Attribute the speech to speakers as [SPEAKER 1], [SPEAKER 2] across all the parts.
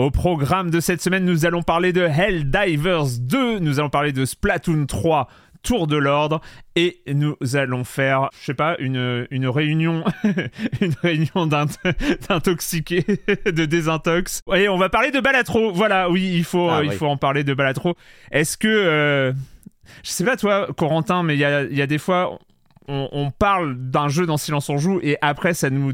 [SPEAKER 1] Au programme de cette semaine, nous allons parler de Helldivers 2, nous allons parler de Splatoon 3, Tour de l'ordre, et nous allons faire, je sais pas, une, une réunion, une réunion d'intoxiqués, de désintox. Et on va parler de Balatro. Voilà, oui, il faut,
[SPEAKER 2] Ah,
[SPEAKER 1] il
[SPEAKER 2] oui.
[SPEAKER 1] faut en parler de Balatro. Est-ce que, euh, je sais pas toi, Corentin, mais il y a, y a des fois, on, on parle d'un jeu dans Silence on joue, et après ça nous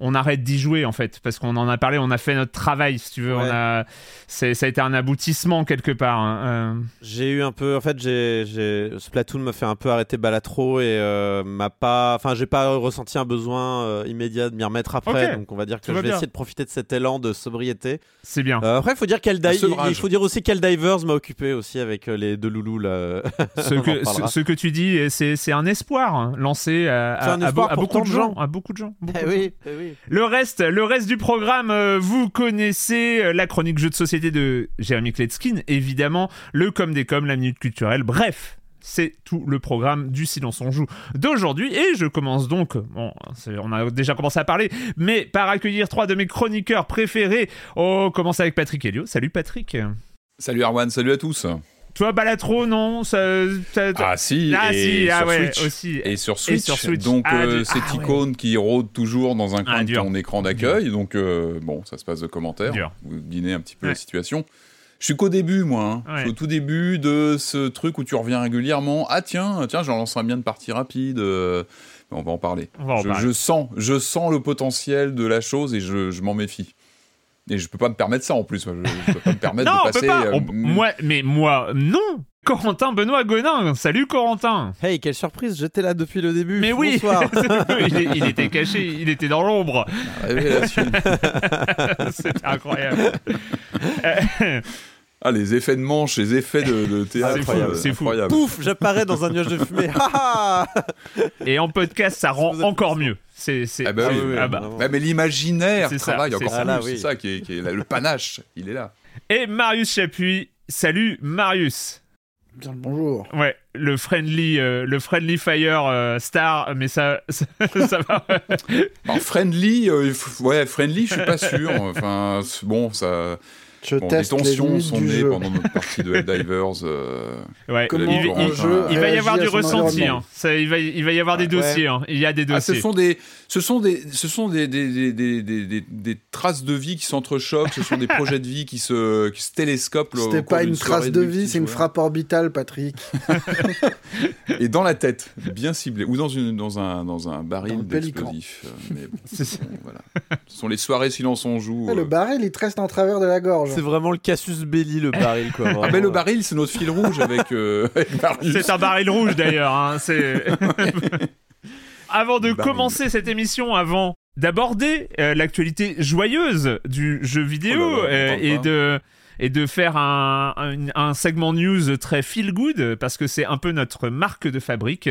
[SPEAKER 1] on arrête d'y jouer en fait parce qu'on en a parlé, on a fait notre travail si tu veux,
[SPEAKER 2] Ouais.
[SPEAKER 1] on a c'est ça a été un aboutissement quelque part. hein, euh.
[SPEAKER 2] J'ai eu un peu, en fait, j'ai, j'ai, Splatoon m'a fait un peu arrêter Balatro et euh, m'a pas, enfin, j'ai pas ressenti un besoin euh, immédiat de m'y remettre après. Donc, on va dire que
[SPEAKER 1] Tout
[SPEAKER 2] je
[SPEAKER 1] va
[SPEAKER 2] vais
[SPEAKER 1] bien.
[SPEAKER 2] essayer de profiter de cet élan de sobriété.
[SPEAKER 1] C'est bien.
[SPEAKER 2] Euh, après, il faut dire
[SPEAKER 3] sevrage.
[SPEAKER 2] il faut dire aussi qu'elle Divers m'a occupé aussi avec les deux loulous là.
[SPEAKER 1] ce, que,
[SPEAKER 2] parlera.
[SPEAKER 1] ce, ce que tu dis, c'est c'est un espoir hein, lancé à,
[SPEAKER 2] un espoir
[SPEAKER 1] beaucoup de gens.
[SPEAKER 2] gens.
[SPEAKER 1] À beaucoup de gens. beaucoup
[SPEAKER 2] Eh
[SPEAKER 1] de gens.
[SPEAKER 2] Eh oui.
[SPEAKER 1] Le reste, le reste du programme, euh, vous connaissez euh, la chronique jeu de société de Jérémy Kletskin, évidemment, le com des com, la minute culturelle, bref. C'est tout le programme du Silence on joue d'aujourd'hui et je commence donc, bon, on a déjà commencé à parler, mais par accueillir trois de mes chroniqueurs préférés. On commence avec Patrick Helio. Salut Patrick.
[SPEAKER 3] Salut Arwan, salut à tous.
[SPEAKER 1] Toi Balatro, non ça, ça-
[SPEAKER 3] Ah si,
[SPEAKER 1] Ah,
[SPEAKER 3] et
[SPEAKER 1] si, ah
[SPEAKER 3] sur
[SPEAKER 1] ouais,
[SPEAKER 3] Switch.
[SPEAKER 1] aussi.
[SPEAKER 3] Et sur Switch,
[SPEAKER 1] sur Switch.
[SPEAKER 3] donc
[SPEAKER 1] Ah,
[SPEAKER 3] euh, cette
[SPEAKER 1] ah, ouais.
[SPEAKER 3] icône qui rôde toujours dans un
[SPEAKER 1] Ah,
[SPEAKER 3] coin de ton écran d'accueil, donc euh, bon, ça se passe de commentaires,
[SPEAKER 1] Dur.
[SPEAKER 3] vous devinez un petit peu
[SPEAKER 1] Ouais.
[SPEAKER 3] la situation. Je suis qu'au début, moi. hein. Je suis au tout début de ce truc où tu reviens régulièrement. Ah tiens, tiens, j'en lancerai bien de partie rapide. euh, On va en parler.
[SPEAKER 1] On va en
[SPEAKER 3] je,
[SPEAKER 1] parler.
[SPEAKER 3] je sens, je sens le potentiel de la chose et je, je m'en méfie. Et je peux pas me permettre ça en plus. Je, je peux pas me permettre
[SPEAKER 1] Non,
[SPEAKER 3] de
[SPEAKER 1] on
[SPEAKER 3] passer.
[SPEAKER 1] peut pas.
[SPEAKER 3] euh,
[SPEAKER 1] On- moi, mais moi, non. Corentin Benoît Gonin. Salut Corentin.
[SPEAKER 2] Hey, quelle surprise, j'étais là depuis le début.
[SPEAKER 1] Mais oui,
[SPEAKER 2] Bonsoir.
[SPEAKER 1] il, est- il était caché, il était dans l'ombre.
[SPEAKER 3] Révélation.
[SPEAKER 1] C'était incroyable.
[SPEAKER 3] Ah, les effets de manche, les effets de, de théâtre.
[SPEAKER 1] C'est fou, c'est fou.
[SPEAKER 3] incroyable.
[SPEAKER 2] Pouf, j'apparais dans un nuage de fumée. Ha, ha
[SPEAKER 1] Et en podcast, ça rend encore mieux. C'est, c'est,
[SPEAKER 3] Ah bah oui, oui,
[SPEAKER 1] ah bah.
[SPEAKER 3] mais l'imaginaire
[SPEAKER 1] C'est ça,
[SPEAKER 3] travaille
[SPEAKER 1] c'est
[SPEAKER 3] encore
[SPEAKER 1] ça.
[SPEAKER 3] plus.
[SPEAKER 2] Ah
[SPEAKER 3] C'est ça qui est, qui est là, le panache. Il est là.
[SPEAKER 1] Et Marius Chapuis. Salut Marius.
[SPEAKER 4] Bien le bonjour.
[SPEAKER 1] Ouais, le friendly, euh, le friendly fire euh, star, mais ça, ça, ça va.
[SPEAKER 3] Alors, friendly, euh, ouais, friendly, je suis pas sûr. Enfin, bon, ça.
[SPEAKER 4] Je
[SPEAKER 3] Bon, des
[SPEAKER 4] teste les
[SPEAKER 3] tensions sont nées pendant notre partie de Helldivers. euh,
[SPEAKER 1] Ouais. Il,
[SPEAKER 3] un
[SPEAKER 1] il-
[SPEAKER 3] jeu
[SPEAKER 1] il va y avoir du ressenti. hein. Ça, il va, il va y avoir des
[SPEAKER 2] Ouais.
[SPEAKER 1] dossiers. hein. Il y a des
[SPEAKER 3] Ah, ce
[SPEAKER 1] dossiers.
[SPEAKER 3] sont des, ce sont des, ce sont des, des, des, des, des- des- des traces de vie qui s'entrechoquent. Ce sont des projets de vie qui se, qui se télescopent.
[SPEAKER 4] C'était pas une trace de vie, c'est une frappe orbitale, Patrick.
[SPEAKER 3] Et dans la tête, bien ciblé, ou dans une, dans un, dans un baril
[SPEAKER 4] le
[SPEAKER 3] d'explosifs. Euh, bon, voilà. Ce sont les soirées silence on joue.
[SPEAKER 4] Ah,
[SPEAKER 3] euh,
[SPEAKER 4] le baril, il te reste en travers de la gorge.
[SPEAKER 2] C'est vraiment le Cassius Belli, le baril, quoi.
[SPEAKER 3] Ah ben le baril, c'est notre fil rouge avec, euh, avec.
[SPEAKER 1] C'est un baril rouge d'ailleurs. hein, c'est- avant de
[SPEAKER 3] Baril.
[SPEAKER 1] commencer cette émission, avant d'aborder euh, l'actualité joyeuse du jeu vidéo
[SPEAKER 3] Oh là là,
[SPEAKER 1] euh, et de et de faire un, un, un segment news très feel good parce que c'est un peu notre marque de fabrique.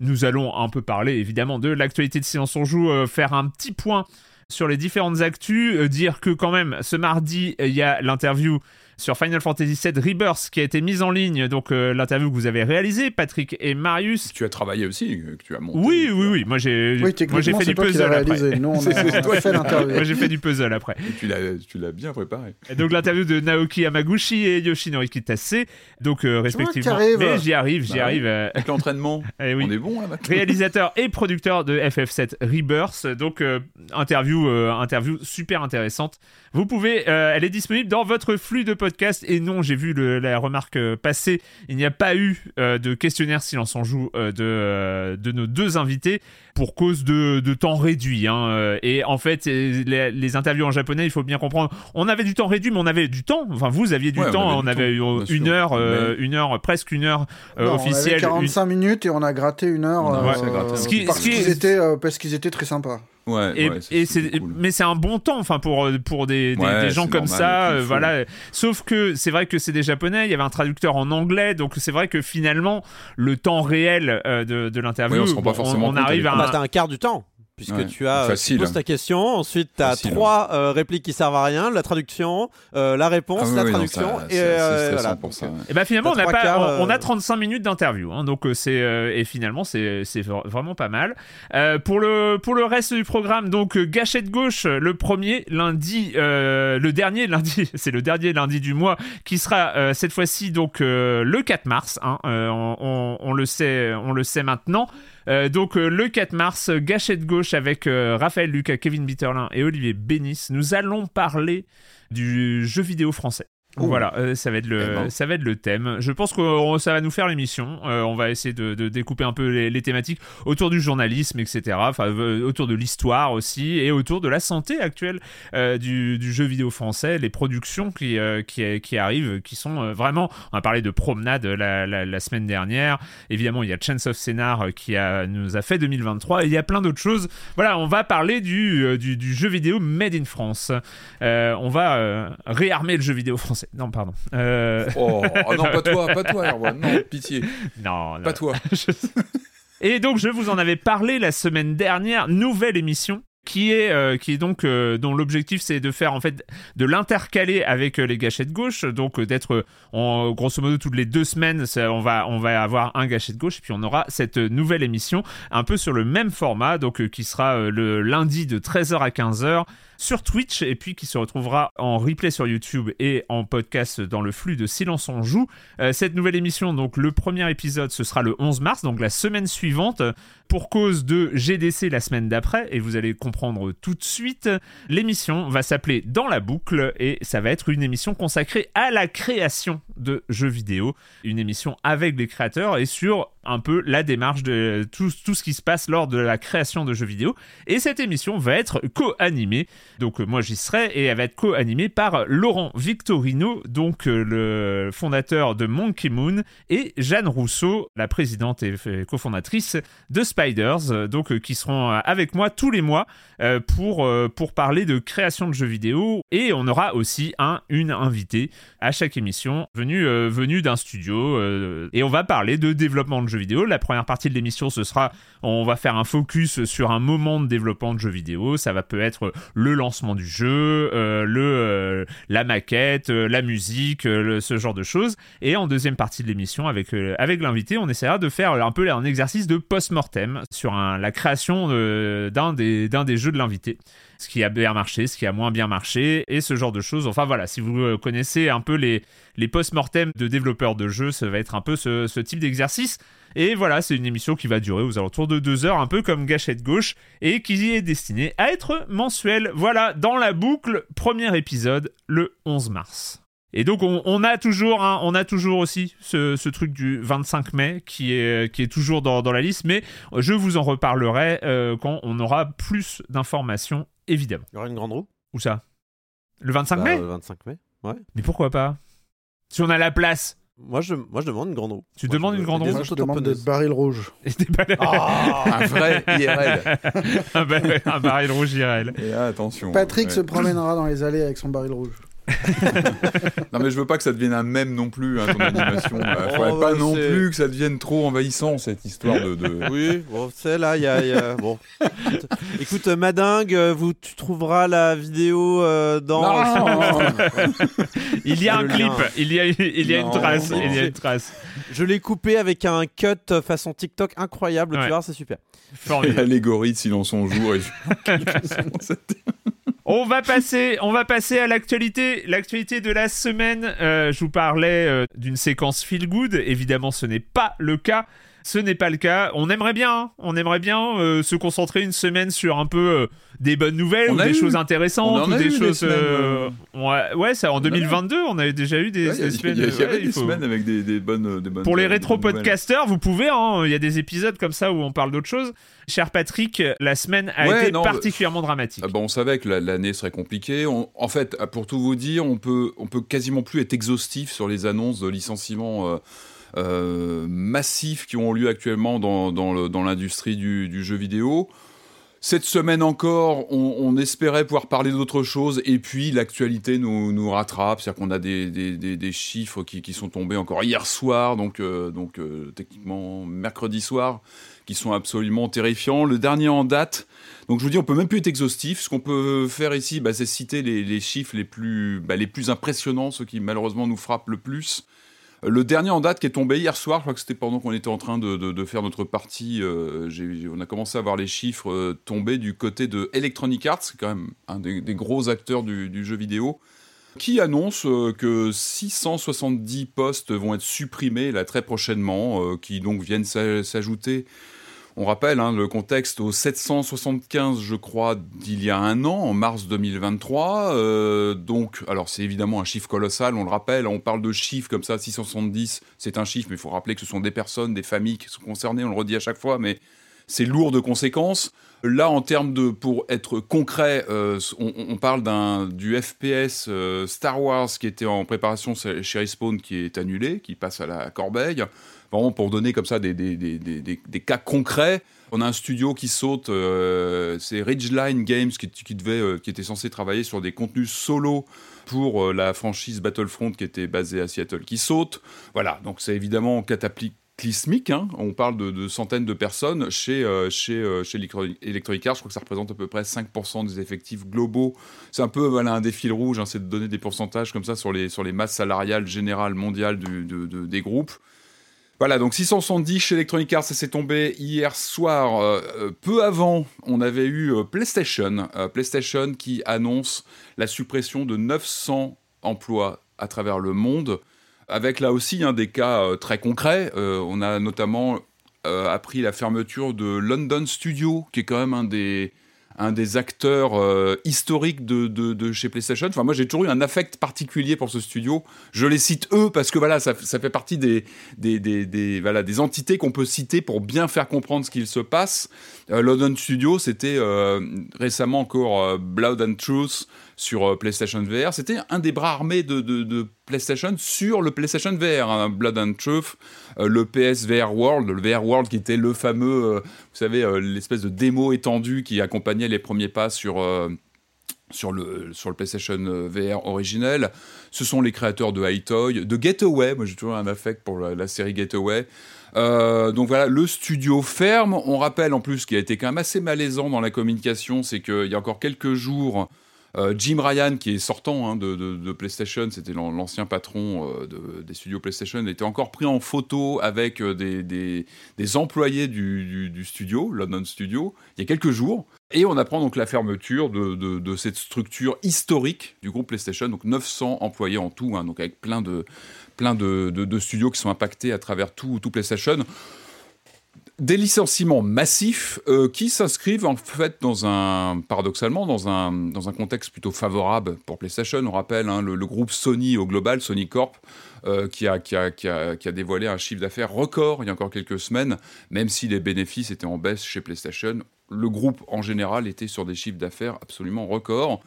[SPEAKER 1] Nous allons un peu parler évidemment de l'actualité de Silence on joue, euh, faire un petit point sur les différentes actus, euh, dire que quand même ce mardi euh, il y a l'interview sur Final Fantasy VII Rebirth qui a été mise en ligne, donc euh, l'interview que vous avez réalisée, Patrick et Marius.
[SPEAKER 3] Tu as travaillé aussi, que tu as monté.
[SPEAKER 1] Oui, oui,
[SPEAKER 3] as-
[SPEAKER 1] oui. Moi, j'ai,
[SPEAKER 4] Oui,
[SPEAKER 1] moi, j'ai
[SPEAKER 4] techniquement,
[SPEAKER 1] fait du puzzle après.
[SPEAKER 4] Nous, on a, fait l'interview.
[SPEAKER 1] Moi, j'ai fait du puzzle après.
[SPEAKER 3] Et tu l'as, tu l'as bien préparé.
[SPEAKER 1] Et donc l'interview de Naoki Yamaguchi et Yoshinori Kitase, donc euh, respectivement. Mais j'y arrive, j'y
[SPEAKER 3] Bah
[SPEAKER 1] arrive. euh,
[SPEAKER 3] Avec l'entraînement,
[SPEAKER 1] eh oui.
[SPEAKER 3] on est bon là maintenant.
[SPEAKER 1] Réalisateur et producteur de FF7 Rebirth, donc euh, interview, euh, interview super intéressante. Vous pouvez, euh, elle est disponible dans votre flux de podcast. Et non, j'ai vu le- la remarque euh, passer, il n'y a pas eu euh, de questionnaire silence en joue euh, de, euh, de nos deux invités pour cause de, de temps réduit. hein, et en fait, les, les interviews en japonais, il faut bien comprendre, on avait du temps réduit, mais on avait du temps. Enfin, vous aviez du
[SPEAKER 3] Ouais, on
[SPEAKER 1] temps.
[SPEAKER 3] avait
[SPEAKER 1] On avait,
[SPEAKER 3] temps,
[SPEAKER 1] eu une heure, euh, une heure, presque une heure euh,
[SPEAKER 4] Non, on
[SPEAKER 1] officielle.
[SPEAKER 4] avait 45 minutes et on a gratté une heure. Euh,
[SPEAKER 1] Ce qui-
[SPEAKER 4] étaient, euh, parce qu'ils étaient très sympas.
[SPEAKER 3] Ouais,
[SPEAKER 1] Et,
[SPEAKER 3] ouais,
[SPEAKER 1] et
[SPEAKER 3] c'est, cool.
[SPEAKER 1] mais c'est un bon temps, enfin pour euh, pour des, des,
[SPEAKER 3] Ouais,
[SPEAKER 1] des gens comme
[SPEAKER 3] normal,
[SPEAKER 1] ça, euh, voilà. Sauf que c'est vrai que c'est des japonais, il y avait un traducteur en anglais, donc c'est vrai que finalement le temps réel euh, de, de l'interview,
[SPEAKER 3] Oui, on forcément
[SPEAKER 1] on
[SPEAKER 3] compte
[SPEAKER 1] arrive à
[SPEAKER 2] Bah, t'as un quart du temps. Puisque
[SPEAKER 3] Ouais,
[SPEAKER 2] tu as
[SPEAKER 3] facile.
[SPEAKER 2] tu poses ta question, ensuite tu as
[SPEAKER 3] Facile.
[SPEAKER 2] trois euh, répliques qui servent à rien, la traduction, euh, la réponse,
[SPEAKER 3] Ah oui,
[SPEAKER 2] la
[SPEAKER 3] oui, non,
[SPEAKER 2] traduction,
[SPEAKER 3] ça-
[SPEAKER 2] et
[SPEAKER 3] c'est-
[SPEAKER 2] euh,
[SPEAKER 3] c'est stressant
[SPEAKER 2] voilà.
[SPEAKER 3] pour ça. ouais.
[SPEAKER 1] Et ben finalement on a
[SPEAKER 2] trois
[SPEAKER 1] pas,
[SPEAKER 2] quarts,
[SPEAKER 1] on, on a
[SPEAKER 2] euh,
[SPEAKER 1] 35 minutes d'interview, hein, donc euh, c'est euh, et finalement c'est c'est vra- vraiment pas mal. Euh, pour le pour le reste du programme, donc euh, gâchette gauche, le premier lundi, euh, le dernier lundi, c'est le dernier lundi du mois, qui sera euh, cette fois-ci donc euh, le 4 mars. hein, euh, on, on- on le sait, on le sait maintenant. Euh, donc euh, le 4 mars, gâchette gauche avec euh, Raphaël Lucas, Kevin Bitterlin et Olivier Bénis. Nous allons parler du jeu vidéo français. Voilà, euh, ça va être le, ça va être le thème. Je pense que ça va nous faire l'émission. Euh, on va essayer de, de découper un peu les, les thématiques autour du journalisme, etc. Enfin, euh, autour de l'histoire aussi et autour de la santé actuelle du, du jeu vidéo français, les productions qui, qui, qui arrivent, qui sont vraiment. On a parlé de Promenade la, la, la semaine dernière. Évidemment, il y a Chance of Scénar qui a, nous a fait 2023 et il y a plein d'autres choses. Voilà, on va parler du, du, du jeu vidéo made in France. On va réarmer le jeu vidéo français. Non, pardon. Euh,
[SPEAKER 3] Oh, oh non, pas toi, pas toi, Erwan. Non, pitié.
[SPEAKER 1] non, non.
[SPEAKER 3] Pas toi.
[SPEAKER 1] Et donc je vous en avais parlé la semaine dernière, nouvelle émission qui est euh, qui est donc euh, dont l'objectif c'est de faire en fait de l'intercaler avec euh, les gâchettes gauche donc euh, d'être en grosso modo toutes les deux semaines on va on va avoir un gâchette gauche et puis on aura cette nouvelle émission un peu sur le même format donc qui sera le lundi de 13h à 15h sur Twitch et puis qui se retrouvera en replay sur YouTube et en podcast dans le flux de Silence on joue. Cette nouvelle émission, donc le premier épisode, ce sera le 11 mars, donc la semaine suivante, pour cause de GDC la semaine d'après, et vous allez comprendre tout de suite. L'émission va s'appeler Dans la boucle et ça va être une émission consacrée à la création de jeux vidéo, une émission avec les créateurs et sur un peu la démarche de tout, tout ce qui se passe lors de la création de jeux vidéo. Et cette émission va être co-animée donc euh, moi j'y serai et elle va être co-animée par Laurent Victorino, donc euh, le fondateur de Monkey Moon, et Jeanne Rousseau, la présidente et cofondatrice de Spiders, euh, donc qui seront avec moi tous les mois pour, pour parler de création de jeux vidéo. Et on aura aussi un, une invitée à chaque émission venue, venue d'un studio. et on va parler de développement de jeux vidéo. La première partie de l'émission, ce sera, on va faire un focus sur un moment de développement de jeux vidéo. Ça va peut être le lancement du jeu, euh, le, euh, la maquette, euh, la musique, ce genre de choses. Et en deuxième partie de l'émission, avec, avec l'invité, on essaiera de faire un peu un exercice de post-mortem sur la création d'un des jeux de l'invité. Ce qui a bien marché, ce qui a moins bien marché, et ce genre de choses. Enfin voilà, si vous euh, connaissez un peu les, les post-mortem de développeurs de jeux, ça va être un peu ce, ce type d'exercice. Et voilà, c'est une émission qui va durer aux alentours de deux heures, un peu comme Gâchette Gauche, et qui est destinée à être mensuelle. Voilà, dans la boucle, premier épisode, le 11 mars. Et donc on, a toujours, hein, on a toujours aussi ce, ce truc du 25 mai qui est, qui est toujours dans, dans la liste, mais je vous en reparlerai euh, quand on aura plus d'informations, évidemment.
[SPEAKER 2] Il y aura une grande roue
[SPEAKER 1] Où ça? Le 25
[SPEAKER 2] Bah,
[SPEAKER 1] mai?
[SPEAKER 2] le 25 mai.
[SPEAKER 1] Mais pourquoi pas? Si on a la place,
[SPEAKER 2] Moi je, moi, je demande une grande roue.
[SPEAKER 1] tu
[SPEAKER 2] Moi,
[SPEAKER 1] demandes
[SPEAKER 2] je-
[SPEAKER 1] une grande
[SPEAKER 2] des
[SPEAKER 1] roue
[SPEAKER 4] Moi, je demande des barils rouges.
[SPEAKER 1] Pas là-
[SPEAKER 2] Ah
[SPEAKER 3] Un vrai IRL.
[SPEAKER 1] un, ba- un baril rouge IRL.
[SPEAKER 3] Et là, attention.
[SPEAKER 4] Patrick
[SPEAKER 3] Ouais.
[SPEAKER 4] se promènera dans les allées avec son baril rouge.
[SPEAKER 3] Non, mais je veux pas que ça devienne un mème non plus, hein, ton animation. Il faudrait
[SPEAKER 2] Oh,
[SPEAKER 3] pas
[SPEAKER 2] bah,
[SPEAKER 3] non plus que ça devienne trop envahissant, cette histoire de. de-
[SPEAKER 2] Oui, bon, c'est là, il y a, il y a- Bon. Écoute, euh, Madingue, euh, vous, tu trouveras la vidéo euh, dans.
[SPEAKER 3] Non
[SPEAKER 1] Il y a un clip,
[SPEAKER 2] lien.
[SPEAKER 1] il y a, il y a une trace,
[SPEAKER 3] non.
[SPEAKER 1] il y a une trace.
[SPEAKER 2] Je l'ai coupé avec un cut façon TikTok incroyable,
[SPEAKER 1] Ouais.
[SPEAKER 2] tu vois, c'est super.
[SPEAKER 3] L'allégorie de Silence on jour. Et...
[SPEAKER 1] On va passer, on va passer à l'actualité, l'actualité de la semaine. Euh, je vous parlais euh, d'une séquence feel good. Évidemment, ce n'est pas le cas. Ce n'est pas le cas. On aimerait bien, hein. on aimerait bien euh, se concentrer une semaine sur un peu euh, des bonnes nouvelles
[SPEAKER 3] On
[SPEAKER 1] ou des
[SPEAKER 3] eu.
[SPEAKER 1] choses
[SPEAKER 3] On
[SPEAKER 1] intéressantes
[SPEAKER 3] en
[SPEAKER 1] ou
[SPEAKER 3] a
[SPEAKER 1] des
[SPEAKER 3] eu des
[SPEAKER 1] choses.
[SPEAKER 3] semaines,
[SPEAKER 1] euh, ouais, ouais, ça en
[SPEAKER 3] eu.
[SPEAKER 1] 2022, on avait déjà eu des,
[SPEAKER 3] Ouais,
[SPEAKER 1] des semaines.
[SPEAKER 3] il y
[SPEAKER 1] ouais,
[SPEAKER 3] des
[SPEAKER 1] faut-
[SPEAKER 3] avec des, des bonnes, des bonnes.
[SPEAKER 1] Pour les
[SPEAKER 3] des bonnes
[SPEAKER 1] rétro-podcasters, vous pouvez, hein, il y a des épisodes comme ça où on parle d'autre chose. Cher Patrick, la semaine a été
[SPEAKER 3] non,
[SPEAKER 1] particulièrement dramatique.
[SPEAKER 3] Ah bah, on savait que la- l'année serait compliquée. On- en fait, pour tout vous dire, on peut, on peut quasiment plus être exhaustif sur les annonces de licenciements euh, euh, massifs qui ont lieu actuellement dans, dans l'industrie du, jeu vidéo. Cette semaine encore, on, espérait pouvoir parler d'autre chose, et puis l'actualité nous, rattrape, c'est-à-dire qu'on a des, des- des- chiffres qui, qui sont tombés encore hier soir, donc, euh, donc euh, techniquement mercredi soir, qui sont absolument terrifiants. Le dernier en date, donc je vous dis, on peut même plus être exhaustif. Ce qu'on peut faire ici, bah, c'est citer les, les chiffres les plus, bah, les plus impressionnants, ceux qui malheureusement nous frappent le plus. Le dernier en date qui est tombé hier soir, je crois que c'était pendant qu'on était en train de, faire notre partie, euh, on a commencé à voir les chiffres euh, tomber du côté de Electronic Arts, quand même un des, gros acteurs du, jeu vidéo, qui annonce euh, que 670 postes vont être supprimés là très prochainement, euh, qui donc viennent s'a- s'ajouter on rappelle hein, le contexte aux 775, je crois, d'il y a un an, en mars 2023. Euh, donc, alors c'est évidemment un chiffre colossal, on le rappelle, on parle de chiffres comme ça, 670, c'est un chiffre, mais il faut rappeler que ce sont des personnes, des familles qui sont concernées, on le redit à chaque fois, mais c'est lourd de conséquences. Là, en termes de, pour être concret, euh, on, parle du FPS euh, Star Wars qui était en préparation chez Respawn, qui est annulé, qui passe à la corbeille. Vraiment pour donner comme ça des, des, des, des, cas concrets. On a un studio qui saute, euh, c'est Ridgeline Games qui, devait, euh, qui était censé travailler sur des contenus solo pour euh, la franchise Battlefront qui était basée à Seattle, qui saute. Voilà, donc c'est évidemment cataclysmique. Hein. On parle de, centaines de personnes chez, euh, chez, euh, chez Electro- Electronic Arts. Je crois que ça représente à peu près 5% des effectifs globaux. C'est un peu voilà, un des fils rouges, hein, c'est de donner des pourcentages comme ça sur les, sur les masses salariales générales mondiales des groupes. Voilà, donc 670 chez Electronic Arts, ça s'est tombé hier soir. Euh, euh, peu avant, on avait eu euh, PlayStation. PlayStation qui annonce la suppression de 900 emplois à travers le monde, avec là aussi hein, des cas très concrets. On a notamment appris la fermeture de London Studio, qui est quand même un des, un des acteurs euh, historiques de, de, de chez PlayStation. Enfin, moi, j'ai toujours eu un affect particulier pour ce studio. Je les cite eux parce que voilà, ça, ça fait partie des, des, des, des- voilà, des entités qu'on peut citer pour bien faire comprendre ce qu'il se passe. Euh, London Studio, c'était euh, récemment encore Blood and Truth sur euh, PlayStation VR. C'était un des bras armés de, PlayStation sur le PlayStation VR. hein, Blood and Truth, euh, le PS VR World, le VR World qui était le fameux, euh, vous savez, euh, l'espèce de démo étendue qui accompagnait les premiers pas sur. sur le, sur le PlayStation VR originel. Ce sont les créateurs de Hightoy, de Getaway. Moi, j'ai toujours un affect pour la, série Getaway. Donc voilà, le studio ferme. On rappelle en plus ce qui a été quand même assez malaisant dans la communication, c'est qu'il y a encore quelques jours, euh, Jim Ryan, qui est sortant hein, de, PlayStation, c'était l'an- l'ancien patron euh, de- des studios PlayStation, était encore pris en photo avec euh, des, employés du, studio, London Studio, il y a quelques jours. Et on apprend donc la fermeture de, cette structure historique du groupe PlayStation, donc 900 employés en tout, hein, donc avec plein de, studios qui sont impactés à travers tout PlayStation. Des licenciements massifs euh, qui s'inscrivent en fait dans un paradoxalement dans un, dans un contexte plutôt favorable pour PlayStation. On rappelle hein, le, groupe Sony au global, Sony Corp, euh, qui, a, qui, a, qui, a, qui a dévoilé un chiffre d'affaires record il y a encore quelques semaines, même si les bénéfices étaient en baisse chez PlayStation. Le groupe en général était sur des chiffres d'affaires absolument records.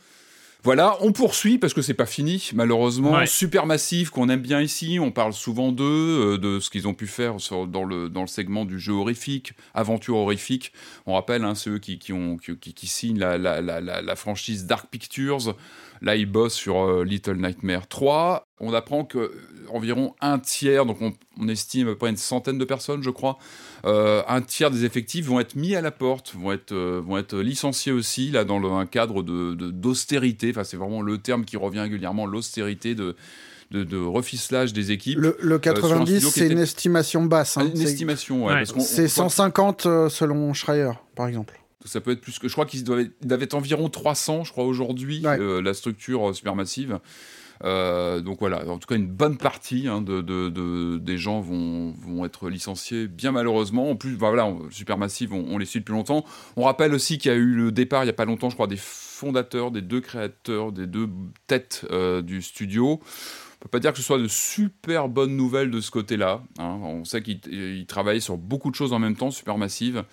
[SPEAKER 3] Voilà, on poursuit parce que c'est pas fini, malheureusement.
[SPEAKER 1] Ouais.
[SPEAKER 3] Supermassive, qu'on aime bien ici, on parle souvent d'eux, euh, de ce qu'ils ont pu faire sur- dans, le, dans le segment du jeu horrifique, aventure horrifique. On rappelle, hein, c'est eux qui, qui, ont, qui, qui- qui signent la, la, la, la, la franchise Dark Pictures. Là, ils bossent sur euh, Little Nightmare 3. On apprend que euh, environ un tiers, donc on, on estime à peu près une centaine de personnes, je crois, euh, un tiers des effectifs vont être mis à la porte, vont être, euh, vont être licenciés aussi, là, dans le- un cadre de- de- d'austérité. enfin, c'est vraiment le terme qui revient régulièrement, l'austérité de, de, de reficelage des équipes.
[SPEAKER 4] Le, le
[SPEAKER 3] sur un
[SPEAKER 4] 90,
[SPEAKER 3] studio qui
[SPEAKER 4] c'est une estimation basse.
[SPEAKER 3] Ah,
[SPEAKER 4] hein.
[SPEAKER 3] une
[SPEAKER 4] C'est-
[SPEAKER 3] estimation, ouais.
[SPEAKER 1] Ouais.
[SPEAKER 4] C'est
[SPEAKER 3] on-
[SPEAKER 4] 150 euh, selon Schreier, par exemple.
[SPEAKER 3] Ça peut être plus que. Je crois qu'ils doivent, être- environ 300, je crois, aujourd'hui,
[SPEAKER 4] Ouais.
[SPEAKER 3] euh, la structure euh, supermassive. Euh, donc voilà, en tout cas, une bonne partie hein, de, de- de- des gens vont, vont être licenciés, bien malheureusement. En plus, bah voilà, on- Supermassive, on, on les suit depuis longtemps. On rappelle aussi qu'il y a eu le départ, il n'y a pas longtemps, je crois, des fondateurs, des deux créateurs, des deux têtes euh, du studio. On peut pas dire que ce soit de super bonnes nouvelles de ce côté-là. hein. On sait qu'ils ils travaillaient sur beaucoup de choses en même temps, Supermassive.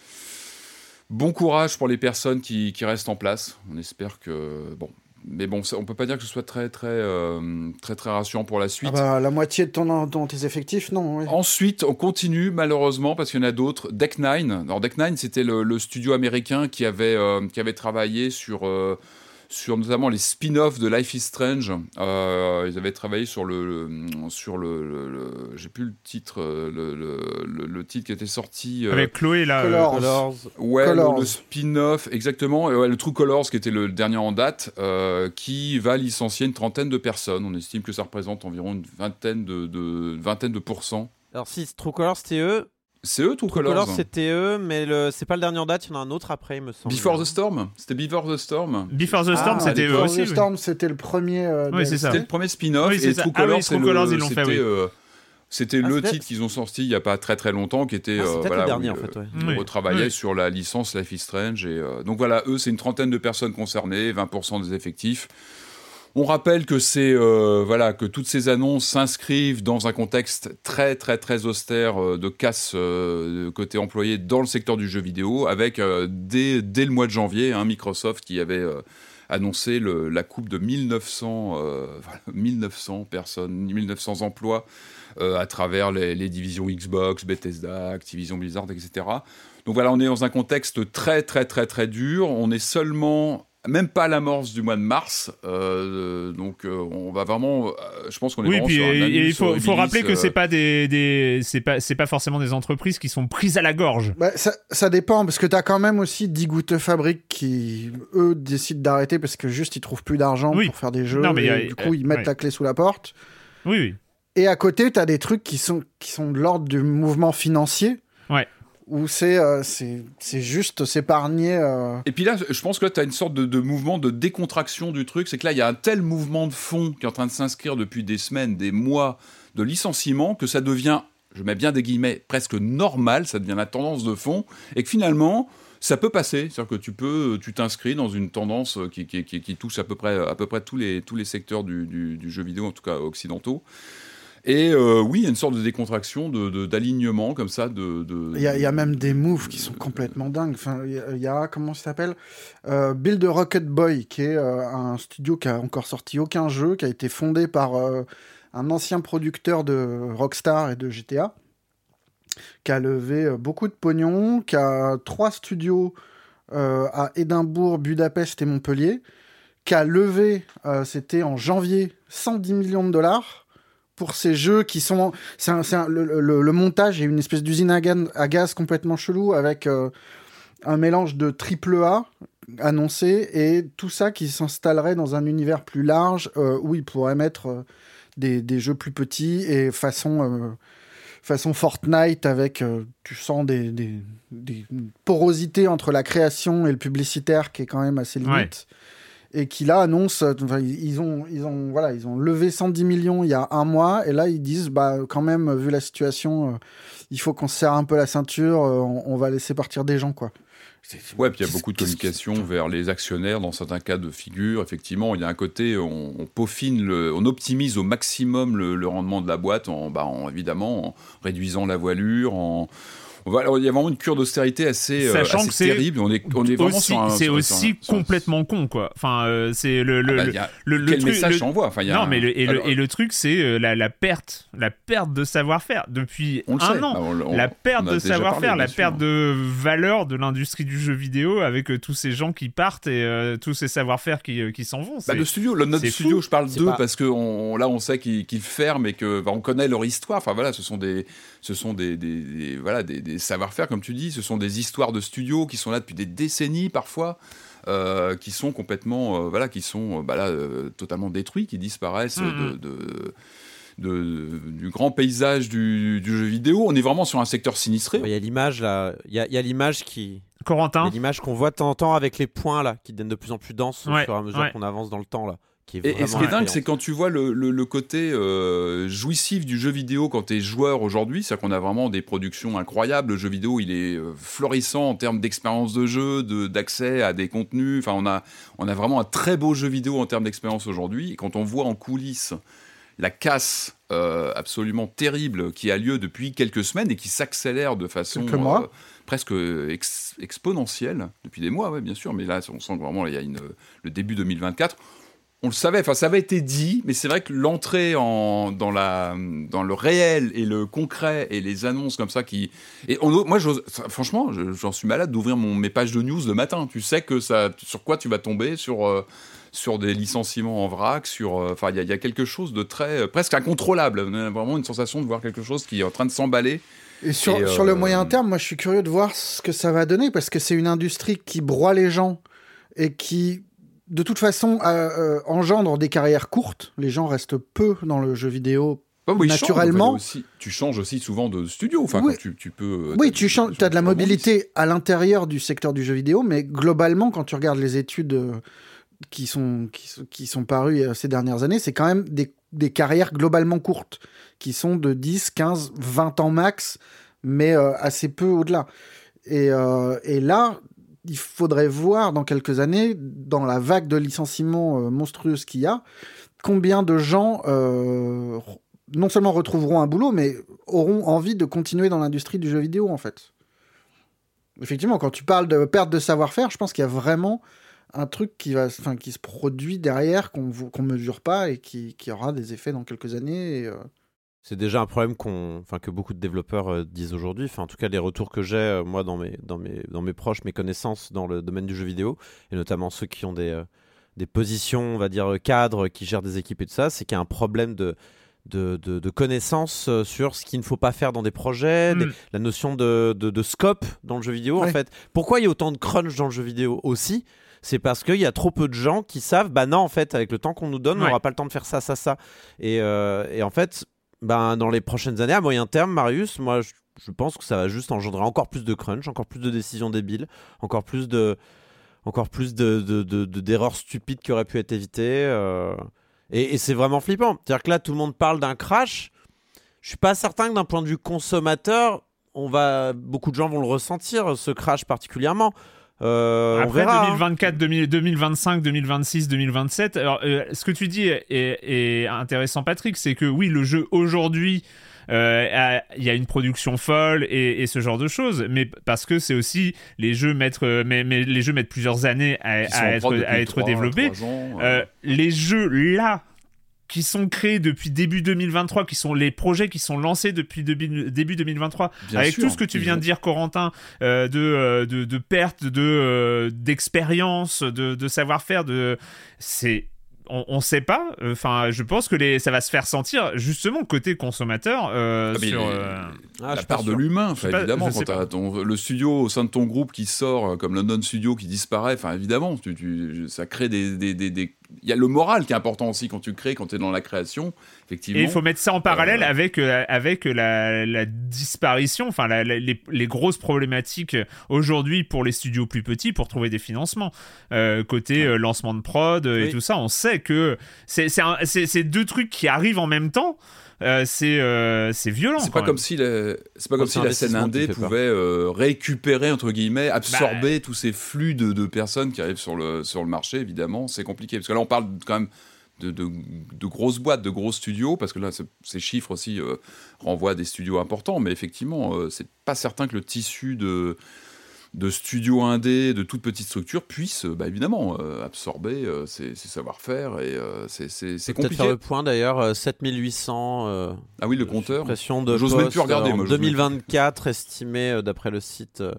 [SPEAKER 3] Bon courage pour les personnes qui, qui restent en place. On espère que bon, mais bon, ça- on peut pas dire que ce soit très très euh, très très rassurant pour la suite.
[SPEAKER 4] Ah bah, la moitié de ton, ton- tes effectifs, non. oui.
[SPEAKER 3] Ensuite, on continue malheureusement parce qu'il y en a d'autres. Deck Nine. Alors Deck Nine, c'était le, le studio américain qui avait euh, qui avait travaillé sur euh, sur notamment les spin-offs de Life is Strange. Euh, ils avaient travaillé sur le, le- sur le, le- le- j'ai plus le titre euh, le, le- le- le titre qui était sorti. euh,
[SPEAKER 1] Avec Chloé là. euh,
[SPEAKER 4] Color.
[SPEAKER 2] Colors.
[SPEAKER 3] Ouais,
[SPEAKER 4] Colors.
[SPEAKER 3] le, le spin-off, exactement. Et ouais, le True Colors, qui était le dernier en date, euh, qui va licencier une trentaine de personnes. On estime que ça représente environ une vingtaine de, de- vingtaine de pourcents.
[SPEAKER 2] Alors si True Colors c'était eux,
[SPEAKER 3] C'est eux, True,
[SPEAKER 2] True
[SPEAKER 3] Colors,
[SPEAKER 2] Colors c'était eux, mais le... c'est pas le dernier en date, il y en a un autre après, il me semble.
[SPEAKER 3] Before the Storm C'était Before the Storm
[SPEAKER 1] Before the Storm,
[SPEAKER 4] Ah,
[SPEAKER 1] c'était eux
[SPEAKER 4] Before
[SPEAKER 1] aussi.
[SPEAKER 4] the
[SPEAKER 1] oui.
[SPEAKER 4] Storm, c'était le premier. euh,
[SPEAKER 1] Oui,
[SPEAKER 4] de-
[SPEAKER 1] c'est ça.
[SPEAKER 3] C'était le premier spin-off.
[SPEAKER 1] Oui, c'est
[SPEAKER 3] et
[SPEAKER 1] ça.
[SPEAKER 3] True
[SPEAKER 1] Ah oui,
[SPEAKER 3] Colors,
[SPEAKER 1] True
[SPEAKER 3] c'est le-
[SPEAKER 1] Colors, ils l'ont fait,
[SPEAKER 3] c'était,
[SPEAKER 1] oui.
[SPEAKER 3] euh, C'était
[SPEAKER 2] Ah,
[SPEAKER 3] le
[SPEAKER 2] c'était-
[SPEAKER 3] titre qu'ils ont sorti il n'y a pas très très longtemps, qui était
[SPEAKER 2] Ah,
[SPEAKER 3] euh, voilà,
[SPEAKER 2] le dernier
[SPEAKER 3] où
[SPEAKER 2] en fait, ouais.
[SPEAKER 3] ils
[SPEAKER 1] Oui.
[SPEAKER 3] retravaillaient
[SPEAKER 1] Oui.
[SPEAKER 3] sur la licence Life is Strange. Et, euh, donc voilà, eux, c'est une trentaine de personnes concernées, 20% des effectifs. On rappelle euh, que toutes ces annonces s'inscrivent dans un contexte très très très austère euh, de casse euh, côté employé dans le secteur du jeu vidéo, avec dès, le mois de janvier hein, Microsoft qui avait annoncé la coupe de 1900 euh, voilà, 1900 personnes, 1900 emplois à travers les, les divisions Xbox, Bethesda, Activision Blizzard, etc. Donc voilà, on est dans un contexte très très très très dur. On est seulement même pas à l'amorce du mois de mars, euh, donc euh, on va vraiment, euh, je pense qu'on est
[SPEAKER 1] Oui,
[SPEAKER 3] vraiment
[SPEAKER 1] puis
[SPEAKER 3] sur un
[SPEAKER 1] et- il faut, rappeler que
[SPEAKER 3] euh,
[SPEAKER 1] c'est pas des, des c'est pas c'est pas forcément des entreprises qui sont prises à la gorge.
[SPEAKER 4] Bah, ça, ça dépend, parce que tu as quand même aussi 10 gouttes fabriques qui, eux, décident d'arrêter parce que juste ils trouvent plus d'argent
[SPEAKER 1] Oui.
[SPEAKER 4] pour faire des jeux.
[SPEAKER 1] Non, mais
[SPEAKER 4] et
[SPEAKER 1] a-
[SPEAKER 4] du coup, ils mettent
[SPEAKER 1] ouais.
[SPEAKER 4] la clé sous la porte.
[SPEAKER 1] Oui, oui.
[SPEAKER 4] Et à côté, tu as des trucs qui sont, qui sont de l'ordre du mouvement financier.
[SPEAKER 1] Ouais.
[SPEAKER 4] Où c'est euh, c'est juste s'épargner. euh,
[SPEAKER 3] Et puis là, je pense que là, tu as une sorte de, mouvement de décontraction du truc. C'est que là, il y a un tel mouvement de fond qui est en train de s'inscrire depuis des semaines, des mois de licenciement, que ça devient, je mets bien des guillemets, presque normal, ça devient la tendance de fond, et que finalement, ça peut passer. C'est-à-dire que tu peux, tu t'inscris dans une tendance qui, touche à peu près, à peu près tous, les, tous les secteurs du jeu vidéo, en tout cas occidentaux. Et euh, oui, il y a une sorte de décontraction, d'alignement comme ça.
[SPEAKER 4] Il y, a- a même des moves qui sont complètement dingues. Enfin, il y a- a, comment ça s'appelle? Euh, Build the Rocket Boy, qui est euh, un studio qui a encore sorti aucun jeu, qui a été fondé par un ancien producteur de Rockstar et de GTA, qui a levé beaucoup de pognon, qui a trois studios à Édimbourg, Budapest et Montpellier, qui a levé, c'était en janvier, 110 millions de dollars pour ces jeux qui sont c'est un- c'est un- le, le- le montage est une espèce d'usine à, gaz complètement chelou avec euh, un mélange de triple A annoncé et tout ça qui s'installerait dans un univers plus large euh, où il pourrait mettre euh, des, des jeux plus petits et façon façon Fortnite avec tu sens des, des, des porosités entre la création et le publicitaire qui est quand même assez limite et qui là annonce enfin, ils ont ils ont voilà ils ont levé 110 millions il y a un mois et là ils disent bah quand même vu la situation euh, il faut qu'on se serre un peu la ceinture euh, on, on va laisser partir des gens quoi
[SPEAKER 3] Ouais, puis il y a beaucoup de communication vers les actionnaires dans certains cas de figure. Effectivement, il y a un côté, on, on peaufine, le- on optimise au maximum le, le rendement de la boîte, en, bah, en- évidemment en réduisant la voilure, en, alors, il y a vraiment une cure d'austérité assez, euh,
[SPEAKER 1] Sachant
[SPEAKER 3] assez
[SPEAKER 1] que c'est
[SPEAKER 3] terrible. On est, on est vraiment
[SPEAKER 1] aussi,
[SPEAKER 3] sur un.
[SPEAKER 1] c'est aussi
[SPEAKER 3] sur un- sur un-
[SPEAKER 1] complètement con, quoi. Enfin, euh, c'est le, le,
[SPEAKER 3] Ah bah,
[SPEAKER 1] le- le- le
[SPEAKER 3] Quel
[SPEAKER 1] truc-
[SPEAKER 3] message
[SPEAKER 1] le-
[SPEAKER 3] ça envoie enfin, il y a
[SPEAKER 1] non,
[SPEAKER 3] un-
[SPEAKER 1] mais le, et,
[SPEAKER 3] alors,
[SPEAKER 1] le, et le truc, c'est euh, la, la perte, la perte de savoir-faire depuis
[SPEAKER 3] on
[SPEAKER 1] un
[SPEAKER 3] sait.
[SPEAKER 1] an.
[SPEAKER 3] Ah, on- on-
[SPEAKER 1] la perte de savoir-faire, la perte de valeur de l'industrie du jeu vidéo avec euh, tous ces gens qui partent et euh, tous ces savoir-faire qui, euh, qui s'en vont.
[SPEAKER 3] Bah, le studio, le, notre studio, je parle d'eux parce que là, on sait qu'ils ferment et que bah, on connaît leur histoire. Enfin voilà, ce sont des, ce sont des, des- des- voilà, des, des savoir-faire comme tu dis. Ce sont des histoires de studios qui sont là depuis des décennies parfois, euh, qui sont complètement, euh, voilà, qui sont euh, bah, là, euh, totalement détruits, qui disparaissent de, de- de- du grand paysage du, du jeu vidéo. On est vraiment sur un secteur sinistré.
[SPEAKER 2] Il y a l'image là, il y a, il y a l'image qui,
[SPEAKER 1] Corentin,
[SPEAKER 2] l'image qu'on voit de temps en temps avec les points là, qui deviennent de plus en plus denses
[SPEAKER 1] Ouais,
[SPEAKER 2] au fur et à mesure
[SPEAKER 1] ouais.
[SPEAKER 2] qu'on avance dans le temps là. Qui est
[SPEAKER 3] Et, ce qui est dingue, c'est quand tu vois le, le- le côté euh, jouissif du jeu vidéo quand tu es joueur aujourd'hui, c'est-à-dire qu'on a vraiment des productions incroyables. Le jeu vidéo, il est euh, florissant en termes d'expérience de jeu, de- d'accès à des contenus. Enfin, on a, on a vraiment un très beau jeu vidéo en termes d'expérience aujourd'hui. Et quand on voit en coulisses la casse euh, absolument terrible qui a lieu depuis quelques semaines et qui s'accélère de façon
[SPEAKER 4] mois.
[SPEAKER 3] euh, presque ex- exponentielle depuis des mois, ouais, bien sûr. Mais là, on sent que vraiment il y a une, le début 2024 on le savait, enfin ça avait été dit, mais c'est vrai que l'entrée en, dans, la, dans le réel et le concret et les annonces comme ça qui... Et on- moi, franchement, je- j'en suis malade d'ouvrir mon- mes pages de news le matin. Tu sais que ça, sur quoi tu vas tomber, sur, euh, sur des licenciements en vrac, sur... euh, Enfin, il y, a- il y a quelque chose de très... euh, presque incontrôlable. On a vraiment une sensation de voir quelque chose qui est en train de s'emballer.
[SPEAKER 4] Et sur,
[SPEAKER 3] Et,
[SPEAKER 4] sur le moyen terme, moi je suis curieux de voir ce que ça va donner parce que c'est une industrie qui broie les gens et qui, de toute façon, euh, euh, engendre des carrières courtes. Les gens restent peu dans le jeu vidéo.
[SPEAKER 3] Ah oui, change,
[SPEAKER 4] Naturellement.
[SPEAKER 3] aussi- tu changes aussi souvent de studio. Enfin,
[SPEAKER 4] Oui.
[SPEAKER 3] quand tu, tu peux...
[SPEAKER 4] Oui,
[SPEAKER 3] t'as-
[SPEAKER 4] tu changes, as de la mobilité à l'intérieur du secteur du jeu vidéo, mais globalement, quand tu regardes les études euh, qui sont, qui, sont- qui sont parues euh, ces dernières années, c'est quand même des, des carrières globalement courtes, qui sont de 10, 15, 20 ans max, mais euh, assez peu au-delà. Et, euh, et là, il faudrait voir dans quelques années, dans la vague de licenciements euh, monstrueuse qu'il y a, combien de gens euh, non seulement retrouveront un boulot, mais auront envie de continuer dans l'industrie du jeu vidéo, en fait. Effectivement, quand tu parles de perte de savoir-faire, je pense qu'il y a vraiment un truc qui, va, qui se produit derrière, qu'on ne mesure pas et qui, aura des effets dans quelques années. euh,
[SPEAKER 2] C'est déjà un problème qu'on, enfin, que beaucoup de développeurs euh, disent aujourd'hui. Enfin, en tout cas, les retours que j'ai, euh, moi, dans mes, dans, mes, dans mes proches, mes connaissances dans le domaine du jeu vidéo, et notamment ceux qui ont des, euh, des positions, on va dire, cadres, qui gèrent des équipes et tout ça, c'est qu'il y a un problème de, de, de, de connaissances sur ce qu'il ne faut pas faire dans des projets, des-
[SPEAKER 1] Mm.
[SPEAKER 2] la notion de, de, de scope dans le jeu vidéo, en fait. Pourquoi il y a autant de crunch dans le jeu vidéo aussi? C'est parce qu'il y a trop peu de gens qui savent, bah non, en fait, avec le temps qu'on nous donne, on n'aura pas le temps de faire ça, ça, ça. Et, euh, et en fait, ben, dans les prochaines années, à moyen terme, Marius, moi, je, pense que ça va juste engendrer encore plus de crunch, encore plus de décisions débiles, encore plus de, encore plus de, de- de- de- d'erreurs stupides qui auraient pu être évitées. euh. Et, et c'est vraiment flippant. C'est-à-dire que là, tout le monde parle d'un crash. Je suis pas certain que d'un point de vue consommateur, on va, beaucoup de gens vont le ressentir, ce crash particulièrement. Euh, on
[SPEAKER 1] Après
[SPEAKER 2] verra. hein.
[SPEAKER 1] 2024, 2000 2025, 2026, 2027. Alors, euh, ce que tu dis est, est intéressant, Patrick, c'est que oui, le jeu aujourd'hui. euh, a- Il y a une production folle et, et ce genre de choses, mais parce que c'est aussi les jeux mettent, mais, mais les jeux mettent plusieurs années à, être, à être développés.
[SPEAKER 3] ans,
[SPEAKER 1] Euh, les jeux là qui sont créés depuis début 2023, qui sont les projets qui sont lancés depuis début, début 2023,
[SPEAKER 3] Bien
[SPEAKER 1] avec
[SPEAKER 3] sûr,
[SPEAKER 1] tout ce que tu viens de dire, Corentin, euh, de, euh, de, de perte de euh, d'expérience, de, de savoir-faire, de c'est on, on sait pas. Enfin, je pense que les ça va se faire sentir justement côté consommateur euh,
[SPEAKER 3] Ah,
[SPEAKER 1] sur.
[SPEAKER 3] les-
[SPEAKER 1] euh,
[SPEAKER 2] Ah,
[SPEAKER 3] la part de l'humain,
[SPEAKER 1] pas,
[SPEAKER 3] évidemment, quand ton- le studio au sein de ton groupe qui sort, comme London Studio qui disparaît, enfin évidemment, tu, tu- ça crée des, des, des- des- Il y a le moral qui est important aussi quand tu crées, quand tu es dans la création, effectivement.
[SPEAKER 1] Et il faut mettre ça en parallèle
[SPEAKER 3] Euh,
[SPEAKER 1] avec, euh, avec la, la disparition, enfin la- la- les, les grosses problématiques aujourd'hui pour les studios plus petits pour trouver des financements. Euh, côté lancement de prod et tout ça, on sait que c'est deux trucs qui arrivent en même temps. Euh, c'est euh, c'est violent.
[SPEAKER 3] C'est pas comme si la, c'est pas comme
[SPEAKER 2] C'est
[SPEAKER 3] si
[SPEAKER 2] un
[SPEAKER 3] la scène indé pouvait euh, récupérer entre guillemets,
[SPEAKER 1] Bah,
[SPEAKER 3] absorber tous ces flux de, de personnes qui arrivent sur le sur le marché. Évidemment, c'est compliqué parce que là on parle quand même de, de, de grosses boîtes, de gros studios, parce que là, ce- ces chiffres aussi euh, renvoient à des studios importants, mais effectivement, euh, c'est pas certain que le tissu de, de studios indés, de toutes petites structures, puisse euh, bah, évidemment euh, absorber euh, ces, ces savoir-faire, et euh, c'est- c'est
[SPEAKER 2] Peut-être
[SPEAKER 3] compliqué.
[SPEAKER 2] faire le point d'ailleurs, euh, 7800 euh,
[SPEAKER 3] Ah oui, le compteur.
[SPEAKER 2] de
[SPEAKER 3] J'ose même plus regarder,
[SPEAKER 2] en
[SPEAKER 3] moi, j'ose même plus.
[SPEAKER 2] 2024 estimé euh, d'après le site euh,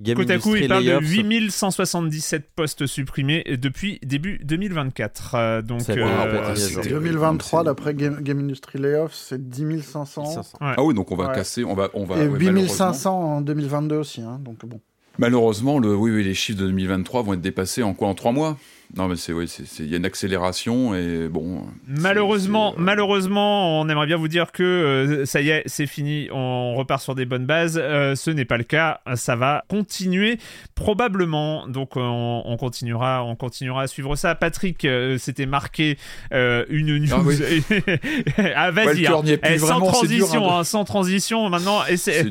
[SPEAKER 2] Game
[SPEAKER 1] Côte à coup,
[SPEAKER 2] Industry
[SPEAKER 1] il parle de
[SPEAKER 2] Layoffs.
[SPEAKER 1] 8177 postes supprimés depuis début 2024. Euh, donc, euh, c'est-
[SPEAKER 3] terrible,
[SPEAKER 4] 2023,
[SPEAKER 3] c'est-
[SPEAKER 4] d'après Game, Game Industry Layoffs, c'est 10 500.
[SPEAKER 2] 1500.
[SPEAKER 1] ouais.
[SPEAKER 3] Ah oui, donc on va
[SPEAKER 4] Ouais.
[SPEAKER 3] casser, on va, on va.
[SPEAKER 4] Et
[SPEAKER 3] ouais,
[SPEAKER 4] 8500 en 2022 aussi. Hein, donc bon.
[SPEAKER 3] Malheureusement, le, oui, oui, les chiffres de 2023 vont être dépassés en quoi En trois mois? Non, mais c'est, oui, il y a une accélération et bon.
[SPEAKER 1] Malheureusement,
[SPEAKER 3] euh,
[SPEAKER 1] malheureusement, on aimerait bien vous dire que euh, ça y est, c'est fini, on repart sur des bonnes bases. Euh, ce n'est pas le cas, ça va continuer probablement. Donc on, on continuera, on continuera à suivre ça. Patrick, euh, c'était marqué une news.
[SPEAKER 3] Ah oui.
[SPEAKER 1] ah vas-y,
[SPEAKER 3] le
[SPEAKER 1] hein. Eh, sans
[SPEAKER 3] vraiment, c'est dur,
[SPEAKER 1] transition,
[SPEAKER 3] hein, de-
[SPEAKER 1] hein, sans transition. Maintenant,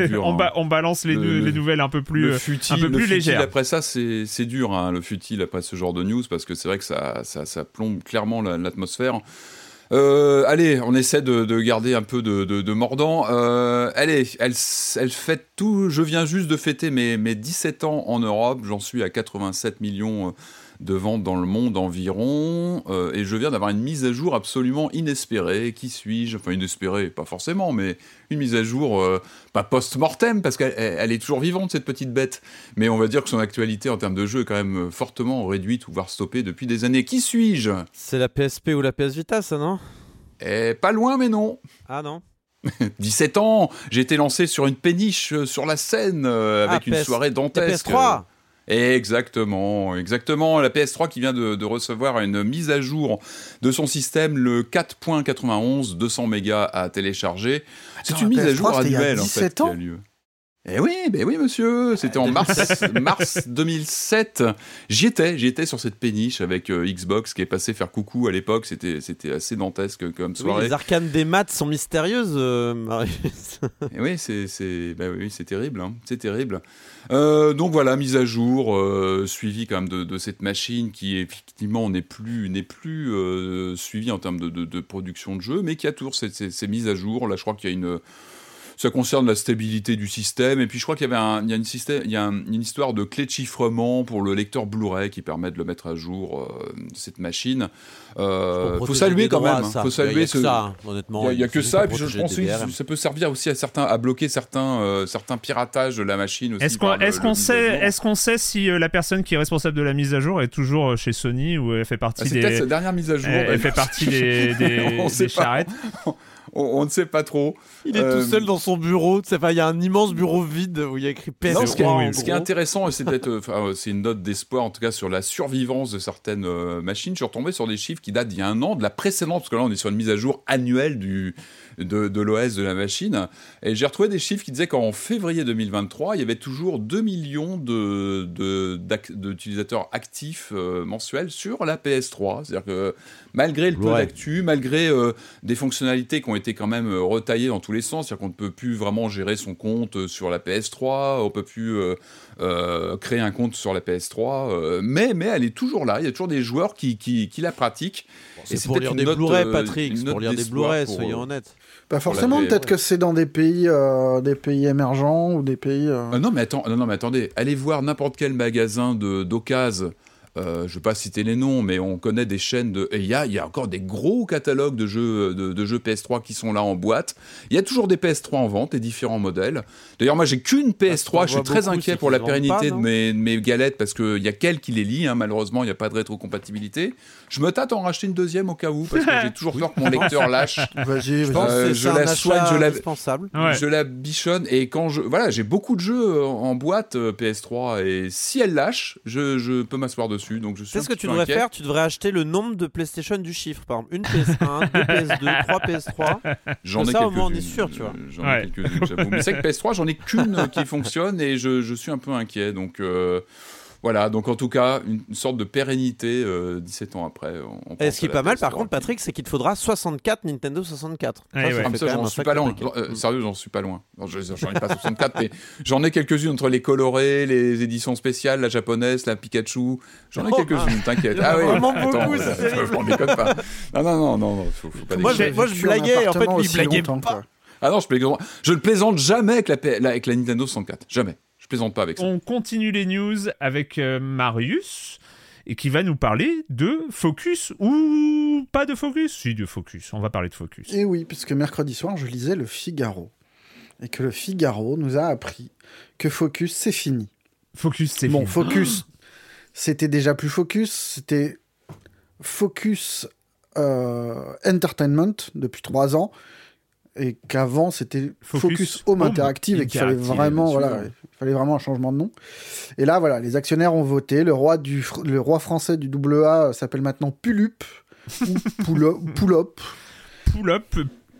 [SPEAKER 3] dur,
[SPEAKER 1] on, ba- on balance les,
[SPEAKER 3] Le-
[SPEAKER 1] nou-
[SPEAKER 3] le-
[SPEAKER 1] les nouvelles un peu plus.
[SPEAKER 3] le futile,
[SPEAKER 1] un peu
[SPEAKER 3] le
[SPEAKER 1] plus
[SPEAKER 3] futile
[SPEAKER 1] légères.
[SPEAKER 3] après ça, c'est, dur, le futile après ce genre de news, parce que c'est vrai que ça, ça, plombe clairement la- l'atmosphère. Euh, allez, on essaie de, de garder un peu de, mordant. Euh, allez, elle, elle fête tout. Je viens juste de fêter mes, mes 17 ans en Europe. J'en suis à 87 millions euh, de ventes dans le monde environ. Euh, et je viens d'avoir une mise à jour absolument inespérée. Qui suis-je? Enfin, inespérée, pas forcément, mais une mise à jour, euh, pas post-mortem, parce qu'elle elle- elle est toujours vivante, cette petite bête. Mais on va dire que son actualité en termes de jeu est quand même euh, fortement réduite ou voire stoppée depuis des années. Qui suis-je?
[SPEAKER 2] C'est la PSP ou la PS Vita, ça, non?
[SPEAKER 3] Eh, Pas loin, mais non.
[SPEAKER 2] Ah non
[SPEAKER 3] 17 ans, j'ai été lancé sur une péniche sur la scène euh, avec
[SPEAKER 2] Ah,
[SPEAKER 3] une soirée dantesque.
[SPEAKER 2] PS3
[SPEAKER 3] Exactement, exactement. La PS3 qui vient de, de recevoir une mise à jour de son système, le 4.91, 200 mégas à télécharger. C'est une mise à jour
[SPEAKER 4] PS3, c'était il y a
[SPEAKER 3] annuelle en fait
[SPEAKER 4] 17
[SPEAKER 3] qui a lieu. Eh oui, ben oui, monsieur, c'était en mars, mars 2007. J'y étais, j'y étais sur cette péniche avec euh, Xbox qui est passé faire coucou à l'époque. C'était, c'était assez dantesque comme
[SPEAKER 2] Oui,
[SPEAKER 3] soirée.
[SPEAKER 2] les arcanes des maths sont mystérieuses, euh, Marius.
[SPEAKER 3] Et oui, c'est c'est bah oui, c'est terrible, hein, c'est terrible. Euh, donc voilà, mise à jour, euh, suivi quand même de, de cette machine qui effectivement n'est plus n'est plus euh, suivie en termes de, de- de production de jeu, mais qui a toujours ces, ces- ces mises à jour. Là, je crois qu'il y a une ça concerne la stabilité du système. Et puis, je crois qu'il y avait un, il y a une, système, il y a un- une histoire de clé de chiffrement pour le lecteur Blu-ray qui permet de le mettre à jour, euh, cette machine. Euh, faut saluer quand
[SPEAKER 2] droits,
[SPEAKER 3] même. hein.
[SPEAKER 2] ça.
[SPEAKER 3] Faut saluer
[SPEAKER 2] a que
[SPEAKER 3] ce,
[SPEAKER 2] ça, hein, honnêtement.
[SPEAKER 3] il n'y a, que
[SPEAKER 2] C'est
[SPEAKER 3] ça, et puis je pense que ça peut servir aussi à certains à bloquer certains euh, certains piratages de la machine.
[SPEAKER 1] Est-ce qu'on sait, qu'on si euh, la personne qui est responsable de la mise à jour est toujours chez Sony ou elle fait partie
[SPEAKER 3] Ah, c'est
[SPEAKER 1] des
[SPEAKER 3] peut-être sa dernière mise à jour.
[SPEAKER 1] elle, fait partie des, des,
[SPEAKER 3] On
[SPEAKER 1] des
[SPEAKER 3] sait pas.
[SPEAKER 1] charrettes.
[SPEAKER 3] on, on ne sait pas trop.
[SPEAKER 2] Il est
[SPEAKER 3] Euh,
[SPEAKER 2] tout seul dans son bureau. Il y a un immense bureau vide où il y a écrit PS3.
[SPEAKER 3] Non, ce, qui est,
[SPEAKER 2] en
[SPEAKER 3] ce qui est
[SPEAKER 2] gros.
[SPEAKER 3] intéressant, c'est euh, enfin, euh, c'est une note d'espoir en tout cas sur la survivance de certaines euh, machines. Je suis retombé sur des chiffres qui datent d'il y a un an, de la précédente, parce que là on est sur une mise à jour annuelle du, de, de l'OS de la machine. Et j'ai retrouvé des chiffres qui disaient qu'en février 2023, il y avait toujours 2 millions de, de- d'ac- d'utilisateurs actifs euh, mensuels sur la PS3. C'est-à-dire que malgré le peu
[SPEAKER 2] Ouais.
[SPEAKER 3] d'actu, malgré euh, des fonctionnalités qui ont été quand même euh, retaillées dans tous les sens, c'est-à-dire qu'on ne peut plus vraiment gérer son compte sur la PS3, on peut plus euh, créer un compte sur la PS3, euh, mais, mais elle est toujours là, il y a toujours des joueurs qui, qui, qui la pratiquent. Et
[SPEAKER 2] C'est pour lire des Blu-ray, Patrick. pour lire des Blu-ray, soyons honnêtes.
[SPEAKER 4] Bah forcément, peut-être
[SPEAKER 3] ouais.
[SPEAKER 4] que c'est dans des pays, euh, des pays émergents ou des pays. euh,
[SPEAKER 3] Ah non, mais attends, non, non, mais attendez, allez voir n'importe quel magasin de d'occasion. Euh, je vais pas citer les noms, mais on connaît des chaînes de. Et il y a, il y a encore des gros catalogues de jeux, de, de jeux PS3 qui sont là en boîte. Il y a toujours des PS3 en vente, des différents modèles. D'ailleurs, moi, j'ai qu'une PS3.
[SPEAKER 2] qu'on
[SPEAKER 3] je suis très inquiet pour la pérennité
[SPEAKER 2] pas,
[SPEAKER 3] de, mes, de mes galettes parce qu'il y a qu'elle qui les lit. hein. Malheureusement, il n'y a pas de rétrocompatibilité. Je me tâte à en racheter une deuxième au cas où parce que j'ai toujours peur que mon lecteur lâche.
[SPEAKER 4] Vas-y,
[SPEAKER 2] Je
[SPEAKER 4] vas-y.
[SPEAKER 2] pense
[SPEAKER 3] Euh, je la soigne, je la-
[SPEAKER 2] indispensable.
[SPEAKER 1] Ouais.
[SPEAKER 3] Je la bichonne et quand je voilà j'ai beaucoup de jeux en en boîte euh, PS3 et si elle lâche je, je peux m'asseoir dessus donc je suis
[SPEAKER 2] C'est ce que tu devrais
[SPEAKER 3] inquiet.
[SPEAKER 2] faire? Tu devrais acheter le nombre de PlayStation du chiffre. Par exemple, une PS1, deux PS2, trois PS3.
[SPEAKER 3] J'en ai
[SPEAKER 2] ça, au moins, on est sûr, tu vois.
[SPEAKER 3] J'en
[SPEAKER 1] Ouais.
[SPEAKER 3] ai quelques-unes, j'avoue. Mais c'est que PS3, j'en ai qu'une euh, qui fonctionne et je, je suis un peu inquiet. Donc, euh, Voilà, donc en tout cas, une, une sorte de pérennité euh, 17 ans après. on- on
[SPEAKER 2] Et ce qui est pas mal,
[SPEAKER 3] PS3
[SPEAKER 2] par contre, Patrick, c'est qu'il te faudra 64 Nintendo 64.
[SPEAKER 1] Ouais,
[SPEAKER 2] Ça,
[SPEAKER 1] ouais.
[SPEAKER 2] ça
[SPEAKER 3] Ah, mais
[SPEAKER 2] fait
[SPEAKER 3] ça,
[SPEAKER 2] quand même
[SPEAKER 3] j'en suis pas loin.
[SPEAKER 2] paquet.
[SPEAKER 3] Euh, sérieux, j'en suis pas loin. Je- J'en ai pas 64, mais j'en ai quelques-unes entre les colorés, les éditions spéciales, la japonaise, la Pikachu. J'en ai
[SPEAKER 2] Oh,
[SPEAKER 3] quelques-unes, t'inquiète. Ah oui,
[SPEAKER 2] Vraiment
[SPEAKER 3] attends,
[SPEAKER 2] beaucoup,
[SPEAKER 3] euh,
[SPEAKER 2] c'est terrible.
[SPEAKER 3] on déconne pas. Non, non, non, non, non, faut, faut pas
[SPEAKER 2] Moi, je- je blaguais, en fait, il blaguait pas.
[SPEAKER 3] Ah non, je plaisante. Je ne plaisante jamais la- avec la Nintendo 64. Jamais. Je plaisante pas avec ça.
[SPEAKER 1] On continue les news avec euh, Marius et qui va nous parler de Focus ou pas de Focus Si, de Focus. On va parler de Focus.
[SPEAKER 4] Et oui, puisque mercredi soir, je lisais le Figaro. Et que le Figaro nous a appris que Focus, c'est fini.
[SPEAKER 1] Focus, c'est
[SPEAKER 4] Bon,
[SPEAKER 1] fini.
[SPEAKER 4] Focus, c'était déjà plus Focus, c'était Focus euh, Entertainment depuis trois ans. Et qu'avant, c'était
[SPEAKER 1] Focus
[SPEAKER 4] Focus, Home
[SPEAKER 1] Home
[SPEAKER 4] Interactive et qu'il fallait vraiment, voilà, il fallait vraiment un changement de nom. Et là, voilà, les actionnaires ont voté. Le roi, du, le roi français du AA s'appelle maintenant Pulup. ou Pulo- Pulop.
[SPEAKER 1] Pull up,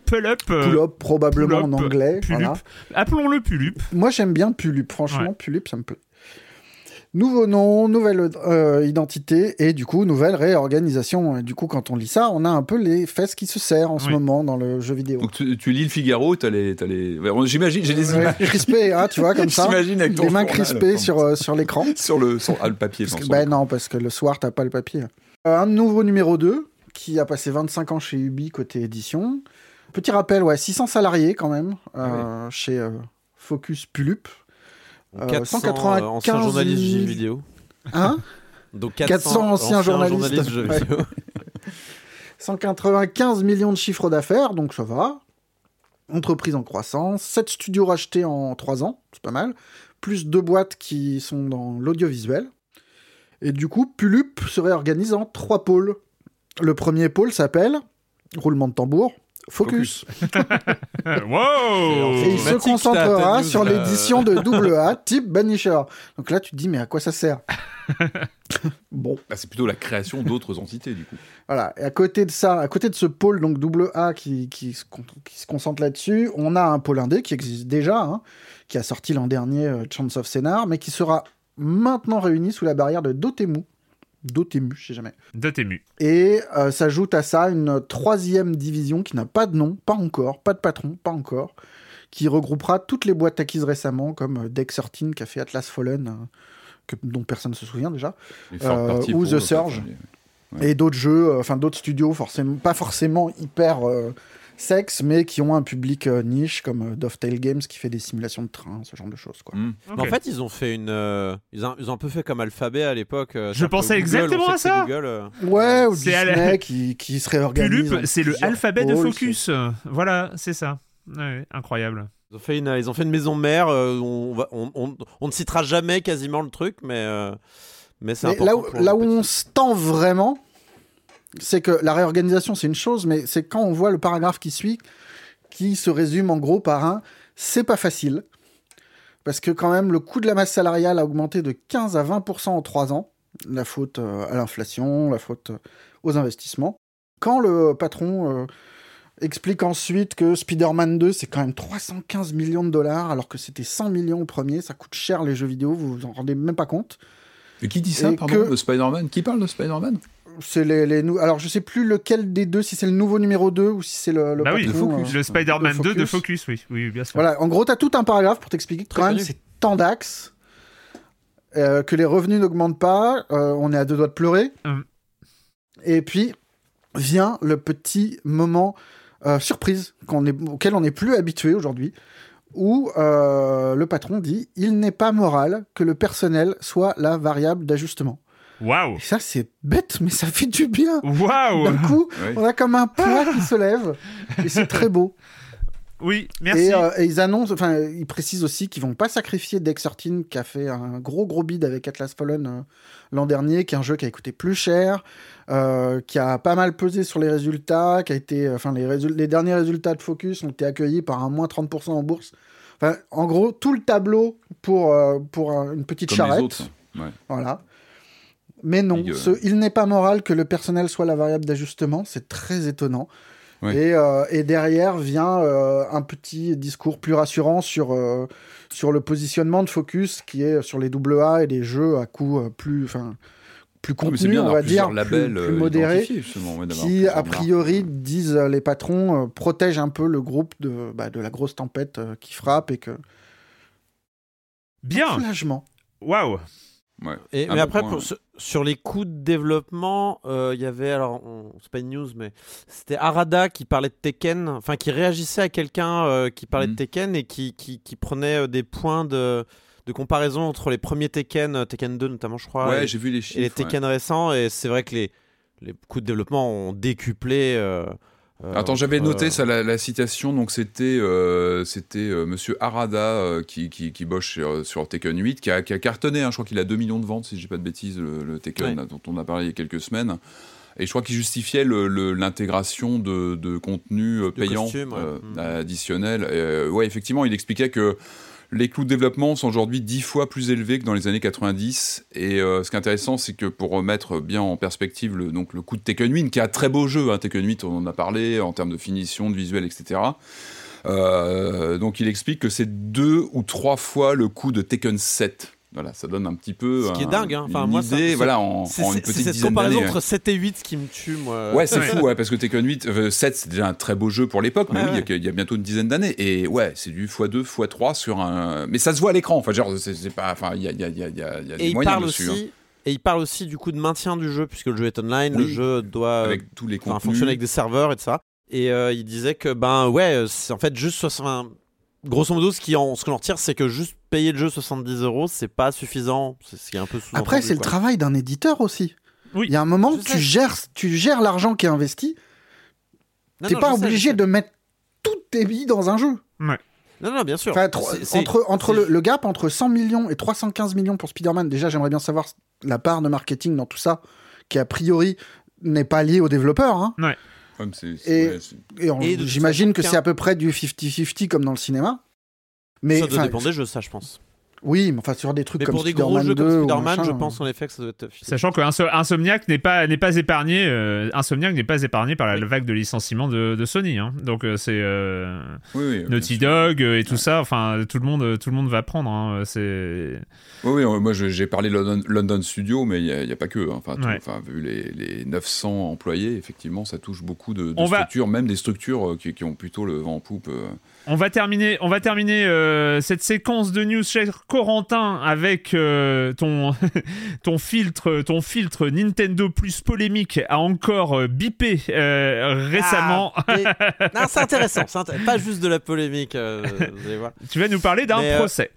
[SPEAKER 1] pull up. euh,
[SPEAKER 4] Pulop, probablement en anglais.
[SPEAKER 1] Pulup.
[SPEAKER 4] voilà.
[SPEAKER 1] Appelons-le Pulup.
[SPEAKER 4] Moi, j'aime bien Pulup. Franchement, Pulup, ça me plaît. Nouveau nom, nouvelle euh, identité et du coup, nouvelle réorganisation. Et du coup, quand on lit ça, on a un peu les fesses qui se serrent en ce moment dans le jeu vidéo.
[SPEAKER 3] Donc tu, tu lis le Figaro, t'as les, t'as les... j'imagine, j'ai des images.
[SPEAKER 4] crispé, hein, tu vois, comme ça.
[SPEAKER 3] J'imagine avec ton
[SPEAKER 4] Les mains crispées sur, euh, sur l'écran.
[SPEAKER 3] sur le, sur, ah, le papier.
[SPEAKER 4] Parce
[SPEAKER 3] non,
[SPEAKER 4] que-
[SPEAKER 3] sur le-
[SPEAKER 4] non, parce que le soir, t'as pas le papier. Euh, un nouveau numéro 2 qui a passé 25 ans chez Ubi côté édition. Petit rappel, ouais, 600 salariés quand même euh, chez Focus Pulup. Euh,
[SPEAKER 2] 400
[SPEAKER 4] 195
[SPEAKER 2] euh, anciens journalistes de jeux vidéo.
[SPEAKER 4] Hein
[SPEAKER 2] Donc
[SPEAKER 4] 400 anciens journalistes.
[SPEAKER 2] de jeux
[SPEAKER 4] Ouais.
[SPEAKER 2] vidéo.
[SPEAKER 4] 195 millions de chiffres d'affaires, donc ça va. Entreprise en croissance, 7 studios rachetés en 3 ans, c'est pas mal. Plus deux boîtes qui sont dans l'audiovisuel. Et du coup, Pulup se réorganise en trois pôles. Le premier pôle s'appelle, roulement de tambour, Focus.
[SPEAKER 1] Euh, wow
[SPEAKER 4] Et il se concentrera sur
[SPEAKER 2] là.
[SPEAKER 4] l'édition de AA type Banisher. Donc là, tu te dis, mais à quoi ça sert Bon.
[SPEAKER 3] Bah, c'est plutôt la création d'autres entités, du coup.
[SPEAKER 4] Voilà. Et à côté de ça, à côté de ce pôle donc double A qui, qui, se, con- qui se concentre là-dessus, on a un pôle indé qui existe déjà, hein, qui a sorti l'an dernier euh, Chance of Scénar, mais qui sera maintenant réuni sous la barrière de Dotemu. Dotemu, je sais jamais.
[SPEAKER 1] Dotemu.
[SPEAKER 4] Et euh, s'ajoute à ça une troisième division qui n'a pas de nom, pas encore, pas de patron, pas encore, qui regroupera toutes les boîtes acquises récemment, comme Deck 13 qui a fait Atlas Fallen, euh, que- dont personne ne se souvient déjà. Euh, ou The Surge.
[SPEAKER 3] Ouais.
[SPEAKER 4] Et d'autres jeux, euh, enfin d'autres studios, forcément, pas forcément hyper sexe, mais qui ont un public euh, niche, comme euh, Dovetail Games qui fait des simulations de train, ce genre de choses. Quoi.
[SPEAKER 3] Hmm.
[SPEAKER 2] Mais En fait, ils ont fait une. euh, ils, ont, ils ont un peu fait comme Alphabet à l'époque. euh,
[SPEAKER 1] Je pensais
[SPEAKER 2] Google,
[SPEAKER 1] exactement
[SPEAKER 2] on sait
[SPEAKER 1] à
[SPEAKER 2] que
[SPEAKER 1] ça.
[SPEAKER 2] Google, euh,
[SPEAKER 4] Ouais, ou
[SPEAKER 1] C'est à la-
[SPEAKER 4] Disney qui, qui se réorganise.
[SPEAKER 1] Pulup,
[SPEAKER 4] en
[SPEAKER 1] c'est le
[SPEAKER 4] plusieurs
[SPEAKER 1] alphabet de
[SPEAKER 4] pôles,
[SPEAKER 1] Focus. Voilà, c'est ça. Ouais, incroyable.
[SPEAKER 2] Ils ont fait une, ils ont fait une maison mère. euh, on, va- on, on- on ne citera jamais quasiment le truc, mais, euh, mais c'est
[SPEAKER 4] Mais
[SPEAKER 2] important.
[SPEAKER 4] là où,
[SPEAKER 2] pour
[SPEAKER 4] là
[SPEAKER 2] le
[SPEAKER 4] où
[SPEAKER 2] petit-
[SPEAKER 4] on se tend vraiment, c'est que la réorganisation, c'est une chose, mais c'est quand on voit le paragraphe qui suit, qui se résume en gros par un c'est pas facile. Parce que quand même, le coût de la masse salariale a augmenté de 15 à 20% en 3 ans. La faute euh, à l'inflation, la faute euh, aux investissements. Quand le patron euh, explique ensuite que Spider-Man 2, c'est quand même 315 millions de dollars, alors que c'était 100 millions au premier, ça coûte cher les jeux vidéo, vous vous en rendez même pas compte.
[SPEAKER 3] Et qui dit ça,
[SPEAKER 4] Et
[SPEAKER 3] pardon,
[SPEAKER 4] que-
[SPEAKER 3] de Spider-Man? Qui parle de Spider-Man?
[SPEAKER 4] C'est les, les nou- Alors, je sais plus lequel des deux, si c'est le nouveau numéro 2 ou si c'est le, le
[SPEAKER 1] bah oui,
[SPEAKER 4] patron,
[SPEAKER 1] le,
[SPEAKER 4] euh,
[SPEAKER 1] Spider-Man
[SPEAKER 4] de
[SPEAKER 1] 2 de
[SPEAKER 4] Focus.
[SPEAKER 1] Focus, oui. Oui, bien sûr.
[SPEAKER 4] Voilà, en gros, tu as tout un paragraphe pour t'expliquer que quand même, c'est tant d'axes, euh, que les revenus n'augmentent pas, euh, on est à deux doigts de pleurer.
[SPEAKER 1] Hum.
[SPEAKER 4] Et puis, vient le petit moment euh, surprise qu'on est, auquel on n'est plus habitué aujourd'hui, où euh, le patron dit « Il n'est pas moral que le personnel soit la variable d'ajustement
[SPEAKER 1] Waouh ».
[SPEAKER 4] Ça, c'est bête, mais ça fait du bien
[SPEAKER 1] Waouh
[SPEAKER 4] d'un coup,
[SPEAKER 3] Ouais.
[SPEAKER 4] on a comme un poids qui se lève, et c'est très beau.
[SPEAKER 1] Oui, merci.
[SPEAKER 4] Et, euh, et ils annoncent, enfin, ils précisent aussi qu'ils vont pas sacrifier Dex 13, qui a fait un gros gros bid avec Atlas Fallen euh, l'an dernier, qui est un jeu qui a coûté plus cher, euh, qui a pas mal pesé sur les résultats, qui a été, enfin, les, résul- les derniers résultats de Focus ont été accueillis par un moins 30% en bourse. Enfin, en gros, tout le tableau pour, euh, pour une petite
[SPEAKER 3] Comme
[SPEAKER 4] charrette.
[SPEAKER 3] les autres. Ouais.
[SPEAKER 4] Voilà. Mais non,
[SPEAKER 3] euh,
[SPEAKER 4] ce- il n'est pas moral que le personnel soit la variable d'ajustement, c'est très étonnant.
[SPEAKER 3] Ouais.
[SPEAKER 4] Et, euh, et derrière vient euh, un petit discours plus rassurant sur, euh, sur le positionnement de Focus qui est sur les AA et les jeux à coût euh, plus, enfin, plus
[SPEAKER 3] Ah,
[SPEAKER 4] contenu,
[SPEAKER 3] bien
[SPEAKER 4] on va dire, plus, plus modéré,
[SPEAKER 3] identifiés, justement, ouais, d'avoir
[SPEAKER 4] qui a priori, disent les patrons, euh, protègent un peu le groupe de, bah, de la grosse tempête euh, qui frappe et que...
[SPEAKER 1] Bien.
[SPEAKER 4] Soulagement.
[SPEAKER 1] Waouh.
[SPEAKER 3] Ouais.
[SPEAKER 2] Et, mais après,
[SPEAKER 3] point,
[SPEAKER 2] pour-
[SPEAKER 3] ouais.
[SPEAKER 2] sur, les coûts de développement, euh, il y avait, alors, on- c'est pas une news, mais c'était Arada qui parlait de Tekken, enfin, qui réagissait à quelqu'un euh, qui parlait
[SPEAKER 3] Mhm.
[SPEAKER 2] de Tekken et qui, qui, qui prenait euh, des points de, de comparaison entre les premiers Tekken, Tekken 2 notamment, je crois,
[SPEAKER 3] Ouais,
[SPEAKER 2] et,
[SPEAKER 3] j'ai vu les chiffres.
[SPEAKER 2] et les
[SPEAKER 3] ouais.
[SPEAKER 2] Tekken récents. Et c'est vrai que les, les coûts de développement ont décuplé. euh,
[SPEAKER 3] Attends, j'avais noté
[SPEAKER 2] euh,
[SPEAKER 3] ça, la, la citation. Donc c'était euh, c'était euh, Monsieur Arada euh, qui, qui, qui bosse sur, sur Tekken 8, qui a, qui a cartonné. hein. je crois qu'il a 2 millions de ventes, si je dis pas de bêtises, le, le Tekken
[SPEAKER 2] Ouais.
[SPEAKER 3] dont on a parlé il y a quelques semaines. Et je crois qu'il justifiait l'intégration de, de contenu euh, payant
[SPEAKER 2] ouais.
[SPEAKER 3] euh,
[SPEAKER 2] Mm.
[SPEAKER 3] additionnel. Et, euh, ouais, effectivement, il expliquait que les coûts de développement sont aujourd'hui 10 fois plus élevés que dans les années 90. Et euh, ce qui est intéressant, c'est que pour remettre bien en perspective le, coût de Tekken 8, qui est un très beau jeu, hein, Tekken 8, on en a parlé en termes de finition, de visuel, etc. Euh, donc il explique que c'est deux ou trois fois le coût de Tekken 7. Voilà, ça donne un petit peu.
[SPEAKER 2] Ce qui est dingue, hein. Enfin,
[SPEAKER 3] une
[SPEAKER 2] moi, ça-
[SPEAKER 3] idée,
[SPEAKER 2] c'est-
[SPEAKER 3] voilà, en,
[SPEAKER 2] C'est
[SPEAKER 3] en une petite
[SPEAKER 2] c'est cette
[SPEAKER 3] dizaine d'années.
[SPEAKER 2] comparaison
[SPEAKER 3] ouais.
[SPEAKER 2] entre 7 et 8 qui me tue, moi.
[SPEAKER 3] Ouais, c'est
[SPEAKER 1] Ouais.
[SPEAKER 3] fou, ouais, parce que Tekken 8, euh, 7, c'est déjà un très beau jeu pour l'époque, mais
[SPEAKER 2] Ouais,
[SPEAKER 3] oui, il y a
[SPEAKER 2] ouais.
[SPEAKER 3] il y, a bientôt une dizaine d'années. Et ouais, c'est du x2, x3 sur un. Mais ça se voit à l'écran, enfin, genre, c'est pas. Enfin, il y a, il y a, il y a, il y a- il y a
[SPEAKER 2] Et
[SPEAKER 3] des
[SPEAKER 2] il
[SPEAKER 3] moyens dessus.
[SPEAKER 2] aussi. Et il parle aussi du coup de maintien du jeu, puisque le jeu est online,
[SPEAKER 3] Oui.
[SPEAKER 2] le jeu doit
[SPEAKER 3] hein,
[SPEAKER 2] euh,
[SPEAKER 3] avec tous les
[SPEAKER 2] fonctionner avec des serveurs et tout ça. Et euh, il disait que, ben ouais, c'est en fait juste 60. Grosso modo, ce qui en, ce qu'on en retire, c'est que juste payer le jeu 70 euros, c'est pas suffisant. C'est ce qui est un peu sous
[SPEAKER 4] Après, c'est le travail d'un éditeur aussi.
[SPEAKER 1] Oui.
[SPEAKER 4] Il y a un moment, tu
[SPEAKER 2] sais.
[SPEAKER 4] gères, tu gères l'argent qui est investi. T'es pas obligé de mettre toutes tes billes dans un jeu.
[SPEAKER 2] Non, non, bien sûr.
[SPEAKER 4] Enfin, entre le, le gap entre 100 millions et 315 millions pour Spider-Man, déjà, j'aimerais bien savoir la part de marketing dans tout ça, qui a priori n'est pas liée aux développeurs. hein. Et-
[SPEAKER 3] ouais, c'est-
[SPEAKER 4] Et on-
[SPEAKER 2] Et de toute
[SPEAKER 4] j'imagine que c'est à peu près du 50-50 comme dans le cinéma. Mais
[SPEAKER 2] ça doit dépendre des jeux, ça, je pense.
[SPEAKER 4] Oui, mais enfin sur des trucs
[SPEAKER 2] Mais
[SPEAKER 4] comme
[SPEAKER 2] pour des gros
[SPEAKER 4] Spider-Man
[SPEAKER 2] jeux
[SPEAKER 4] 2
[SPEAKER 2] comme Spider-Man,
[SPEAKER 4] machin,
[SPEAKER 2] je pense en effet que ça doit être.
[SPEAKER 1] Sachant que Inso- Insomniac n'est pas n'est pas épargné euh, Insomniac n'est pas épargné par la vague de licenciement de, de Sony hein. donc euh, c'est euh,
[SPEAKER 3] Oui, oui, bien
[SPEAKER 1] Naughty. Dog euh, et tout ça enfin tout le monde tout le monde va prendre hein. c'est
[SPEAKER 3] Oui, oui, moi j'ai parlé London, London Studio, mais il n'y a, il y a pas que. hein. Enfin, tout-
[SPEAKER 1] Ouais.
[SPEAKER 3] enfin, vu les, les 900 employés, effectivement, ça touche beaucoup de, de
[SPEAKER 1] On va-
[SPEAKER 3] structures, même des structures qui, qui ont plutôt le vent en poupe.
[SPEAKER 1] On va terminer, on va terminer euh, cette séquence de news, Corentin, avec euh, ton ton filtre, ton filtre Nintendo plus polémique a encore euh, bipé euh, récemment.
[SPEAKER 2] Ah, mais- non, c'est intéressant. Pas juste de la polémique. vous allez voir.
[SPEAKER 1] tu vas nous parler d'un procès.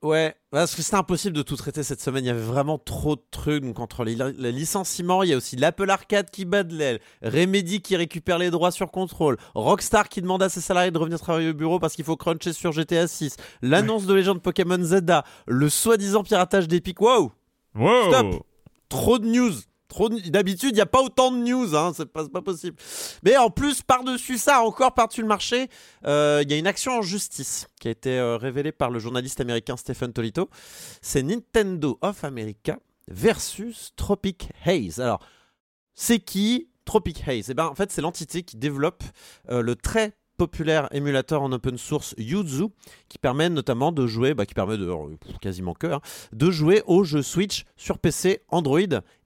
[SPEAKER 2] Ouais, parce que c'était impossible de tout traiter cette semaine. Il y avait vraiment trop de trucs. Donc, entre les, les licenciements, il y a aussi l'Apple Arcade qui bat de l'aile, Remedy qui récupère les droits sur contrôle, Rockstar qui demande à ses salariés de revenir travailler au bureau parce qu'il faut cruncher sur GTA 6, l'annonce de légende Pokémon Zelda, le soi-disant piratage d'Epic. Wow!
[SPEAKER 1] Wow.
[SPEAKER 2] stop. Trop de news. Trop de- D'habitude, il n'y a pas autant de news, hein, c'est pas, pas possible. Mais en plus, par-dessus ça, encore par-dessus le marché, euh, il y a une action en justice qui a été euh, révélée par le journaliste américain Stephen Tolito. C'est Nintendo of America versus Tropic Haze. Alors, c'est qui Tropic Haze? Eh ben, en fait, c'est l'entité qui développe euh, le très populaire émulateur en open source Yuzu, qui permet notamment de jouer, bah, qui permet de quasiment que, hein, de jouer aux jeux Switch sur PC, Android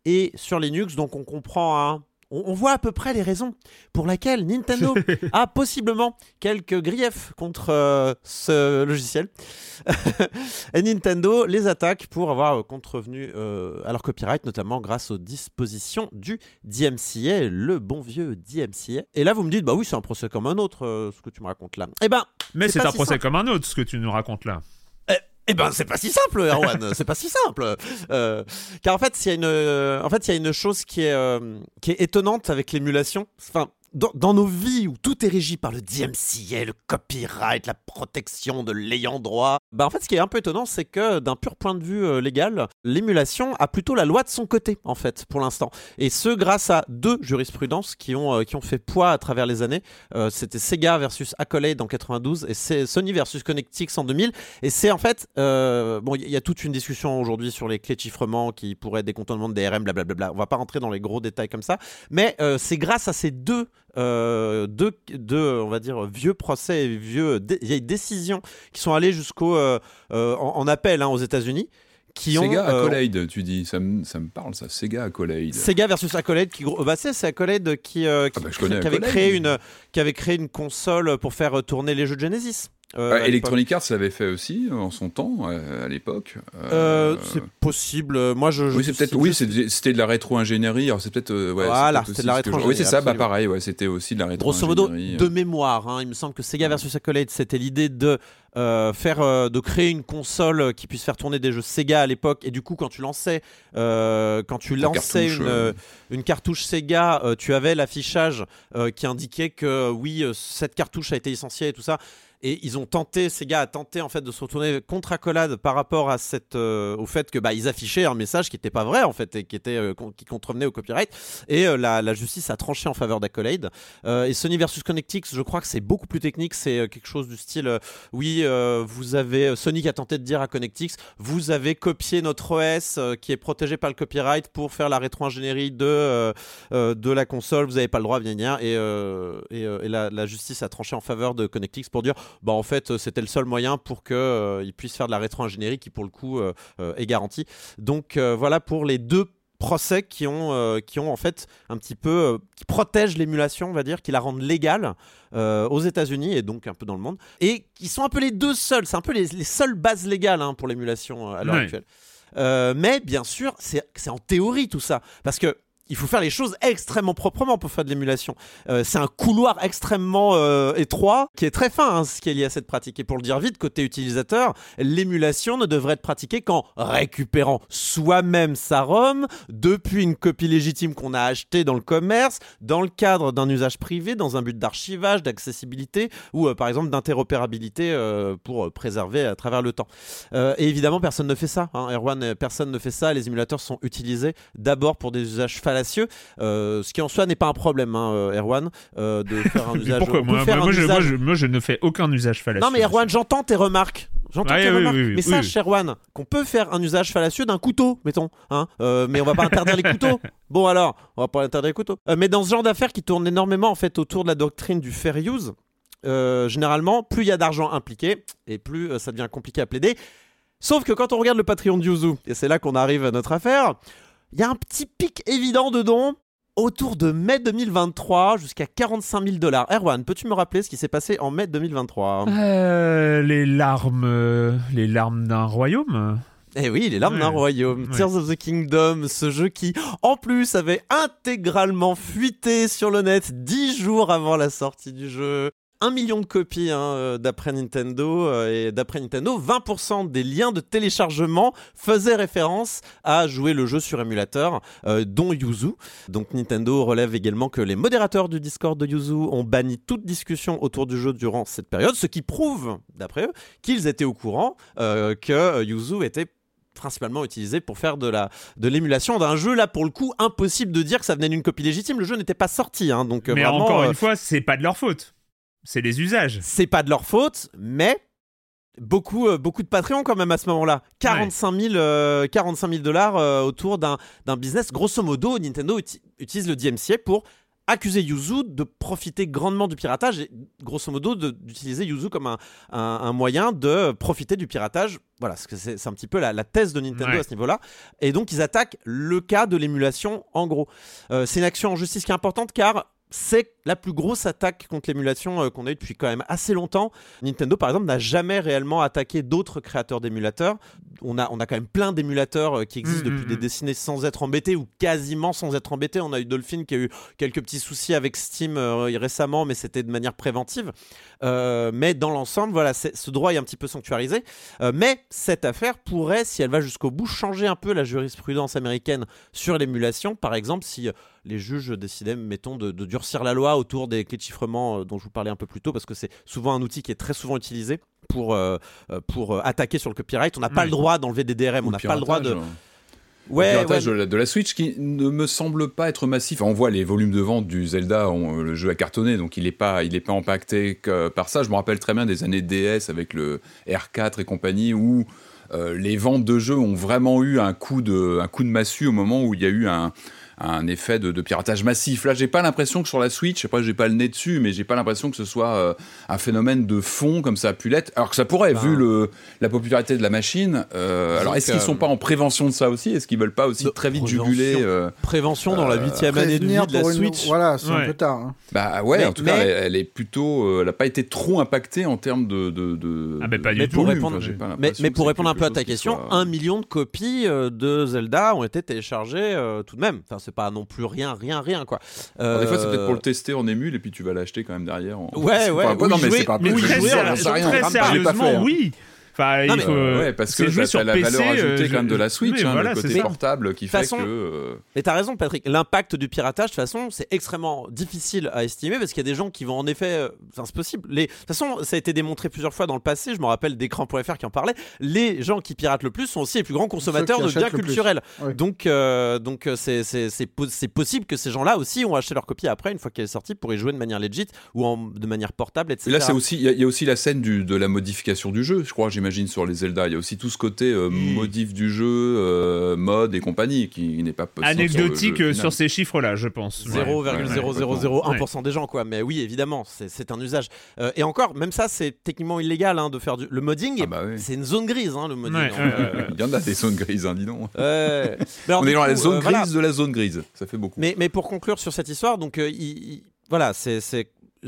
[SPEAKER 2] et sur Linux. Donc on comprend, hein, on, on voit à peu près les raisons pour lesquelles Nintendo a possiblement quelques griefs contre euh, ce logiciel. et Nintendo les attaque pour avoir contrevenu euh, à leur copyright, notamment grâce aux dispositions du DMCA, le bon vieux DMCA. Et là, vous me dites, bah oui, c'est un procès comme un autre, euh, ce que tu me racontes là. Eh ben,
[SPEAKER 1] Mais
[SPEAKER 2] c'est
[SPEAKER 1] un procès
[SPEAKER 2] simple.
[SPEAKER 1] comme un autre, ce que tu nous racontes là.
[SPEAKER 2] Eh ben, c'est pas si simple, Erwan. c'est pas si simple. Euh, car en fait, il y a une, euh, en fait, y a une chose qui est, euh, qui est étonnante avec l'émulation. Enfin, dans, nos vies où tout est régi par le DMCA, le copyright, la protection de l'ayant droit, bah en fait, ce qui est un peu étonnant, c'est que d'un pur point de vue légal, l'émulation a plutôt la loi de son côté, en fait, pour l'instant. Et ce, grâce à deux jurisprudences qui ont, euh, qui ont fait poids à travers les années. Euh, C'était Sega versus Accolade en 92 et Sony versus Connectix en 2000. Et c'est en fait, euh, bon, il y a toute une discussion aujourd'hui sur les clés de chiffrement qui pourraient être des contournements de DRM, blablabla. On va pas rentrer dans les gros détails comme ça. Mais c'est grâce à ces deux, deux, deux, on va dire, vieux procès et vieux, vieilles décisions qui sont allées jusqu'au euh, en, en appel hein, aux États-Unis. Qui ont,
[SPEAKER 3] Sega
[SPEAKER 2] euh,
[SPEAKER 3] Accolade, tu dis, ça me, ça me parle ça, Sega Accolade.
[SPEAKER 2] Sega versus Accolade qui gros- bah c'est Accolade qui euh, qui,
[SPEAKER 3] Ah bah, connais
[SPEAKER 2] qui avait créé une qui avait créé une console pour faire tourner les jeux de Genesis. Euh, l'époque.
[SPEAKER 3] Electronic Arts l'avait fait aussi en son temps, euh, à l'époque.
[SPEAKER 2] Euh,
[SPEAKER 3] Euh,
[SPEAKER 2] c'est possible. Euh, Moi je, je
[SPEAKER 3] oui, c'est peut-être. Oui, c'était de la rétro-ingénierie. Alors c'est peut-être. euh, ouais,
[SPEAKER 2] Voilà, c'était de la rétro-ingénierie,
[SPEAKER 3] Oui, c'est ça. Bah pareil. Ouais, c'était aussi de la
[SPEAKER 2] Grosso modo,
[SPEAKER 3] rétro-ingénierie.
[SPEAKER 2] de mémoire, hein, il me semble que Sega versus Accolade, c'était l'idée de euh, faire, euh, de créer une console qui puisse faire tourner des jeux Sega à l'époque. Et du coup, quand tu lançais, euh, quand tu
[SPEAKER 3] La
[SPEAKER 2] lançais
[SPEAKER 3] cartouche,
[SPEAKER 2] une,
[SPEAKER 3] euh.
[SPEAKER 2] euh, une cartouche Sega, euh, tu avais l'affichage euh, qui indiquait que oui, euh, cette cartouche a été licenciée et tout ça. Et ils ont tenté, Sega a tenté en fait de se retourner contre Accolade par rapport à cette, euh, au fait que bah, ils affichaient un message qui n'était pas vrai en fait et qui était euh, qui contrevenait au copyright. Et euh, la, la justice a tranché en faveur d'Accolade. Euh, et Sony versus Connectix, je crois que c'est beaucoup plus technique. C'est quelque chose du style, oui, vous avez Sony qui a tenté de dire à Connectix, vous avez copié notre OS qui est protégé par le copyright pour faire la rétro-ingénierie de de la console. Vous n'avez pas le droit, bien bien. Et, euh, et, euh, et la, la justice a tranché en faveur de Connectix pour dire, bah en fait, euh, c'était le seul moyen pour que euh, puissent faire de la rétro-ingénierie qui pour le coup euh, euh, est garantie. Donc voilà pour les deux procès qui ont, euh, qui ont en fait un petit peu euh, qui protègent l'émulation, on va dire, qui la rendent légale euh, aux États-Unis et donc un peu dans le monde, et qui sont un peu les deux seuls, c'est un peu les, les seules bases légales hein, pour l'émulation à l'heure actuelle. Mais bien sûr, c'est en théorie tout ça, parce que il faut faire les choses extrêmement proprement pour faire de l'émulation. Euh, c'est un couloir extrêmement euh, étroit qui est très fin, hein, ce qui est lié à cette pratique. Et pour le dire vite, côté utilisateur, l'émulation ne devrait être pratiquée qu'en récupérant soi-même sa ROM depuis une copie légitime qu'on a achetée dans le commerce, dans le cadre d'un usage privé, dans un but d'archivage, d'accessibilité ou euh, par exemple d'interopérabilité pour préserver à travers le temps. Et évidemment, personne ne fait ça. Hein. Erwan, personne ne fait ça. Les émulateurs sont utilisés d'abord pour des usages fallacieux, euh, ce qui en soi n'est pas un problème, hein, euh, Erwan, euh, de faire un usage.
[SPEAKER 1] Pourquoi moi, moi, je, moi,
[SPEAKER 2] usage-
[SPEAKER 1] je, moi, je ne fais aucun usage fallacieux.
[SPEAKER 2] non mais Erwan, j'entends tes remarques. J'entends tes
[SPEAKER 1] oui,
[SPEAKER 2] remarques.
[SPEAKER 1] oui, oui,
[SPEAKER 2] mais sache. Erwan, qu'on peut faire un usage fallacieux d'un couteau, mettons. Hein Euh, mais on va pas interdire les couteaux. Bon alors, on va pas interdire les couteaux. Mais dans ce genre d'affaires qui tourne énormément en fait autour de la doctrine du fair use, généralement, plus il y a d'argent impliqué et plus ça devient compliqué à plaider. Sauf que quand on regarde le Patreon de Yuzu, et c'est là qu'on arrive à notre affaire, il y a un petit pic évident de dons autour de mai 2023 jusqu'à 45 000 dollars. Erwan, peux-tu me rappeler ce qui s'est passé en mai 2023
[SPEAKER 1] Euh, les larmes, euh, les larmes d'un royaume.
[SPEAKER 2] Eh oui, les larmes
[SPEAKER 1] Ouais.
[SPEAKER 2] d'un royaume.
[SPEAKER 1] Ouais.
[SPEAKER 2] Tears of the Kingdom, ce jeu qui, en plus, avait intégralement fuité sur le net dix jours avant la sortie du jeu. Un million de copies hein, euh, d'après Nintendo euh, et d'après Nintendo, 20% des liens de téléchargement faisaient référence à jouer le jeu sur émulateur, euh, dont Yuzu. Donc Nintendo relève également que les modérateurs du Discord de Yuzu ont banni toute discussion autour du jeu durant cette période, ce qui prouve, d'après eux, qu'ils étaient au courant euh, que Yuzu était principalement utilisé pour faire de la de l'émulation d'un jeu là pour le coup impossible de dire que ça venait d'une copie légitime le jeu n'était pas sorti hein, donc
[SPEAKER 1] Mais
[SPEAKER 2] vraiment
[SPEAKER 1] encore
[SPEAKER 2] euh,
[SPEAKER 1] une fois, c'est pas de leur faute. C'est les usages.
[SPEAKER 2] c'est pas de leur faute mais beaucoup euh, beaucoup de Patreon quand même à ce moment-là 45 000 euh, 45 000 dollars euh, autour d'un business grosso modo Nintendo uti- utilise le DMCA pour accuser Yuzu de profiter grandement du piratage et grosso modo d'utiliser Yuzu comme un, un- un moyen de profiter du piratage. Voilà, c'est un petit peu la, la thèse de Nintendo
[SPEAKER 1] Ouais.
[SPEAKER 2] à ce niveau-là. Et donc ils attaquent le cas de l'émulation en gros. Euh, c'est une action en justice qui est importante car c'est la plus grosse attaque contre l'émulation euh, qu'on a eu depuis quand même assez longtemps. Nintendo, par exemple, n'a jamais réellement attaqué d'autres créateurs d'émulateurs. On a, on a quand même plein d'émulateurs euh, qui existent
[SPEAKER 1] Mm,
[SPEAKER 2] depuis
[SPEAKER 1] mm,
[SPEAKER 2] des
[SPEAKER 1] mm.
[SPEAKER 2] décennies sans être embêtés ou quasiment sans être embêtés. On a eu Dolphin qui a eu quelques petits soucis avec Steam euh, récemment, mais c'était de manière préventive. Mais dans l'ensemble, voilà, ce droit est un petit peu sanctuarisé. Mais cette affaire pourrait, si elle va jusqu'au bout, changer un peu la jurisprudence américaine sur l'émulation. Par exemple, si les juges décidaient, mettons, de, de durcir la loi autour des clés de chiffrement euh, dont je vous parlais un peu plus tôt, parce que c'est souvent un outil qui est très souvent utilisé pour, euh, euh, pour attaquer sur le copyright. On n'a pas le droit d'enlever des DRM, on n'a pas le droit de... Ouais,
[SPEAKER 3] piratage
[SPEAKER 2] ouais.
[SPEAKER 3] de, la, de la Switch qui ne me semble pas être massif. On voit les volumes de vente du Zelda, on- le jeu a cartonné, donc il n'est pas, il est pas impacté que par ça. Je me rappelle très bien des années DS avec le R4 et compagnie où euh, les ventes de jeux ont vraiment eu un coup de, un coup de massue au moment où il y a eu un, un effet de, de piratage massif. Là, j'ai pas l'impression que sur la Switch, après j'ai pas le nez dessus, mais j'ai pas l'impression que ce soit euh, un phénomène de fond comme ça a pu l'être. Alors que ça pourrait,
[SPEAKER 2] Ben.
[SPEAKER 3] vu le, la popularité de la machine. euh, alors, est-ce qu'ils
[SPEAKER 2] euh,
[SPEAKER 3] sont pas en prévention de ça aussi? Est-ce qu'ils veulent pas aussi
[SPEAKER 2] De
[SPEAKER 3] très vite juguler euh,
[SPEAKER 2] Prévention dans la huitième année de vie de la
[SPEAKER 4] une-
[SPEAKER 2] Switch.
[SPEAKER 4] Voilà, c'est
[SPEAKER 1] Ouais.
[SPEAKER 4] un peu tard. hein.
[SPEAKER 3] Bah ouais,
[SPEAKER 2] Mais-
[SPEAKER 3] en tout cas,
[SPEAKER 2] mais-
[SPEAKER 3] elle, elle est plutôt, euh, elle a pas été trop impactée en termes de. de, de
[SPEAKER 1] Ah, bah, pas du
[SPEAKER 2] Mais
[SPEAKER 1] tout.
[SPEAKER 2] répondre,
[SPEAKER 3] Enfin, j'ai pas
[SPEAKER 2] mais, mais pour répondre un peu à ta question, un million de copies euh, de Zelda ont été téléchargées euh, tout de même. Enfin, c'est pas non plus rien, rien, rien quoi.
[SPEAKER 3] Des fois, c'est peut-être
[SPEAKER 2] Euh,
[SPEAKER 3] pour le tester en émule et puis tu vas l'acheter quand même derrière. En...
[SPEAKER 2] Ouais, ouais,
[SPEAKER 3] non, mais c'est pas
[SPEAKER 1] Mais
[SPEAKER 2] Oui,
[SPEAKER 1] très, très
[SPEAKER 2] pas
[SPEAKER 1] sérieusement,
[SPEAKER 3] hein.
[SPEAKER 1] oui. Enfin,
[SPEAKER 3] Non,
[SPEAKER 1] il
[SPEAKER 3] mais,
[SPEAKER 1] faut.
[SPEAKER 3] euh, ouais, parce que
[SPEAKER 1] c'est joué
[SPEAKER 3] ça,
[SPEAKER 1] sur
[SPEAKER 3] la
[SPEAKER 1] PC,
[SPEAKER 3] valeur ajoutée
[SPEAKER 1] euh,
[SPEAKER 3] quand même de la Switch, hein,
[SPEAKER 1] voilà,
[SPEAKER 3] le
[SPEAKER 1] c'est
[SPEAKER 3] côté portable qui fait
[SPEAKER 2] façon-
[SPEAKER 3] que. euh,
[SPEAKER 2] Mais t'as raison, Patrick. L'impact du piratage, de toute façon, c'est extrêmement difficile à estimer parce qu'il y a des gens qui vont en effet. Enfin, c'est possible. Les... De toute façon, ça a été démontré plusieurs fois dans le passé. Je me rappelle d'écran.fr qui en parlait. Les gens qui piratent le plus sont aussi les plus grands consommateurs de biens culturels.
[SPEAKER 4] Ouais.
[SPEAKER 2] Donc, euh, donc c'est c'est- c'est po- c'est possible que ces gens-là aussi ont acheté leur copie après, une fois qu'elle est sortie, pour y jouer de manière legit ou en, de manière portable, etc.
[SPEAKER 3] Et là, c'est aussi, il y, a- il y a aussi la scène du, de la modification du jeu, je crois, j'imagine, sur les Zelda. Il y a aussi tout ce côté euh, modif du jeu, euh, mode et compagnie, qui n'est pas possible.
[SPEAKER 1] Anecdotique euh, sur ces chiffres-là, je pense. Ouais.
[SPEAKER 2] 0,0001% des gens quoi mais oui évidemment c'est- un usage Euh, et encore même ça c'est techniquement illégal hein, de faire du... le modding
[SPEAKER 3] Ah bah oui.
[SPEAKER 2] c'est une zone grise hein, le modding
[SPEAKER 1] Ouais,
[SPEAKER 2] hein.
[SPEAKER 3] Il y en a des zones grises, hein, dis donc.
[SPEAKER 2] alors,
[SPEAKER 3] On est dans la zone
[SPEAKER 2] euh,
[SPEAKER 3] grise
[SPEAKER 2] voilà.
[SPEAKER 3] de la zone grise. Ça fait beaucoup.
[SPEAKER 2] Mais, mais pour conclure sur cette histoire, donc euh, il- il- voilà, c'est-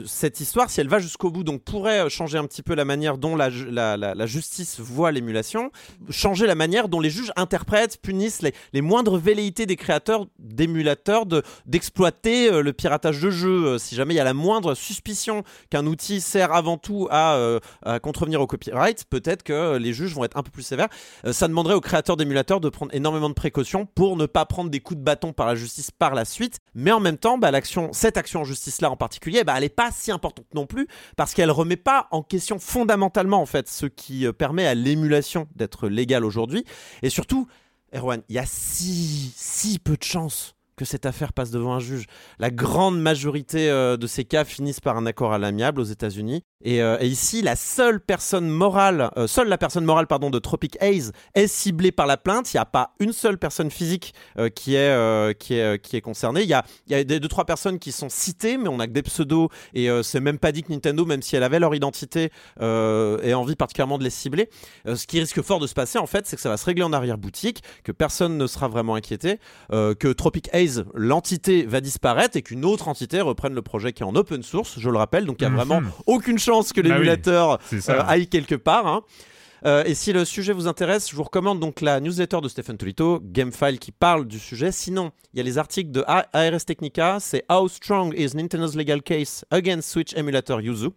[SPEAKER 2] cette histoire, si elle va jusqu'au bout, donc pourrait euh, changer un petit peu la manière dont la, ju- la- la- la justice voit l'émulation, changer la manière dont les juges interprètent, punissent les, moindres velléités des créateurs d'émulateurs de- d'exploiter euh, le piratage de jeux. Euh, si jamais il y a la moindre suspicion qu'un outil sert avant tout à, à contrevenir au copyright, peut-être que les juges vont être un peu plus sévères. Ça demanderait aux créateurs d'émulateurs de prendre énormément de précautions pour ne pas prendre des coups de bâton par la justice par la suite. Mais en même temps, bah, cette action en justice-là en particulier, bah, elle n'est pas si importante non plus parce qu'elle remet pas en question fondamentalement en fait ce qui euh, permet à l'émulation d'être légale aujourd'hui. Et surtout, Erwan, il y a si, si peu de chances que cette affaire passe devant un juge. La grande majorité euh, de ces cas finissent par un accord à l'amiable aux États-Unis. Et, euh, ici, la seule personne morale, euh, seule la personne morale pardon de Tropic Haze est ciblée par la plainte. Il n'y a pas une seule personne physique qui est qui est qui est concernée. Il y a y a des deux trois personnes qui sont citées, mais on a que des pseudos et c'est même pas dit que Nintendo, même si elle avait leur identité, ait envie particulièrement de les cibler. Ce qui risque fort de se passer en fait, c'est que ça va se régler en arrière boutique, que personne ne sera vraiment inquiété, que Tropic Haze, l'entité, va disparaître et qu'une autre entité reprenne le projet qui est en open source. Je le rappelle, donc il y a
[SPEAKER 1] Mhm.
[SPEAKER 2] vraiment aucune chance que
[SPEAKER 1] Bah oui,
[SPEAKER 2] l'émulateur euh, aille quelque part. hein. Euh, et si le sujet vous intéresse, je vous recommande donc la newsletter de Stephen Tolito, Gamefile, qui parle du sujet. Sinon, il y a les articles de ARS Technica, c'est How Strong is Nintendo's Legal Case Against Switch Emulator Yuzu,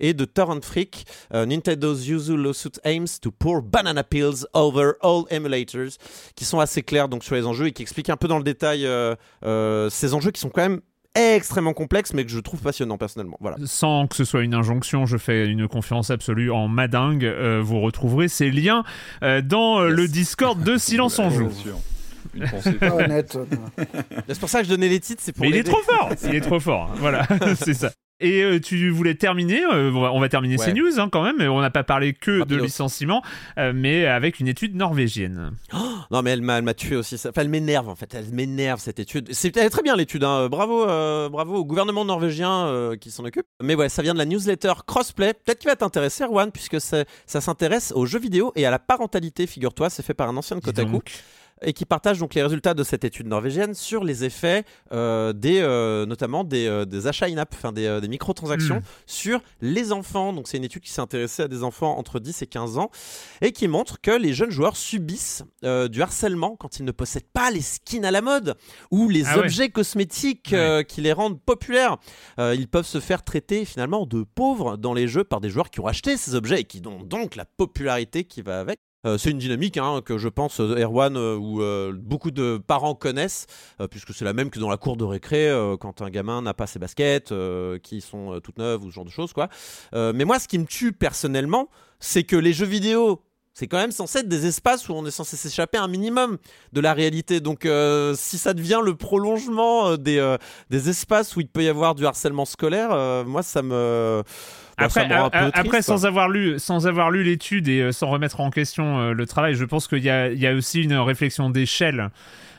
[SPEAKER 2] et de Torrent Freak, euh, Nintendo's Yuzu Lawsuit Aims to Pour Banana Pills Over All Emulators, qui sont assez clairs donc sur les enjeux et qui expliquent un peu dans le détail euh, ces enjeux qui sont quand même extrêmement complexes, mais que je trouve passionnants personnellement. Voilà.
[SPEAKER 1] Sans que ce soit une injonction, je fais une confiance absolue en madingue. Euh, vous retrouverez ces liens euh, dans euh,
[SPEAKER 3] Yes.
[SPEAKER 1] le Discord de Silence en Joue.
[SPEAKER 3] Une pensée.
[SPEAKER 4] Pas honnête.
[SPEAKER 2] C'est pour ça que je donnais les titres, c'est pour
[SPEAKER 1] Mais il est trop fort Il est trop fort, voilà, c'est ça. Et euh, tu voulais terminer, euh, on, va, on va terminer
[SPEAKER 2] Ouais.
[SPEAKER 1] ces news hein, quand même, on n'a pas parlé que de licenciement, euh, mais avec une étude norvégienne.
[SPEAKER 2] Non, mais elle m'a, tué aussi. ça- Enfin, elle m'énerve en fait. Elle m'énerve cette étude. C'est, elle est très bien l'étude. hein. Bravo, bravo au gouvernement norvégien qui s'en occupe. Mais ouais, ça vient de la newsletter Crossplay. Peut-être qu'il va t'intéresser, Erwan, puisque c'est- ça s'intéresse aux jeux vidéo et à la parentalité. Figure-toi, c'est fait par un ancien de Kotaku. Et qui partage donc les résultats de cette étude norvégienne sur les effets euh, des, euh, notamment des, euh, des achats in-app, enfin des, des microtransactions
[SPEAKER 1] Mm.
[SPEAKER 2] sur les enfants. Donc c'est une étude qui s'est intéressée à des enfants entre 10 et 15 ans et qui montre que les jeunes joueurs subissent du harcèlement quand ils ne possèdent pas les skins à la mode ou les
[SPEAKER 1] Ah ouais.
[SPEAKER 2] objets cosmétiques qui les rendent populaires. Ils peuvent se faire traiter finalement de pauvres dans les jeux par des joueurs qui ont acheté ces objets et qui ont donc la popularité qui va avec. Euh, c'est une dynamique hein, que je pense euh, Erwan euh, ou euh, beaucoup de parents connaissent puisque c'est la même que dans la cour de récré quand un gamin n'a pas ses baskets qui sont toutes neuves ou ce genre de choses quoi. Mais moi ce qui me tue personnellement c'est que les jeux vidéo C'est quand même censé être des espaces où on est censé s'échapper un minimum de la réalité. Donc, euh, si ça devient le prolongement euh, des, euh, des espaces où il peut y avoir du harcèlement scolaire, euh, moi, ça me. bah, ça
[SPEAKER 1] Après,
[SPEAKER 2] me rend un peu
[SPEAKER 1] a-
[SPEAKER 2] triste,
[SPEAKER 1] après
[SPEAKER 2] quoi.
[SPEAKER 1] sans avoir lu, sans avoir lu l'étude et sans remettre en question le travail, je pense qu'il y a, il y a aussi une réflexion d'échelle.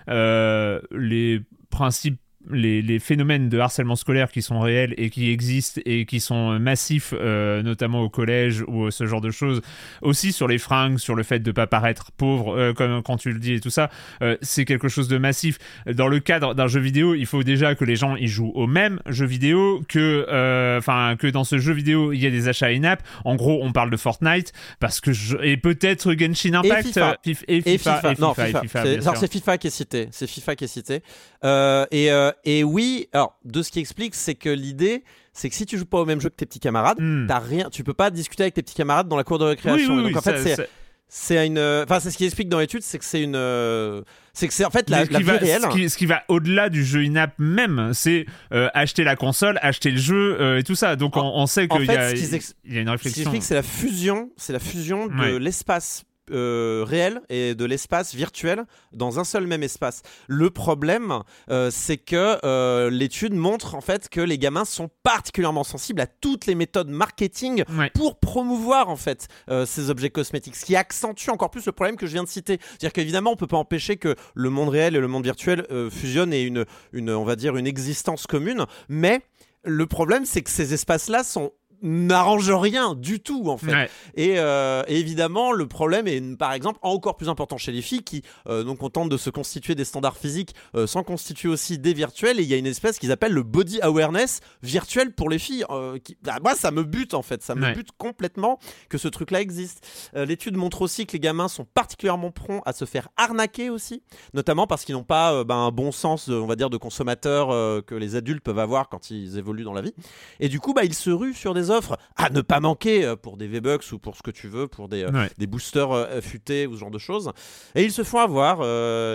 [SPEAKER 1] Les principes, les, les phénomènes de harcèlement scolaire qui sont réels et qui existent et qui sont massifs, euh, notamment au collège ou ce genre de choses, aussi sur les fringues, sur le fait de pas paraître pauvre, euh, comme quand tu le dis et tout ça, euh, c'est quelque chose de massif. Dans le cadre d'un jeu vidéo, il faut déjà que les gens ils jouent au même jeu vidéo, que, euh, enfin, que dans ce jeu vidéo il y a des achats in-app. En gros, on parle de Fortnite parce que je... et peut-être Genshin Impact
[SPEAKER 2] FIFA.
[SPEAKER 1] euh, Fif- et
[SPEAKER 2] Et
[SPEAKER 1] FIFA, et
[SPEAKER 2] non,
[SPEAKER 1] FIFA, et
[SPEAKER 2] FIFA.
[SPEAKER 1] FIFA,
[SPEAKER 2] C'est- alors FIFA qui est cité, c'est FIFA qui est cité. Euh, et, euh, et oui, alors de ce qui explique, c'est que l'idée, c'est que si tu joues pas au même jeu que tes petits camarades,
[SPEAKER 1] Hmm.
[SPEAKER 2] t'as rien, tu peux pas discuter avec tes petits camarades dans la cour de récréation.
[SPEAKER 1] oui,
[SPEAKER 2] Et donc
[SPEAKER 1] oui,
[SPEAKER 2] en fait, c'est une, enfin c'est ce qui explique dans l'étude, c'est que c'est une, euh, c'est que c'est en fait la,
[SPEAKER 1] ce,
[SPEAKER 2] la
[SPEAKER 1] qui
[SPEAKER 2] vie
[SPEAKER 1] va,
[SPEAKER 2] réelle.
[SPEAKER 1] ce, qui, ce qui va au-delà du jeu in-app même, c'est euh, acheter la console, acheter le jeu euh, et tout ça. Donc on, sait qu'il y, a-
[SPEAKER 2] ce
[SPEAKER 1] y une
[SPEAKER 2] Ce qui
[SPEAKER 1] réflexion.
[SPEAKER 2] explique, c'est la fusion, c'est la fusion de
[SPEAKER 1] Ouais.
[SPEAKER 2] l'espace euh, réel et de l'espace virtuel dans un seul même espace. Le problème, euh, c'est que euh, l'étude montre en fait que les gamins sont particulièrement sensibles à toutes les méthodes marketing
[SPEAKER 1] Ouais.
[SPEAKER 2] pour promouvoir en fait ces objets cosmétiques, ce qui accentue encore plus le problème que je viens de citer. C'est-à-dire qu'évidemment, on peut pas empêcher que le monde réel et le monde virtuel fusionnent et une, une, on va dire, une existence commune, mais le problème, c'est que ces espaces-là sont n'arrangent rien du tout en fait.
[SPEAKER 1] Ouais.
[SPEAKER 2] Et, euh, et évidemment, le problème est par exemple encore plus important chez les filles qui euh, donc on tente de se constituer des standards physiques euh, sans constituer aussi des virtuels. Et il y a une espèce qu'ils appellent le body awareness virtuel pour les filles. euh, qui, bah, moi, ça me bute en fait, ça me
[SPEAKER 1] Ouais.
[SPEAKER 2] bute complètement que ce truc-là existe. Euh, L'étude montre aussi que les gamins sont particulièrement prompts à se faire arnaquer aussi, notamment parce qu'ils n'ont pas bah, un bon sens, on va dire, de consommateur que les adultes peuvent avoir quand ils évoluent dans la vie. Et du coup, bah, ils se ruent sur des offres à ne pas manquer euh, pour des V-Bucks ou pour ce que tu veux, pour des, euh,
[SPEAKER 1] Ouais.
[SPEAKER 2] des boosters euh, futés ou ce genre de choses. Et ils se font avoir.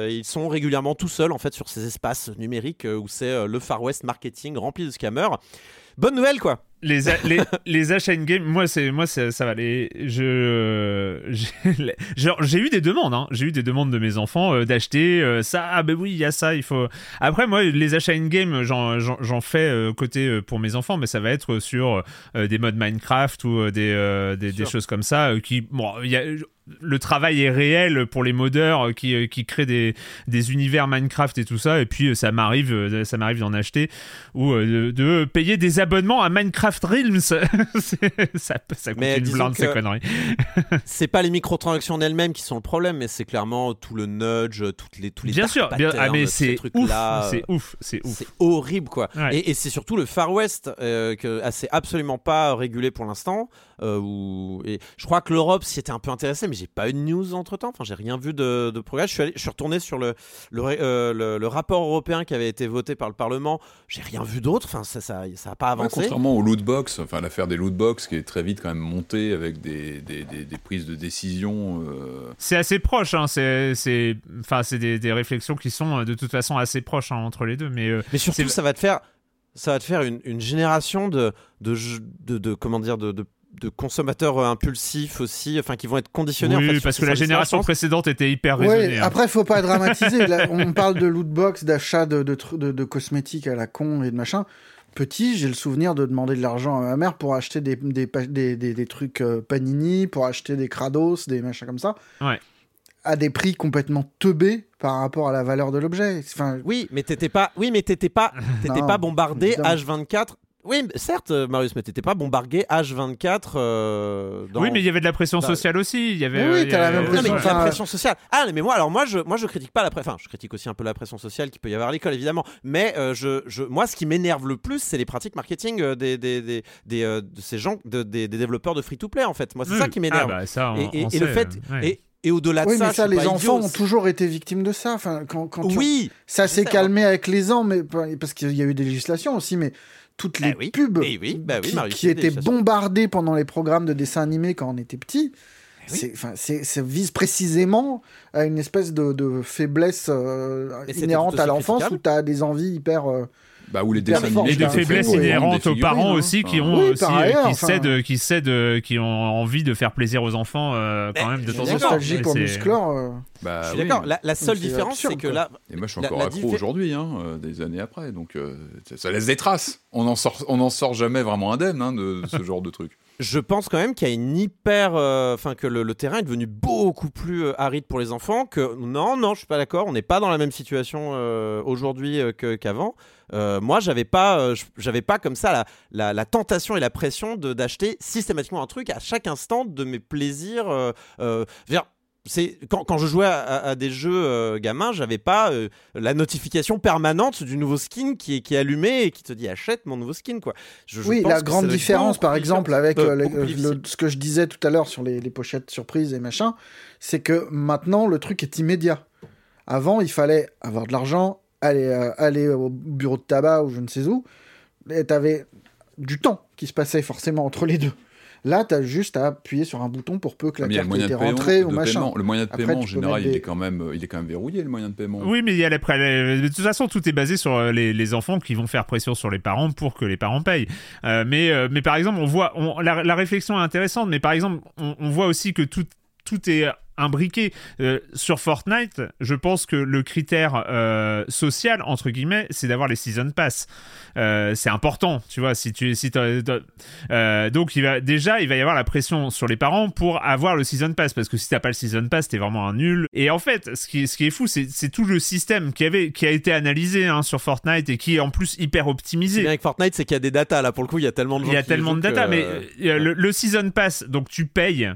[SPEAKER 2] ils sont régulièrement tout seuls en fait sur ces espaces numériques où c'est le Far West marketing rempli de scammers. Bonne nouvelle quoi.
[SPEAKER 1] les, a- les, les achats in-game, moi, c'est, moi ça va. Les, je, j'ai, genre, j'ai eu des demandes. Hein. J'ai eu des demandes de mes enfants euh, d'acheter euh, ça. Ah, ben oui, il y a ça. Il faut. Après, moi, les achats in-game, j'en, j'en, j'en fais euh, côté euh, pour mes enfants, mais ça va être sur euh, des modes Minecraft ou euh, des, euh, des, choses comme ça. euh, qui, bon, il y a. Le travail est réel pour les modeurs qui, euh, qui créent des, des univers Minecraft et tout ça. Et puis, euh, ça m'arrive, euh, ça m'arrive d'en acheter ou de, de payer des abonnements à Minecraft Realms. Ça, ça coûte
[SPEAKER 2] Mais
[SPEAKER 1] une blinde, ces conneries.
[SPEAKER 2] C'est pas les microtransactions en elles-mêmes qui sont le problème, mais c'est clairement tout le nudge, toutes les tous les
[SPEAKER 1] Bien sûr, bien- ah, mais
[SPEAKER 2] ces
[SPEAKER 1] c'est ouf, c'est ouf, c'est ouf.
[SPEAKER 2] C'est horrible quoi.
[SPEAKER 1] Ouais.
[SPEAKER 2] Et, et c'est surtout le Far West euh, que ah, c'est absolument pas régulé pour l'instant. Euh, où- et je crois que l'Europe s'y était un peu intéressée, mais j'ai pas eu de news entre temps. Enfin, j'ai rien vu de, de progrès. Je suis, allé- je suis retourné sur le le, ré- euh, le- le rapport européen qui avait été voté par le Parlement. J'ai rien vu d'autre. Enfin, ça, ça, ça a pas
[SPEAKER 3] Ouais,
[SPEAKER 2] avancé.
[SPEAKER 3] contrairement aux loot box, enfin l'affaire des loot box qui est très vite quand même montée avec des, des, des- des prises de décision. euh,
[SPEAKER 1] C'est assez proche, hein, c'est, c'est, enfin, c'est des, des réflexions qui sont de toute façon assez proches hein, entre les deux. Mais euh,
[SPEAKER 2] Mais surtout, ça va te faire, ça va te faire une, une génération de, de, jeux- de, de- comment dire, de, de, de consommateurs euh, impulsifs aussi, enfin qui vont être conditionnés. en fait,
[SPEAKER 1] parce que la génération précédente était hyper
[SPEAKER 4] Ouais,
[SPEAKER 1] raisonnée. hein.
[SPEAKER 4] après, faut pas dramatiser. Là, on parle de lootbox, d'achat de, de, de, de cosmétiques à la con et de machin. Petit, j'ai le souvenir de demander de l'argent à ma mère pour acheter des, des, des, des, des trucs euh, Panini, pour acheter des Kratos, des machins comme ça.
[SPEAKER 1] Ouais.
[SPEAKER 4] À des prix complètement teubés par rapport à la valeur de l'objet. Enfin,
[SPEAKER 2] Oui, mais t'étais pas, oui, mais t'étais pas, t'étais pas bombardé
[SPEAKER 4] évidemment.
[SPEAKER 2] H24. Oui, mais certes, euh, Marius, mais t'étais pas bombardé H24 euh, dans.
[SPEAKER 1] Oui, mais il y avait de la pression
[SPEAKER 2] Bah,
[SPEAKER 1] sociale aussi. Il y avait.
[SPEAKER 4] Oui, oui,
[SPEAKER 1] euh, il y
[SPEAKER 4] t'as la
[SPEAKER 1] avait-
[SPEAKER 4] même
[SPEAKER 2] Non, mais
[SPEAKER 4] pression.
[SPEAKER 2] la
[SPEAKER 4] Enfin,
[SPEAKER 2] pression sociale. Ah, mais moi, alors moi, je, moi, je critique pas la pression. Enfin, je critique aussi un peu la pression sociale qu'il peut y avoir à l'école, évidemment. Mais euh, je, je, moi, ce qui m'énerve le plus, c'est les pratiques marketing euh, des, des, des, des, euh, de ces gens, de- des, des développeurs de free-to-play, en fait. Moi, c'est
[SPEAKER 1] Oui.
[SPEAKER 2] ça qui m'énerve.
[SPEAKER 1] Ah bah ça, on,
[SPEAKER 2] et et-
[SPEAKER 1] on
[SPEAKER 2] et le
[SPEAKER 1] sait,
[SPEAKER 2] fait,
[SPEAKER 1] ouais.
[SPEAKER 2] et, et au-delà de
[SPEAKER 4] oui,
[SPEAKER 2] ça,
[SPEAKER 4] mais ça, les enfants
[SPEAKER 2] idiot.
[SPEAKER 4] ont toujours été victimes de ça. Enfin, quand, quand tu-
[SPEAKER 2] Oui,
[SPEAKER 4] ça s'est calmé avec les ans, mais parce qu'il y a eu des législations aussi, mais toutes les
[SPEAKER 2] Eh oui,
[SPEAKER 4] pubs
[SPEAKER 2] eh oui, bah oui,
[SPEAKER 4] qui,
[SPEAKER 2] Marius,
[SPEAKER 4] étaient bombardées pendant les programmes de dessins animés quand on était petit,
[SPEAKER 2] Eh
[SPEAKER 4] ça vise précisément à une espèce de, de faiblesse euh, inhérente à l'enfance où tu as des envies hyper. euh,
[SPEAKER 3] Bah, ou les dessins animés
[SPEAKER 1] Et de faiblesses inhérentes aux parents
[SPEAKER 3] hein.
[SPEAKER 1] aussi qui ont
[SPEAKER 4] Oui,
[SPEAKER 1] aussi
[SPEAKER 4] par ailleurs,
[SPEAKER 1] qui
[SPEAKER 4] enfin.
[SPEAKER 1] cèdent qui cèdent qui ont envie de faire plaisir aux enfants euh, quand
[SPEAKER 2] Mais
[SPEAKER 1] même de temps en temps.
[SPEAKER 4] Nostalgie pour Musclor. euh,
[SPEAKER 3] Bah,
[SPEAKER 2] Je suis
[SPEAKER 3] oui.
[SPEAKER 2] d'accord. La, la seule différence, c'est que là,
[SPEAKER 3] Et moi, je suis
[SPEAKER 2] La-
[SPEAKER 3] encore
[SPEAKER 2] la
[SPEAKER 3] accro
[SPEAKER 2] diffé-
[SPEAKER 3] aujourd'hui, hein, euh, des années après. Donc, euh, ça, laisse des traces. On n'en sort, on en sort jamais vraiment indemne hein, de ce genre de truc.
[SPEAKER 2] je pense quand même qu'il y a une hyper, euh, enfin que le, le terrain est devenu beaucoup plus euh, aride pour les enfants. Que non, non, je suis pas d'accord. On n'est pas dans la même situation euh, aujourd'hui euh, qu'avant. Euh, moi, j'avais pas, euh, j'avais pas comme ça la, la, la tentation et la pression de d'acheter systématiquement un truc à chaque instant de mes plaisirs. Euh, c'est quand, quand je jouais à, à- à des jeux euh, gamins, j'avais pas euh, la notification permanente du nouveau skin qui est, qui est allumé et qui te dit achète mon nouveau skin quoi. Je- je
[SPEAKER 4] Oui,
[SPEAKER 2] pense
[SPEAKER 4] la grande différence, par exemple, avec
[SPEAKER 2] Euh,
[SPEAKER 4] le- ce que je disais tout à l'heure sur les, les pochettes surprises et machin, c'est que maintenant, le truc est immédiat. Avant, il fallait avoir de l'argent, aller, euh, aller au bureau de tabac ou je ne sais où, et t'avais du temps qui se passait forcément entre les deux. Là, t'as juste à appuyer sur un bouton pour peu que la
[SPEAKER 3] Mais il y a le
[SPEAKER 4] carte
[SPEAKER 3] moyen
[SPEAKER 4] ait
[SPEAKER 3] de
[SPEAKER 4] été
[SPEAKER 3] paiement.
[SPEAKER 4] rentrée ou machin.
[SPEAKER 3] paiement. Le moyen de
[SPEAKER 4] Après,
[SPEAKER 3] paiement, en
[SPEAKER 4] tu
[SPEAKER 3] général, il, est quand même, il est quand même verrouillé, le moyen de paiement.
[SPEAKER 1] Oui, mais il y a la de toute façon, tout est basé sur euh, les, les enfants qui vont faire pression sur les parents pour que les parents payent. Euh, mais, euh, mais par exemple, on voit, on- la, la réflexion est intéressante, mais par exemple, on, on voit aussi que tout, tout est imbriqué. Euh, sur Fortnite, je pense que le critère euh, social, entre guillemets, c'est d'avoir les Season Pass. Euh, c'est important, tu vois, si tu... Si t'as- t'as- euh, donc, il va, déjà, il va y avoir la pression sur les parents pour avoir le Season Pass, parce que si t'as pas le Season Pass, t'es vraiment un nul. Et en fait, ce qui, ce qui est fou, c'est tout le système qui, avait, qui a été analysé hein, sur Fortnite et qui est en plus hyper optimisé.
[SPEAKER 2] avec Fortnite, c'est qu'il y a des datas là pour le coup. Il y a tellement de gens.
[SPEAKER 1] Il y a
[SPEAKER 2] qui
[SPEAKER 1] tellement de data,
[SPEAKER 2] que,
[SPEAKER 1] mais
[SPEAKER 2] euh,
[SPEAKER 1] euh, le, le Season Pass, donc tu payes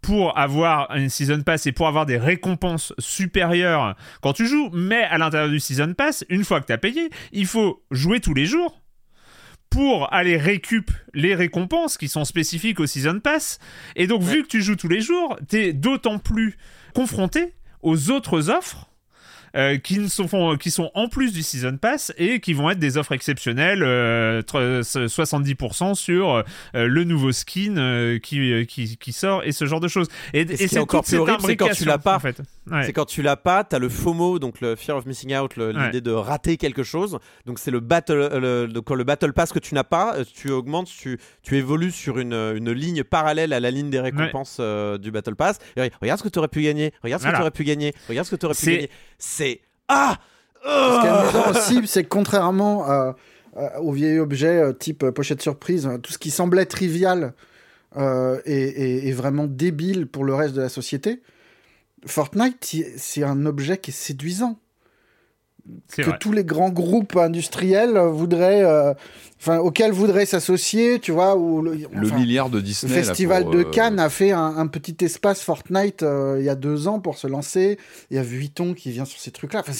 [SPEAKER 1] pour avoir une Season Pass et pour avoir des récompenses supérieures quand tu joues, mais à l'intérieur du Season Pass, une fois que tu as payé, il faut jouer tous les jours pour aller récup les récompenses qui sont spécifiques au Season Pass. Et donc, vu que tu joues tous les jours, tu es d'autant plus confronté aux autres offres euh, qui, sont, font- qui sont en plus du Season Pass et qui vont être des offres exceptionnelles, euh, tre- 70% sur euh, le nouveau skin euh, qui, euh, qui, qui sort et ce genre de choses. Et, c'est
[SPEAKER 2] encore plus horrible, c'est quand tu l'as pas.
[SPEAKER 1] En fait. Ouais.
[SPEAKER 2] C'est quand tu l'as pas, t'as le FOMO, donc le fear of missing out,
[SPEAKER 1] Ouais.
[SPEAKER 2] l'idée de rater quelque chose. Donc c'est le battle, euh, le, le battle pass que tu n'as pas, euh, tu augmentes, tu, tu évolues sur une, une ligne parallèle à la ligne des récompenses euh, du battle pass. Et regarde ce que tu aurais pu gagner, regarde ce que tu aurais pu gagner, regarde ce que tu aurais pu gagner. C'est ah.
[SPEAKER 4] Ce qui est
[SPEAKER 2] Ah
[SPEAKER 4] amusant aussi, c'est contrairement à- à- aux vieilles objets euh, type euh, pochette surprise, euh, tout ce qui semblait trivial euh, et, et- et vraiment débile pour le reste de la société, Fortnite, c'est un objet qui est séduisant. Que
[SPEAKER 1] vrai.
[SPEAKER 4] tous les grands groupes industriels voudraient, euh, enfin, auxquels voudraient s'associer, tu vois, ou le,
[SPEAKER 3] Le milliard de
[SPEAKER 4] le
[SPEAKER 3] Disney. là,
[SPEAKER 4] festival
[SPEAKER 3] pour,
[SPEAKER 4] de
[SPEAKER 3] euh,
[SPEAKER 4] Cannes a fait un, un petit espace Fortnite euh, il y a deux ans pour se lancer. Il y a Vuitton qui vient sur ces trucs-là. Enfin,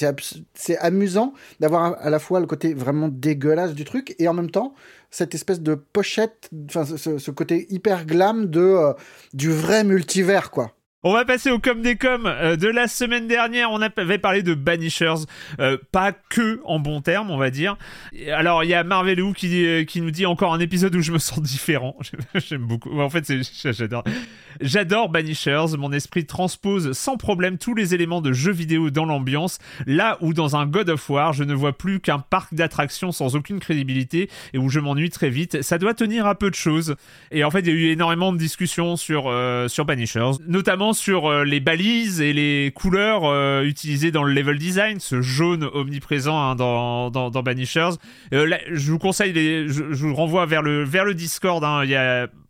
[SPEAKER 4] c'est amusant d'avoir à- la fois le côté vraiment dégueulasse du truc et en même temps cette espèce de pochette, enfin ce, ce- ce côté hyper glam de euh, du vrai multivers quoi.
[SPEAKER 1] On va passer au com des coms euh, de la semaine dernière. On avait parlé de Banishers, euh, pas que en bons termes, on va dire. Alors il y a Marvelou qui euh, qui nous dit encore un épisode où je me sens différent. J'aime beaucoup. En fait, j'adore. J'adore Banishers. Mon esprit transpose sans problème tous les éléments de jeux vidéo dans l'ambiance. Là où dans un God of War, je ne vois plus qu'un parc d'attractions sans aucune crédibilité et où je m'ennuie très vite. Ça doit tenir à peu de choses. Et en fait, il y a eu énormément de discussions sur, sur Banishers, notamment sur euh, les balises et les couleurs euh, utilisées dans le level design, ce jaune omniprésent hein, dans, Banishers. Euh, je vous conseille, je, vous renvoie vers le, vers le Discord, hein.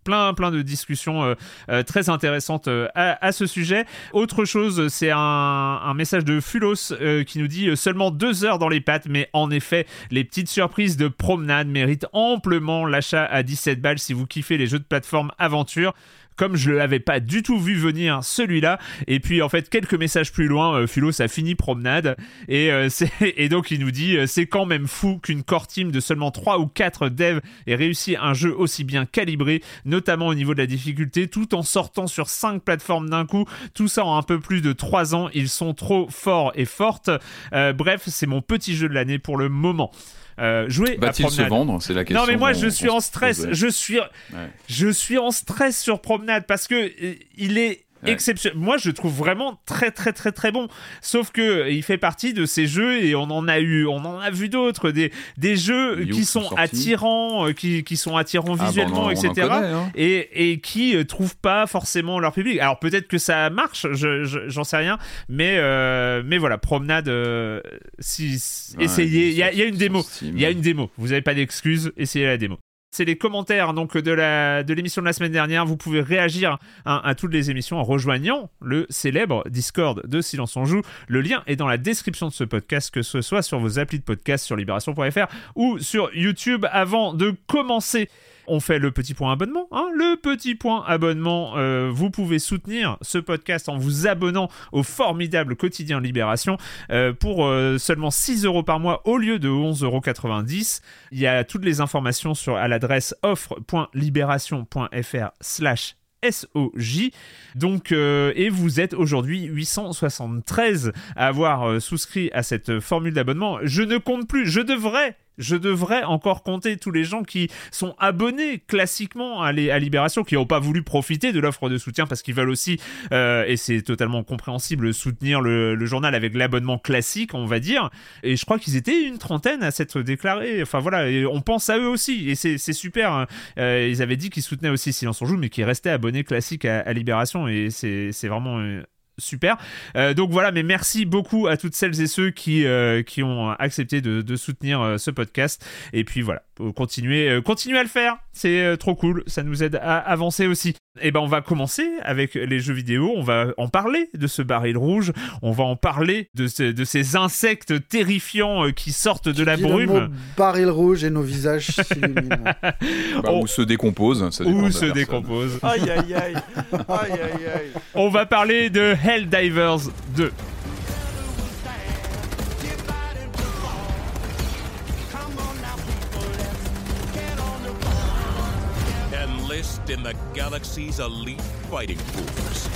[SPEAKER 1] Plein plein de discussions euh, euh, très intéressantes euh, à, ce sujet. Autre chose, c'est un, message de Fulos qui nous dit seulement deux heures dans les pattes, mais en effet, les petites surprises de promenade méritent amplement l'achat à 17 balles si vous kiffez les jeux de plateforme aventure comme je ne l'avais pas du tout vu venir celui-là. Et puis en fait, quelques messages plus loin, Fulos a fini promenade. Et, et donc il nous dit c'est quand même fou qu'une core team de seulement 3 ou 4 devs ait réussi un jeu aussi bien calibré, notamment au niveau de la difficulté, tout en sortant sur 5 plateformes d'un coup. Tout ça en un peu plus de 3 ans. Ils sont trop forts et fortes. Euh, bref, c'est mon petit jeu de l'année pour le moment. Euh, jouer
[SPEAKER 3] Va-t-il se vendre? C'est la question.
[SPEAKER 1] Non mais moi je suis en stress, je suis
[SPEAKER 3] Ouais.
[SPEAKER 1] je suis en stress sur promenade parce que euh, il est exceptionnel. Moi, je le trouve vraiment très, très, très, très bon. Sauf que il fait partie de ces jeux et on en a eu, on en a vu d'autres, des, des jeux qui
[SPEAKER 3] sont
[SPEAKER 1] attirants, euh, qui, qui sont attirants
[SPEAKER 3] Ah, bah, on
[SPEAKER 1] visuellement,
[SPEAKER 3] on
[SPEAKER 1] etc.
[SPEAKER 3] connaît, hein.
[SPEAKER 1] et, et qui euh, trouvent pas forcément leur public. Alors peut-être que ça marche, je- je- j'en sais rien, mais euh, mais voilà, promenade. euh, si,
[SPEAKER 3] Ouais,
[SPEAKER 1] essayez. Il y, y a une démo. Il y a une démo. Vous n'avez pas d'excuses. Essayez la démo. C'est les commentaires donc de la de l'émission de la semaine dernière. Vous pouvez réagir à, à toutes les émissions en rejoignant le célèbre Discord de Silence on joue. Le lien est dans la description de ce podcast, que ce soit sur vos applis de podcast sur libération.fr ou sur YouTube. Avant de commencer, on fait le petit point abonnement. hein. le petit point abonnement, euh, vous pouvez soutenir ce podcast en vous abonnant au formidable quotidien Libération euh, pour euh, seulement 6 euros par mois au lieu de 11,90 euros. Il y a toutes les informations sur, à l'adresse offre.libération.fr slash SOJ. Donc, et vous êtes aujourd'hui 873 à avoir souscrit à cette formule d'abonnement. Je ne compte plus, je devrais, je devrais encore compter tous les gens qui sont abonnés classiquement à, Libération, qui n'ont pas voulu profiter de l'offre de soutien parce qu'ils veulent aussi, euh, et c'est totalement compréhensible, soutenir le, journal avec l'abonnement classique, on va dire. Et je crois qu'ils étaient une trentaine à s'être déclarés. Enfin voilà, on pense à eux aussi, et c'est super. hein. Euh, ils avaient dit qu'ils soutenaient aussi Silence on joue, mais qu'ils restaient abonnés classiques à, Libération, et c'est c'est vraiment. Super. Euh, donc voilà, mais merci beaucoup à toutes celles et ceux qui, euh, qui ont accepté de, soutenir euh, ce podcast. Et puis voilà, continuez, euh, continuez à le faire. C'est euh, trop cool. Ça nous aide à avancer aussi. Et ben on va commencer avec les jeux vidéo. On va en parler de ce baril rouge. On va en parler de, ce- de ces insectes terrifiants euh, qui sortent de la
[SPEAKER 4] Dis le mot
[SPEAKER 1] brume.
[SPEAKER 4] baril rouge et nos visages s'illuminent.
[SPEAKER 3] Bah,
[SPEAKER 1] on-
[SPEAKER 3] Ou se décompose. ça dépend de
[SPEAKER 1] Ou se
[SPEAKER 3] personne.
[SPEAKER 1] décompose.
[SPEAKER 2] Aïe aïe aïe. Aïe aïe aïe.
[SPEAKER 1] On va parler de Helldivers 2.
[SPEAKER 5] In the galaxy's elite fighting force.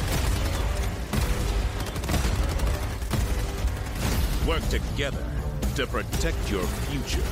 [SPEAKER 5] Work together to protect your future.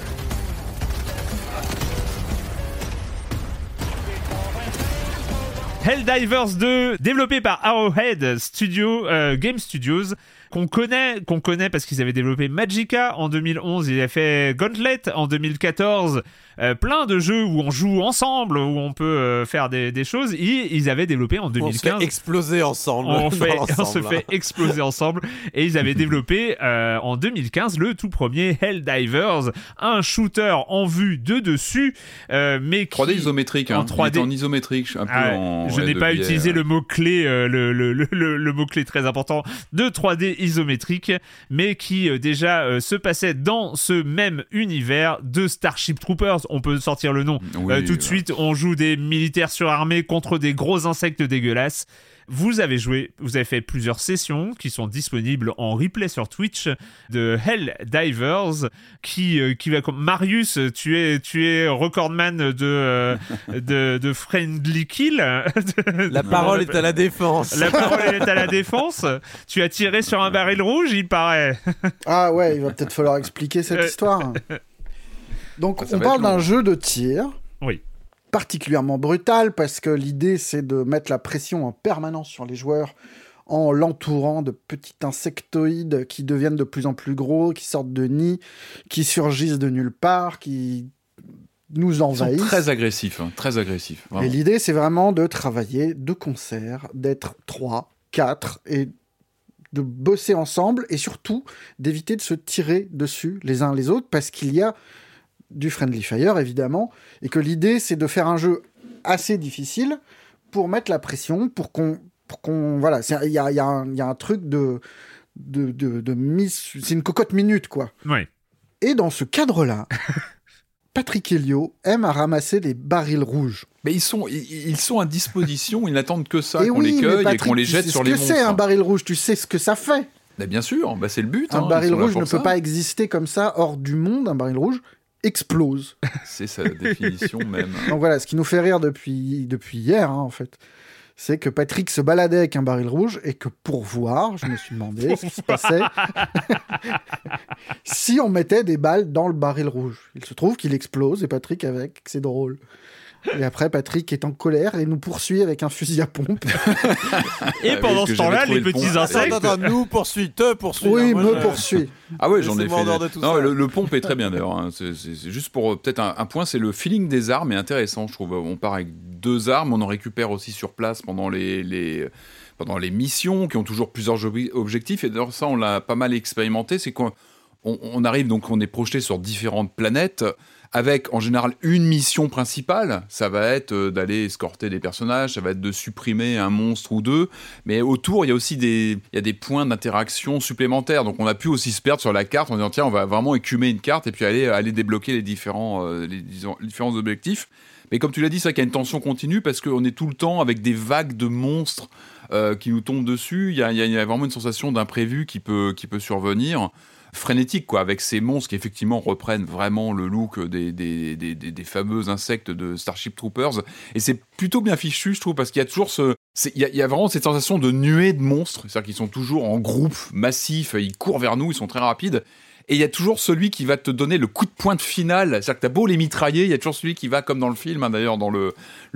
[SPEAKER 1] Helldivers 2, développé par Arrowhead Studio, euh, Game Studios, qu'on connaît, qu'on connaît parce qu'ils avaient développé Magica en 2011, ils avaient fait Gauntlet en 2014, euh, plein de jeux où on joue ensemble, où on peut euh, faire des, des choses, et ils avaient développé en
[SPEAKER 2] On se
[SPEAKER 1] 2015
[SPEAKER 2] fait exploser ensemble.
[SPEAKER 1] on, fait- on se fait exploser ensemble et ils avaient développé euh, en 2015 le tout premier Helldivers, un shooter en vue de dessus, euh, mais qui
[SPEAKER 3] 3D isométrique.
[SPEAKER 1] En
[SPEAKER 3] Hein.
[SPEAKER 1] 3D.
[SPEAKER 3] Il est en isométrique, un peu
[SPEAKER 1] Ah,
[SPEAKER 3] en.
[SPEAKER 1] je
[SPEAKER 3] ouais,
[SPEAKER 1] n'ai pas
[SPEAKER 3] biais,
[SPEAKER 1] utilisé le mot clé, le, le, le, le- le mot clé très important de 3D isométrique, mais qui euh, déjà euh, se passait dans ce même univers de Starship Troopers. On peut sortir le nom
[SPEAKER 3] Oui,
[SPEAKER 1] euh, tout de suite. On joue des militaires surarmés contre des gros insectes dégueulasses. Vous avez joué, vous avez fait plusieurs sessions qui sont disponibles en replay sur Twitch de Hell Divers, qui, euh, qui va comme Marius, tu es, tu es recordman de, euh, de, de Friendly Kill.
[SPEAKER 2] La parole est à la défense.
[SPEAKER 1] La parole est à la défense. Tu as tiré sur un baril rouge, il paraît.
[SPEAKER 4] Ah ouais, il va peut-être falloir expliquer cette histoire. Donc
[SPEAKER 3] Ça, ça
[SPEAKER 4] on parle d'un jeu de tir.
[SPEAKER 1] Oui.
[SPEAKER 4] Particulièrement brutal parce que l'idée c'est de mettre la pression en permanence sur les joueurs en l'entourant de petits insectoïdes qui deviennent de plus en plus gros, qui sortent de nids, qui surgissent de nulle part, qui nous
[SPEAKER 3] Ils sont
[SPEAKER 4] envahissent.
[SPEAKER 3] très agressifs, hein, très agressifs.
[SPEAKER 4] Et
[SPEAKER 3] vraiment.
[SPEAKER 4] l'idée, c'est vraiment de travailler de concert, d'être 3, 4 et de bosser ensemble et surtout d'éviter de se tirer dessus les uns les autres parce qu'il y a du friendly fire évidemment et que l'idée c'est de faire un jeu assez difficile pour mettre la pression pour qu'on pour qu'on voilà il y a, il y a un- il y a un truc de de, de, de mise c'est une cocotte minute quoi
[SPEAKER 1] Oui.
[SPEAKER 4] et dans ce cadre là Patrick Helio aime à ramasser les barils rouges
[SPEAKER 3] Mais ils sont, ils, ils sont à disposition, ils n'attendent que ça,
[SPEAKER 4] Et
[SPEAKER 3] qu'on
[SPEAKER 4] oui,
[SPEAKER 3] les
[SPEAKER 4] mais
[SPEAKER 3] cueille et qu'on les
[SPEAKER 4] tu
[SPEAKER 3] jette
[SPEAKER 4] sais
[SPEAKER 3] sur
[SPEAKER 4] ce
[SPEAKER 3] les
[SPEAKER 4] que c'est un baril rouge, tu sais ce que ça fait.
[SPEAKER 3] Bah, bien sûr, bah, c'est le but.
[SPEAKER 4] un
[SPEAKER 3] hein,
[SPEAKER 4] baril rouge ne
[SPEAKER 3] ça.
[SPEAKER 4] peut pas exister comme ça hors du monde. Un baril rouge explose.
[SPEAKER 3] C'est sa définition même.
[SPEAKER 4] Donc voilà, ce qui nous fait rire depuis, depuis hier, hein, en fait, c'est que Patrick se baladait avec un baril rouge et que pour voir, je me suis demandé ce qui se passait si on mettait des balles dans le baril rouge. Il se trouve qu'il explose et Patrick avec, c'est drôle. Et après, Patrick est en colère et nous poursuit avec un fusil à pompe.
[SPEAKER 1] Et
[SPEAKER 3] Ah,
[SPEAKER 1] pendant ce temps-là, les
[SPEAKER 3] le
[SPEAKER 1] petits
[SPEAKER 3] pont.
[SPEAKER 1] insectes.
[SPEAKER 2] Attends, attends, nous poursuit, te poursuit.
[SPEAKER 4] oui,
[SPEAKER 2] hein, moi,
[SPEAKER 4] me
[SPEAKER 2] je-
[SPEAKER 4] poursuit.
[SPEAKER 3] Ah ouais, j'en ai fait.
[SPEAKER 2] de
[SPEAKER 3] non,
[SPEAKER 2] ça.
[SPEAKER 3] le, le pompe est très bien d'ailleurs. hein. C'est juste pour euh, peut-être un, un point, c'est le feeling des armes est intéressant. Je trouve. On part avec deux armes, on en récupère aussi sur place pendant les, les pendant les missions qui ont toujours plusieurs obje- objectifs. Et d'ailleurs ça, on l'a pas mal expérimenté. C'est qu'on on, on arrive donc, on est projeté sur différentes planètes. Avec en général une mission principale, ça va être euh, d'aller escorter des personnages, ça va être de supprimer un monstre ou deux, mais autour il y a aussi des, il y a des points d'interaction supplémentaires. Donc on a pu aussi se perdre sur la carte en disant tiens on va vraiment écumer une carte et puis aller aller débloquer les différents euh, les différents objectifs. Mais comme tu l'as dit, c'est vrai qu'il y a une tension continue parce qu'on est tout le temps avec des vagues de monstres euh, qui nous tombent dessus. Il y y a vraiment une sensation d'imprévu qui peut qui peut survenir frénétique quoi avec ces monstres qui effectivement reprennent vraiment le look des, des, des, des- fameux insectes de Starship Troopers. Et c'est plutôt bien fichu je trouve parce qu'il y a toujours ce il y, y a vraiment cette sensation de nuée de monstres. C'est-à-dire qu'ils sont toujours en groupe massif ils courent vers nous ils sont très rapides et il y a toujours celui qui va te donner le coup de pointe final. C'est-à-dire que t'as beau les mitrailler, il y a toujours celui qui va, comme dans le film, hein, d'ailleurs, dans le,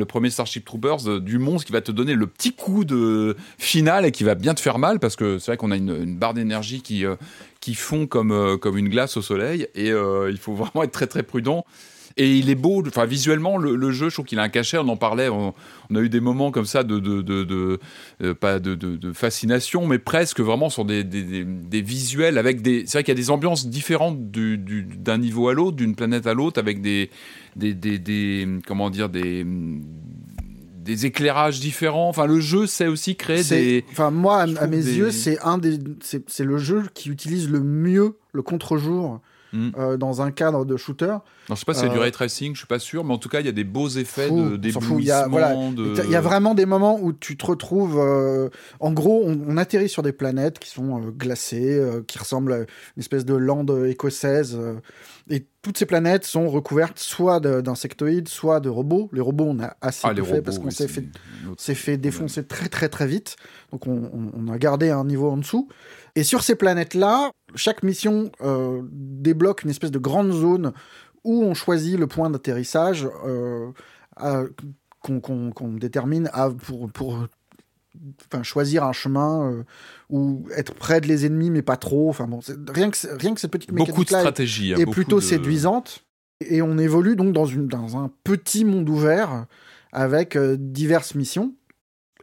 [SPEAKER 3] premier Starship Troopers, euh, du monstre qui va te donner le petit coup de final et qui va bien te faire mal parce que c'est vrai qu'on a une, barre d'énergie qui, euh, qui fond comme, euh, comme une glace au soleil et il faut vraiment être très très prudent. Et il est beau, enfin visuellement, le, le jeu, je trouve qu'il a un cachet, on en parlait, on, on a eu des moments comme ça de, de, de, de- euh, pas de, de- de fascination, mais presque vraiment sur des, des, des- des visuels avec des. C'est vrai qu'il y a des ambiances différentes du- du- d'un niveau à l'autre, d'une planète à l'autre, avec des, des, des, des- comment dire, des, des éclairages différents. Enfin, le jeu sait aussi créer
[SPEAKER 4] C'est-
[SPEAKER 3] des.
[SPEAKER 4] Enfin, moi, à, mes
[SPEAKER 3] des-
[SPEAKER 4] yeux, c'est un des, c'est c'est le jeu qui utilise le mieux le contre-jour
[SPEAKER 3] Mm.
[SPEAKER 4] euh, dans un cadre de shooter.
[SPEAKER 3] Non, je sais pas si c'est du
[SPEAKER 4] Euh,
[SPEAKER 3] ray tracing, je suis pas sûr, mais en tout cas, il y a des beaux effets
[SPEAKER 4] Fou,
[SPEAKER 3] de
[SPEAKER 4] il y a-
[SPEAKER 3] d'éblouissement.
[SPEAKER 4] voilà,
[SPEAKER 3] de...
[SPEAKER 4] Il y a vraiment des moments où tu te retrouves. euh, en gros, on, on atterrit sur des planètes qui sont glacées, qui ressemblent à une espèce de lande écossaise. et toutes ces planètes sont recouvertes soit de- d'insectoïdes, soit de robots. Les robots, on a assez
[SPEAKER 3] Ah,
[SPEAKER 4] peu fait
[SPEAKER 3] robots,
[SPEAKER 4] parce qu'on
[SPEAKER 3] oui,
[SPEAKER 4] s'est fait défoncer très très très vite. Donc on, on- on a gardé un niveau en dessous. Et sur ces planètes-là, chaque mission euh, débloque une espèce de grande zone où on choisit le point d'atterrissage euh, qu'on détermine à- pour, pour enfin, choisir un chemin euh, ou être près de les ennemis mais pas trop. Enfin bon, rien que, rien que cette petite
[SPEAKER 3] Beaucoup de
[SPEAKER 4] est-
[SPEAKER 3] stratégie. hein,
[SPEAKER 4] est plutôt
[SPEAKER 3] de-
[SPEAKER 4] séduisante. Et on évolue donc dans, une, dans un petit monde ouvert avec euh, diverses missions.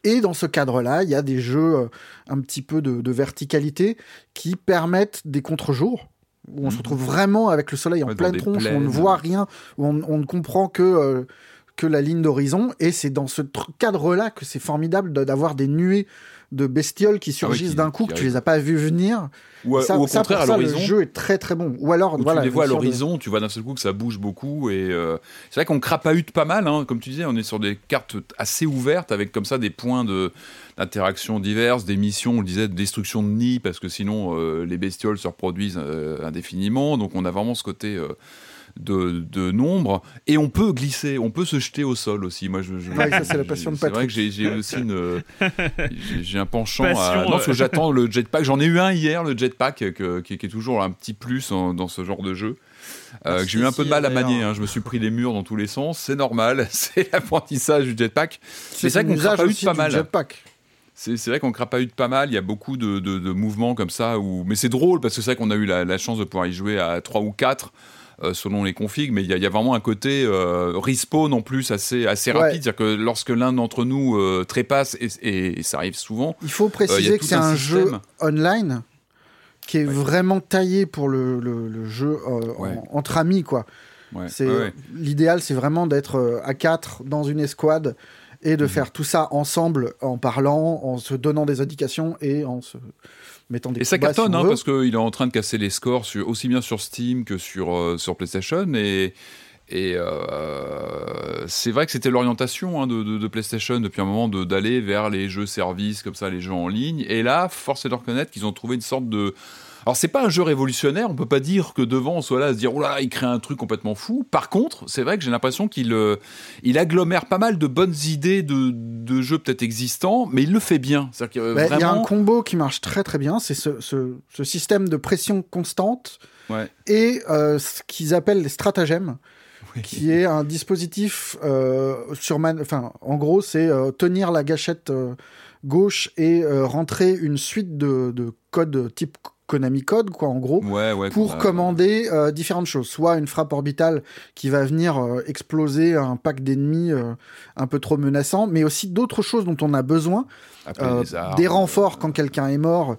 [SPEAKER 4] Et dans ce cadre-là, il y a des jeux euh, un petit peu de, de verticalité qui permettent des contre-jours, où on se
[SPEAKER 3] Mhm.
[SPEAKER 4] retrouve vraiment avec le soleil en
[SPEAKER 3] Ouais,
[SPEAKER 4] pleine tronche, où on ne voit rien, où on, on ne comprend que, euh, que la ligne d'horizon. Et c'est dans ce cadre-là que c'est formidable d'avoir des nuées de bestioles qui surgissent
[SPEAKER 3] Ah qui-
[SPEAKER 4] d'un coup, que tu les as pas vues venir.
[SPEAKER 3] Ou,
[SPEAKER 4] ça,
[SPEAKER 3] ou au
[SPEAKER 4] ça,
[SPEAKER 3] contraire,
[SPEAKER 4] pour
[SPEAKER 3] à
[SPEAKER 4] ça, le
[SPEAKER 3] l'horizon.
[SPEAKER 4] jeu est très très bon. Ou alors, voilà,
[SPEAKER 3] tu les vois à
[SPEAKER 4] de-
[SPEAKER 3] l'horizon, tu vois d'un seul coup que ça bouge beaucoup et euh, c'est vrai qu'on crapahute pas mal, hein. comme tu disais, on est sur des cartes assez ouvertes avec comme ça des points de d'interaction diverses, des missions, on le disait, de destruction de nids parce que sinon euh, les bestioles se reproduisent euh, indéfiniment, donc on a vraiment ce côté de, de nombre et on peut glisser, on peut se jeter au sol aussi. Moi, je, je-
[SPEAKER 4] Ouais, ça, c'est la passion de
[SPEAKER 3] C'est vrai
[SPEAKER 4] Patrick.
[SPEAKER 3] que j'ai aussi une, j'ai j'ai un penchant
[SPEAKER 1] Passion,
[SPEAKER 3] à non, parce que
[SPEAKER 1] euh.
[SPEAKER 3] j'attends le jetpack. J'en ai eu un hier, le jetpack, que- qui, qui est toujours un petit plus en- dans ce genre de jeu. Euh,
[SPEAKER 2] Ah,
[SPEAKER 3] que j'ai eu un peu de mal à manier. hein. Je me suis pris les murs dans tous les sens. C'est normal. C'est l'apprentissage du jetpack.
[SPEAKER 4] C'est
[SPEAKER 3] c'est vrai
[SPEAKER 4] un
[SPEAKER 3] qu'on crapahute pas
[SPEAKER 4] du
[SPEAKER 3] mal.
[SPEAKER 4] jetpack.
[SPEAKER 3] C'est c'est vrai qu'on crapahute pas mal. Il y a beaucoup de, de- de mouvements comme ça. Où... Mais c'est drôle parce que c'est vrai qu'on a eu la, la chance de pouvoir y jouer à 3 ou 4 euh, selon les configs. Mais il y, a- il y a vraiment un côté euh, respawn en plus assez, assez
[SPEAKER 4] Ouais.
[SPEAKER 3] rapide. C'est-à-dire que lorsque l'un d'entre nous euh, trépasse, et, et- et ça arrive souvent,
[SPEAKER 4] Il faut
[SPEAKER 3] Euh,
[SPEAKER 4] préciser
[SPEAKER 3] a
[SPEAKER 4] que c'est
[SPEAKER 3] un
[SPEAKER 4] un jeu online qui est vraiment taillé pour le, le- le jeu euh, en- entre amis quoi.
[SPEAKER 3] ouais,
[SPEAKER 4] C'est
[SPEAKER 3] ouais, ouais.
[SPEAKER 4] l'idéal, c'est vraiment d'être euh, à quatre dans une escouade et
[SPEAKER 3] Mhm.
[SPEAKER 4] de faire tout ça ensemble en parlant, en se donnant des indications et en se mettant des
[SPEAKER 3] Et ça cartonne,
[SPEAKER 4] on
[SPEAKER 3] hein, parce qu'il est en train de casser les scores sur, aussi bien sur Steam que sur, euh, sur PlayStation. Et, et euh, c'est vrai que c'était l'orientation hein, de, de- de PlayStation depuis un moment d'aller vers les jeux services, comme ça, les jeux en ligne. Et là, force est de reconnaître qu'ils ont trouvé une sorte de. Alors, c'est pas un jeu révolutionnaire, on peut pas dire que devant on soit là à se dire, oula, il crée un truc complètement fou. Par contre, c'est vrai que j'ai l'impression qu'il euh, il agglomère pas mal de bonnes idées de, de jeux peut-être existants, mais il le fait bien. Euh,
[SPEAKER 4] Bah, Il y a un combo qui marche très très bien, c'est ce, ce- ce système de pression constante
[SPEAKER 3] Ouais.
[SPEAKER 4] et euh, ce qu'ils appellent les stratagèmes. qui est un dispositif euh, sur man... enfin en gros c'est euh, tenir la gâchette euh, gauche et rentrer une suite de, de codes type Konami Code quoi en gros
[SPEAKER 3] Ouais, ouais.
[SPEAKER 4] pour commander euh, différentes choses. Soit une frappe orbitale qui va venir euh, exploser un pack d'ennemis euh, un peu trop menaçant, mais aussi d'autres choses dont on a besoin.
[SPEAKER 3] Armes,
[SPEAKER 4] des renforts quand quelqu'un est mort,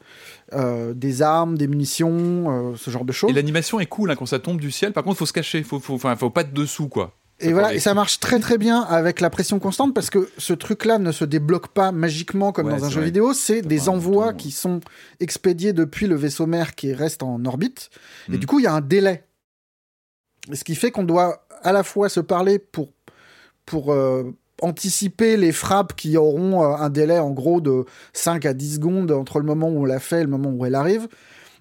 [SPEAKER 4] des armes, des munitions, ce genre de choses.
[SPEAKER 3] Et l'animation est cool hein, quand ça tombe du ciel. Par contre, faut se cacher. Faut, faut, faut pas être dessous, quoi.
[SPEAKER 4] Et voilà, et ça marche très très bien avec la pression constante parce que ce truc-là ne se débloque pas magiquement comme
[SPEAKER 3] Ouais,
[SPEAKER 4] dans un jeu
[SPEAKER 3] vrai.
[SPEAKER 4] vidéo, c'est des envois qui sont expédiés depuis le vaisseau mère qui reste en orbite. Et
[SPEAKER 3] Mhm.
[SPEAKER 4] du coup, il y a un délai. Ce qui fait qu'on doit à la fois se parler pour, pour euh, anticiper les frappes qui auront euh, un délai en gros de 5 à 10 secondes entre le moment où on l'a fait et le moment où elle arrive.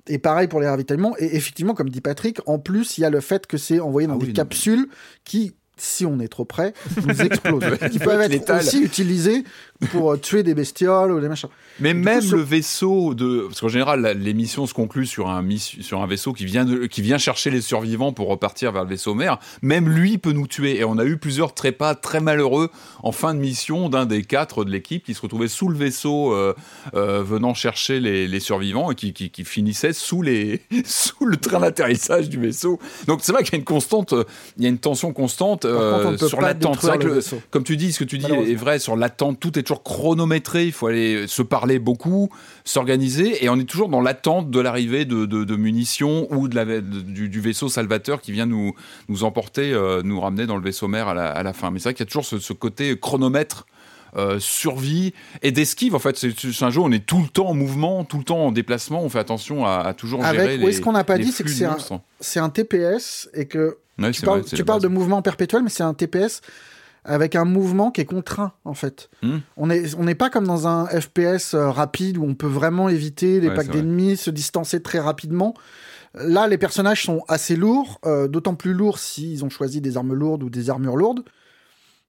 [SPEAKER 4] Et pareil pour les ravitaillements. Et effectivement, comme dit Patrick, en plus, il y a le fait que c'est envoyé dans
[SPEAKER 3] Ah
[SPEAKER 4] des
[SPEAKER 3] oui, non,
[SPEAKER 4] capsules qui, si on est trop près, nous explosent. qui peuvent
[SPEAKER 3] être létales.
[SPEAKER 4] aussi utilisés pour euh, tuer des bestioles ou des machins.
[SPEAKER 3] Mais même
[SPEAKER 4] coup,
[SPEAKER 3] le vaisseau de, parce qu'en général, l'émission se conclut sur un sur un vaisseau qui vient de, qui vient chercher les survivants pour repartir vers le vaisseau mère. Même lui peut nous tuer. Et on a eu plusieurs trépas très malheureux en fin de mission d'un des quatre de l'équipe qui se retrouvait sous le vaisseau euh, euh, venant chercher les, les survivants et qui, qui, qui finissait sous les sous le train d'atterrissage du vaisseau. Donc c'est vrai qu'il y a une constante, il y a une tension constante Euh, sur l'attente. C'est vrai que
[SPEAKER 4] le
[SPEAKER 3] comme tu dis, ce que tu dis est vrai sur l'attente. Tout est toujours chronométré. Il faut aller se parler beaucoup, s'organiser, et on est toujours dans l'attente de l'arrivée de, de- de munitions ou de la, de- du, du vaisseau salvateur qui vient nous, nous emporter, euh, nous ramener dans le vaisseau mère à la, à la fin. Mais c'est vrai qu'il y a toujours ce, ce côté chronomètre. euh, survie et d'esquive en fait c'est un jeu où on est tout le temps en mouvement tout le temps en déplacement on fait attention à, à toujours
[SPEAKER 4] Avec-
[SPEAKER 3] gérer
[SPEAKER 4] oui,
[SPEAKER 3] les
[SPEAKER 4] ce qu'on n'a pas dit, c'est que un-. C'est un TPS et que
[SPEAKER 3] Ouais,
[SPEAKER 4] tu parles,
[SPEAKER 3] vrai, c'est
[SPEAKER 4] tu
[SPEAKER 3] la
[SPEAKER 4] parles de mouvement perpétuel, mais c'est un TPS avec un mouvement qui est contraint, en fait.
[SPEAKER 3] Hmm.
[SPEAKER 4] On n'est on pas comme dans un FPS euh, rapide où on peut vraiment éviter les
[SPEAKER 3] Ouais,
[SPEAKER 4] packs d'ennemis, se distancer très rapidement. Là, les personnages sont assez lourds, euh, d'autant plus lourds s'ils ont choisi des armes lourdes ou des armures lourdes.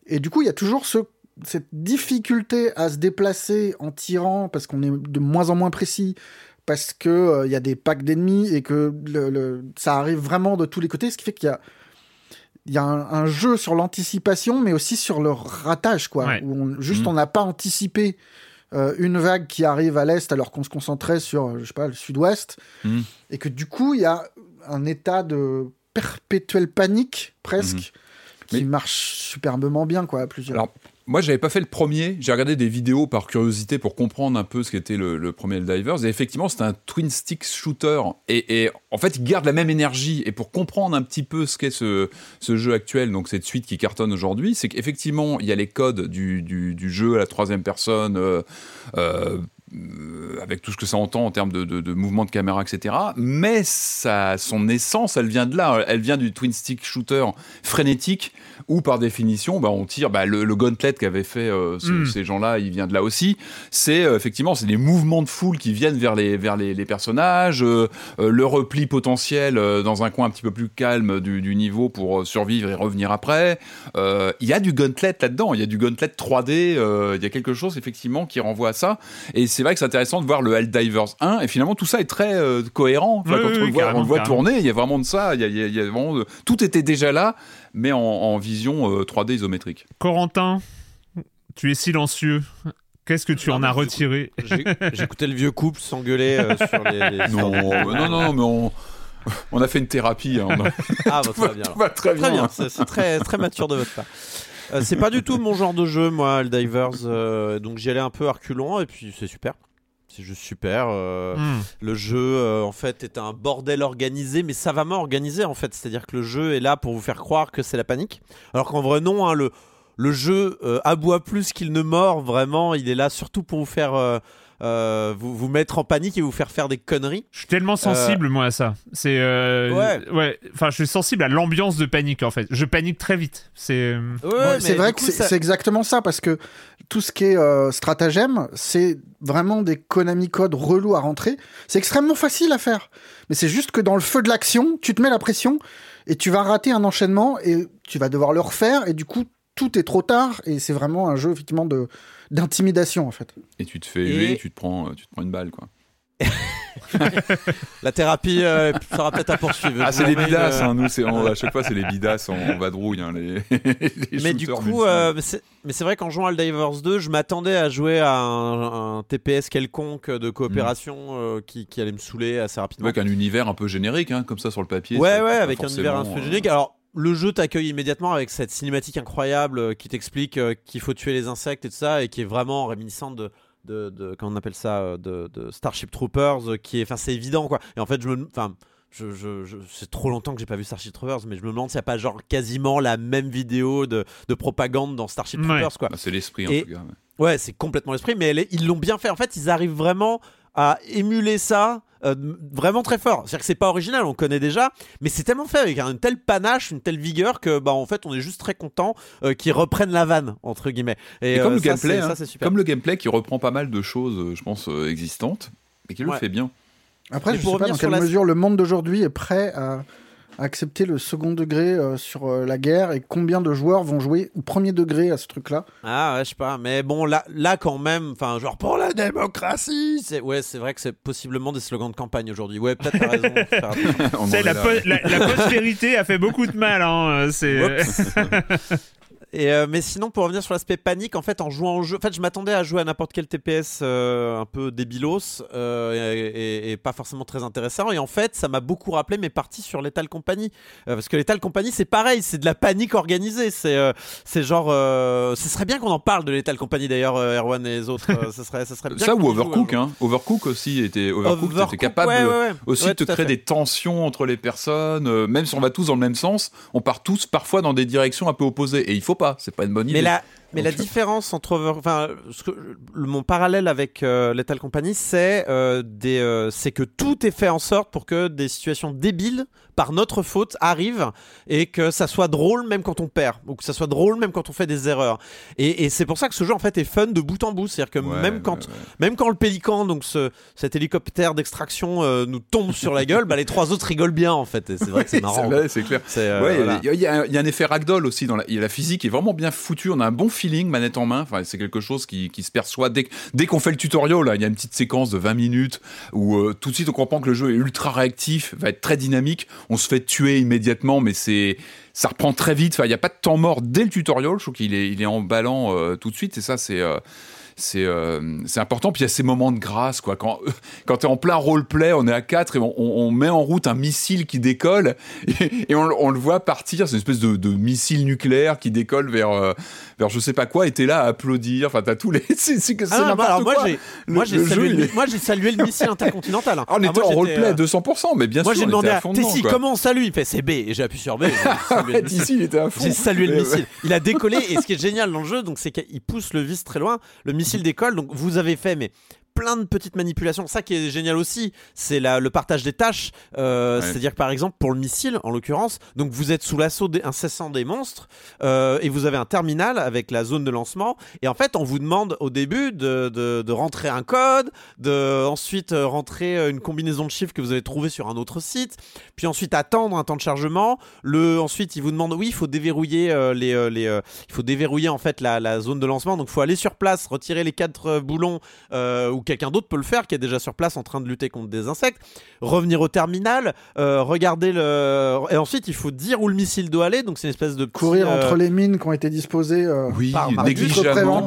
[SPEAKER 4] Et du coup, il y a toujours ce- cette difficulté à se déplacer en tirant parce qu'on est de moins en moins précis, parce que euh, il y a des packs d'ennemis et que le- le- ça arrive vraiment de tous les côtés, ce qui fait qu'il y a il y a un, un jeu sur l'anticipation, mais aussi sur le ratage, quoi.
[SPEAKER 1] Ouais.
[SPEAKER 4] Où on- juste
[SPEAKER 3] Mhm.
[SPEAKER 4] on n'a pas anticipé euh, une vague qui arrive à l'est alors qu'on se concentrait sur, euh, je sais pas, le sud-ouest,
[SPEAKER 3] Mhm.
[SPEAKER 4] et que du coup il y a un état de perpétuelle panique presque qui
[SPEAKER 3] Mais-
[SPEAKER 4] marche superbement bien, quoi, à plusieurs.
[SPEAKER 3] Alors, moi, j'avais pas fait le premier. J'ai regardé des vidéos par curiosité pour comprendre un peu ce qu'était le, le premier Helldivers. Et effectivement, c'est un twin stick shooter. Et, en fait, il garde la même énergie. Et pour comprendre un petit peu ce qu'est ce, jeu actuel, donc cette suite qui cartonne aujourd'hui, c'est qu'effectivement, il y a les codes du, jeu à la troisième personne. euh, euh, avec tout ce que ça entend en termes de, de, de mouvement de caméra, etc. Mais ça, son essence, elle vient de là. Elle vient du twin stick shooter frénétique, où par définition, bah, on tire bah, le, le gauntlet qu'avaient fait euh, ce-
[SPEAKER 1] Mm.
[SPEAKER 3] ces gens-là, il vient de là aussi. C'est euh, effectivement, c'est des mouvements de foule qui viennent vers les, vers les, les personnages, euh, euh, le repli potentiel euh, dans un coin un petit peu plus calme du, du niveau pour euh, survivre et revenir après. Euh, Il y a du gauntlet là-dedans, il y a du gauntlet 3D, euh, il y a quelque chose effectivement qui renvoie à ça. Et c'est vrai que c'est intéressant de voir le Helldivers 1, et finalement tout ça est très euh, cohérent. Enfin,
[SPEAKER 1] Oui,
[SPEAKER 3] quand
[SPEAKER 1] oui,
[SPEAKER 3] on, le
[SPEAKER 1] oui,
[SPEAKER 3] voit, on
[SPEAKER 1] carrément,
[SPEAKER 3] le voit
[SPEAKER 1] carrément.
[SPEAKER 3] tourner, il y a vraiment de ça, il y a, il y a- il y a vraiment de- tout était déjà là, mais en, en vision euh, 3D isométrique.
[SPEAKER 1] Corentin, tu es silencieux. Qu'est-ce que tu
[SPEAKER 2] Non,
[SPEAKER 1] en as retiré
[SPEAKER 2] J'ai- J'écoutais le vieux couple s'engueuler euh, sur les. les
[SPEAKER 3] Non, non, non, mais on, on a fait une thérapie. hein, on a-
[SPEAKER 2] Ah, bah, très bien.
[SPEAKER 3] tout va très bien.
[SPEAKER 2] Très bien, c'est c'est très, très mature de votre part. Euh, c'est pas du tout mon genre de jeu, moi, le Divers. euh, donc j'y allais un peu à reculons et puis c'est super. C'est juste super. euh,
[SPEAKER 1] Hmm.
[SPEAKER 2] Le jeu, euh, en fait, est un bordel organisé, mais savamment organisé, en fait. C'est-à-dire que le jeu est là pour vous faire croire que c'est la panique. Alors qu'en vrai, non, hein, le, le jeu aboie plus qu'il ne mord, vraiment. Il est là surtout pour vous faire. Euh, euh, vous, vous mettre en panique et vous faire faire des conneries.
[SPEAKER 1] Je suis tellement sensible, moi, à ça. C'est. euh,
[SPEAKER 2] Ouais.
[SPEAKER 1] ouais. Enfin, je suis sensible à l'ambiance de panique, en fait. Je panique très vite. C'est. euh,
[SPEAKER 2] Ouais,
[SPEAKER 4] c'est vrai que c'est
[SPEAKER 2] ça-
[SPEAKER 4] exactement ça, parce que tout ce qui est euh, stratagème, c'est vraiment des Konami codes relous à rentrer. C'est extrêmement facile à faire. Mais c'est juste que dans le feu de l'action, tu te mets la pression et tu vas rater un enchaînement et tu vas devoir le refaire et du coup, tout est trop tard et c'est vraiment un jeu effectivement de d'intimidation en fait.
[SPEAKER 3] Et tu te fais
[SPEAKER 2] Et-
[SPEAKER 3] huer, tu te prends, tu te prends une balle, quoi.
[SPEAKER 2] La thérapie euh, sera peut-être à poursuivre.
[SPEAKER 3] Ah, c'est les bidasses,
[SPEAKER 2] euh,
[SPEAKER 3] hein, nous, c'est, on- à chaque fois, c'est les bidasses en, en vadrouille, hein, les, les
[SPEAKER 2] Mais du coup, euh, mais c'est vrai qu'en jouant à Divers 2, je m'attendais à jouer à un, un TPS quelconque de coopération euh, qui, qui allait me saouler assez rapidement.
[SPEAKER 3] avec un univers un peu générique, hein, comme ça sur le papier.
[SPEAKER 2] Ouais, ouais, avec un univers un peu
[SPEAKER 3] euh,
[SPEAKER 2] génique. Alors, le jeu t'accueille immédiatement avec cette cinématique incroyable euh, qui t'explique euh, qu'il faut tuer les insectes et tout ça, et qui est vraiment réminiscente de. De, de comment on appelle ça euh, de, de Starship Troopers qui est enfin c'est évident quoi et en fait je me enfin je, je, je- c'est trop longtemps que j'ai pas vu Starship Troopers mais je me demande s'il n'y a pas genre quasiment la même vidéo de, de propagande dans Starship
[SPEAKER 1] Ouais.
[SPEAKER 2] Troopers quoi
[SPEAKER 3] bah, c'est l'esprit, en
[SPEAKER 2] Et-
[SPEAKER 3] tout cas. ouais.
[SPEAKER 2] Ouais, c'est complètement l'esprit, mais elle est- ils l'ont bien fait. En fait, ils arrivent vraiment à émuler ça euh, vraiment très fort. C'est-à-dire que c'est pas original, on connaît déjà, mais c'est tellement fait avec un tel panache, une telle vigueur que bah en fait on est juste très content euh, qu'ils reprennent la vanne entre guillemets.
[SPEAKER 3] Et,
[SPEAKER 2] euh,
[SPEAKER 3] comme le
[SPEAKER 2] ça,
[SPEAKER 3] gameplay,
[SPEAKER 2] c'est-
[SPEAKER 3] hein,
[SPEAKER 2] ça super.
[SPEAKER 3] comme le gameplay qui reprend pas mal de choses, euh, je pense, euh, existantes, et qui le
[SPEAKER 2] Ouais.
[SPEAKER 3] fait bien.
[SPEAKER 4] Après,
[SPEAKER 2] Mais
[SPEAKER 4] je
[SPEAKER 2] pour
[SPEAKER 4] sais pas
[SPEAKER 2] revenir
[SPEAKER 4] dans
[SPEAKER 2] sur
[SPEAKER 4] quelle
[SPEAKER 2] la-
[SPEAKER 4] mesure le monde d'aujourd'hui est prêt à, à accepter le second degré euh, sur euh, la guerre et combien de joueurs vont jouer au premier degré à ce truc-là.
[SPEAKER 2] Ah ouais, je sais pas, mais bon là, là quand même, enfin genre pour la démocratie, c'est ouais, c'est vrai que c'est possiblement des slogans de campagne aujourd'hui. Ouais, peut-être t'as raison. faire
[SPEAKER 1] la, po- la, la postérité a fait beaucoup de mal. Hein. C'est
[SPEAKER 2] Et euh, mais sinon, pour revenir sur l'aspect panique, en fait, en jouant au jeu, en fait, je m'attendais à jouer à n'importe quel TPS euh, un peu débilos euh, et, et- et pas forcément très intéressant. Et en fait, ça m'a beaucoup rappelé mes parties sur Lethal Company, parce que Lethal Company, c'est pareil, c'est de la panique organisée. C'est, c'est genre, ce serait bien qu'on en parle de Lethal Company d'ailleurs, Erwan et les autres. ce serait, ce serait bien.
[SPEAKER 3] Ça ou
[SPEAKER 2] joue,
[SPEAKER 3] Overcook,
[SPEAKER 2] euh,
[SPEAKER 3] hein. Overcook aussi était, Overcook,
[SPEAKER 2] Overcook,
[SPEAKER 3] était capable
[SPEAKER 2] ouais,
[SPEAKER 3] de-
[SPEAKER 2] ouais, ouais.
[SPEAKER 3] aussi de te créer des tensions entre les personnes, même si on va tous dans le même sens, on part tous parfois dans des directions un peu opposées. Et il faut pas, c'est pas une bonne idée.
[SPEAKER 2] Mais mais la différence entre enfin, ce que- le- mon parallèle avec euh, Lethal Company, c'est euh, des, euh, c'est que tout est fait en sorte pour que des situations débiles, par notre faute, arrivent et que ça soit drôle même quand on perd ou que ça soit drôle même quand on fait des erreurs. Et, et c'est pour ça que ce jeu en fait est fun de bout en bout, c'est-à-dire que
[SPEAKER 3] Ouais,
[SPEAKER 2] même quand
[SPEAKER 3] ouais.
[SPEAKER 2] même quand le pélican, donc ce, cet hélicoptère d'extraction, euh, nous tombe sur la gueule, bah, les trois autres rigolent bien en fait. Et c'est vrai que c'est marrant.
[SPEAKER 3] C'est clair. Il y a-
[SPEAKER 2] voilà.
[SPEAKER 3] y, y un- il y a un effet ragdoll aussi dans la, il y a la physique est vraiment bien foutue. On a un bon manette en main. Enfin, c'est quelque chose qui, se perçoit dès, qu'on fait le tutoriel. Là, il y a une petite séquence de 20 minutes où euh, tout de suite on comprend que le jeu est ultra réactif, va être très dynamique. On se fait tuer immédiatement, mais c'est ça reprend très vite. Enfin, il n'y a pas de temps mort dès le tutoriel. Je trouve qu'il est, il est euh, tout de suite. Et ça, c'est euh, c'est euh, important. Puis il y a ces moments de grâce, quoi. Quand, quand tu es en plein roleplay, on est à 4 et on, on- on met en route un missile qui décolle et, et on, on le voit partir. C'est une espèce de, de missile nucléaire qui décolle vers, euh, vers je sais pas quoi. Et t'es là à applaudir. Enfin, t'as tous les. C'est
[SPEAKER 2] Ah alors moi j'ai moi j'ai salué, le-
[SPEAKER 3] est-
[SPEAKER 2] moi, j'ai salué le missile intercontinental. hein.
[SPEAKER 3] Ah, on
[SPEAKER 2] Ah,
[SPEAKER 3] était
[SPEAKER 2] moi,
[SPEAKER 3] en roleplay à
[SPEAKER 2] euh,
[SPEAKER 3] 200%, mais bien
[SPEAKER 2] Moi
[SPEAKER 3] sûr.
[SPEAKER 2] j'ai
[SPEAKER 3] on
[SPEAKER 2] demandé
[SPEAKER 3] à
[SPEAKER 2] à Tessie comment on salue? Il fait c'est B et j'ai appuyé sur B. j'ai.
[SPEAKER 3] D'ici, il était à fond.
[SPEAKER 2] J'ai salué le missile. Il a décollé et ce qui est génial dans le jeu, donc c'est qu'il pousse le vis très loin. Le missile décolle, donc vous avez fait mais plein de petites manipulations. Ça qui est génial aussi, c'est le partage des tâches. Euh,
[SPEAKER 3] Ouais.
[SPEAKER 2] C'est-à-dire que par exemple pour le missile, en l'occurrence, donc vous êtes sous l'assaut incessant des monstres euh, et vous avez un terminal avec la zone de lancement. Et en fait, on vous demande au début de, de- de rentrer un code, de ensuite euh, rentrer une combinaison de chiffres que vous avez trouvé sur un autre site, puis ensuite attendre un temps de chargement. Le ensuite, il vous demande oui, il faut déverrouiller les, les il faut déverrouiller en fait la, la zone de lancement. Donc, il faut aller sur place, retirer les quatre boulons ou quelqu'un d'autre peut le faire qui est déjà sur place en train de lutter contre des insectes. Revenir au terminal, euh, regarder le et ensuite il faut dire où le missile doit aller. Donc, c'est une espèce de petit,
[SPEAKER 4] Courir
[SPEAKER 2] euh,
[SPEAKER 4] entre les mines qui ont été disposées. euh,
[SPEAKER 3] Oui,
[SPEAKER 2] Par
[SPEAKER 3] négligemment,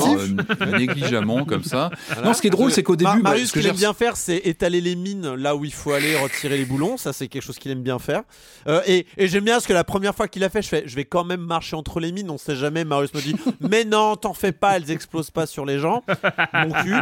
[SPEAKER 3] euh, négligemment comme ça.
[SPEAKER 2] Voilà.
[SPEAKER 3] Non, ce qui est drôle, c'est qu'au
[SPEAKER 2] Mar-
[SPEAKER 3] début, bah,
[SPEAKER 2] Marius,
[SPEAKER 3] ce
[SPEAKER 2] qu'il aime bien faire, c'est étaler les mines là où il faut aller retirer les boulons. Ça, c'est quelque chose qu'il aime bien faire. Euh, et et j'aime bien parce que la première fois qu'il a fait, je fais, je vais quand même marcher entre les mines. On sait jamais. Marius me dit, mais non, t'en fais pas, elles explosent pas sur les gens. Mon cul.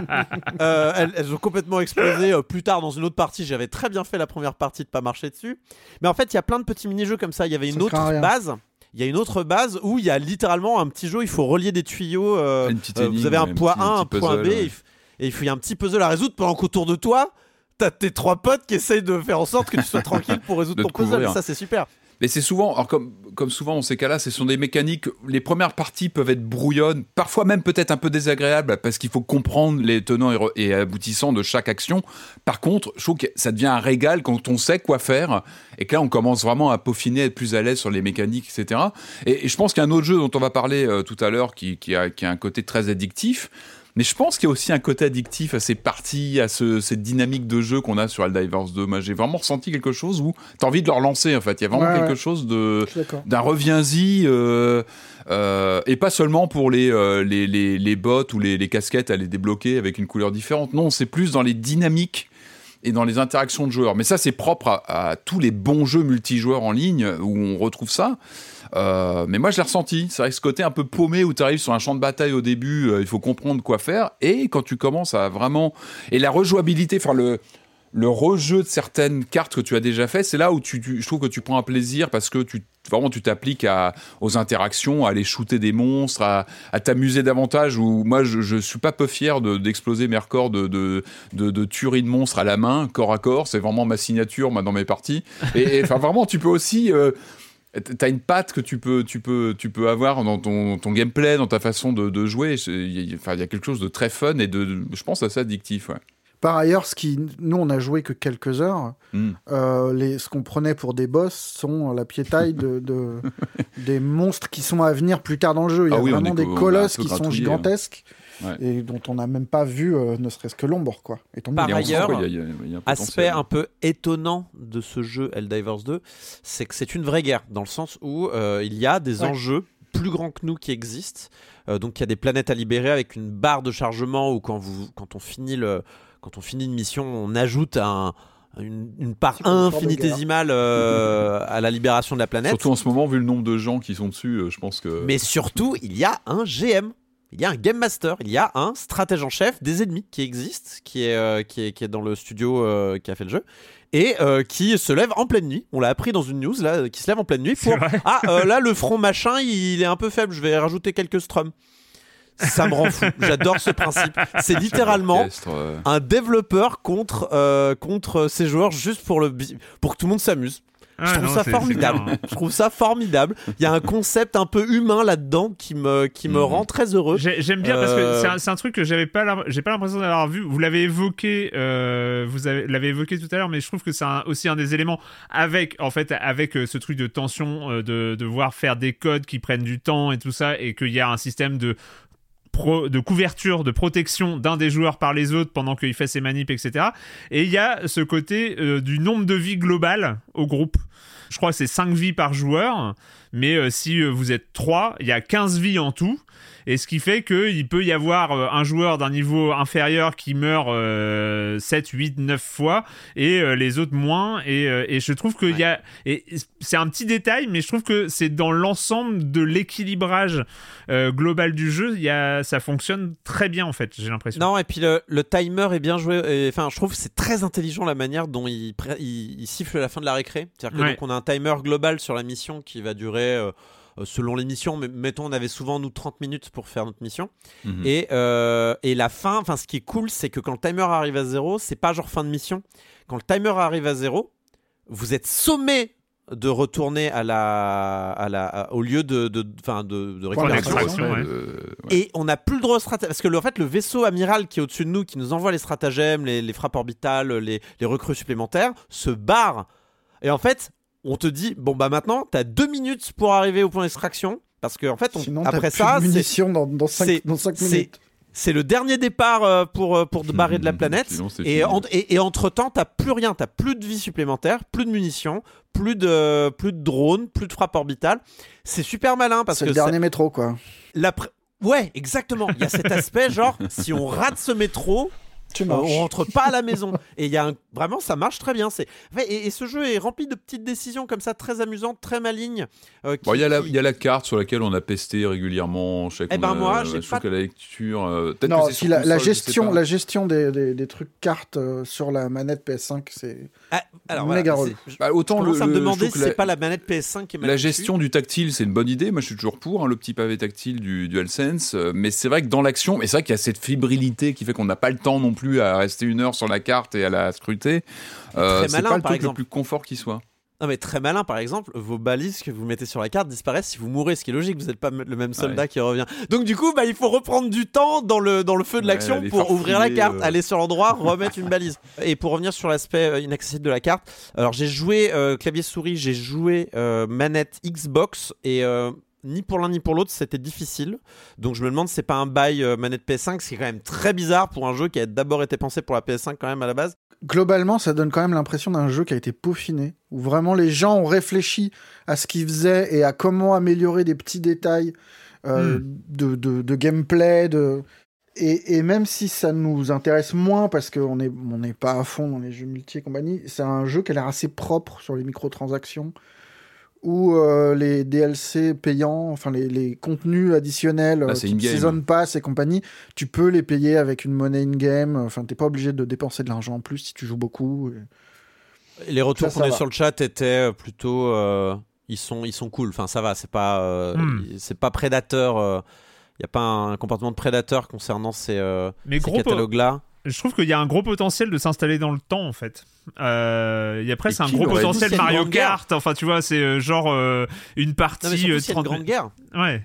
[SPEAKER 2] Euh, elles, elles ont complètement explosé euh, plus tard dans une autre partie. J'avais très bien fait la première partie de pas marcher dessus. Mais en fait, il y a plein de petits mini-jeux comme ça. Il y avait
[SPEAKER 4] Ça
[SPEAKER 2] une autre base. Il y a une autre base où il y a littéralement un petit jeu. Il faut relier des tuyaux. euh, euh, vous avez un point
[SPEAKER 3] petit-
[SPEAKER 2] A,
[SPEAKER 3] un
[SPEAKER 2] point B.
[SPEAKER 3] ouais.
[SPEAKER 2] et il f- et il faut- il y a un petit puzzle à résoudre pendant qu'autour de toi, t'as tes trois potes qui essayent de faire en sorte que tu sois tranquille pour résoudre
[SPEAKER 3] De
[SPEAKER 2] ton puzzle. Et ça, c'est super.
[SPEAKER 3] Mais c'est souvent, alors comme, comme souvent dans ces cas-là, ce sont des mécaniques. Les premières parties peuvent être brouillonnes, parfois même peut-être un peu désagréables, parce qu'il faut comprendre les tenants et, aboutissants de chaque action. Par contre, je trouve que ça devient un régal quand on sait quoi faire, et que là, on commence vraiment à peaufiner, être plus à l'aise sur les mécaniques, etc. Et, je pense qu'il y a un autre jeu dont on va parler euh, tout à l'heure qui a, qui a un côté très addictif. Mais je pense qu'il y a aussi un côté addictif à ces parties, à ce, cette dynamique de jeu qu'on a sur Helldivers 2. Moi, j'ai vraiment ressenti quelque chose où t'as envie de le relancer, en fait. Il y a vraiment
[SPEAKER 4] Ouais,
[SPEAKER 3] quelque
[SPEAKER 4] ouais.
[SPEAKER 3] chose de d'un reviens-y euh, euh, et pas seulement pour les, euh, les, les, les bottes ou les, les casquettes à les débloquer avec une couleur différente. Non, c'est plus dans les dynamiques et dans les interactions de joueurs. Mais ça, c'est propre à, à tous les bons jeux multijoueurs en ligne où on retrouve ça. Euh, mais moi, je l'ai ressenti. C'est vrai que ce côté un peu paumé où tu arrives sur un champ de bataille au début, euh, il faut comprendre quoi faire. Et quand tu commences à vraiment. Et la rejouabilité, enfin, le rejeu de certaines cartes que tu as déjà fait, c'est là où je trouve que tu prends un plaisir parce que tu vraiment tu t'appliques aux interactions, à aller shooter des monstres, à, t'amuser davantage. Ou moi, je, je suis pas peu fier de- d'exploser mes records de, de, de, de tuerie de monstres à la main, corps à corps. C'est vraiment ma signature moi, dans mes parties. Et, enfin vraiment, tu peux aussi euh, T'as une patte que tu peux, tu peux, tu peux avoir dans ton, ton gameplay, dans ta façon de, de jouer. Il y, a- enfin, il y a quelque chose de très fun et de, je pense, assez addictif. Ouais.
[SPEAKER 4] Par ailleurs, ce qui, nous, on a joué que quelques heures.
[SPEAKER 3] Mm.
[SPEAKER 4] Euh, les, ce qu'on prenait pour des boss sont la pied-taille de, de- des monstres qui sont à venir plus tard dans le jeu. Il y a
[SPEAKER 3] Ah oui, on
[SPEAKER 4] vraiment des
[SPEAKER 3] a
[SPEAKER 4] colosses qui sont
[SPEAKER 3] gratouillé,
[SPEAKER 4] gigantesques
[SPEAKER 3] Ouais.
[SPEAKER 4] et dont on n'a même pas vu euh, ne serait-ce que l'ombre. quoi.
[SPEAKER 2] Par
[SPEAKER 3] Et sent
[SPEAKER 2] ailleurs,
[SPEAKER 3] qu'il y a- il y a- il y a un
[SPEAKER 2] Aspect un peu étonnant de ce jeu Helldivers 2, c'est que c'est une vraie guerre, dans le sens où euh, il y a des
[SPEAKER 4] Ouais.
[SPEAKER 2] enjeux plus grands que nous qui existent. Euh, donc il y a des planètes à libérer avec une barre de chargement où quand, vous, quand, on, finit le, quand on finit une mission, on ajoute un- une, une part infinitésimale euh, à la libération de la planète.
[SPEAKER 3] Surtout en ce moment, vu le nombre de gens qui sont dessus, euh, je pense que.
[SPEAKER 2] Mais surtout, il y a un GM. Il y a un Game Master, il y a un stratège en chef des ennemis qui existe, qui est, euh, qui est, qui est dans le studio euh, qui a fait le jeu, et euh, qui se lève en pleine nuit. On l'a appris dans une news, là, qui se lève en pleine nuit pour... Ah, euh, là, le front machin, il est un peu faible, je vais rajouter quelques strums. Ça me rend fou, j'adore ce principe. C'est littéralement un développeur contre, euh, contre ses joueurs juste pour, le, pour que tout le monde s'amuse.
[SPEAKER 1] Ah,
[SPEAKER 2] Je trouve
[SPEAKER 1] non,
[SPEAKER 2] ça formidable.
[SPEAKER 1] bien.
[SPEAKER 2] Je trouve ça formidable. Il y a un concept un peu humain là-dedans qui me, qui me
[SPEAKER 3] Mhm.
[SPEAKER 2] rend très heureux.
[SPEAKER 1] J'ai- J'aime bien parce que
[SPEAKER 2] Euh,
[SPEAKER 1] c'est un, truc que j'avais pas, j'ai pas l'impression d'avoir vu. Vous l'avez évoqué, euh, vous avez- l'avez évoqué tout à l'heure, mais je trouve que c'est aussi un des éléments avec, en fait, avec euh, ce truc de tension, euh, de devoir faire des codes qui prennent du temps et tout ça, et qu'il y a un système de de couverture, de protection d'un des joueurs par les autres pendant qu'il fait ses manips, etc. Et il y a ce côté euh, du nombre de vies globales au groupe. Je crois que c'est 5 vies par joueur, mais euh, si euh, vous êtes 3, il y a 15 vies en tout. Et ce qui fait qu'il peut y avoir euh, un joueur d'un niveau inférieur qui meurt euh, 7, 8, 9 fois et euh, les autres moins. Et, et je trouve qu'il y a. C'est un petit détail, mais je trouve que c'est dans l'ensemble de l'équilibrage global du jeu, y a, ça fonctionne très bien en fait, j'ai l'impression.
[SPEAKER 2] Non, et puis le, le timer est bien joué. Enfin, je trouve que c'est très intelligent la manière dont il, il, il siffle la fin de la récré. C'est-à-dire que
[SPEAKER 1] Ouais.
[SPEAKER 2] donc, on a un timer global sur la mission qui va durer. Euh, euh, selon les missions, mais mettons, on avait souvent nous 30 minutes pour faire notre mission.
[SPEAKER 3] mhm.
[SPEAKER 2] Et, euh, et la fin, enfin, ce qui est cool, c'est que quand le timer arrive à zéro, c'est pas genre fin de mission. Quand le timer arrive à zéro, vous êtes sommé de retourner à la, à la, à- au lieu de, de, enfin, de, de récupération.
[SPEAKER 1] d'extraction, ouais.
[SPEAKER 3] Ouais.
[SPEAKER 2] Et on n'a plus le droit au stratagème. Parce que le, en fait, le vaisseau amiral qui est au-dessus de nous, qui nous envoie les stratagèmes, les, les frappes orbitales, les, les recrues supplémentaires, se barre. Et en fait, on te dit bon, bah maintenant, t'as deux minutes pour arriver au point d'extraction. Parce que, en fait, on-
[SPEAKER 4] Sinon,
[SPEAKER 2] après
[SPEAKER 4] plus
[SPEAKER 2] ça,
[SPEAKER 4] de
[SPEAKER 2] c'est-
[SPEAKER 4] munitions dans, dans 5
[SPEAKER 2] c'est-
[SPEAKER 4] dans cinq
[SPEAKER 2] c'est-
[SPEAKER 4] minutes.
[SPEAKER 2] c'est le dernier départ euh, pour, euh, pour te barrer de la planète.
[SPEAKER 3] Sinon, c'est
[SPEAKER 2] Et,
[SPEAKER 3] fini.
[SPEAKER 2] en- et, et entre-temps, t'as plus rien. T'as plus de vie supplémentaire, plus de munitions, plus de, plus de drones, plus de frappes orbitales. C'est super malin parce
[SPEAKER 4] C'est
[SPEAKER 2] que
[SPEAKER 4] le
[SPEAKER 2] ça-
[SPEAKER 4] dernier métro, quoi.
[SPEAKER 2] la pr- Ouais, exactement. Il y a cet aspect, genre, si on rate ce métro,
[SPEAKER 4] Tu
[SPEAKER 2] euh,
[SPEAKER 4] marches.
[SPEAKER 2] on rentre pas à la maison. Et il y a un... vraiment, ça marche très bien. C'est et, et ce jeu est rempli de petites décisions comme ça, très amusantes, très malignes. euh, qui-
[SPEAKER 3] Bon, il y, a la-
[SPEAKER 2] qui-
[SPEAKER 3] il y a la carte sur laquelle on a pesté régulièrement. Je sais
[SPEAKER 2] Eh ben,
[SPEAKER 3] a-
[SPEAKER 2] moi,
[SPEAKER 3] je
[SPEAKER 2] j'ai
[SPEAKER 3] trouve
[SPEAKER 2] pas-
[SPEAKER 3] que la lecture. euh,
[SPEAKER 4] Non,
[SPEAKER 3] que
[SPEAKER 4] la, la
[SPEAKER 3] console,
[SPEAKER 4] gestion, la gestion des, des, des trucs cartes euh, sur la manette PS5, c'est
[SPEAKER 2] Ah, alors,
[SPEAKER 4] méga
[SPEAKER 2] voilà,
[SPEAKER 3] Bah, autant
[SPEAKER 2] je commence
[SPEAKER 3] le-
[SPEAKER 2] à me demander
[SPEAKER 3] trouve
[SPEAKER 2] si
[SPEAKER 3] que
[SPEAKER 2] c'est
[SPEAKER 3] la-
[SPEAKER 2] pas la manette PS5 qui est
[SPEAKER 3] La gestion du tactile, c'est une bonne idée. Moi, je suis toujours pour hein, le petit pavé tactile du DualSense. Euh, Mais c'est vrai que dans l'action, mais c'est vrai qu'il y a cette fébrilité qui fait qu'on n'a pas le temps non plus à rester une heure sur la carte et à la scruter. Euh,
[SPEAKER 2] Très
[SPEAKER 3] c'est
[SPEAKER 2] malin,
[SPEAKER 3] pas le truc plus confort qui soit.
[SPEAKER 2] Non mais très malin par exemple, vos balises que vous mettez sur la carte disparaissent si vous mourrez, ce qui est logique, vous n'êtes pas le même soldat qui revient. Donc du coup, bah, il faut reprendre du temps dans le, dans le feu de
[SPEAKER 3] Ouais,
[SPEAKER 2] l'action pour ouvrir la carte,
[SPEAKER 3] euh.
[SPEAKER 2] aller sur l'endroit, remettre une balise. Et pour revenir sur l'aspect euh, inaccessible de la carte, alors j'ai joué euh, clavier souris, j'ai joué euh, manette Xbox et euh, ni pour l'un ni pour l'autre, c'était difficile. Donc je me demande si c'est pas un bail euh, manette PS5, ce qui est quand même très bizarre pour un jeu qui a d'abord été pensé pour la PS5 quand même à la base.
[SPEAKER 4] Globalement, ça donne quand même l'impression d'un jeu qui a été peaufiné, où vraiment les gens ont réfléchi à ce qu'ils faisaient et à comment améliorer des petits détails euh, de, de- de gameplay. De... Et, et même si ça nous intéresse moins parce qu'on n'est on n'est pas à fond dans les jeux multi et compagnie, c'est un jeu qui a l'air assez propre sur les microtransactions où euh, les DLC payants, enfin les, les contenus additionnels, euh,
[SPEAKER 3] in-game.
[SPEAKER 4] Season Pass et compagnie, tu peux les payer avec une monnaie in-game. Enfin, t'es pas obligé de dépenser de l'argent en plus si tu joues beaucoup.
[SPEAKER 2] Les retours qu'on a eu sur le chat étaient euh, plutôt. euh, ils, sont, ils sont cool. Enfin, ça va, c'est pas, euh,
[SPEAKER 1] Hmm.
[SPEAKER 2] c'est pas prédateur. Il n'y a pas un comportement de prédateur concernant ces, euh, catalogues-là.
[SPEAKER 1] je trouve qu'il y a un gros potentiel de s'installer dans le temps en fait. Euh, Il y a presque
[SPEAKER 2] Et
[SPEAKER 1] un gros potentiel
[SPEAKER 2] c'est
[SPEAKER 1] Mario. Kart. Enfin, tu vois, c'est euh, genre euh, une partie.
[SPEAKER 2] Non, mais surtout,
[SPEAKER 1] euh,
[SPEAKER 2] s'il y a une
[SPEAKER 1] 30
[SPEAKER 2] grande guerre.
[SPEAKER 1] Ouais.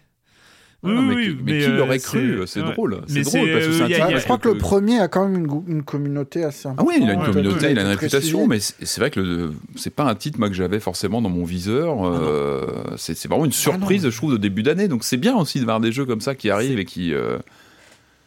[SPEAKER 1] Oui,
[SPEAKER 3] mais
[SPEAKER 1] oui,
[SPEAKER 3] qui- mais qui
[SPEAKER 1] euh,
[SPEAKER 3] l'aurait cru? C'est
[SPEAKER 1] ouais.
[SPEAKER 3] drôle. C'est
[SPEAKER 1] Mais
[SPEAKER 3] drôle
[SPEAKER 1] c'est,
[SPEAKER 3] parce que c'est
[SPEAKER 1] euh,
[SPEAKER 4] je crois que le premier a quand même une, communauté assez
[SPEAKER 3] Ah
[SPEAKER 4] importante.
[SPEAKER 3] oui, il a une
[SPEAKER 1] Ouais,
[SPEAKER 3] communauté, il a une réputation, mais c'est c'est vrai que le- c'est pas un titre moi que j'avais forcément dans mon viseur. euh, c'est c'est vraiment une surprise, je trouve, de début d'année. Donc c'est bien aussi de voir des jeux comme ça qui arrivent et qui euh,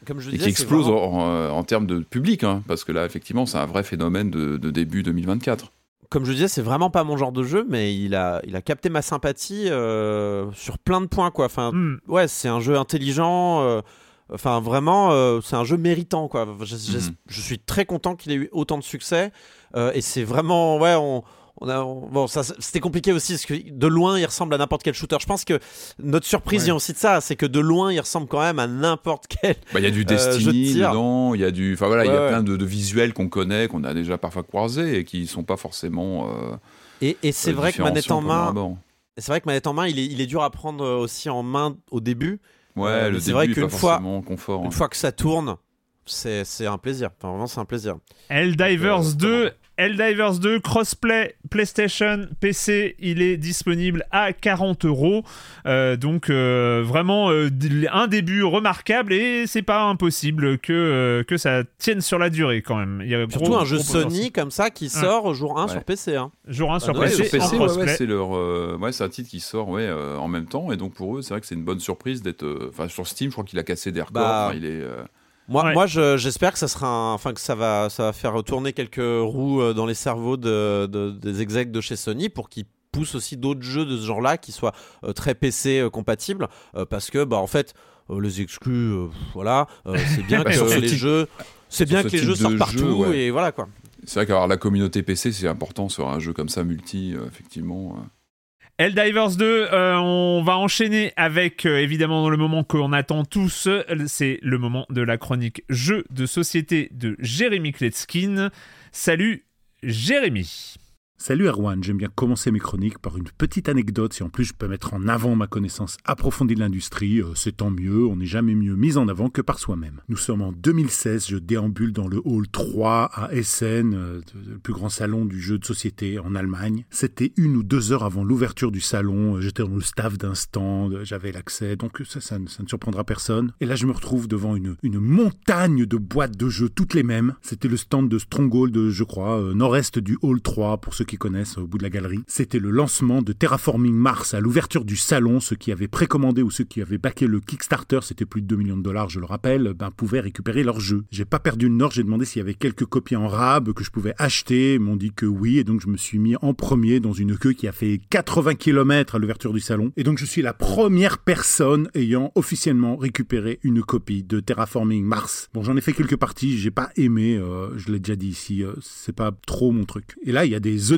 [SPEAKER 2] Comme je
[SPEAKER 3] et
[SPEAKER 2] disais,
[SPEAKER 3] qui
[SPEAKER 2] vraiment-
[SPEAKER 3] en, en termes de public, hein, parce que là effectivement c'est un vrai phénomène de, de début 2024.
[SPEAKER 2] Comme je disais, c'est vraiment pas mon genre de jeu, mais il a, il a capté ma sympathie euh, sur plein de points, quoi. Enfin,
[SPEAKER 1] Hmm.
[SPEAKER 2] ouais, c'est un jeu intelligent. euh, Enfin, vraiment, euh, c'est un jeu méritant, quoi. Je, je-
[SPEAKER 3] Mhm.
[SPEAKER 2] je suis très content qu'il ait eu autant de succès. euh, et c'est vraiment, ouais, on. On a, on- bon, ça, c'était compliqué aussi parce que de loin, il ressemble à n'importe quel shooter. Je pense que notre surprise
[SPEAKER 3] Ouais.
[SPEAKER 2] vient aussi de ça, c'est que de loin, il ressemble quand même à n'importe quel.
[SPEAKER 3] Bah, Il y a du
[SPEAKER 2] Euh,
[SPEAKER 3] Destiny dedans, il y a du, enfin voilà, il y a
[SPEAKER 2] ouais.
[SPEAKER 3] plein de, de visuels qu'on connaît, qu'on a déjà parfois croisés et qui sont pas forcément. euh,
[SPEAKER 2] Et, et c'est
[SPEAKER 3] euh,
[SPEAKER 2] vrai que manette en main, c'est vrai que manette en main, il est, il est dur à prendre aussi en main au début.
[SPEAKER 3] Ouais,
[SPEAKER 2] Euh,
[SPEAKER 3] le
[SPEAKER 2] c'est
[SPEAKER 3] début
[SPEAKER 2] vrai
[SPEAKER 3] est
[SPEAKER 2] qu'une fois-
[SPEAKER 3] forcément confort. hein.
[SPEAKER 2] Une fois que ça tourne, c'est c'est un plaisir. Enfin, vraiment, c'est un plaisir.
[SPEAKER 1] Helldivers
[SPEAKER 3] Euh,
[SPEAKER 1] 2, Helldivers 2 crossplay PlayStation, PC, il est disponible à 40 euros. Euh, donc euh, vraiment euh, un début remarquable et c'est pas impossible que euh, que ça tienne sur la durée quand même. Il y a
[SPEAKER 2] Surtout
[SPEAKER 1] gros-
[SPEAKER 2] un jeu. Sony comme ça qui sort jour 1
[SPEAKER 3] Ouais.
[SPEAKER 2] sur PC. hein.
[SPEAKER 1] Jour 1 sur
[SPEAKER 2] Ah, ouais,
[SPEAKER 1] PC,
[SPEAKER 3] sur PC,
[SPEAKER 1] en
[SPEAKER 3] ouais, c'est leur, euh, ouais, c'est un titre qui sort, ouais, euh, en même temps, et donc pour eux, c'est vrai que c'est une bonne surprise d'être, euh, enfin, sur Steam, je crois qu'il a cassé des records.
[SPEAKER 2] Bah,
[SPEAKER 3] enfin, il est, euh,
[SPEAKER 2] Moi,
[SPEAKER 1] Ouais.
[SPEAKER 2] moi je- j'espère que ça sera, un- enfin que ça va, ça va faire tourner quelques roues euh, dans les cerveaux de, de- des execs de chez Sony pour qu'ils poussent aussi d'autres jeux de ce genre-là qui soient euh, très PC euh, compatibles, euh, parce que bah en fait euh, les exclus, euh, voilà, euh, c'est bien que les
[SPEAKER 3] type-
[SPEAKER 2] jeux, c'est bien
[SPEAKER 3] ce
[SPEAKER 2] que les jeux sortent
[SPEAKER 3] jeu,
[SPEAKER 2] partout
[SPEAKER 3] ouais.
[SPEAKER 2] et voilà quoi.
[SPEAKER 3] c'est vrai qu'avoir la communauté PC, c'est important sur un jeu comme ça, multi, euh, effectivement.
[SPEAKER 1] Helldivers 2, euh, on va enchaîner avec euh, évidemment le moment qu'on attend tous, c'est le moment de la chronique jeu de société de Jérémy Kletskin. Salut Jérémy.
[SPEAKER 6] Salut Erwan, j'aime bien commencer mes chroniques par une petite anecdote. Si en plus je peux mettre en avant ma connaissance approfondie de l'industrie, euh, c'est tant mieux, on n'est jamais mieux mis en avant que par soi-même. Nous sommes en 2016, je déambule dans le hall 3 à Essen, euh, le plus grand salon du jeu de société en Allemagne. C'était une ou deux heures avant l'ouverture du salon, euh, j'étais dans le staff d'un stand, j'avais l'accès, donc ça, ne- surprendra personne. Et là je me retrouve devant une, montagne de boîtes de jeux, toutes les mêmes. C'était le stand de Stronghold, je crois, nord-est du hall 3, pour ceux qui connaissent au bout de la galerie. C'était le lancement de Terraforming Mars à l'ouverture du salon. Ceux qui avaient précommandé ou ceux qui avaient backé le Kickstarter, c'était plus de 2 millions de dollars, je le rappelle, ben, pouvaient récupérer leur jeu. J'ai pas perdu le nord, j'ai demandé s'il y avait quelques copies en rab que je pouvais acheter. Ils m'ont dit que oui, et donc je me suis mis en premier dans une queue qui a fait 80 km à l'ouverture du salon. Et donc je suis la première personne ayant officiellement récupéré une copie de Terraforming Mars. Bon, j'en ai fait quelques parties, j'ai pas aimé, euh, je l'ai déjà dit ici, euh, c'est pas trop mon truc. Et là, il y a des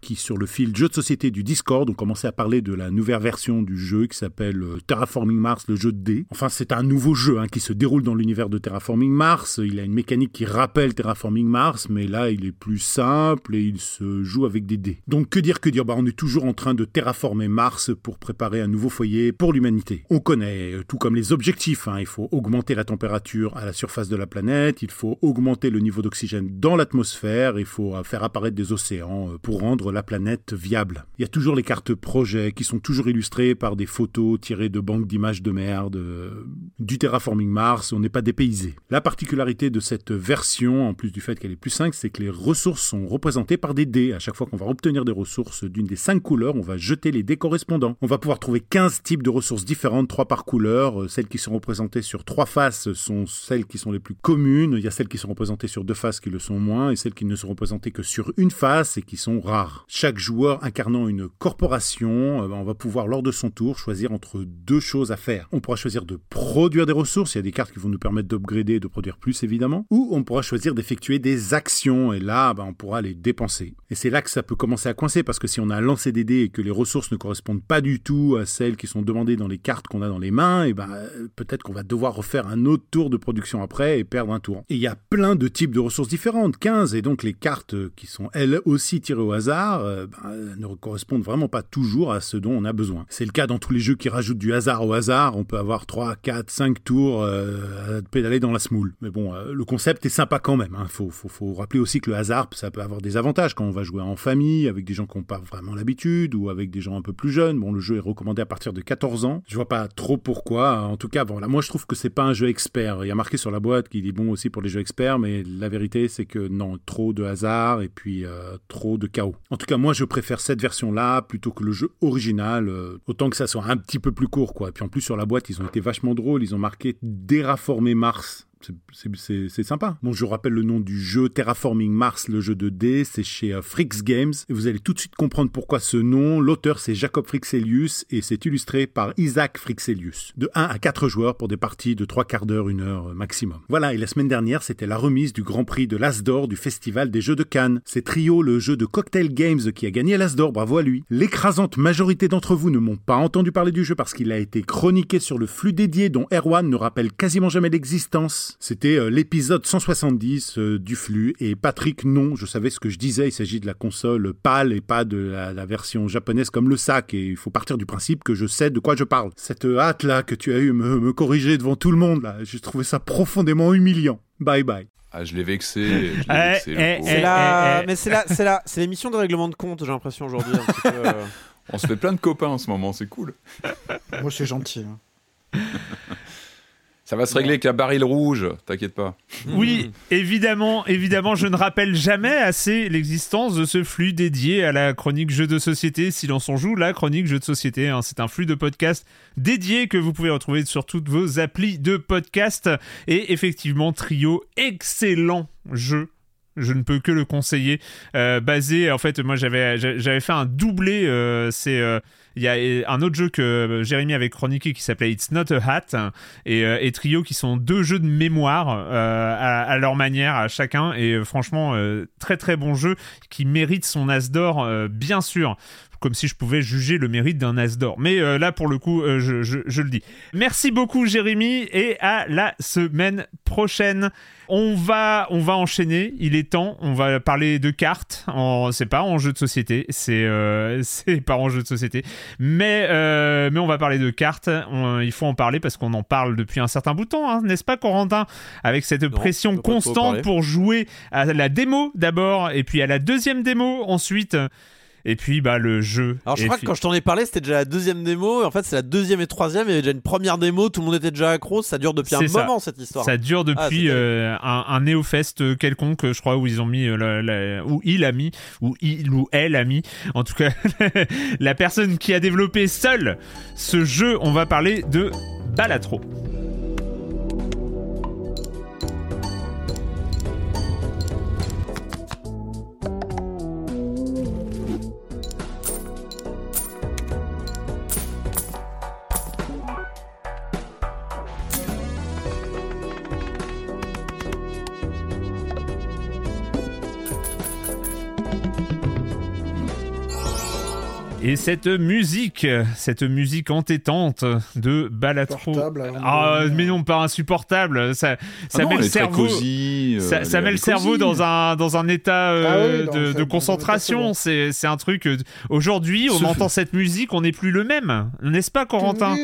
[SPEAKER 6] qui, sur le fil jeu de société du Discord, ont commencé à parler de la nouvelle version du jeu qui s'appelle euh, Terraforming Mars, le jeu de dés. Enfin, c'est un nouveau jeu hein, qui se déroule dans l'univers de Terraforming Mars. Il a une mécanique qui rappelle Terraforming Mars, mais là, il est plus simple et il se joue avec des dés. Donc, que dire, que dire? Bah, on est toujours en train de terraformer Mars pour préparer un nouveau foyer pour l'humanité. On connaît, euh, tout comme les objectifs, hein, il faut augmenter la température à la surface de la planète, il faut augmenter le niveau d'oxygène dans l'atmosphère, il faut euh, faire apparaître des océans pour rendre la planète viable. Il y a toujours les cartes projets qui sont toujours illustrées par des photos tirées de banques d'images de merde, euh, du terraforming Mars, on n'est pas dépaysé. La particularité de cette version, en plus du fait qu'elle est plus simple, c'est que les ressources sont représentées par des dés. À chaque fois qu'on va obtenir des ressources d'une des cinq couleurs, on va jeter les dés correspondants. On va pouvoir trouver 15 types de ressources différentes, trois par couleur. Euh, celles qui sont représentées sur trois faces sont celles qui sont les plus communes. Il y a celles qui sont représentées sur deux faces qui le sont moins, et celles qui ne sont représentées que sur une face et qui sont rares. Chaque joueur incarnant une corporation, euh, on va pouvoir lors de son tour choisir entre deux choses à faire. On pourra choisir de produire des ressources, il y a des cartes qui vont nous permettre d'upgrader et de produire plus évidemment, ou on pourra choisir d'effectuer des actions, et là ben, on pourra les dépenser. Et c'est là que ça peut commencer à coincer, parce que si on a lancé des dés et que les ressources ne correspondent pas du tout à celles qui sont demandées dans les cartes qu'on a dans les mains, et ben peut-être qu'on va devoir refaire un autre tour de production après et perdre un tour. Et il y a plein de types de ressources différentes, 15, et donc les cartes qui sont elles aussi tirées au hasard euh, ben, ne correspondent vraiment pas toujours à ce dont on a besoin. C'est le cas dans tous les jeux qui rajoutent du hasard au hasard, on peut avoir 3, 4, 5 tours euh, à pédaler dans la smoule. Mais bon, euh, le concept est sympa quand même. Il hein. faut, rappeler aussi que le hasard, ça peut avoir des avantages quand on va jouer en famille, avec des gens qui n'ont pas vraiment l'habitude, ou avec des gens un peu plus jeunes. Bon, le jeu est recommandé à partir de 14 ans. Je vois pas trop pourquoi. En tout cas, voilà, moi je trouve que c'est pas un jeu expert. Il y a marqué sur la boîte qu'il est bon aussi pour les jeux experts, mais la vérité c'est que non, trop de hasard et puis euh, trop de chaos. En tout cas, moi je préfère cette version-là plutôt que le jeu original, euh, autant que ça soit un petit peu plus court, quoi. Et puis en plus sur la boîte, ils ont été vachement drôles. Ils ont marqué déraformer Mars c'est sympa. Bon, je rappelle le nom du jeu Terraforming Mars, le jeu de dés, c'est chez euh, Frix Games. Et vous allez tout de suite comprendre pourquoi ce nom. L'auteur, c'est Jacob Frixelius et c'est illustré par Isaac Frixelius. De 1 à 4 joueurs pour des parties de 3 quarts d'heure, 1 heure euh, maximum. Voilà, et la semaine dernière, c'était la remise du Grand Prix de l'As d'Or du Festival des Jeux de Cannes. C'est Trio, le jeu de Cocktail Games, qui a gagné l'As d'Or, bravo à lui. L'écrasante majorité d'entre vous ne m'ont pas entendu parler du jeu parce qu'il a été chroniqué sur le flux dédié dont Erwan ne rappelle quasiment jamais l'existence. C'était euh, l'épisode 170 euh, du flux. Et Patrick, non, je savais ce que je disais. Il s'agit de la console pâle et pas de la, version japonaise comme le sac. Et il faut partir du principe que je sais de quoi je parle. Cette hâte là que tu as eu me, me corriger devant tout le monde là, j'ai trouvé ça profondément humiliant. Bye bye.
[SPEAKER 3] Ah, je l'ai vexé.
[SPEAKER 2] Eh, eh, c'est la... Mais c'est la... c'est la... c'est l'émission de règlement de compte, j'ai l'impression aujourd'hui. Euh.
[SPEAKER 3] On se fait plein de copains en ce moment, c'est cool.
[SPEAKER 4] Moi, c'est gentil. Hein.
[SPEAKER 3] Ça va se régler avec la baril rouge, t'inquiète pas.
[SPEAKER 1] Oui, évidemment, évidemment, je ne rappelle jamais assez l'existence de ce flux dédié à la chronique jeux de société. Silence on joue, la chronique jeux de société. Hein. C'est un flux de podcast dédié que vous pouvez retrouver sur toutes vos applis de podcast. Et effectivement, trio, excellent jeu je ne peux que le conseiller. Euh, basé, en fait, moi j'avais j'avais fait un doublé. Euh, c'est euh, il y a un autre jeu que Jérémy avait chroniqué qui s'appelait It's Not a Hat et, Trio qui sont deux jeux de mémoire à, leur manière à chacun et franchement très très bon jeu qui mérite son as d'or bien sûr comme si je pouvais juger le mérite d'un as d'or. Mais là, pour le coup, je, je, le dis. Merci beaucoup, Jérémy, et à la semaine prochaine. On va, on va enchaîner. Il est temps. On va parler de cartes. En, c'est pas en jeu de société. C'est, euh, c'est pas en jeu de société. Mais, euh, mais on va parler de cartes. il faut en parler parce qu'on en parle depuis un certain bout de temps, hein, n'est-ce pas, Corentin? Avec cette pression constante pour jouer à la démo d'abord, et puis à la deuxième démo ensuite. Et puis, bah, le jeu.
[SPEAKER 2] Alors, je crois que quand je t'en ai parlé, c'était déjà la deuxième démo. En fait, c'est la deuxième et troisième. Il y avait déjà une première démo. Tout le monde était déjà accro. Ça dure depuis un moment, cette histoire.
[SPEAKER 1] Ça dure depuis ah, euh, un, un Néo-Fest quelconque, je crois, où ils ont mis, euh, où il a mis, ou il ou elle a mis. En tout cas, la personne qui a développé seule ce jeu, on va parler de Balatro. Et cette musique, cette musique entêtante de Balatro.
[SPEAKER 4] De
[SPEAKER 1] Ah, mais non, pas insupportable. Ça, ça
[SPEAKER 3] Ah non,
[SPEAKER 1] met le cerveau.
[SPEAKER 3] cosy, euh,
[SPEAKER 1] Ça, met le cerveau
[SPEAKER 3] cosy.
[SPEAKER 1] dans un, dans un état euh,
[SPEAKER 4] Ah oui,
[SPEAKER 1] de, concentration. C'est c'est un truc. euh, Aujourd'hui, on
[SPEAKER 3] Ce-
[SPEAKER 1] entend cette musique, on n'est plus le même. N'est-ce pas, Corentin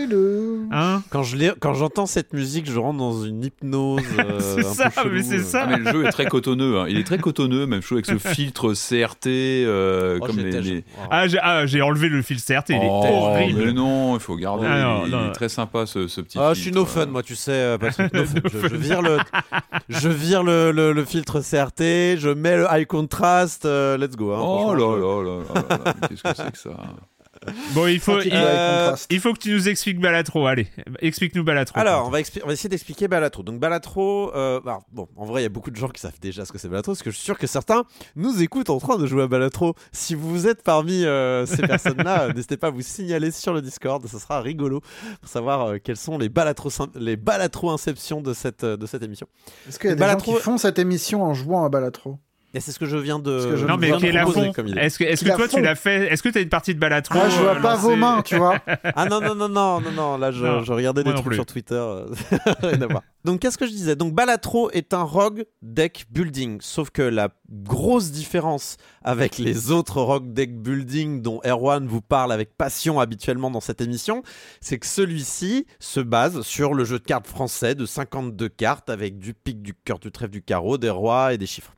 [SPEAKER 1] Hein
[SPEAKER 2] Quand je l'ai- quand j'entends cette musique, je rentre dans une hypnose. euh,
[SPEAKER 1] C'est
[SPEAKER 2] un peu
[SPEAKER 1] ça,
[SPEAKER 2] chelou,
[SPEAKER 1] mais c'est
[SPEAKER 2] euh.
[SPEAKER 1] ça.
[SPEAKER 3] Ah, mais le jeu est très cotonneux. hein. Il est très cotonneux, même chose avec ce filtre CRT, euh,
[SPEAKER 2] Oh,
[SPEAKER 3] comme les.
[SPEAKER 1] Ah, j'ai ah, j'ai enlevé le fil CRT, il est
[SPEAKER 3] Oh,
[SPEAKER 1] horrible.
[SPEAKER 3] Mais non, il faut garder.
[SPEAKER 1] Ah, non,
[SPEAKER 3] il,
[SPEAKER 1] non.
[SPEAKER 3] est très sympa ce, ce petit.
[SPEAKER 2] Ah, je suis
[SPEAKER 3] filtre.
[SPEAKER 2] no fun, moi, tu sais, euh, Patrick. No fun. je, je vire le, je vire le, le- le filtre CRT, je mets le high contrast, euh, let's go. hein,
[SPEAKER 3] Oh là là là là là Qu'est-ce que c'est que ça?
[SPEAKER 1] Bon, il faut, il,
[SPEAKER 2] Euh,
[SPEAKER 1] il faut que tu nous expliques Balatro. Allez, explique-nous Balatro.
[SPEAKER 2] Alors, on va, expli- on va essayer d'expliquer Balatro. Donc, Balatro, euh, bon, en vrai, il y a beaucoup de gens qui savent déjà ce que c'est Balatro, parce que je suis sûr que certains nous écoutent en train de jouer à Balatro. Si vous êtes parmi euh, ces personnes-là, n'hésitez pas à vous signaler sur le Discord, ce sera rigolo pour savoir euh, quels sont les Balatro, les Balatro Inception de cette, de cette émission.
[SPEAKER 4] Est-ce qu'il y a des
[SPEAKER 2] Balatro-
[SPEAKER 4] gens qui font cette émission en jouant à Balatro?
[SPEAKER 2] C'est ce que je viens de.
[SPEAKER 4] Parce que je
[SPEAKER 1] Non, mais qui est la
[SPEAKER 4] proposer
[SPEAKER 1] fond. Est-ce que, est-ce que toi, tu l'as fait Est-ce que tu as une partie de Balatro
[SPEAKER 4] Ah, je vois
[SPEAKER 1] euh,
[SPEAKER 4] pas
[SPEAKER 1] lancée
[SPEAKER 4] vos mains, tu vois.
[SPEAKER 2] Ah non, non, non, non, non, non, là je,
[SPEAKER 1] Non,
[SPEAKER 2] je regardais des trucs
[SPEAKER 1] plus.
[SPEAKER 2] sur Twitter. euh. Donc qu'est-ce que je disais? Donc Balatro est un rogue deck building, sauf que la grosse différence avec les autres rogue deck building dont Erwan vous parle avec passion habituellement dans cette émission, c'est que celui-ci se base sur le jeu de cartes français de 52 cartes avec du pic, du cœur, du trèfle, du carreau, des rois et des chiffres.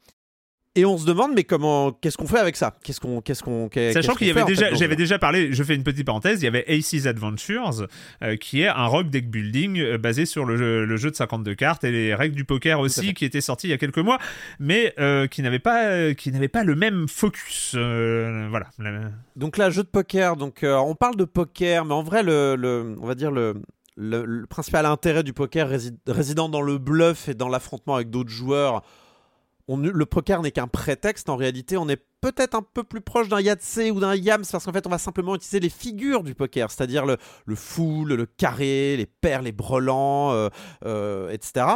[SPEAKER 2] Et on se demande, mais comment, qu'est-ce qu'on fait avec ça? Qu'est-ce qu'on, qu'est-ce qu'on, qu'est-
[SPEAKER 1] Sachant qu'il y avait
[SPEAKER 2] fait, en fait,
[SPEAKER 1] déjà, j'avais déjà parlé, je fais une petite parenthèse, il y avait Aces Adventures, euh, qui est un rock deck building euh, basé sur le jeu, le jeu de 52 cartes et les règles du poker aussi, qui était sorti il y a quelques mois, mais euh, qui n'avait pas, qui n'avait pas le même focus. voilà.
[SPEAKER 2] Donc là, jeu de poker. Donc on parle de poker, mais en vrai, le, le- on va dire le, le, le principal intérêt du poker rési- résidant dans le bluff et dans l'affrontement avec d'autres joueurs. Le poker n'est qu'un prétexte. En réalité, on est peut-être un peu plus proche d'un Yahtzee ou d'un Yams parce qu'en fait, on va simplement utiliser les figures du poker, c'est-à-dire le, full, le carré, les paires, les brelans, euh, euh, etc.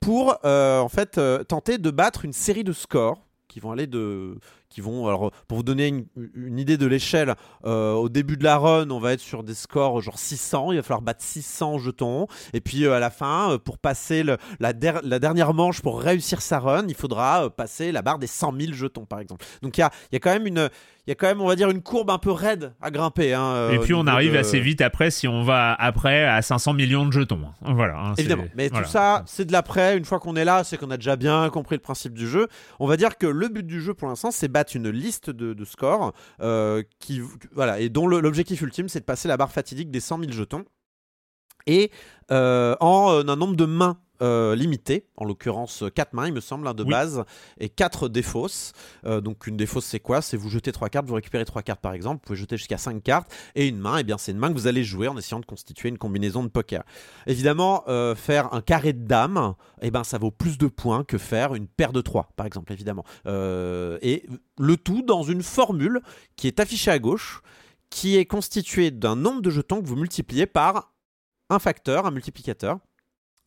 [SPEAKER 2] Pour euh, en fait tenter de battre une série de scores qui vont aller de qui vont alors pour vous donner une, une idée de l'échelle euh, au début de la run on va être sur des scores genre 600 il va falloir battre 600 jetons et puis euh, à la fin euh, pour passer le- la, der- la dernière manche pour réussir sa run il faudra euh, passer la barre des 100 000 jetons par exemple donc il y a, y a quand même une il y a quand même on va dire une courbe un peu raide à grimper hein, euh,
[SPEAKER 1] et puis on arrive
[SPEAKER 2] de-
[SPEAKER 1] assez vite après si on va après à 500 millions de jetons. Voilà. hein,
[SPEAKER 2] Évidemment, mais
[SPEAKER 1] voilà.
[SPEAKER 2] tout ça, c'est de l'après. Une fois qu'on est là, c'est qu'on a déjà bien compris le principe du jeu. On va dire que le but du jeu pour l'instant, c'est une liste de, scores euh, qui, voilà, et dont l'objectif ultime, c'est de passer la barre fatidique des 100 000 jetons et euh, en euh, un nombre de mains. Euh, limité, en l'occurrence 4 mains il me semble, un de
[SPEAKER 1] Oui.
[SPEAKER 2] base, et 4 défausses. Euh, donc une défausse c'est quoi? C'est vous jetez 3 cartes, vous récupérez 3 cartes par exemple, vous pouvez jeter jusqu'à 5 cartes, et une main, eh bien c'est une main que vous allez jouer en essayant de constituer une combinaison de poker. Évidemment, euh, faire un carré de dames, eh ben, ça vaut plus de points que faire une paire de 3, par exemple, évidemment. Euh, et le tout dans une formule qui est affichée à gauche, qui est constituée d'un nombre de jetons que vous multipliez par un facteur, un multiplicateur.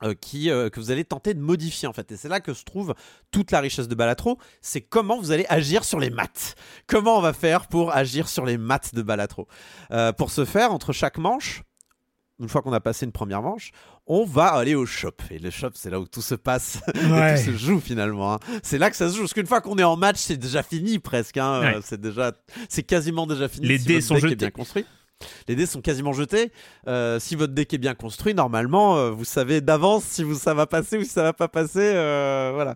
[SPEAKER 2] Euh, qui, euh, que vous allez tenter de modifier en fait. Et c'est là que se trouve toute la richesse de Balatro, c'est comment vous allez agir sur les maths. Comment on va faire pour agir sur les maths de Balatro. Euh, pour ce faire, entre chaque manche, une fois qu'on a passé une première manche, on va aller au shop. Et le shop, c'est là où tout se passe, et tout se joue finalement. hein. C'est là que ça se joue. Parce qu'une fois qu'on est en match, c'est déjà fini presque. hein.
[SPEAKER 1] Ouais.
[SPEAKER 2] C'est déjà, c'est quasiment déjà fini.
[SPEAKER 1] Les
[SPEAKER 2] si
[SPEAKER 1] dés
[SPEAKER 2] votre
[SPEAKER 1] sont
[SPEAKER 2] deck est
[SPEAKER 1] jetés.
[SPEAKER 2] bien construit. Les dés sont quasiment jetés. Euh, si votre deck est bien construit, normalement, euh, vous savez d'avance si vous, ça va passer ou si ça va pas passer. euh, voilà.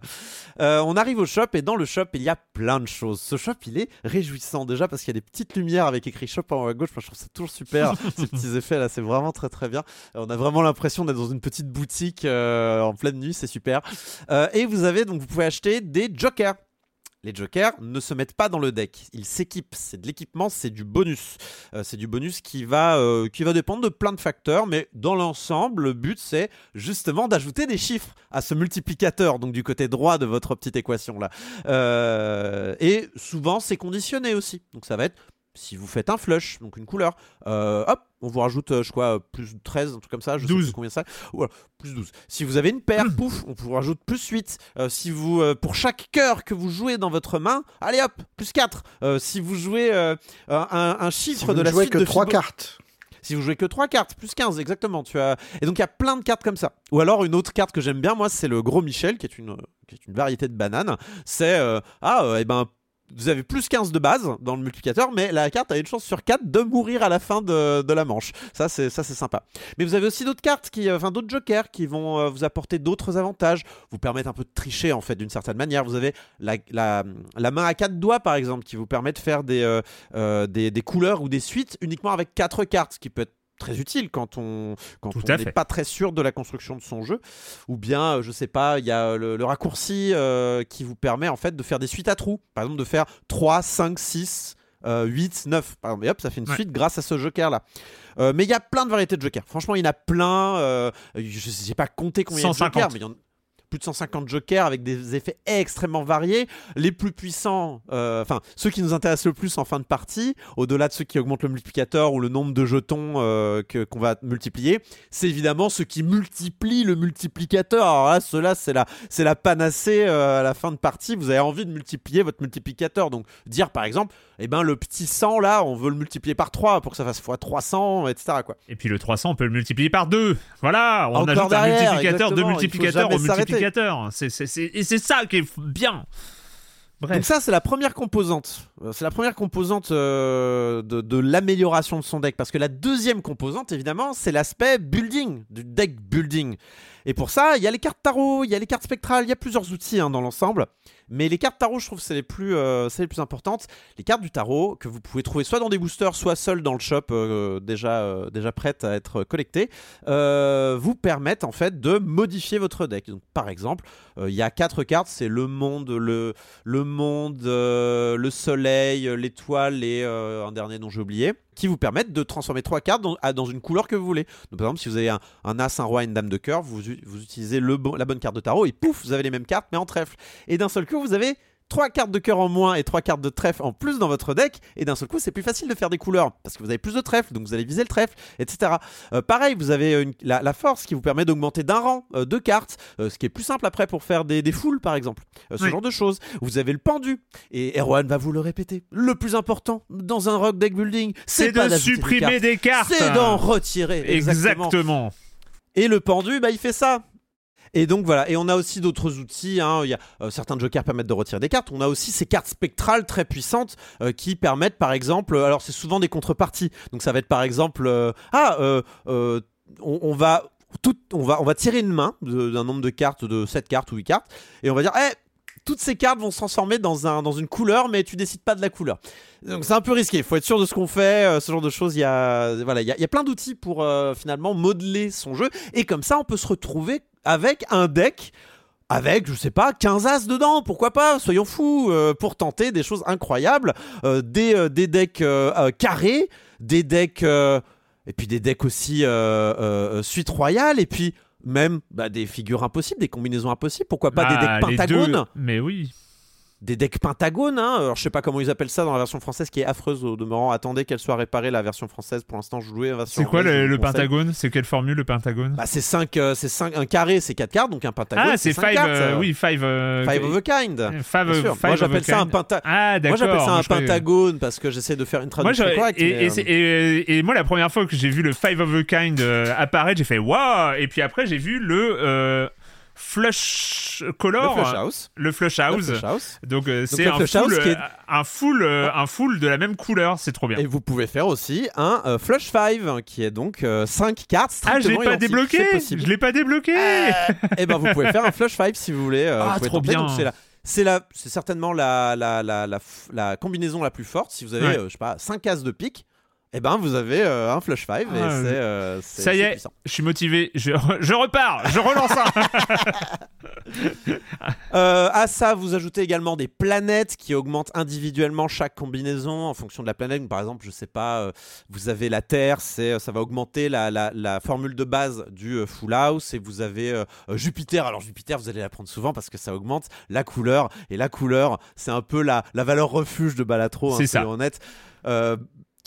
[SPEAKER 2] On arrive au shop et dans le shop, il y a plein de choses. Ce shop, il est réjouissant déjà parce qu'il y a des petites lumières avec écrit shop en haut à gauche. Moi, je trouve ça toujours super. Ces petits effets là, c'est vraiment très très bien. On a vraiment l'impression d'être dans une petite boutique en pleine nuit, c'est super. Et vous avez donc, vous pouvez acheter des jokers. Les jokers ne se mettent pas dans le deck, ils s'équipent. C'est de l'équipement, c'est du bonus. Euh, c'est du bonus qui va, euh, qui va dépendre de plein de facteurs, mais dans l'ensemble, le but c'est justement d'ajouter des chiffres à ce multiplicateur, donc du côté droit de votre petite équation là. Euh, et souvent c'est conditionné aussi, donc ça va être si vous faites un flush, donc une couleur, euh, hop, on vous rajoute, euh, je crois, euh, plus 13, un truc comme ça, je
[SPEAKER 1] 12.
[SPEAKER 2] sais plus combien ça. Voilà, plus 12. Si vous avez une paire, pouf, on vous rajoute plus 8. Euh, si vous, euh, pour chaque cœur que vous jouez dans votre main, allez hop, plus 4. Euh, si vous jouez un, un chiffre
[SPEAKER 4] Si vous
[SPEAKER 2] de la
[SPEAKER 4] jouez
[SPEAKER 2] suite
[SPEAKER 4] que
[SPEAKER 2] de
[SPEAKER 4] 3
[SPEAKER 2] Fibo-
[SPEAKER 4] cartes.
[SPEAKER 2] si vous jouez que 3 cartes, plus 15, exactement. Tu as... Et donc il y a plein de cartes comme ça. Ou alors une autre carte que j'aime bien, moi, c'est le Gros Michel, qui est une, qui est une variété de banane. C'est, ah, euh, eh ben, vous avez plus 15 de base dans le multiplicateur, mais la carte a une chance sur 4 de mourir à la fin de, la manche. Ça, c'est sympa. Mais vous avez aussi d'autres cartes, qui, euh, enfin d'autres jokers qui vont euh, vous apporter d'autres avantages, vous permettre un peu de tricher en fait d'une certaine manière. Vous avez la, la, main à 4 doigts par exemple, qui vous permet de faire des, euh, couleurs ou des suites uniquement avec 4 cartes, qui peut être très utile quand on quand
[SPEAKER 1] Tout
[SPEAKER 2] on n'est pas très sûr de la construction de son jeu. Ou bien euh, je sais pas il y a le, le raccourci euh, qui vous permet en fait de faire des suites à trous. Par exemple de faire 3 5 6 euh, 8 9 par exemple et hop ça fait une
[SPEAKER 1] Ouais.
[SPEAKER 2] suite grâce à ce joker là Euh, mais il y a plein de variétés de jokers. Franchement il y en a plein euh, je sais pas compté combien il y a de
[SPEAKER 1] 150.
[SPEAKER 2] jokers mais il y en plus de 150 jokers avec des effets extrêmement variés. Les plus puissants, euh, enfin ceux qui nous intéressent le plus en fin de partie, au-delà de ceux qui augmentent le multiplicateur ou le nombre de jetons euh, que- qu'on va multiplier, c'est évidemment ceux qui multiplient le multiplicateur. Alors là, ceux-là, c'est la, c'est la panacée euh, à la fin de partie. Vous avez envie de multiplier votre multiplicateur. Donc dire par exemple, eh ben le petit 100 là, on veut le multiplier par 3 pour que ça fasse x 300, etc. Quoi.
[SPEAKER 1] Et puis le 300, on peut le multiplier par 2. Voilà, on
[SPEAKER 2] Encore
[SPEAKER 1] ajoute un
[SPEAKER 2] derrière,
[SPEAKER 1] multiplicateur de
[SPEAKER 2] exactement, il faut
[SPEAKER 1] et c'est ça qui est bien.
[SPEAKER 2] Donc ça, c'est la première composante. Euh, C'est la première composante euh, de, de l'amélioration de son deck. Parce que la deuxième composante, évidemment, c'est l'aspect building, du deck building. Et pour ça, il y a les cartes tarot, il y a les cartes spectrales, il y a plusieurs outils hein, dans l'ensemble. Mais les cartes tarot, je trouve, c'est les, plus, euh, les plus importantes. Les cartes du tarot, que vous pouvez trouver soit dans des boosters, soit seules dans le shop, euh, déjà, euh, déjà prêtes à être collectées, vous permettent en fait de modifier votre deck. Donc, par exemple, il y a quatre cartes, c'est le monde, le, le monde, le soleil, l'étoile et un dernier dont j'ai oublié, qui vous permettent de transformer trois cartes dans, une couleur que vous voulez. Donc, par exemple, si vous avez un, as, un roi et une dame de cœur, vous, utilisez la bonne carte de tarot et pouf, vous avez les mêmes cartes mais en trèfle. Et d'un seul coup, vous avez trois cartes de cœur en moins et trois cartes de trèfle en plus dans votre deck. Et d'un seul coup, c'est plus facile de faire des couleurs parce que vous avez plus de trèfle, donc vous allez viser le trèfle, etc. Euh, pareil, vous avez une- la, la force qui vous permet d'augmenter d'un rang euh, deux cartes, euh, ce qui est plus simple après pour faire des, des foules, par exemple. Euh, ce
[SPEAKER 1] Oui.
[SPEAKER 2] genre de choses. Vous avez le pendu. Et Erwan va vous le répéter. Le plus important dans un rock deck building, c'est
[SPEAKER 1] de
[SPEAKER 2] des
[SPEAKER 1] supprimer des cartes.
[SPEAKER 2] c'est d'en retirer. Exactement.
[SPEAKER 1] Exactement.
[SPEAKER 2] Et le pendu, bah, il fait ça. Et donc voilà, et on a aussi d'autres outils. hein. Il y a, euh, certains jokers permettent de retirer des cartes. On a aussi ces cartes spectrales très puissantes euh, qui permettent, par exemple, alors c'est souvent des contreparties. Donc ça va être par exemple, euh, ah, on, va on va, on va tirer une main d'un nombre de cartes, de 7 cartes ou 8 cartes, et on va dire, eh, toutes ces cartes vont se transformer dans, un, dans une couleur, mais tu décides pas de la couleur. Donc c'est un peu risqué, il faut être sûr de ce qu'on fait, ce genre de choses. Il y a, voilà, il y a, plein d'outils pour finalement modeler son jeu, et comme ça on peut se retrouver avec un deck avec, je sais pas, 15 as dedans, pourquoi pas, soyons fous, euh, pour tenter des choses incroyables, euh, des, euh, des decks carrés, des decks, et puis des decks aussi suite royale, et puis même bah, des figures impossibles, des combinaisons impossibles, pourquoi pas des
[SPEAKER 1] Ah,
[SPEAKER 2] decks
[SPEAKER 1] les
[SPEAKER 2] pentagones
[SPEAKER 1] deux. Mais oui.
[SPEAKER 2] Des decks pentagones. Hein. Alors, je sais pas comment ils appellent ça dans la version française, qui est affreuse au demeurant. Attendez qu'elle soit réparée, la version française. Pour l'instant, je jouais la version
[SPEAKER 1] C'est quoi le, pentagone? C'est quelle formule le pentagone?
[SPEAKER 2] Bah, C'est 5, c'est cinq- un carré, c'est 4 cartes, donc un pentagone.
[SPEAKER 1] Ah, c'est
[SPEAKER 2] cinq
[SPEAKER 1] 5
[SPEAKER 2] cartes, ça.
[SPEAKER 1] oui, 5 euh,
[SPEAKER 2] Five of a kind.
[SPEAKER 1] five five
[SPEAKER 2] Moi, j'appelle
[SPEAKER 1] a
[SPEAKER 2] ça un
[SPEAKER 1] kind.
[SPEAKER 2] penta.
[SPEAKER 1] Ah,
[SPEAKER 2] Moi, ça un pentagone parce que j'essaie de faire une traduction correcte.
[SPEAKER 1] et,
[SPEAKER 2] mais,
[SPEAKER 1] et
[SPEAKER 2] euh,
[SPEAKER 1] c'est- et- et moi, la première fois que j'ai vu le Five of a Kind euh, apparaître, j'ai fait waouh Et puis après, j'ai vu le euh, Flush Color,
[SPEAKER 2] le Flush House.
[SPEAKER 1] le Flush
[SPEAKER 2] Le. Flush House.
[SPEAKER 1] Donc euh, c'est un,
[SPEAKER 2] est-
[SPEAKER 1] euh, un full, euh, un full de la même couleur, c'est trop bien.
[SPEAKER 2] Et vous pouvez faire aussi un euh, Flush 5 qui est donc 5 cartes.
[SPEAKER 1] ah, je l'ai pas débloqué. Je l'ai pas débloqué
[SPEAKER 2] Et ben vous pouvez faire un flush 5 si vous voulez.
[SPEAKER 1] Ah,
[SPEAKER 2] vous
[SPEAKER 1] trop
[SPEAKER 2] tenter.
[SPEAKER 1] bien.
[SPEAKER 2] C'est la- C'est certainement la, la, la, la, combinaison la plus forte. Si vous avez,
[SPEAKER 1] Ouais.
[SPEAKER 2] je sais pas, 5 cases de pique, et ben vous avez euh, un flush 5 et
[SPEAKER 1] Ah,
[SPEAKER 2] c'est, euh, c'est-
[SPEAKER 1] Ça y
[SPEAKER 2] c'est
[SPEAKER 1] est,
[SPEAKER 2] puissant.
[SPEAKER 1] je suis motivé, je, je repars, je relance un
[SPEAKER 2] Euh, à ça, vous ajoutez également des planètes qui augmentent individuellement chaque combinaison en fonction de la planète. Donc, Par exemple, je sais pas, vous avez la Terre, c'est, ça va augmenter la, la- la formule de base du Full House. Et vous avez Jupiter. Alors Jupiter, vous allez la prendre souvent parce que ça augmente la couleur. Et la couleur, c'est un peu la, la valeur refuge de Balatro, hein,
[SPEAKER 1] C'est ça.
[SPEAKER 2] Euh,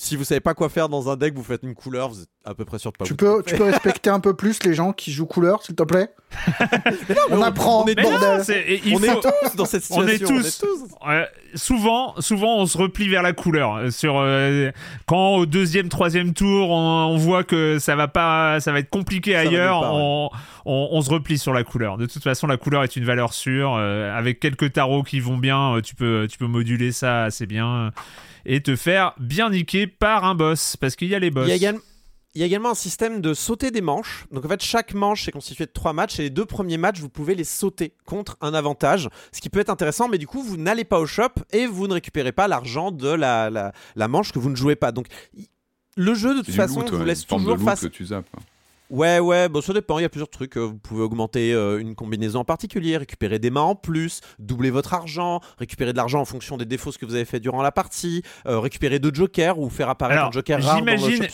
[SPEAKER 2] si vous savez pas quoi faire dans un deck, vous faites une couleur, vous êtes à peu près sûr de pas
[SPEAKER 4] Tu
[SPEAKER 2] vous
[SPEAKER 4] peux, tu peux respecter un peu plus les gens qui jouent couleur, s'il te plaît On apprend,
[SPEAKER 2] on est
[SPEAKER 1] non,
[SPEAKER 2] On
[SPEAKER 1] faut-
[SPEAKER 2] tous dans cette
[SPEAKER 1] On
[SPEAKER 2] situation.
[SPEAKER 1] est tous. Euh, souvent, souvent, on se replie vers la couleur. Euh, Sur euh, quand au deuxième, troisième tour, on, on voit que ça va pas, ça va être compliqué ailleurs.
[SPEAKER 2] ouais.
[SPEAKER 1] on, on- on se replie sur la couleur. De toute façon, la couleur est une valeur sûre. Euh, avec quelques tarots qui vont bien, tu peux, tu peux moduler ça assez bien euh, et te faire bien niquer par un boss, parce qu'il y a les boss.
[SPEAKER 2] Il y a également. Il y a également un système de sauter des manches. Donc en fait, chaque manche est constituée de trois matchs et les deux premiers matchs, vous pouvez les sauter contre un avantage, ce qui peut être intéressant, mais du coup, vous n'allez pas au shop et vous ne récupérez pas l'argent de la, la, la manche que vous ne jouez pas. Donc le jeu, de toute façon,
[SPEAKER 3] loot,
[SPEAKER 2] vous
[SPEAKER 3] ouais,
[SPEAKER 2] laisse toujours face.
[SPEAKER 3] que tu zappes.
[SPEAKER 2] Ouais, ouais, bon, ça dépend. Il y a plusieurs trucs. Euh, Vous pouvez augmenter euh, une combinaison en particulier, récupérer des mains en plus, doubler votre argent, récupérer de l'argent en fonction des défauts que vous avez fait durant la partie, euh, récupérer deux jokers ou faire apparaître
[SPEAKER 1] Alors,
[SPEAKER 2] un joker rare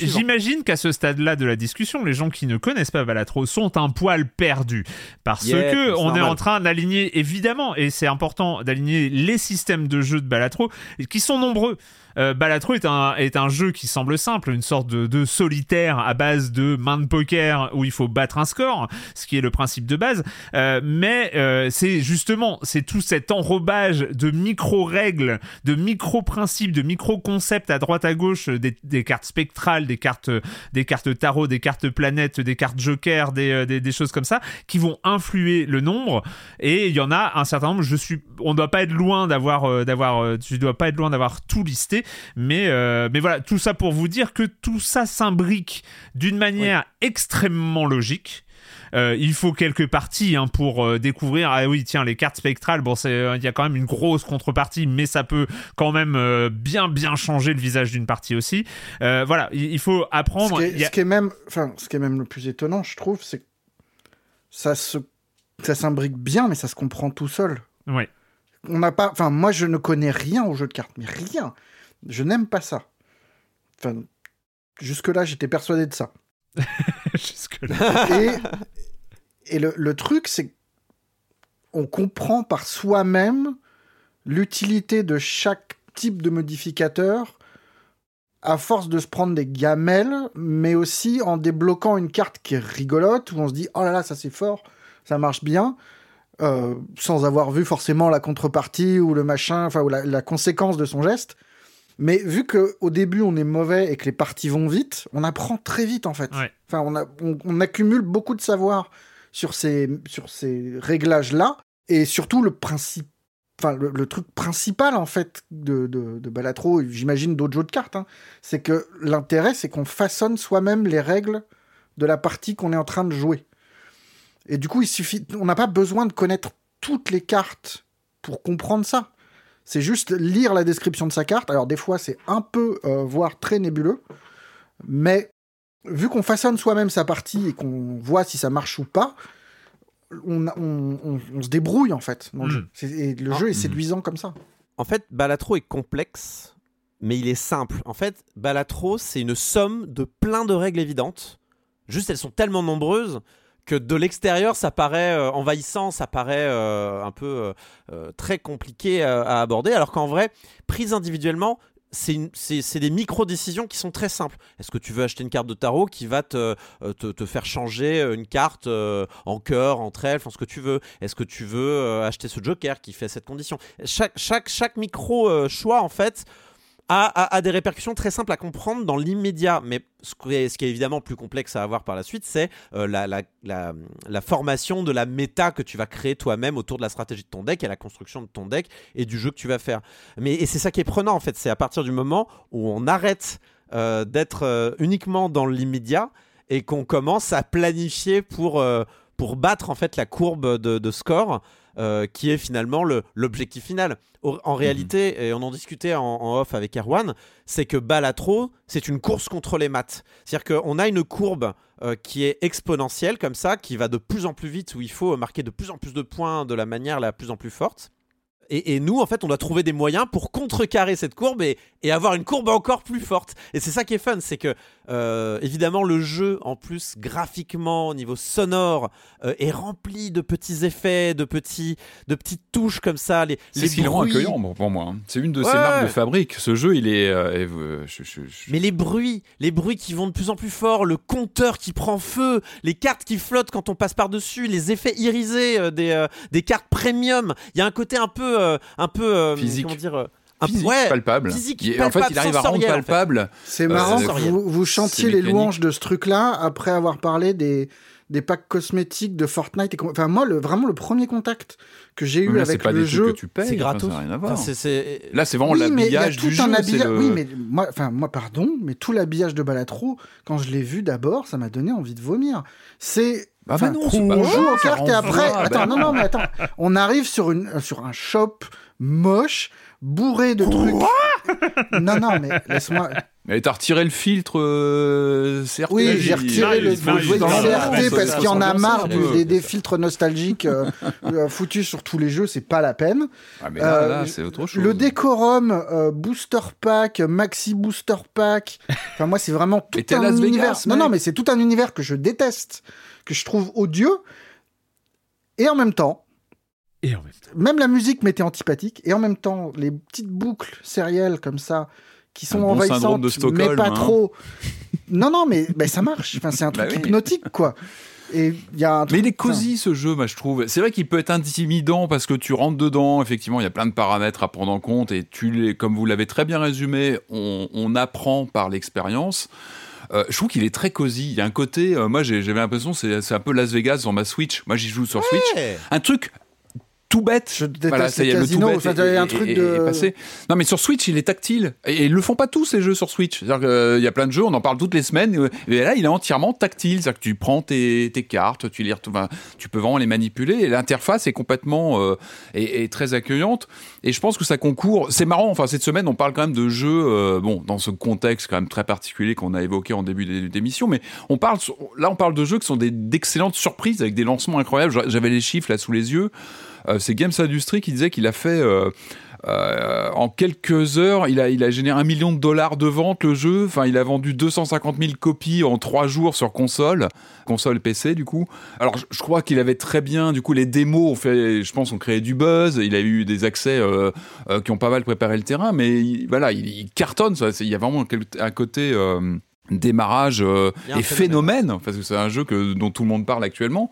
[SPEAKER 1] j'imagine, qu'à ce stade-là de la discussion, les gens qui ne connaissent pas Balatro sont un poil perdus parce
[SPEAKER 2] Yeah,
[SPEAKER 1] que on est en train d'aligner, évidemment, et c'est important d'aligner les systèmes de jeu de Balatro qui sont nombreux. Euh, Balatro est un, est un jeu qui semble simple, une sorte de, de solitaire à base de main de poker où il faut battre un score, ce qui est le principe de base. Euh, mais euh, c'est justement, c'est tout cet enrobage de micro-règles, de micro-principes, de micro-concepts à droite à gauche, des, des cartes spectrales, des cartes, des cartes tarot, des cartes planètes, des cartes joker, des, euh, des, des choses comme ça, qui vont influer le nombre. Et il y en a un certain nombre. Je suis, on doit pas être loin d'avoir, euh, d'avoir, euh, tu dois pas être loin d'avoir tout listé. Mais, euh, mais voilà, tout ça pour vous dire que tout ça s'imbrique d'une manière extrêmement logique. Euh, il faut quelques parties hein, pour euh, découvrir. Ah oui, tiens, les cartes spectrales. Bon, euh, il y a quand même une grosse contrepartie, mais ça peut quand même bien, bien changer le visage d'une partie aussi. Voilà, il, il faut
[SPEAKER 4] Ce
[SPEAKER 1] apprendre.
[SPEAKER 4] qui, est,
[SPEAKER 1] Il y a-
[SPEAKER 4] ce qui est même, enfin, ce qui est même le plus étonnant, je trouve, c'est que ça se, ça s'imbrique bien, mais ça se comprend tout seul.
[SPEAKER 1] Ouais.
[SPEAKER 4] On n'a pas, enfin, moi, je ne connais rien au jeu de cartes, mais rien. Je n'aime pas ça. Enfin, jusque là, j'étais persuadé de ça.
[SPEAKER 1] Jusque-là.
[SPEAKER 4] Et, et le, le truc, c'est qu'on comprend par soi-même l'utilité de chaque type de modificateur à force de se prendre des gamelles, mais aussi en débloquant une carte qui est rigolote, où on se dit oh là là, ça c'est fort, ça marche bien, euh, sans avoir vu forcément la contrepartie ou le machin, enfin, ou la, la conséquence de son geste. Mais vu que au début on est mauvais et que les parties vont vite, on apprend très vite en fait.
[SPEAKER 1] Ouais.
[SPEAKER 4] Enfin, on, a- on- on accumule beaucoup de savoir sur ces, sur ces réglages-là et surtout le principe, enfin le, le truc principal en fait de, de, de Balatro, j'imagine d'autres jeux de cartes, hein, c'est que l'intérêt c'est qu'on façonne soi-même les règles de la partie qu'on est en train de jouer. Et du coup, il suffit, on n'a pas besoin de connaître toutes les cartes pour comprendre ça. C'est juste lire la description de sa carte. Alors des fois, c'est un peu, euh, voire très nébuleux, mais vu qu'on façonne soi-même sa partie et qu'on voit si ça marche ou pas, on, a- on- on- on se débrouille en fait dans le
[SPEAKER 1] Mm.
[SPEAKER 4] jeu. Et le
[SPEAKER 2] Ah.
[SPEAKER 4] jeu est
[SPEAKER 3] Mm.
[SPEAKER 4] séduisant comme ça.
[SPEAKER 2] En fait, Balatro est complexe, mais il est simple. En fait, Balatro, c'est une somme de plein de règles évidentes. Juste, elles sont tellement nombreuses que de l'extérieur, ça paraît euh, envahissant, ça paraît euh, un peu euh, très compliqué à, aborder, alors qu'en vrai, prise individuellement, c'est des micro-décisions qui sont très simples. Est-ce que tu veux acheter une carte de tarot qui va te, faire changer une carte en cœur, entre elles, enfin ce que tu veux? Est-ce que tu veux acheter ce joker qui fait cette condition? Chaque micro-choix, en fait, a, des répercussions très simples à comprendre dans l'immédiat. Mais ce qui, est, évidemment plus complexe à avoir par la suite, c'est euh, la, formation de la méta que tu vas créer toi-même autour de la stratégie de ton deck et la construction de ton deck et du jeu que tu vas faire. Mais, et c'est ça qui est prenant, en fait. C'est à partir du moment où on arrête euh, d'être euh, uniquement dans l'immédiat et qu'on commence à planifier pour, pour battre en fait la courbe de score euh, qui est finalement le- l'objectif final. En réalité, et on en discutait en, off avec Erwan, c'est que Balatro, c'est une course contre les maths. C'est-à-dire qu'on a une courbe euh, qui est exponentielle comme ça, qui va de plus en plus vite, où il faut marquer de plus en plus de points de la manière la plus en plus forte. Et, et nous, en fait, on doit trouver des moyens pour contrecarrer cette courbe et, et avoir une courbe encore plus forte. Et c'est ça qui est fun, c'est que euh, évidemment le jeu, en plus graphiquement, au niveau sonore, euh, est rempli de petits effets, de petits, de petites touches comme ça. Les,
[SPEAKER 3] C'est ce qui le rend
[SPEAKER 2] bruits.
[SPEAKER 3] accueillant bon, pour moi. hein. C'est une de
[SPEAKER 2] Ouais,
[SPEAKER 3] ses marques de fabrique. Ce jeu, il est. euh, est- je- je- je-
[SPEAKER 2] Mais les bruits, les bruits qui vont de plus en plus fort, le compteur qui prend feu, les cartes qui flottent quand on passe par-dessus, les effets irisés des, des cartes premium. Il y a un côté un peu, un peu,
[SPEAKER 3] Physique.
[SPEAKER 2] comment dire,
[SPEAKER 3] Physique,
[SPEAKER 2] ouais,
[SPEAKER 3] palpable.
[SPEAKER 2] physique,
[SPEAKER 3] Il- en fait, il arrive à rendre
[SPEAKER 2] sensoriel, en fait.
[SPEAKER 3] palpable.
[SPEAKER 4] C'est
[SPEAKER 3] Euh,
[SPEAKER 4] marrant
[SPEAKER 2] sensoriel.
[SPEAKER 4] vous, vous chantiez les
[SPEAKER 3] mécanique.
[SPEAKER 4] louanges de ce truc-là après avoir parlé des, des packs cosmétiques de Fortnite. Et enfin, moi, le, vraiment, le premier contact que j'ai eu
[SPEAKER 3] là,
[SPEAKER 4] avec
[SPEAKER 3] pas
[SPEAKER 4] le
[SPEAKER 3] des
[SPEAKER 4] jeu.
[SPEAKER 3] trucs que tu payes.
[SPEAKER 2] c'est
[SPEAKER 3] enfin,
[SPEAKER 2] gratos.
[SPEAKER 3] ça n'a rien à
[SPEAKER 2] Enfin,
[SPEAKER 3] voir.
[SPEAKER 2] c'est- c'est-
[SPEAKER 3] Là, c'est vraiment
[SPEAKER 4] oui,
[SPEAKER 3] l'habillage du jeu. c'est
[SPEAKER 4] habillage.
[SPEAKER 3] le-
[SPEAKER 4] Oui, mais moi, enfin, moi, pardon, mais tout l'habillage de Balatro, quand je l'ai vu d'abord, ça m'a donné envie de vomir. C'est.
[SPEAKER 3] Ah
[SPEAKER 4] enfin,
[SPEAKER 3] bah non, c'est
[SPEAKER 4] on
[SPEAKER 3] pas
[SPEAKER 4] joue aux cartes et après.
[SPEAKER 3] bah
[SPEAKER 4] Attends, non,
[SPEAKER 3] non.
[SPEAKER 4] non, mais attends. On arrive sur, une, euh, sur un shop moche, bourré de trucs. non, non, mais laisse-moi.
[SPEAKER 3] Mais t'as retiré le filtre euh, CRT.
[SPEAKER 4] Oui, j'ai retiré le
[SPEAKER 1] il- il-
[SPEAKER 4] le
[SPEAKER 1] il- il-
[SPEAKER 4] CRT parce
[SPEAKER 1] il-
[SPEAKER 4] qu'il y en a marre du- des, des filtres nostalgiques euh, euh, foutus sur tous les jeux, c'est pas la peine.
[SPEAKER 3] Ah, mais là,
[SPEAKER 4] Euh,
[SPEAKER 3] là, c'est autre chose.
[SPEAKER 4] Le décorum, euh, booster pack, maxi booster pack. Enfin, moi, c'est vraiment tout un
[SPEAKER 3] Vegas,
[SPEAKER 4] univers. non, non, mais c'est tout un univers que je déteste, que je trouve odieux. Et en même temps,
[SPEAKER 1] Et en même temps.
[SPEAKER 4] même la musique m'était antipathique. Et en même temps, les petites boucles sérielles comme ça, qui sont
[SPEAKER 3] bon
[SPEAKER 4] envahissantes,
[SPEAKER 3] de
[SPEAKER 4] mais pas
[SPEAKER 3] hein.
[SPEAKER 4] trop. non, non, mais, mais ça marche. Enfin, c'est un truc
[SPEAKER 3] Bah oui.
[SPEAKER 4] hypnotique, quoi. Et il y a un
[SPEAKER 3] Mais
[SPEAKER 4] truc-
[SPEAKER 3] il est cosy ce jeu, moi je trouve. C'est vrai qu'il peut être intimidant parce que tu rentres dedans. Effectivement, il y a plein de paramètres à prendre en compte et tu les, comme vous l'avez très bien résumé, on, on apprend par l'expérience. Euh, je trouve qu'il est très cosy. Il y a un côté, euh, moi j'avais l'impression c'est un peu Las Vegas sur ma Switch. Moi j'y joue sur Switch. Un truc tout bête.
[SPEAKER 4] Je déteste
[SPEAKER 3] Voilà, ça y
[SPEAKER 4] les
[SPEAKER 3] est, le tout bête
[SPEAKER 4] y a un truc de-
[SPEAKER 3] passé. Non, mais sur Switch, il est tactile. Et ils le font pas tous ces jeux sur Switch. C'est-à-dire qu'il y a plein de jeux, on en parle toutes les semaines. euh, Et là, il est entièrement tactile. C'est-à-dire que tu prends tes, tes cartes, tu les enfin, tu peux vraiment les manipuler. Et l'interface est complètement euh, est, est très accueillante. Et je pense que ça concourt. C'est marrant. Enfin, cette semaine, on parle quand même de jeux. euh, bon, dans ce contexte quand même très particulier qu'on a évoqué en début d'é- d'émission, mais on parle là, on parle de jeux qui sont d'excellentes surprises avec des lancements incroyables. J'avais les chiffres là sous les yeux. Euh, c'est Games Industry qui disait qu'il a fait euh, euh, en quelques heures, il a, généré un million de dollars de ventes le jeu. Enfin, il a vendu 250 000 copies en trois jours sur console, console PC du coup. Alors, je, crois qu'il avait très bien, du coup, les démos ont fait, je pense, ont créé du buzz. Il a eu des accès qui ont pas mal préparé le terrain, mais il- voilà, il, cartonne. Il y a vraiment un côté. Démarrage euh, et phénomène. parce que c'est un jeu que, dont tout le monde parle actuellement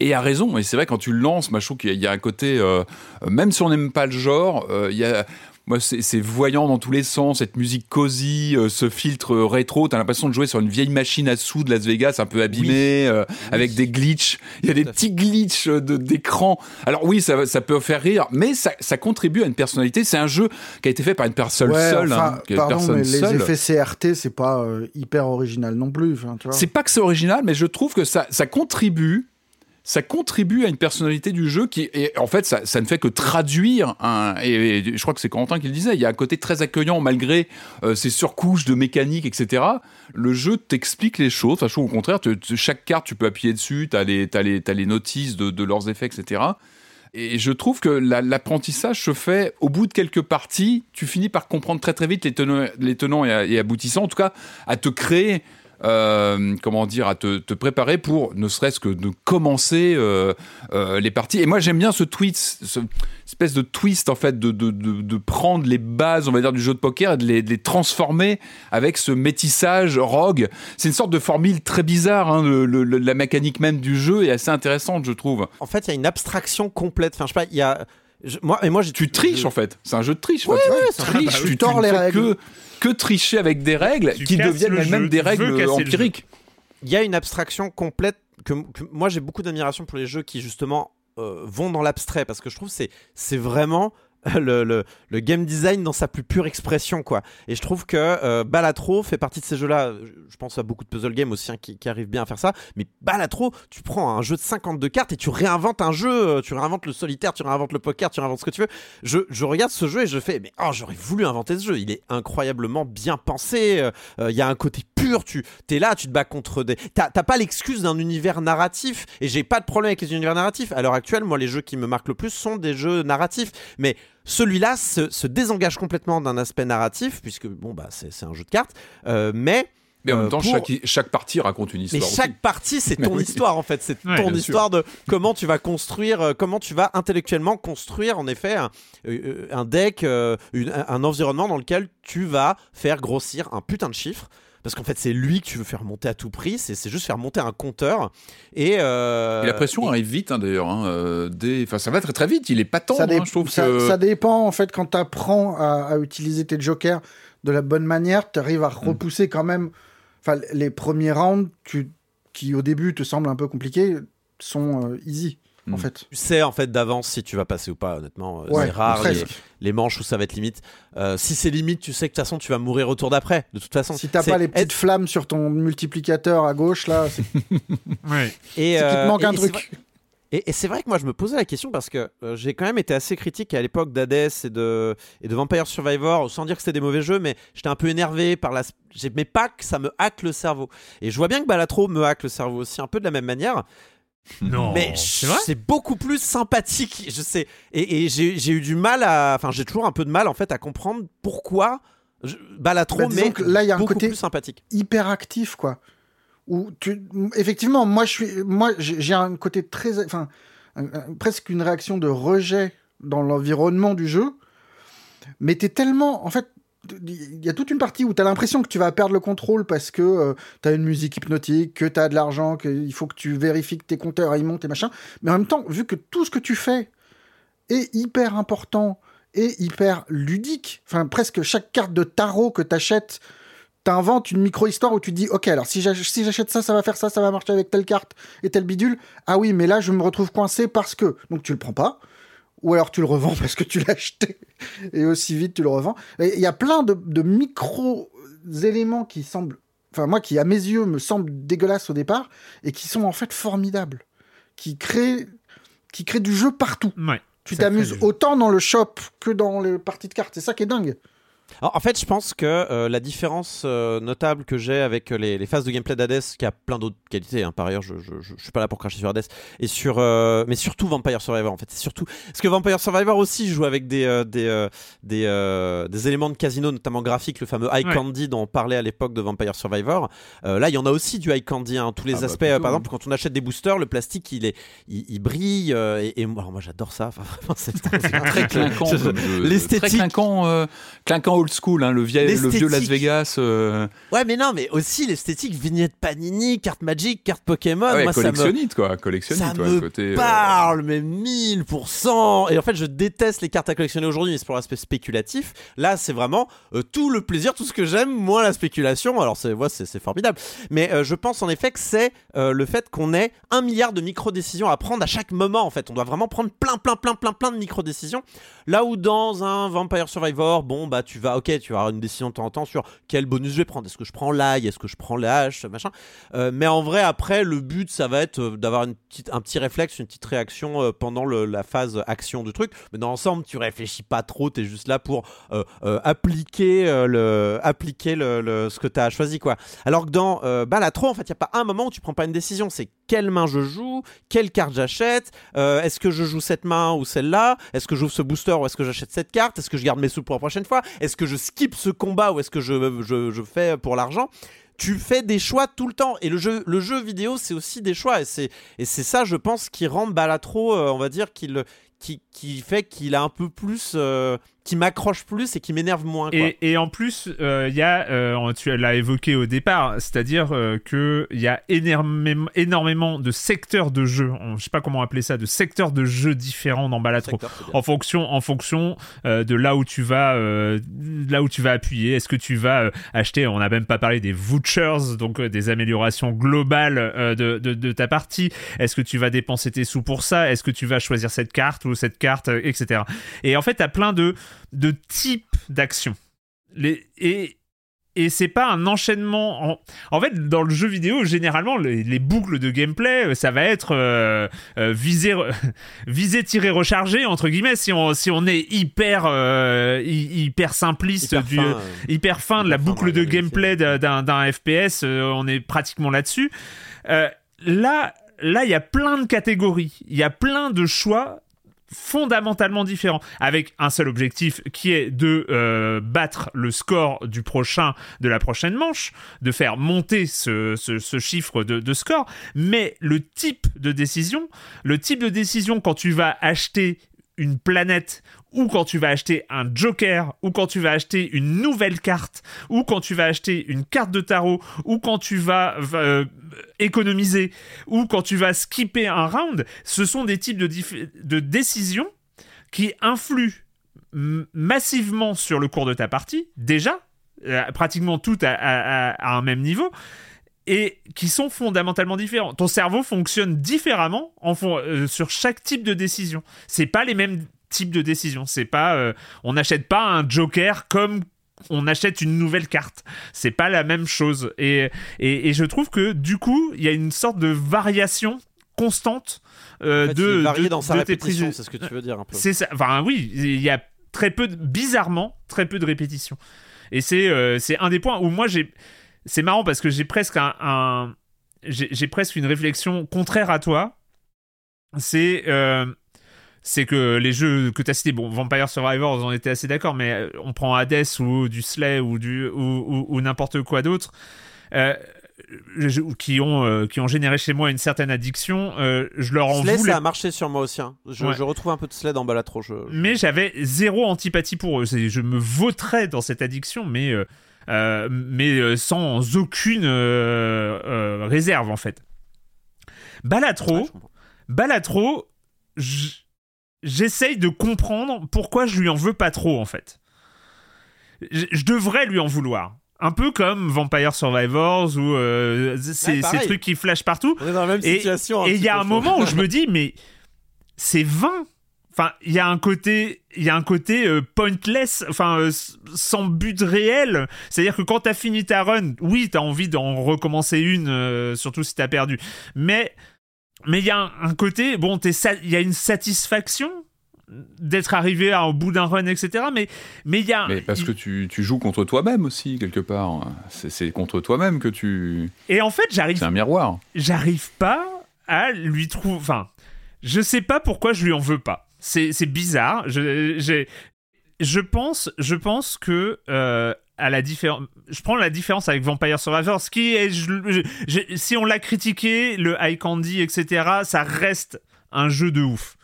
[SPEAKER 3] et a raison et c'est vrai quand tu le lances je trouve qu'il y a- il y a un côté euh, euh, même si on n'aime pas le genre euh, il y a moi c'est voyant dans tous les sens cette musique cosy euh, ce filtre euh, rétro t'as l'impression de jouer sur une vieille machine à sous de Las Vegas un peu abîmée euh, avec des glitches il y a des petits glitches euh, d'écran alors oui ça, ça peut faire rire mais ça, ça contribue à une personnalité c'est un jeu qui a été fait par une personne
[SPEAKER 4] Ouais,
[SPEAKER 3] seule
[SPEAKER 4] enfin,
[SPEAKER 3] hein,
[SPEAKER 4] pardon,
[SPEAKER 3] personne
[SPEAKER 4] mais les effets CRT, c'est pas euh, hyper original non plus. Enfin.
[SPEAKER 3] C'est pas que c'est original, mais je trouve que ça, ça contribue. Ça contribue à une personnalité du jeu qui, en fait, ça, ne fait que traduire un. Et, je crois que c'est Quentin qui le disait. Il y a un côté très accueillant malgré euh, ces surcouches de mécanique, etc. Le jeu t'explique les choses. Enfin, je trouve au contraire, chaque carte, tu peux appuyer dessus. T'as les, t'as les, t'as les notices de, leurs effets, etc. Et je trouve que la- l'apprentissage se fait au bout de quelques parties. Tu finis par comprendre très très vite les tenants, les tenants et aboutissants. En tout cas, à te créer, euh, comment dire, à te, préparer pour ne serait-ce que de commencer euh, euh, les parties. Et moi, j'aime bien ce tweet, ce espèce de twist en fait, de, prendre les bases, on va dire, du jeu de poker et de les, transformer avec ce métissage rogue. C'est une sorte de formule très bizarre. hein, la mécanique même du jeu est assez intéressante, je trouve.
[SPEAKER 2] En fait, il y a une abstraction complète. Enfin, je sais pas, il y a. je- moi, et moi,
[SPEAKER 3] tu triches
[SPEAKER 2] je-
[SPEAKER 3] en fait. C'est un jeu de triche.
[SPEAKER 2] Ouais,
[SPEAKER 4] bah oui.
[SPEAKER 3] tu,
[SPEAKER 4] tords les règles.
[SPEAKER 3] Que, que tricher avec des règles
[SPEAKER 1] Tu
[SPEAKER 3] qui deviennent
[SPEAKER 1] le
[SPEAKER 3] elles-mêmes des règles empiriques.
[SPEAKER 2] il y a une abstraction complète que, que moi j'ai beaucoup d'admiration pour les jeux qui justement euh, vont dans l'abstrait parce que je trouve que c'est c'est vraiment le, le, game design dans sa plus pure expression, quoi. Et je trouve que euh, Balatro fait partie de ces jeux-là. Je pense à beaucoup de puzzle games aussi hein, qui, arrivent bien à faire ça. Mais Balatro, tu prends un jeu de 52 cartes et tu réinventes un jeu. euh, Tu réinventes le solitaire, tu réinventes le poker, tu réinventes ce que tu veux. Je, je regarde ce jeu et je fais, mais oh, j'aurais voulu inventer ce jeu. Il est incroyablement bien pensé. euh, Il y a un côté pur. Tu es là, tu te bats contre des. T'as pas l'excuse d'un univers narratif. Et j'ai pas de problème avec les univers narratifs. À l'heure actuelle, moi, les jeux qui me marquent le plus sont des jeux narratifs. Mais celui-là se, se désengage complètement d'un aspect narratif, puisque bon, bah, c'est c'est un jeu de cartes. Euh, mais.
[SPEAKER 3] Mais en
[SPEAKER 2] euh,
[SPEAKER 3] même temps,
[SPEAKER 2] pour-
[SPEAKER 3] chaque, chaque partie raconte une
[SPEAKER 2] mais
[SPEAKER 3] histoire.
[SPEAKER 2] chaque
[SPEAKER 3] aussi.
[SPEAKER 2] partie, c'est
[SPEAKER 3] Mais
[SPEAKER 2] ton
[SPEAKER 3] oui.
[SPEAKER 2] histoire en fait. C'est
[SPEAKER 1] Ouais,
[SPEAKER 2] ton histoire de comment tu vas construire, euh, comment tu vas intellectuellement construire en effet un, euh, un deck, euh, une- un environnement dans lequel tu vas faire grossir un putain de chiffre. Parce qu'en fait, c'est lui que tu veux faire monter à tout prix. C'est c'est juste faire monter un compteur. Et, euh,
[SPEAKER 3] Et la pression
[SPEAKER 2] et-
[SPEAKER 3] arrive vite, hein, d'ailleurs. hein, euh, dès... enfin, ça va très très vite. Il est pas temps.
[SPEAKER 4] ça, dé-
[SPEAKER 3] hein, je trouve
[SPEAKER 4] ça-
[SPEAKER 3] que...
[SPEAKER 4] ça dépend en fait quand tu apprends à, à utiliser tes jokers de la bonne manière, tu arrives à
[SPEAKER 3] Mm.
[SPEAKER 4] repousser quand même. Enfin, les premiers rounds tu- qui au début te semblent un peu compliqués sont euh, easy en
[SPEAKER 3] Mm.
[SPEAKER 4] fait.
[SPEAKER 2] tu sais en fait d'avance si tu vas passer ou pas. Honnêtement, Euh,
[SPEAKER 4] Ouais,
[SPEAKER 2] c'est rare les, manches où ça va être limite. Euh, si c'est limite, tu sais que de toute façon tu vas mourir au tour d'après. De toute façon,
[SPEAKER 4] Si t'as pas les petites
[SPEAKER 2] être-
[SPEAKER 4] flammes sur ton multiplicateur à gauche là, c'est
[SPEAKER 1] Ouais.
[SPEAKER 2] et,
[SPEAKER 4] c'est qu'il te
[SPEAKER 2] euh,
[SPEAKER 4] manque
[SPEAKER 2] et-
[SPEAKER 4] un
[SPEAKER 2] et
[SPEAKER 4] truc.
[SPEAKER 2] vrai- Et, et c'est vrai que moi je me posais la question parce que euh, j'ai quand même été assez critique à l'époque d'Hades et de, et de Vampire Survivor, sans dire que c'était des mauvais jeux, mais j'étais un peu énervé par la. J'aimais pas que ça me hack le cerveau. Et je vois bien que Balatro me hack le cerveau aussi, un peu de la même manière.
[SPEAKER 1] Non.
[SPEAKER 2] mais
[SPEAKER 1] c'est
[SPEAKER 2] beaucoup plus sympathique. Je sais. Et, et j'ai eu du mal à. Enfin, j'ai toujours un peu de mal en fait à comprendre pourquoi je- Balatro
[SPEAKER 4] Bah,
[SPEAKER 2] mais
[SPEAKER 4] que là, il y a un côté-
[SPEAKER 2] plus sympathique.
[SPEAKER 4] hyper actif quoi. Où tu effectivement moi je suis moi j'ai un côté très enfin presque une réaction de rejet dans l'environnement du jeu. Mais t'es tellement en fait il y a toute une partie où tu as l'impression que tu vas perdre le contrôle parce que tu as une musique hypnotique, que tu as de l'argent, qu'il faut que tu vérifies que tes compteurs ils montent et machin. Mais en même temps, vu que tout ce que tu fais est hyper important et hyper ludique, enfin presque chaque carte de tarot que tu achètes, t'inventes une micro-histoire où tu dis, ok, alors si j'ach- si j'achète ça, ça va faire ça, ça va marcher avec telle carte et telle bidule. Ah oui, mais là, je me retrouve coincé parce que. Donc tu le prends pas. Ou alors tu le revends parce que tu l'as acheté et aussi vite tu le revends. Il y a plein de, de micro-éléments qui semblent, enfin moi qui à mes yeux me semblent dégueulasses au départ et qui sont en fait formidables, qui créent, qui créent du jeu partout.
[SPEAKER 1] Ouais.
[SPEAKER 4] Tu t'amuses autant dans le shop que dans les parties de cartes. C'est ça qui est dingue.
[SPEAKER 2] Alors, en fait, je pense que euh, la différence euh, notable que j'ai avec euh, les, les phases de gameplay d'Hades, qui a plein d'autres qualités, hein, par ailleurs, je, je, je, je suis pas là pour cracher sur Hades, et sur, euh, mais surtout Vampire Survivor, en fait, c'est surtout parce que Vampire Survivor aussi joue avec des euh, des euh, des, euh, des éléments de casino, notamment graphiques, le fameux High
[SPEAKER 1] Ouais.
[SPEAKER 2] Candy dont on parlait à l'époque de Vampire Survivor. Euh, là, il y en a aussi du High Candy, hein, tous les
[SPEAKER 3] Ah bah,
[SPEAKER 2] aspects.
[SPEAKER 3] plutôt,
[SPEAKER 2] par
[SPEAKER 3] hein.
[SPEAKER 2] exemple, quand on achète des boosters, le plastique, il est il, il brille, euh, et, et moi, j'adore ça. Enfin, vraiment, c'est
[SPEAKER 3] Très clinquant,
[SPEAKER 2] l'esthétique.
[SPEAKER 3] Très clinquant, euh, clinquant old school, hein, le, vieil, le vieux Las. Vegas. euh,
[SPEAKER 2] Ouais, mais non, mais aussi l'esthétique vignette Panini, carte Magic, carte Pokémon.
[SPEAKER 3] ouais,
[SPEAKER 2] moi, ça me,
[SPEAKER 3] collectionnite, quoi. Collectionnite,
[SPEAKER 2] ça
[SPEAKER 3] ouais,
[SPEAKER 2] me
[SPEAKER 3] côté, euh,
[SPEAKER 2] parle, mais 1000%. Et en fait, je déteste les cartes à collectionner aujourd'hui, mais c'est pour l'aspect spéculatif. Là, c'est vraiment euh, tout le plaisir, tout ce que j'aime, moins la spéculation. Alors, c'est ouais, formidable. Mais euh, je pense en effet que c'est euh, le fait qu'on ait un milliard de micro-décisions à prendre à chaque moment. En fait, on doit vraiment prendre plein, plein, plein, plein, plein de micro-décisions. Là où dans un Vampire Survivor, bon, bah, tu vas, ok, tu vas avoir une décision de temps en temps sur quel bonus je vais prendre. Est-ce que je prends l'ail? Est-ce que je prends la hache? Machin. Euh, mais en vrai, après, le but, ça va être euh, d'avoir une petite, un petit réflexe, une petite réaction euh, pendant la phase action du truc. Mais dans l'ensemble, tu réfléchis pas trop, tu es juste là pour appliquer, le, appliquer le, ce que tu as choisi. Quoi. Alors que dans Balatro, en fait, il n'y a pas un moment où tu prends pas une décision. C'est quelle main je joue, quelle carte j'achète, est-ce que je joue cette main ou celle-là, est-ce que j'ouvre ce booster ou est-ce que j'achète cette carte, est-ce que je garde mes sous pour la prochaine fois, est-ce que je skip ce combat ou est-ce que je, fais pour l'argent? Tu fais des choix tout le temps. Et le jeu, vidéo c'est aussi des choix. Et c'est ça je pense qui rend Balatro euh, on va dire qu'il qui, qui fait qu'il a un peu plus euh, qui m'accroche plus et qui m'énerve moins. Quoi.
[SPEAKER 1] Et, et en plus, euh, il y a, euh, tu l'as évoqué au départ, c'est-à-dire euh, que il y a énormément, énormément de secteurs de jeux, je sais pas comment appeler ça, de secteurs de jeux différents dans Balatro.
[SPEAKER 2] Secteur.
[SPEAKER 1] En fonction, en fonction euh, de là où tu vas, euh, là où tu vas appuyer. Est-ce que tu vas euh, acheter On n'a même pas parlé des vouchers, donc euh, des améliorations globales euh, de, de, de ta partie. Est-ce que tu vas dépenser tes sous pour ça? Est-ce que tu vas choisir cette carte ou cette carte, euh, etc. Et en fait, t'as plein de de types d'actions. Et et c'est pas un enchaînement. En... en fait, dans le jeu vidéo, généralement, les, les boucles de gameplay, euh, ça va être euh, euh, viser, viser, tirer, recharger entre guillemets. Si on si on est hyper euh, hy- hyper simpliste
[SPEAKER 2] Hyper
[SPEAKER 1] du
[SPEAKER 2] fin, euh,
[SPEAKER 1] hyper fin de la
[SPEAKER 2] fin
[SPEAKER 1] boucle de gameplay d'un- FPS, on est pratiquement là-dessus. Là, là, il y a plein de catégories, il y a plein de choix fondamentalement différents, avec un seul objectif qui est de euh, battre le score du prochain, de la prochaine manche, de faire monter ce, ce- chiffre de score, mais le type de décision, le type de décision quand tu vas acheter une planète ou quand tu vas acheter un joker ou quand tu vas acheter une nouvelle carte ou quand tu vas acheter une carte de tarot ou quand tu vas euh, économiser ou quand tu vas skipper un round, ce sont des types de, décisions qui influent massivement sur le cours de ta partie, déjà, euh, pratiquement toutes à, un même niveau, et qui sont fondamentalement différents. Ton cerveau fonctionne différemment en fon- euh, sur chaque type de décision. C'est pas les mêmes types de décisions. C'est pas, euh, on n'achète pas un joker comme on achète une nouvelle carte. C'est pas la même chose. Et, et, et je trouve que du coup, il y a une sorte de variation constante euh,
[SPEAKER 2] En fait,
[SPEAKER 1] de, de-
[SPEAKER 2] dans sa
[SPEAKER 1] de
[SPEAKER 2] répétition, c'est ce que tu veux dire un peu.
[SPEAKER 1] c'est ça. Enfin, oui, il y a très peu, de, bizarrement, très peu de répétitions. Et c'est euh, c'est un des points où moi j'ai. C'est marrant parce que j'ai presque un. un- j'ai j'ai presque une réflexion contraire à toi. C'est. euh, c'est que les jeux que tu as cités, bon, Vampire Survivors, on était assez d'accord, mais euh, on prend Hades ou du Slay ou, du, ou, ou- ou n'importe quoi d'autre. euh, je- qui ont euh, qui ont généré chez moi une certaine addiction euh, je leur en
[SPEAKER 2] Slay,
[SPEAKER 1] voulais
[SPEAKER 2] ça a marché sur moi aussi. hein. Je,
[SPEAKER 1] Ouais.
[SPEAKER 2] je retrouve un peu de Slay dans Balatro. Je...
[SPEAKER 1] mais j'avais zéro antipathie pour eux. Je me vautrais dans cette addiction, mais, euh, mais sans aucune réserve en fait. Balatro,
[SPEAKER 2] Ouais, je.
[SPEAKER 1] Balatro, j'essaye de comprendre pourquoi je lui en veux pas trop en fait. Je, je devrais lui en vouloir. Un peu comme Vampire Survivors ou euh, ces, trucs qui flashent partout.
[SPEAKER 2] On est dans la même
[SPEAKER 1] Et-
[SPEAKER 2] situation.
[SPEAKER 1] Et
[SPEAKER 2] petit
[SPEAKER 1] il y a un moment où je me dis, mais c'est vain. Enfin, il y a un côté, il y a un côté euh, pointless, enfin euh, sans but réel. C'est-à-dire que quand t'as fini ta run, oui, t'as envie d'en recommencer une, surtout si t'as perdu. Mais mais il y a un, un côté, bon, il y a une satisfaction d'être arrivé à- au bout d'un run, etc. Mais mais il y a
[SPEAKER 3] Mais parce que tu, tu joues contre toi-même aussi, quelque part. C'est c'est contre toi-même que tu.
[SPEAKER 1] et en fait, j'arrive
[SPEAKER 3] C'est un miroir.
[SPEAKER 1] j'arrive pas à lui trouver. Enfin, je sais pas pourquoi je lui en veux pas. C'est c'est bizarre. Je, je pense, je pense que euh, à la différence, je prends la différence avec Vampire Survivors, ce qui est, je- je- je- si on l'a critiqué, le high candy, etc., ça reste un jeu de ouf.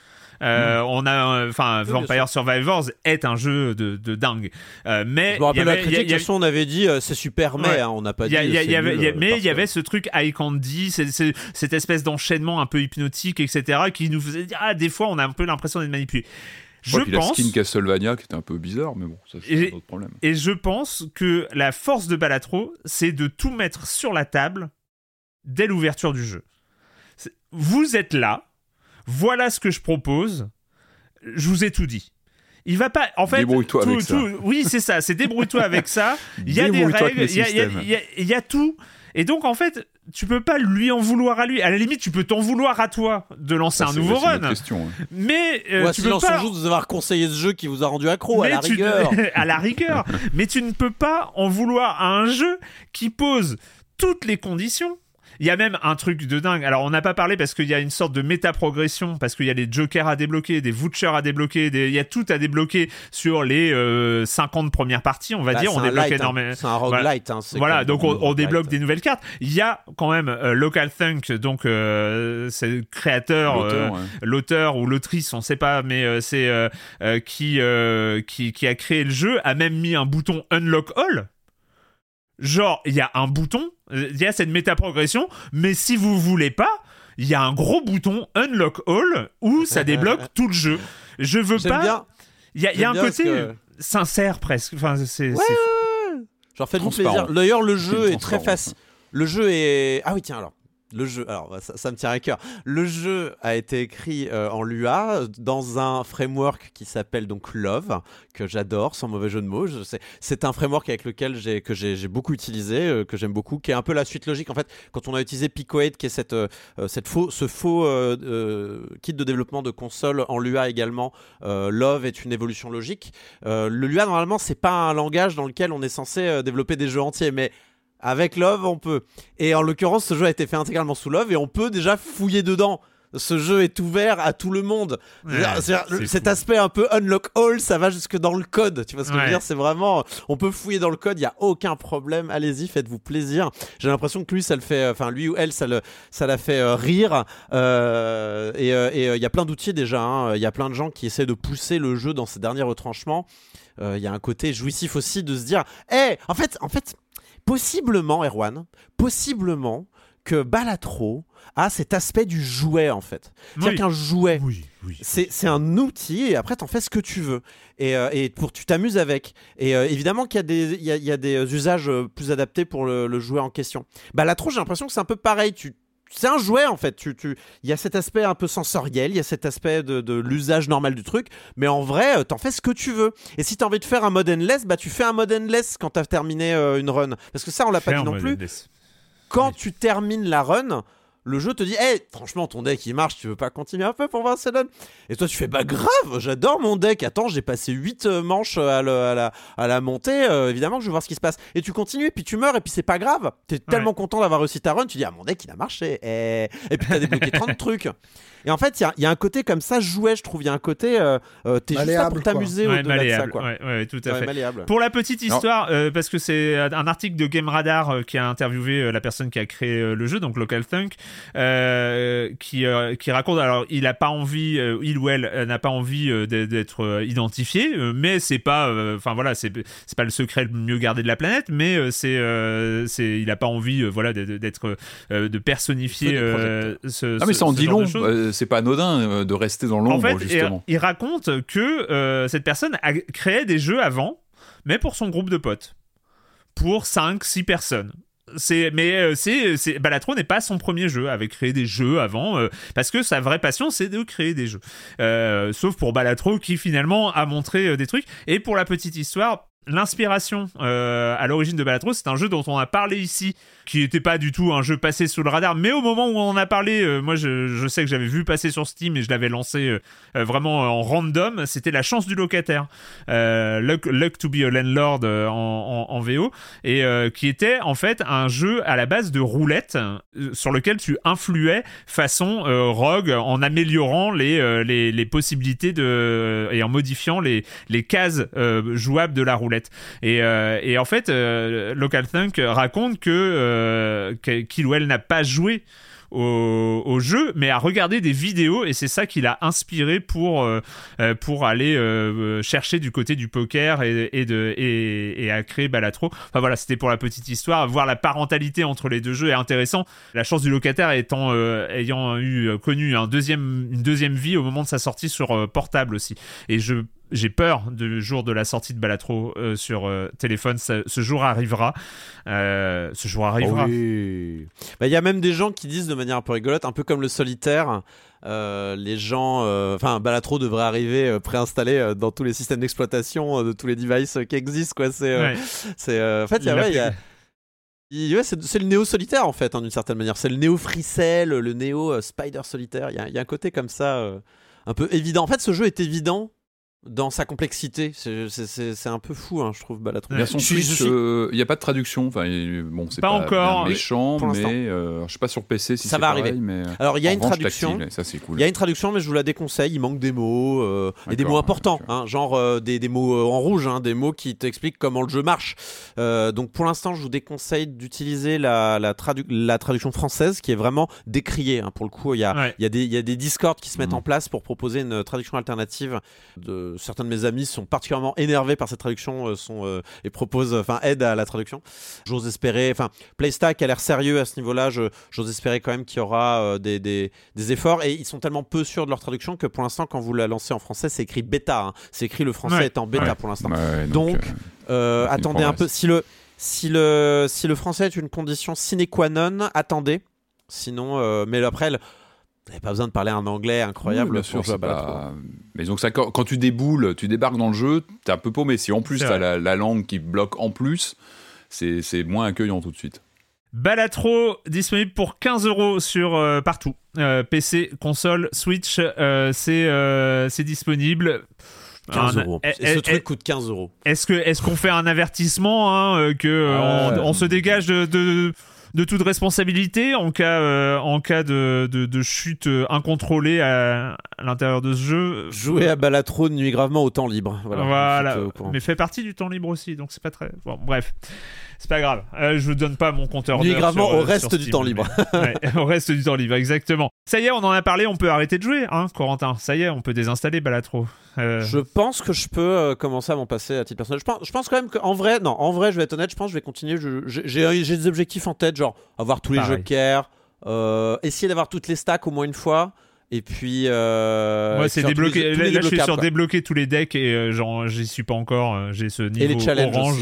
[SPEAKER 1] Euh, On a, euh, enfin,
[SPEAKER 2] Oui,
[SPEAKER 1] Vampire Survivors est un jeu de, de dingue. Euh, mais
[SPEAKER 2] Je me rappelle
[SPEAKER 1] il y
[SPEAKER 2] la
[SPEAKER 1] avait-
[SPEAKER 2] critique,
[SPEAKER 1] y a-
[SPEAKER 2] de toute façon, on avait dit euh, c'est super, mais
[SPEAKER 1] Ouais.
[SPEAKER 2] hein, on n'a pas dit.
[SPEAKER 1] y a- a- avait-
[SPEAKER 2] nul,
[SPEAKER 1] mais il y avait ce truc high candy, cette espèce d'enchaînement un peu hypnotique, etc., qui nous faisait dire ah des fois on a un peu l'impression d'être manipulé. Je
[SPEAKER 3] Ouais, puis
[SPEAKER 1] pense
[SPEAKER 3] la skin Castlevania qui était un peu bizarre, mais bon, ça c'est
[SPEAKER 1] Et-
[SPEAKER 3] un autre problème.
[SPEAKER 1] et je pense que la force de Balatro, c'est de tout mettre sur la table dès l'ouverture du jeu. Vous êtes là, voilà ce que je propose, je vous ai tout dit. Il va pas. En fait,
[SPEAKER 3] Débrouille-toi
[SPEAKER 1] tout-
[SPEAKER 3] avec ça.
[SPEAKER 1] tout- Oui, c'est ça. C'est débrouille-toi avec ça. Il y a des règles, y y y il y a tout. Et donc, en fait, tu peux pas lui en vouloir à lui. À la limite, tu peux t'en vouloir à toi de lancer un
[SPEAKER 3] Ça,
[SPEAKER 1] nouveau
[SPEAKER 3] c'est une autre
[SPEAKER 1] run.
[SPEAKER 3] question, hein.
[SPEAKER 1] Mais euh,
[SPEAKER 2] Ouais,
[SPEAKER 1] tu peux pas.
[SPEAKER 2] joue de vous avoir conseillé ce jeu qui vous a rendu accro à
[SPEAKER 1] Mais
[SPEAKER 2] la
[SPEAKER 1] tu-
[SPEAKER 2] rigueur.
[SPEAKER 1] à la rigueur. Mais tu ne peux pas en vouloir à un jeu qui pose toutes les conditions Il y a même un truc de dingue. Alors, on n'a pas parlé parce qu'il y a une sorte de méta-progression, parce qu'il y a des jokers à débloquer, des vouchers à débloquer, des... il y a tout à débloquer sur les euh, 50 premières parties, on va
[SPEAKER 2] Bah,
[SPEAKER 1] dire.
[SPEAKER 2] c'est
[SPEAKER 1] On
[SPEAKER 2] un
[SPEAKER 1] débloque
[SPEAKER 2] light, hein.
[SPEAKER 1] énormément.
[SPEAKER 2] C'est un roguelite. hein, c'est
[SPEAKER 1] Voilà, donc on, débloque des nouvelles cartes. Il y a quand même euh, Local Thunk, donc euh, c'est le créateur,
[SPEAKER 3] L'auteur,
[SPEAKER 1] euh,
[SPEAKER 3] ouais.
[SPEAKER 1] l'auteur ou l'autrice, on sait pas, mais euh, c'est euh, euh, qui, euh, qui qui a créé le jeu, a même mis un bouton Unlock All. Genre, il y a un bouton, il y a cette méta-progression, mais si vous voulez pas, il y a un gros bouton Unlock All où ça débloque tout le jeu. Je veux pas. Il y a, il y a un côté
[SPEAKER 2] que-
[SPEAKER 1] sincère presque. Enfin, c'est.
[SPEAKER 2] Ouais, Genre faites-vous plaisir. D'ailleurs, le jeu
[SPEAKER 3] une
[SPEAKER 2] est très facile. Le jeu est. Ah oui, tiens alors. Le jeu, alors bah, ça, me tient à cœur. Le jeu a été écrit euh, en Lua dans un framework qui s'appelle donc Love, que j'adore, sans mauvais jeu de mots. C'est un framework avec lequel j'ai que j'ai beaucoup utilisé, euh, que j'aime beaucoup, qui est un peu la suite logique. En fait, quand on a utilisé Picoade, qui est cette, euh, cette faux, ce faux kit de développement de console en Lua également, Love est une évolution logique. Le Lua normalement c'est pas un langage dans lequel on est censé développer des jeux entiers, mais avec Love on peut. Et en l'occurrence ce jeu a été fait intégralement sous Love et on peut déjà fouiller dedans. Ce jeu est ouvert à tout le monde.
[SPEAKER 1] Ouais, c'est
[SPEAKER 2] cet
[SPEAKER 1] fou.
[SPEAKER 2] aspect un peu unlock all, ça va jusque dans le code. Tu vois ce que je veux dire? C'est vraiment, on peut fouiller dans le code, il y a aucun problème. Allez-y, faites-vous plaisir. J'ai l'impression que lui, ça le fait, enfin lui ou elle, ça le, ça l'a fait euh, rire. Euh, et euh, et, euh, il y a plein d'outils déjà. hein. Il y a plein de gens qui essaient de pousser le jeu dans ses derniers retranchements. Euh, Il y a un côté jouissif aussi de se dire, hé, en fait, en fait, possiblement, Erwan, possiblement que Balatro a cet aspect du jouet en fait. C'est-à-dire
[SPEAKER 1] Oui.
[SPEAKER 2] qu'un jouet,
[SPEAKER 1] Oui, oui.
[SPEAKER 2] c'est un outil et après t'en fais ce que tu veux et, euh, et pour tu t'amuses avec et euh, évidemment qu'il y a des il y a, il y a des euh, usages plus adaptés pour le, le jouet en question la j'ai l'impression que c'est un peu pareil tu c'est un jouet en fait. Tu, tu... Il y a cet aspect un peu sensoriel, il y a cet aspect de, de l'usage normal du truc, mais en vrai, euh, t'en fais ce que tu veux. Et si t'as envie de faire un mode endless, bah tu fais un mode endless quand t'as terminé euh, une run. Parce que ça, on l'a pas dit non plus
[SPEAKER 1] endless.
[SPEAKER 2] quand
[SPEAKER 1] Oui.
[SPEAKER 2] tu termines la run, le jeu te dit Hey, franchement, ton deck il marche, tu veux pas continuer un peu pour voir ce que ça donne? Et toi, tu fais Bah, grave, j'adore mon deck. Attends, j'ai passé 8 manches à, le- à la, à la montée, euh, évidemment que je veux voir ce qui se passe. Et tu continues, et puis tu meurs, et puis c'est pas grave. T'es tellement content d'avoir réussi ta run, tu dis Ah, mon deck il a marché. Et, et puis t'as débloqué 30 trucs. Et en fait, il y a- il y, a un côté comme ça, jouet, je trouve. Il y a un côté, euh, euh, t'es juste là pour t'amuser
[SPEAKER 1] Ouais,
[SPEAKER 2] au-delà de ça, quoi.
[SPEAKER 1] Ouais, ouais, tout à
[SPEAKER 2] Ouais,
[SPEAKER 1] fait.
[SPEAKER 2] malléable.
[SPEAKER 1] Pour la petite histoire, euh, parce que c'est un article de Game Radar euh, qui a interviewé euh, la personne qui a créé euh, le jeu, donc Local Thunk, euh, qui, euh, qui raconte. Alors, il a pas envie, euh, il ou elle euh, n'a pas envie euh, d'être- euh, identifié, euh, mais c'est pas, euh, enfin voilà, c'est c'est pas le secret le mieux gardé de la planète, mais euh, c'est, euh, c'est, il a pas envie, euh, voilà, d'être, euh, de personnifier euh, ce.
[SPEAKER 3] Ah mais
[SPEAKER 1] ce-
[SPEAKER 3] ça en
[SPEAKER 1] ce
[SPEAKER 3] dit long. Euh, c'est pas anodin euh, de rester dans
[SPEAKER 1] En
[SPEAKER 3] l'ombre
[SPEAKER 1] fait,
[SPEAKER 3] justement.
[SPEAKER 1] il, il raconte que euh, cette personne a créé des jeux avant, mais pour son groupe de potes. Pour 5-6 personnes. C'est, mais euh, c'est, Balatro n'est pas son premier jeu, avait créé des jeux avant, euh, parce que sa vraie passion c'est de créer des jeux. Euh, sauf pour Balatro qui finalement a montré des trucs. Et pour la petite histoire, l'inspiration à l'origine de Balatro, c'est un jeu dont on a parlé ici, qui n'était pas du tout un jeu passé sous le radar, mais au moment où on en a parlé, euh, moi je, sais que j'avais vu passer sur Steam et je l'avais lancé euh, euh, vraiment en random, c'était La chance du locataire, Luck, to be a landlord en, VO, et qui était en fait un jeu à la base de roulette sur lequel tu influais façon rogue en améliorant les, les, possibilités de, et en modifiant les, les cases jouables de la roulette. Et, et en fait, Local Thunk raconte que, euh, qu'il ou elle n'a pas joué au, jeu, mais a regardé des vidéos et c'est ça qui l'a inspiré pour, euh, euh, aller chercher du côté du poker et, à créer Balatro. Enfin voilà, c'était pour la petite histoire. Voir la parentalité entre les deux jeux est intéressant. La chance du locataire ayant eu connu une deuxième vie au moment de sa sortie sur portable aussi. Et je j'ai peur du jour de la sortie de Balatro euh, sur euh, téléphone. Ça- ce jour arrivera. Euh, ce jour arrivera.
[SPEAKER 2] Oui. Bah, Il y a même des gens qui disent de manière un peu rigolote, un peu comme le solitaire. euh, les gens, euh, enfin, Balatro devrait arriver euh, préinstallé euh, dans tous les systèmes d'exploitation euh, de tous les devices euh, qui existent, quoi. C'est, euh,
[SPEAKER 1] Ouais.
[SPEAKER 2] c'est, euh, en fait, il y a, ouais, y ouais, c'est, c'est le néo solitaire en fait, hein, d'une certaine manière. C'est le néo Freecell, le néo euh, Spider solitaire. Il y a, il y a un côté comme ça, euh, un peu évident. En fait, ce jeu est évident dans sa complexité. C'est- c'est- C'est c'est un peu fou, hein, je trouve, Balatro.
[SPEAKER 3] Version
[SPEAKER 2] Je suis- je
[SPEAKER 3] Switch,
[SPEAKER 2] suis-
[SPEAKER 3] euh, il n'y a pas de traduction. Enfin, il- bon, c'est
[SPEAKER 1] Pas
[SPEAKER 3] pas,
[SPEAKER 1] encore.
[SPEAKER 3] bien méchant, mais euh, je sais pas sur PC si
[SPEAKER 2] Ça
[SPEAKER 3] c'est
[SPEAKER 2] va
[SPEAKER 3] pareil,
[SPEAKER 2] arriver.
[SPEAKER 3] Mais
[SPEAKER 2] Alors, il y a une
[SPEAKER 3] revanche,
[SPEAKER 2] traduction.
[SPEAKER 3] tactile, ça c'est cool.
[SPEAKER 2] Il y a une traduction, mais je vous la déconseille. Il manque des mots, euh, et des mots importants, hein, genre euh, des, des mots euh, en rouge, hein, des mots qui t'expliquent comment le jeu marche. Euh, donc pour l'instant, je vous déconseille d'utiliser la, la, tradu- la traduction française, qui est vraiment décriée. hein. Pour le coup, il y a,
[SPEAKER 1] Ouais.
[SPEAKER 2] il y, a des- il y a des Discord qui se mettent
[SPEAKER 3] Mhm.
[SPEAKER 2] en place pour proposer une traduction alternative. De, certains de mes amis sont particulièrement énervés par cette traduction euh, sont, euh, et proposent, enfin, aident à la traduction. J'ose espérer, enfin, Playstack a l'air sérieux à ce niveau-là. je- J'ose espérer quand même qu'il y aura euh, des, des, des efforts et ils sont tellement peu sûrs de leur traduction que pour l'instant, quand vous la lancez en français, c'est écrit bêta. hein. C'est écrit le français
[SPEAKER 1] Ouais.
[SPEAKER 2] est en bêta
[SPEAKER 3] Ouais.
[SPEAKER 2] pour l'instant.
[SPEAKER 3] Ouais,
[SPEAKER 2] Donc,
[SPEAKER 3] Euh,
[SPEAKER 2] attendez un peu. Si le, si, le, si le français est une condition sine qua non, attendez. Sinon, euh, mais après, vous n'avez pas besoin de parler un anglais incroyable
[SPEAKER 3] oui, bien sûr,
[SPEAKER 2] Balatro.
[SPEAKER 3] pas... Mais donc ça, quand, quand tu déboules, tu débarques dans le jeu, t'es un peu paumé. Si en plus t'as la, la langue qui bloque en plus, c'est c'est moins accueillant tout de suite.
[SPEAKER 1] Balatro disponible pour 15 euros sur euh, partout. Euh, PC, console, Switch, euh, c'est euh, c'est disponible.
[SPEAKER 2] 15
[SPEAKER 1] Un-
[SPEAKER 2] euros. plus.
[SPEAKER 1] eh,
[SPEAKER 2] Et ce
[SPEAKER 1] eh,
[SPEAKER 2] truc coûte 15 euros.
[SPEAKER 1] Est-ce que est-ce qu'on fait un avertissement hein, que euh,
[SPEAKER 3] Ah
[SPEAKER 1] on, on se dégage de, de de toute responsabilité en cas euh, en cas de, de, de chute euh, incontrôlée à, à l'intérieur de ce jeu.
[SPEAKER 2] Jouer à Balatro nuit gravement au temps libre. Voilà.
[SPEAKER 1] Voilà, mais fait partie du temps libre aussi, donc c'est pas très. Bon, bref, c'est pas grave. Euh, je vous donne pas mon compteur. D'heures
[SPEAKER 2] gravement
[SPEAKER 1] sur,
[SPEAKER 2] au
[SPEAKER 1] euh,
[SPEAKER 2] reste du
[SPEAKER 1] Steam,
[SPEAKER 2] temps
[SPEAKER 1] mais-
[SPEAKER 2] libre.
[SPEAKER 1] Ouais, au reste du temps libre, exactement. Ça y est, on en a parlé, on peut arrêter de jouer, hein, Corentin. Ça y est, on peut désinstaller Balatro. Euh,
[SPEAKER 2] Je pense que je peux euh, commencer à m'en passer à titre personnel. Je pense, je pense quand même qu'en vrai, non, en vrai, je vais être honnête, je pense que je vais continuer. J'ai j'ai des objectifs en tête, genre avoir tous les
[SPEAKER 1] Pareil.
[SPEAKER 2] jokers, euh, essayer d'avoir toutes les stacks au moins une fois, et puis. Euh, et
[SPEAKER 1] c'est
[SPEAKER 2] les-
[SPEAKER 1] débloqué. Là,
[SPEAKER 2] les
[SPEAKER 1] là, je suis sur
[SPEAKER 2] quoi.
[SPEAKER 1] débloquer tous les decks et euh, genre, j'y suis pas encore. euh, J'ai ce niveau
[SPEAKER 2] les
[SPEAKER 1] orange.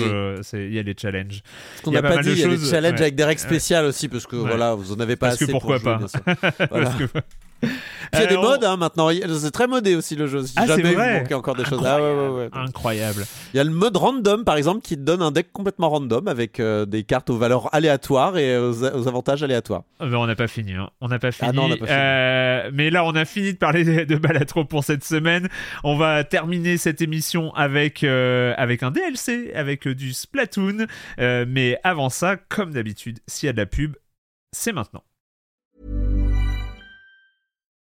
[SPEAKER 1] Il y a les challenges.
[SPEAKER 2] Ce qu'on n'a
[SPEAKER 1] pas
[SPEAKER 2] dit, il y a des
[SPEAKER 1] choses,
[SPEAKER 2] challenges
[SPEAKER 1] ouais.
[SPEAKER 2] avec des règles spéciales aussi, parce que
[SPEAKER 1] Ouais.
[SPEAKER 2] voilà, vous en avez pas
[SPEAKER 1] Parce que
[SPEAKER 2] assez. pour
[SPEAKER 1] pourquoi
[SPEAKER 2] jouer,
[SPEAKER 1] pas. Parce que-
[SPEAKER 2] il y a des
[SPEAKER 1] on-
[SPEAKER 2] modes hein, maintenant. C'est très modé aussi le jeu. Si
[SPEAKER 1] Ah, c'est
[SPEAKER 2] jamais
[SPEAKER 1] vrai.
[SPEAKER 2] il encore des choses. Ah, ouais, ouais, ouais.
[SPEAKER 1] Incroyable.
[SPEAKER 2] Il y a le mode random par exemple qui te donne un deck complètement random avec euh, des cartes aux valeurs aléatoires et aux, aux avantages aléatoires.
[SPEAKER 1] Ah ben, on n'a pas fini. hein. On n'a pas fini.
[SPEAKER 2] Ah non, on pas fini.
[SPEAKER 1] Euh, mais là, on a fini de parler de, de Balatro pour cette semaine. On va terminer cette émission avec, euh, avec un DLC, avec du Splatoon. Mais avant ça, comme d'habitude, s'il y a de la pub, c'est maintenant.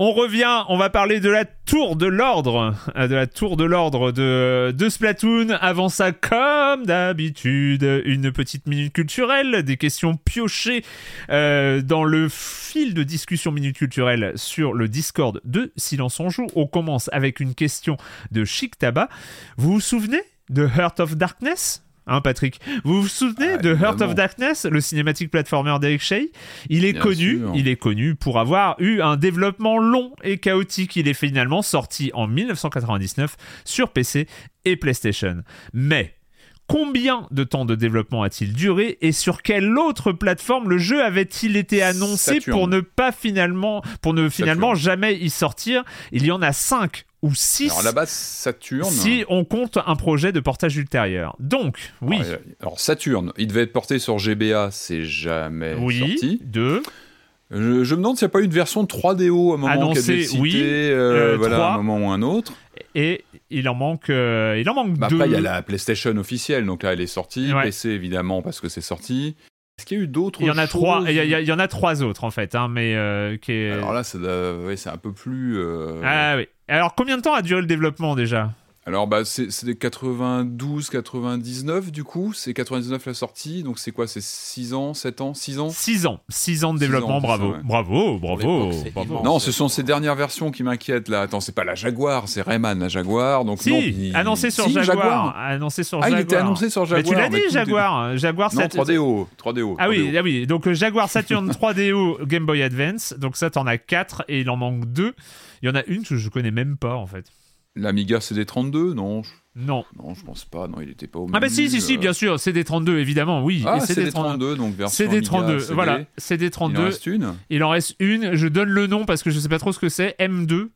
[SPEAKER 1] On revient, on va parler de la tour de l'ordre, euh, de la tour de l'ordre de, Splatoon. Avant ça, comme d'habitude, une petite minute culturelle, des questions piochées euh, dans le fil de discussion minute culturelle sur le Discord de Silence on joue. On commence avec une question de Chic Tabac. Vous vous souvenez de Heart of Darkness? Hein, Patrick? Vous vous souvenez
[SPEAKER 3] Ah,
[SPEAKER 1] de Heart of Darkness, le cinématique platformer d'Eric Shea? Il est
[SPEAKER 3] Bien
[SPEAKER 1] connu,
[SPEAKER 3] sûr.
[SPEAKER 1] il est connu pour avoir eu un développement long et chaotique. Il est finalement sorti en 1999 sur PC et PlayStation. Mais combien de temps de développement a-t-il duré et sur quelle autre plateforme le jeu avait-il été annoncé pour ne pas finalement pour ne finalement jamais y sortir? Il y en a 5 ou 6
[SPEAKER 3] Alors là-bas, Saturne.
[SPEAKER 1] si on compte un projet de portage ultérieur. Donc, oui.
[SPEAKER 3] Alors, alors, Saturne, il devait être porté sur GBA, c'est jamais
[SPEAKER 1] Oui,
[SPEAKER 3] sorti.
[SPEAKER 1] deux.
[SPEAKER 3] Je, je me demande s'il n'y a pas eu une version 3DO à un moment
[SPEAKER 1] Annoncé,
[SPEAKER 3] qui a citée,
[SPEAKER 1] oui.
[SPEAKER 3] euh,
[SPEAKER 1] Euh,
[SPEAKER 3] voilà, un moment ou un autre.
[SPEAKER 1] Et il en manque, euh, il en manque
[SPEAKER 3] Bah,
[SPEAKER 1] deux.
[SPEAKER 3] après, il y a la PlayStation officielle, donc là, elle est sortie.
[SPEAKER 1] Ouais.
[SPEAKER 3] PC, évidemment, parce que c'est sorti. Est-ce qu'il y a eu d'autres
[SPEAKER 1] Il y en a
[SPEAKER 3] choses
[SPEAKER 1] trois. Il y, en a trois autres en fait, hein, mais euh, qui est.
[SPEAKER 3] Alors là, c'est ouais, c'est un peu plus. euh,
[SPEAKER 1] Ah oui. Alors combien de temps a duré le développement déjà?
[SPEAKER 3] Alors, bah, c'est c'est des 92, 99 du coup. C'est 99 la sortie. Donc, c'est quoi? C'est 6 ans, 7 ans, 6 ans?
[SPEAKER 1] 6 ans. 6 ans de développement,
[SPEAKER 3] ans,
[SPEAKER 1] bravo.
[SPEAKER 3] ça, ouais.
[SPEAKER 1] Bravo, bravo.
[SPEAKER 2] l'époque, c'est
[SPEAKER 1] bravo.
[SPEAKER 2] immense.
[SPEAKER 3] Non, ce sont ces dernières versions qui m'inquiètent là. Attends, c'est pas la Jaguar, c'est Rayman la Jaguar. Donc,
[SPEAKER 1] Si,
[SPEAKER 3] non, il-
[SPEAKER 1] annoncé sur
[SPEAKER 3] Si,
[SPEAKER 1] Jaguar. Annoncé sur
[SPEAKER 3] Ah,
[SPEAKER 1] Jaguar.
[SPEAKER 3] il était annoncé sur
[SPEAKER 1] Mais
[SPEAKER 3] Jaguar.
[SPEAKER 1] tu l'as
[SPEAKER 3] mais
[SPEAKER 1] dit,
[SPEAKER 3] tout
[SPEAKER 1] Jaguar. Jaguar
[SPEAKER 3] Non,
[SPEAKER 1] 7.
[SPEAKER 3] 3DO. 3DO.
[SPEAKER 1] Ah oui,
[SPEAKER 3] 3DO.
[SPEAKER 1] ah oui, donc euh, Jaguar Saturn 3DO Game Boy Advance, donc ça t'en as 4 et il en manque 2. Il y en a une que je connais même pas en fait.
[SPEAKER 3] L'Amiga CD32 Non.
[SPEAKER 1] Non.
[SPEAKER 3] non, je pense pas. Non, il était pas au
[SPEAKER 1] Ah bah si, si, si,
[SPEAKER 3] euh.
[SPEAKER 1] bien sûr, CD32 évidemment, oui.
[SPEAKER 3] Ah,
[SPEAKER 1] et
[SPEAKER 3] CD32, donc version Amiga,
[SPEAKER 1] CD32,
[SPEAKER 3] CD.
[SPEAKER 1] voilà,
[SPEAKER 3] Il en
[SPEAKER 1] CD32.
[SPEAKER 3] reste une
[SPEAKER 1] Il en reste une, je donne le nom parce que je sais pas trop ce que c'est, M2.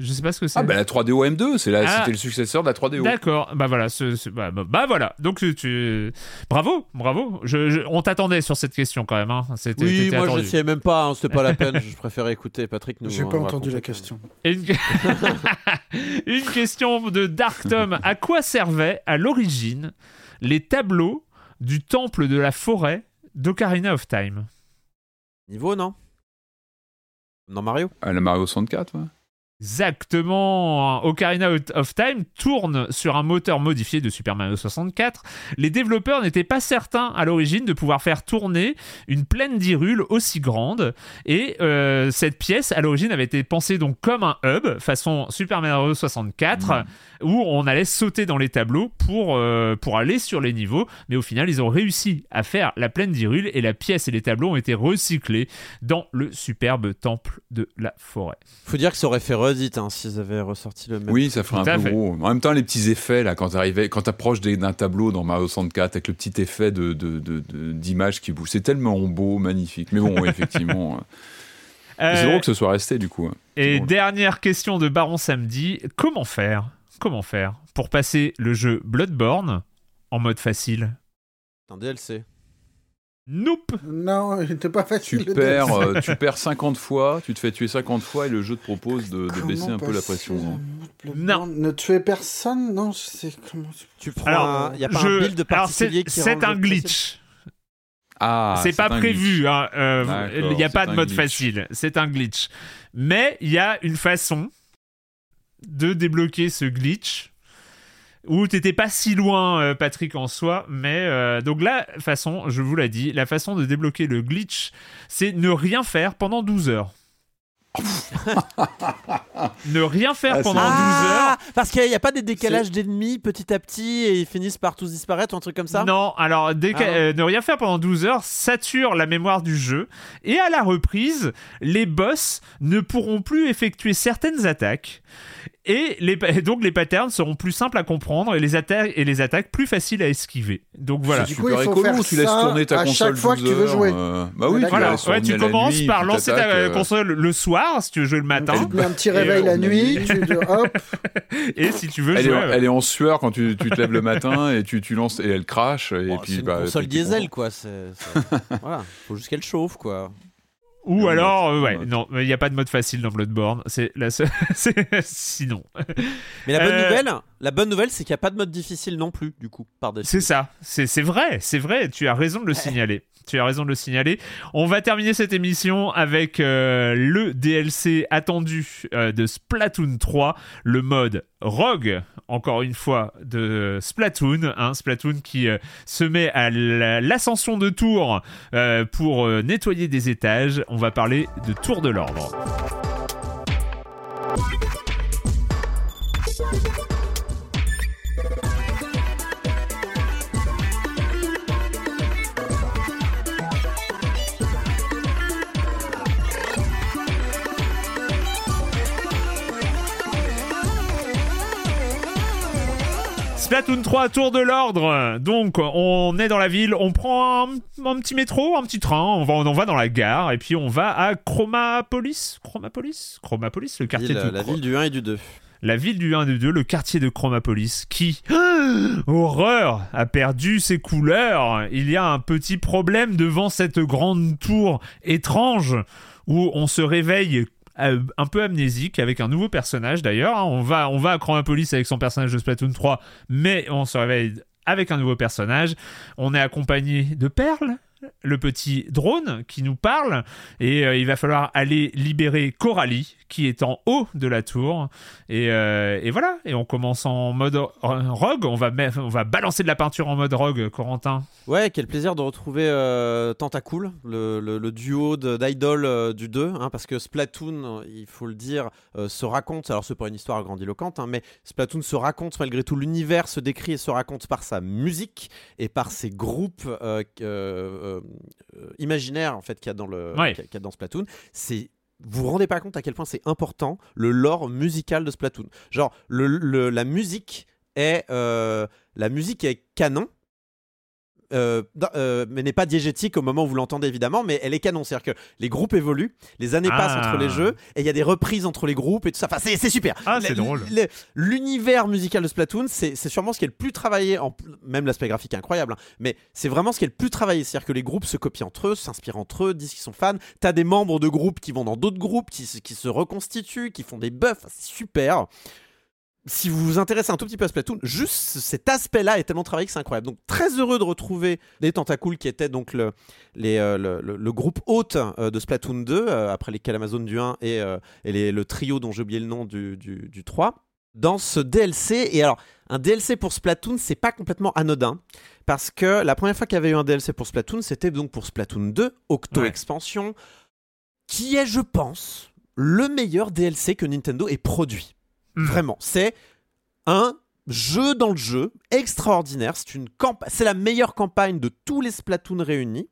[SPEAKER 1] Je sais pas ce que c'est.
[SPEAKER 3] Ah bah la 3DO M2, c'est la-
[SPEAKER 1] Ah.
[SPEAKER 3] c'était le successeur de la 3DO.
[SPEAKER 1] D'accord, bah voilà, ce- ce- bah, bah- bah voilà. Donc tu, bravo, bravo. Je, je- on t'attendait sur cette question quand même. Hein. C'était,
[SPEAKER 2] Oui, moi
[SPEAKER 1] attendu.
[SPEAKER 2] j'essayais même pas, hein, c'était pas la peine, je préférais écouter Patrick nous.
[SPEAKER 4] J'ai
[SPEAKER 2] nous
[SPEAKER 4] pas entendu
[SPEAKER 2] raconter.
[SPEAKER 4] la question.
[SPEAKER 1] Une... Une question de Dark Tom. À quoi servaient à l'origine les tableaux du temple de la forêt d'Ocarina of Time?
[SPEAKER 2] Niveau, non? Non, Mario?
[SPEAKER 3] Ah, la Mario 64, ouais.
[SPEAKER 1] Exactement. Ocarina of Time tourne sur un moteur modifié de Super Mario 64. Les développeurs n'étaient pas certains à l'origine de pouvoir faire tourner une plaine d'Hyrule aussi grande. Et euh, cette pièce, à l'origine, avait été pensée donc comme un hub, façon Super Mario 64, où on allait sauter dans les tableaux pour, euh, pour aller sur les niveaux. Mais au final, ils ont réussi à faire la plaine d'Hyrule et la pièce et les tableaux ont été recyclés dans le superbe temple de la forêt.
[SPEAKER 2] Faut dire que ça aurait fait redite hein, s'ils avaient ressorti le même.
[SPEAKER 3] Oui, ça ferait un peu
[SPEAKER 1] fait.
[SPEAKER 3] gros. En même temps, les petits effets, là, quand t'approches des- d'un tableau dans Mario 64, avec le petit effet de, de, de- de- d'image qui bouge, c'est tellement beau, magnifique. Mais bon, effectivement. euh, C'est
[SPEAKER 1] Euh,
[SPEAKER 3] drôle que ce soit resté, du coup. hein.
[SPEAKER 1] Et
[SPEAKER 3] drôle.
[SPEAKER 1] dernière question de Baron Samedi, comment faire Comment faire pour passer le jeu Bloodborne en mode facile?
[SPEAKER 2] Un DLC.
[SPEAKER 1] Nope
[SPEAKER 4] Non, il était pas facile.
[SPEAKER 3] Tu perds, euh, tu perds 50 fois, tu te fais tuer 50 fois et le jeu te propose de, baisser un peu la pression. hein.
[SPEAKER 4] Bloodborne Ne tuer personne Non, c'est comment
[SPEAKER 2] Tu prends
[SPEAKER 1] Alors,
[SPEAKER 2] un. Y a pas
[SPEAKER 1] je-
[SPEAKER 2] un build particulier qui
[SPEAKER 1] c'est un glitch.
[SPEAKER 3] Ah,
[SPEAKER 1] c'est pas prévu.
[SPEAKER 3] glitch.
[SPEAKER 1] hein, euh, Il n'y a pas de mode
[SPEAKER 3] glitch.
[SPEAKER 1] facile. C'est un glitch. Mais il y a une façon de débloquer ce glitch où t'étais pas si loin, euh, Patrick, en soi. Mais euh, donc la façon, je vous l'ai dit, la façon de débloquer le glitch, c'est ne rien faire pendant 12 heures. ne rien faire
[SPEAKER 3] Ah,
[SPEAKER 1] pendant
[SPEAKER 3] c'est-
[SPEAKER 1] 12 heures.
[SPEAKER 2] Ah Parce qu'il n'y a pas des décalages d'ennemis petit à petit et ils finissent par tous disparaître ou un truc comme ça?
[SPEAKER 1] Non, alors que-
[SPEAKER 2] Ah
[SPEAKER 1] euh, ne rien faire pendant 12 heures sature la mémoire du jeu et à la reprise, les boss ne pourront plus effectuer certaines attaques et les, pa- et donc les patterns seront plus simples à comprendre et les attaques et les attaques plus faciles à esquiver. Donc voilà.
[SPEAKER 4] Du
[SPEAKER 3] C'est
[SPEAKER 4] coup,
[SPEAKER 3] super
[SPEAKER 4] il faut
[SPEAKER 3] écolo,
[SPEAKER 4] faire
[SPEAKER 3] tu laisses
[SPEAKER 4] ça
[SPEAKER 3] tourner ta
[SPEAKER 4] à
[SPEAKER 3] console
[SPEAKER 4] chaque fois que
[SPEAKER 3] 12
[SPEAKER 4] tu veux jouer.
[SPEAKER 3] euh, Bah oui, tu
[SPEAKER 4] D'accord.
[SPEAKER 3] la
[SPEAKER 1] Voilà,
[SPEAKER 3] laisses
[SPEAKER 1] ouais, tu
[SPEAKER 3] la
[SPEAKER 1] commences
[SPEAKER 3] nuit,
[SPEAKER 1] par lancer ta euh, console le soir si tu veux jouer le matin
[SPEAKER 4] Tu te mets un petit
[SPEAKER 1] Et,
[SPEAKER 4] réveil la nuit, tu te- hop,
[SPEAKER 1] et si tu veux
[SPEAKER 3] Elle est,
[SPEAKER 1] jouer.
[SPEAKER 3] en,
[SPEAKER 1] euh,
[SPEAKER 3] elle est en sueur quand tu, tu te lèves le matin et tu, tu lances et elle crache et
[SPEAKER 2] Bon,
[SPEAKER 3] puis
[SPEAKER 2] C'est une
[SPEAKER 3] bah,
[SPEAKER 2] console diesel quoi. c'est- voilà. Faut juste qu'elle chauffe quoi.
[SPEAKER 1] Ou
[SPEAKER 3] Le
[SPEAKER 1] alors,
[SPEAKER 3] mode,
[SPEAKER 1] euh, ouais,
[SPEAKER 3] mode.
[SPEAKER 1] non, il n'y a pas de mode facile dans Bloodborne. C'est la seule. c'est- Sinon.
[SPEAKER 2] Mais la bonne
[SPEAKER 1] Euh,
[SPEAKER 2] nouvelle, la bonne nouvelle, c'est qu'il n'y a pas de mode difficile non plus, du coup, par défaut.
[SPEAKER 1] C'est ça, c'est c'est vrai, c'est vrai, tu as raison de le signaler. Tu as raison de le signaler. On va terminer cette émission avec euh, le DLC attendu euh, de Splatoon 3, le mode Rogue, encore une fois, de Splatoon. hein, Splatoon qui euh, se met à la- l'ascension de tour euh, pour nettoyer des étages. On va parler de Tour de l'Ordre. Splatoon 3, tour de l'ordre. Donc, on est dans la ville, on prend un, un petit métro, un petit train, on va, on va dans la gare, et puis on va à Chromapolis. Chromapolis Chromapolis, le quartier
[SPEAKER 2] Ville-
[SPEAKER 1] de
[SPEAKER 2] la ville du 1 et du 2.
[SPEAKER 1] la ville du 1 et du 2, le quartier de Chromapolis, qui, horreur, a perdu ses couleurs. Il y a un petit problème devant cette grande tour étrange où on se réveille euh, un peu amnésique avec un nouveau personnage d'ailleurs. hein. On va, on va à Chromapolis avec son personnage de Splatoon 3, mais on se réveille avec un nouveau personnage. On est accompagné de Perle. le petit drone qui nous parle et euh, il va falloir aller libérer Coralie qui est en haut de la tour et, euh, et voilà et on commence en mode ro- rogue on va on va balancer de la peinture en mode rogue Corentin
[SPEAKER 2] Ouais, quel plaisir de retrouver euh, Tentacool, le, le- le duo d'idoles euh, du 2, hein, parce que Splatoon, il faut le dire, euh, se raconte, alors c'est pas une histoire grandiloquente, hein, mais Splatoon se raconte malgré tout, l'univers se décrit et se raconte par sa musique et par ses groupes imaginaires en fait qu'il y a dans, le,
[SPEAKER 1] Ouais.
[SPEAKER 2] qu'il y a dans Splatoon. C'est vous vous rendez pas compte à quel point c'est important le lore musical de Splatoon. Genre la musique est euh, la musique est canon euh, euh, mais n'est pas diégétique au moment où vous l'entendez évidemment, mais elle est canon. C'est-à-dire que les groupes évoluent, les années
[SPEAKER 1] Ah.
[SPEAKER 2] passent entre les jeux, et il y a des reprises entre les groupes et tout ça. Enfin, c'est c'est super.
[SPEAKER 1] Ah, c'est
[SPEAKER 2] Le-
[SPEAKER 1] drôle.
[SPEAKER 2] le- L'univers musical de Splatoon, c'est c'est sûrement ce qui est le plus travaillé, en, même l'aspect graphique est incroyable, hein, mais c'est vraiment ce qui est le plus travaillé. C'est-à-dire que les groupes se copient entre eux, s'inspirent entre eux, disent qu'ils sont fans. T'as des membres de groupes qui vont dans d'autres groupes, qui, se- qui se reconstituent, qui font des buffs. Enfin, c'est super si vous vous intéressez un tout petit peu à Splatoon, juste cet aspect-là est tellement travaillé que c'est incroyable. Donc très heureux de retrouver les Tentacools qui étaient donc le, les, euh, le, le- le groupe hôte euh, de Splatoon 2, euh, après les Calamazone du 1 et, et les- le trio dont j'ai oublié le nom du, du, du 3. Dans ce DLC, et alors un DLC pour Splatoon, c'est pas complètement anodin, parce que la première fois qu'il y avait eu un DLC pour Splatoon, c'était donc pour Splatoon 2, Octo
[SPEAKER 1] Ouais.
[SPEAKER 2] Expansion, qui est, je pense, le meilleur DLC que Nintendo ait produit.
[SPEAKER 1] Mm.
[SPEAKER 2] Vraiment, c'est un jeu dans le jeu extraordinaire. C'est une c'est la meilleure campagne de tous les Splatoon réunis.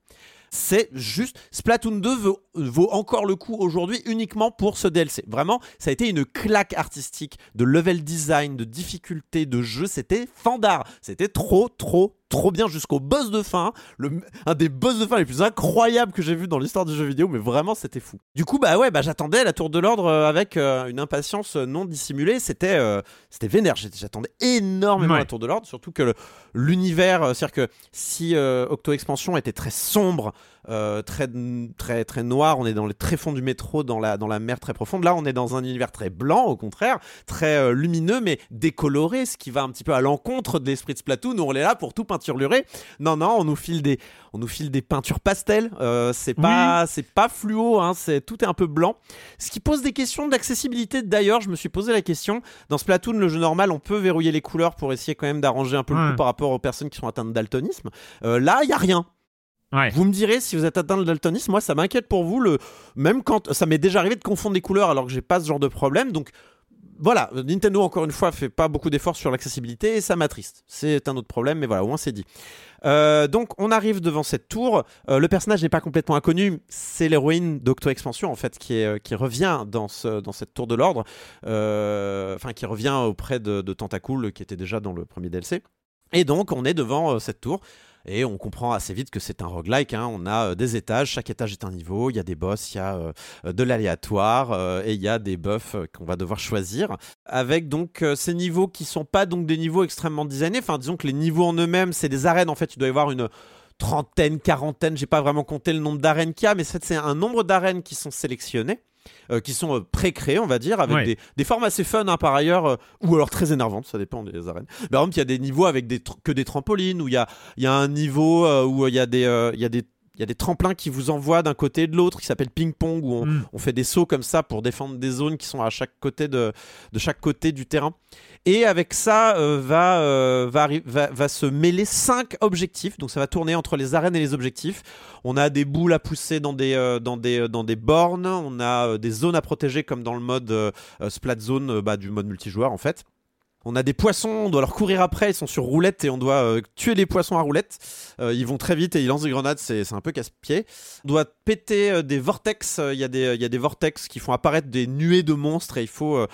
[SPEAKER 2] C'est juste Splatoon 2 vaut, vaut encore le coup aujourd'hui uniquement pour ce DLC. Vraiment, ça a été une claque artistique de level design, de difficulté de jeu. C'était fandard. C'était trop, trop, trop bien jusqu'au boss de fin. Le, un des boss de fin les plus incroyables que j'ai vu dans l'histoire du jeu vidéo. Mais vraiment, c'était fou. Du coup, bah ouais, bah j'attendais la tour de l'ordre euh, avec euh, une impatience non dissimulée. C'était, euh, c'était vénère. J'attendais énormément
[SPEAKER 1] Ouais.
[SPEAKER 2] la tour de l'ordre, surtout que l'univers, euh, c'est-à-dire que si euh, Octo Expansion était très sombre, euh, très, très, très noir, on est dans les tréfonds du métro, dans la, dans la mer très profonde. Là, on est dans un univers très blanc, au contraire, très euh, lumineux, mais décoloré, ce qui va un petit peu à l'encontre de l'esprit de Splatoon, où on est là pour tout peinturer. Non, non, on nous file des, on nous file des peintures pastel. euh, c'est pas, c'est pas fluo, hein, c'est tout est un peu blanc. Ce qui pose des questions d'accessibilité. D'ailleurs, je me suis posé la question. Dans Splatoon, le jeu normal, on peut verrouiller les couleurs pour essayer quand même d'arranger un peu le
[SPEAKER 1] Ouais.
[SPEAKER 2] coup par rapport aux personnes qui sont atteintes de daltonisme. Euh, là, il y a rien. Vous me direz si vous êtes atteint de daltonisme, moi ça m'inquiète pour vous. Même quand ça m'est déjà arrivé de confondre des couleurs alors que j'ai pas ce genre de problème. Donc voilà, Nintendo encore une fois fait pas beaucoup d'efforts sur l'accessibilité et ça m'attriste. C'est un autre problème, mais voilà, au moins c'est dit. Euh, donc on arrive devant cette tour. Euh, le personnage n'est pas complètement inconnu. C'est l'héroïne d'Octo Expansion en fait qui, euh, revient dans, ce, dans cette tour de l'ordre. Enfin qui revient auprès de, de Tentacool qui était déjà dans le premier DLC. Et donc on est devant cette tour. Et on comprend assez vite que c'est un roguelike. hein. On a euh, des étages, chaque étage est un niveau. Il y a des boss, il y a euh, de l'aléatoire euh, et il y a des buffs euh, qu'on va devoir choisir. Avec donc euh, ces niveaux qui sont pas des niveaux extrêmement designés. Enfin, disons que les niveaux en eux-mêmes, c'est des arènes. En fait, il doit y avoir une trentaine, quarantaine. J'ai pas vraiment compté le nombre d'arènes qu'il y a, mais c'est un nombre d'arènes qui sont sélectionnées. Euh, qui sont euh, pré-créées, on va dire, avec
[SPEAKER 1] Ouais.
[SPEAKER 2] des, des formes assez fun hein, par ailleurs, euh, ou alors très énervantes, ça dépend des arènes. Par exemple, il y a des niveaux avec des que des trampolines, où il y a, il y a un niveau où il y a des, il y a des il y a des tremplins qui vous envoient d'un côté et de l'autre, qui s'appelle ping-pong, où on,
[SPEAKER 1] Mm.
[SPEAKER 2] on fait des sauts comme ça pour défendre des zones qui sont à chaque côté de, de chaque côté du terrain. Et avec ça, euh, va, euh, va, va, va se mêler cinq objectifs. Donc ça va tourner entre les arènes et les objectifs. On a des boules à pousser dans des, euh, dans des, dans des bornes. On a des zones à protéger comme dans le mode Splat Zone bah, du mode multijoueur en fait. On a des poissons, on doit leur courir après, ils sont sur roulette et on doit euh, tuer les poissons à roulette. Euh, ils vont très vite et ils lancent des grenades, c'est un peu casse-pied. On doit péter euh, des vortex, il y, a des- il y a des vortex qui font apparaître des nuées de monstres et il faut,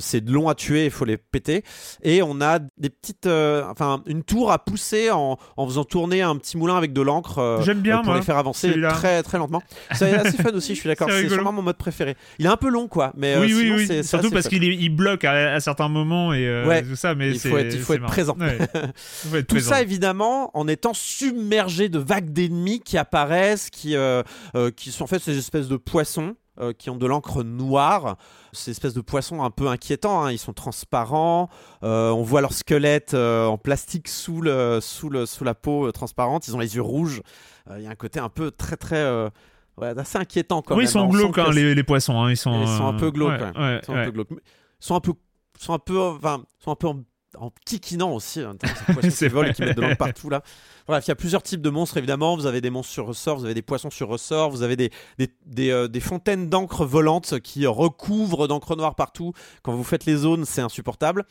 [SPEAKER 2] c'est long à tuer, il faut les péter. Et on a des petites, enfin une tour à pousser en, en faisant tourner un petit moulin avec de l'encre
[SPEAKER 1] J'aime bien,
[SPEAKER 2] pour
[SPEAKER 1] moi,
[SPEAKER 2] les faire avancer très très lentement. C'est assez fun aussi, je suis d'accord,
[SPEAKER 1] C'est
[SPEAKER 2] sûrement mon mode préféré. Il est un peu long quoi, mais
[SPEAKER 1] oui, oui,
[SPEAKER 2] sinon,
[SPEAKER 1] oui. Surtout parce qu'il il bloque à, à certains moments et
[SPEAKER 2] Ouais.
[SPEAKER 1] tout ça, mais
[SPEAKER 2] Il faut être- il faut
[SPEAKER 1] c'est
[SPEAKER 2] être
[SPEAKER 1] marrant.
[SPEAKER 2] présent.
[SPEAKER 1] Ouais. Il faut être
[SPEAKER 2] Tout
[SPEAKER 1] présent.
[SPEAKER 2] ça évidemment en étant submergé de vagues d'ennemis qui apparaissent, qui, euh, euh, qui sont en fait ces espèces de poissons euh, qui ont de l'encre noire. Ces espèces de poissons un peu inquiétants, hein. ils sont transparents. Euh, on voit leur squelette euh, en plastique sous, le, sous, le, sous la peau transparente. Ils ont les yeux rouges. Il y a un côté un peu très très. ouais, assez inquiétant quand
[SPEAKER 1] oui,
[SPEAKER 2] même.
[SPEAKER 1] ils sont glauques,
[SPEAKER 2] que
[SPEAKER 1] hein, les, les poissons. hein, ils, sont,
[SPEAKER 2] ils sont un peu glauques,
[SPEAKER 1] ouais, ouais,
[SPEAKER 2] Ils sont un peu glauques. Ils sont un peu, sont un peu, enfin, sont un peu en, en kikinant aussi. hein,
[SPEAKER 1] C'est
[SPEAKER 2] volent et qui mettent de l'encre partout là. Bref, il y a plusieurs types de monstres évidemment. Vous avez des monstres sur ressort, vous avez des poissons sur ressort, vous avez des, des, des, euh, des fontaines d'encre volantes qui recouvrent d'encre noire partout. Quand vous faites les zones, c'est insupportable.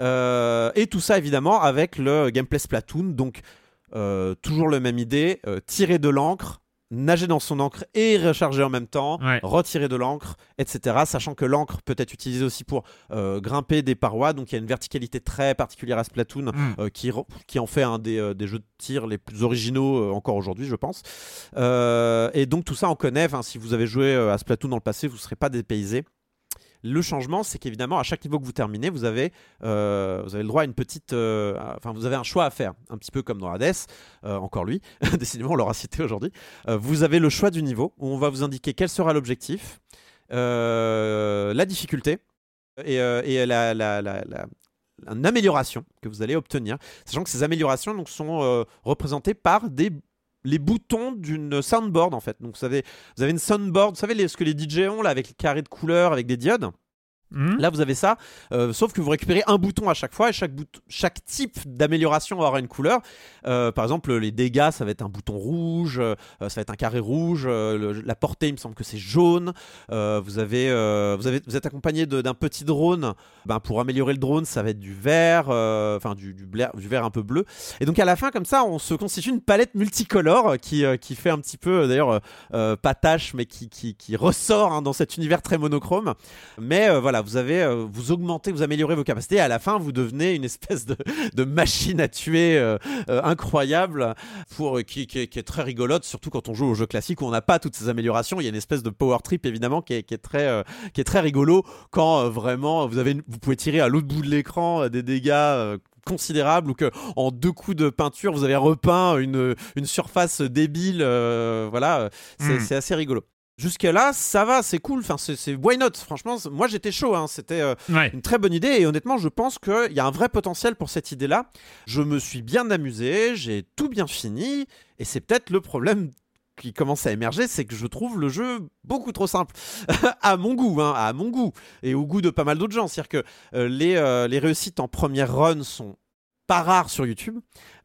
[SPEAKER 2] Euh, et tout ça évidemment avec le gameplay Splatoon. Donc euh, toujours la même idée, tirer de l'encre, nager dans son encre et recharger en même temps,
[SPEAKER 1] Ouais.
[SPEAKER 2] retirer de l'encre, etc. Sachant que l'encre peut être utilisée aussi pour euh, grimper des parois, donc il y a une verticalité très particulière à Splatoon
[SPEAKER 1] Mm.
[SPEAKER 2] euh, qui, en fait un des, euh, des jeux de tir les plus originaux encore aujourd'hui, je pense. Et donc tout ça on connaît, Enfin, si vous avez joué à Splatoon dans le passé, vous ne serez pas dépaysé. Le changement, c'est qu'évidemment, à chaque niveau que vous terminez, vous avez, euh, vous avez le droit à une petite. euh, Enfin, vous avez un choix à faire, un petit peu comme dans Hades, euh, encore lui. Décidément, on l'aura cité aujourd'hui. Vous avez le choix du niveau où on va vous indiquer quel sera l'objectif, la difficulté et, et la, la- la- amélioration que vous allez obtenir. Sachant que ces améliorations donc, sont représentées par des les boutons d'une soundboard en fait. Donc vous avez, vous avez une soundboard, vous savez ce que les DJ ont là avec les carrés de couleurs, avec des diodes.
[SPEAKER 1] Hmm.
[SPEAKER 2] Là, vous avez ça, euh, sauf que vous récupérez un bouton à chaque fois et chaque, chaque type d'amélioration aura une couleur. Euh, par exemple, les dégâts, ça va être un bouton rouge, euh, ça va être un carré rouge. la portée, il me semble que c'est jaune. Vous, avez, vous, êtes accompagné d'un petit drone. Ben, pour améliorer le drone, ça va être du vert, enfin du, vert un peu bleu. Et donc à la fin, comme ça, on se constitue une palette multicolore qui, fait un petit peu, d'ailleurs, euh, patache, mais qui, ressort hein, dans cet univers très monochrome. Mais voilà, vous avez, euh, vous augmentez, vous améliorez vos capacités. Et à la fin, vous devenez une espèce de, de machine à tuer euh, euh, incroyable, pour, qui, qui est, qui est très rigolote, surtout quand on joue aux jeux classiques où on n'a pas toutes ces améliorations. Il y a une espèce de power trip évidemment qui est, qui est très, euh, qui est très rigolo quand vraiment vous avez, une- vous pouvez tirer à l'autre bout de l'écran des dégâts. considérables ou que en deux coups de peinture vous avez repeint une, une surface débile euh, voilà c'est
[SPEAKER 1] Mm.
[SPEAKER 2] c'est assez rigolo Jusque là, ça va, c'est cool. Enfin, c'est why not? Franchement, moi j'étais chaud. hein. C'était euh,
[SPEAKER 1] Ouais.
[SPEAKER 2] une très bonne idée et honnêtement, je pense qu'il y a un vrai potentiel pour cette idée-là. Je me suis bien amusé, j'ai tout bien fini et c'est peut-être le problème qui commence à émerger, c'est que je trouve le jeu beaucoup trop simple à mon goût, hein, à mon goût et au goût de pas mal d'autres gens. C'est-à-dire que euh, les, euh, les réussites en première run sont pas rares sur YouTube.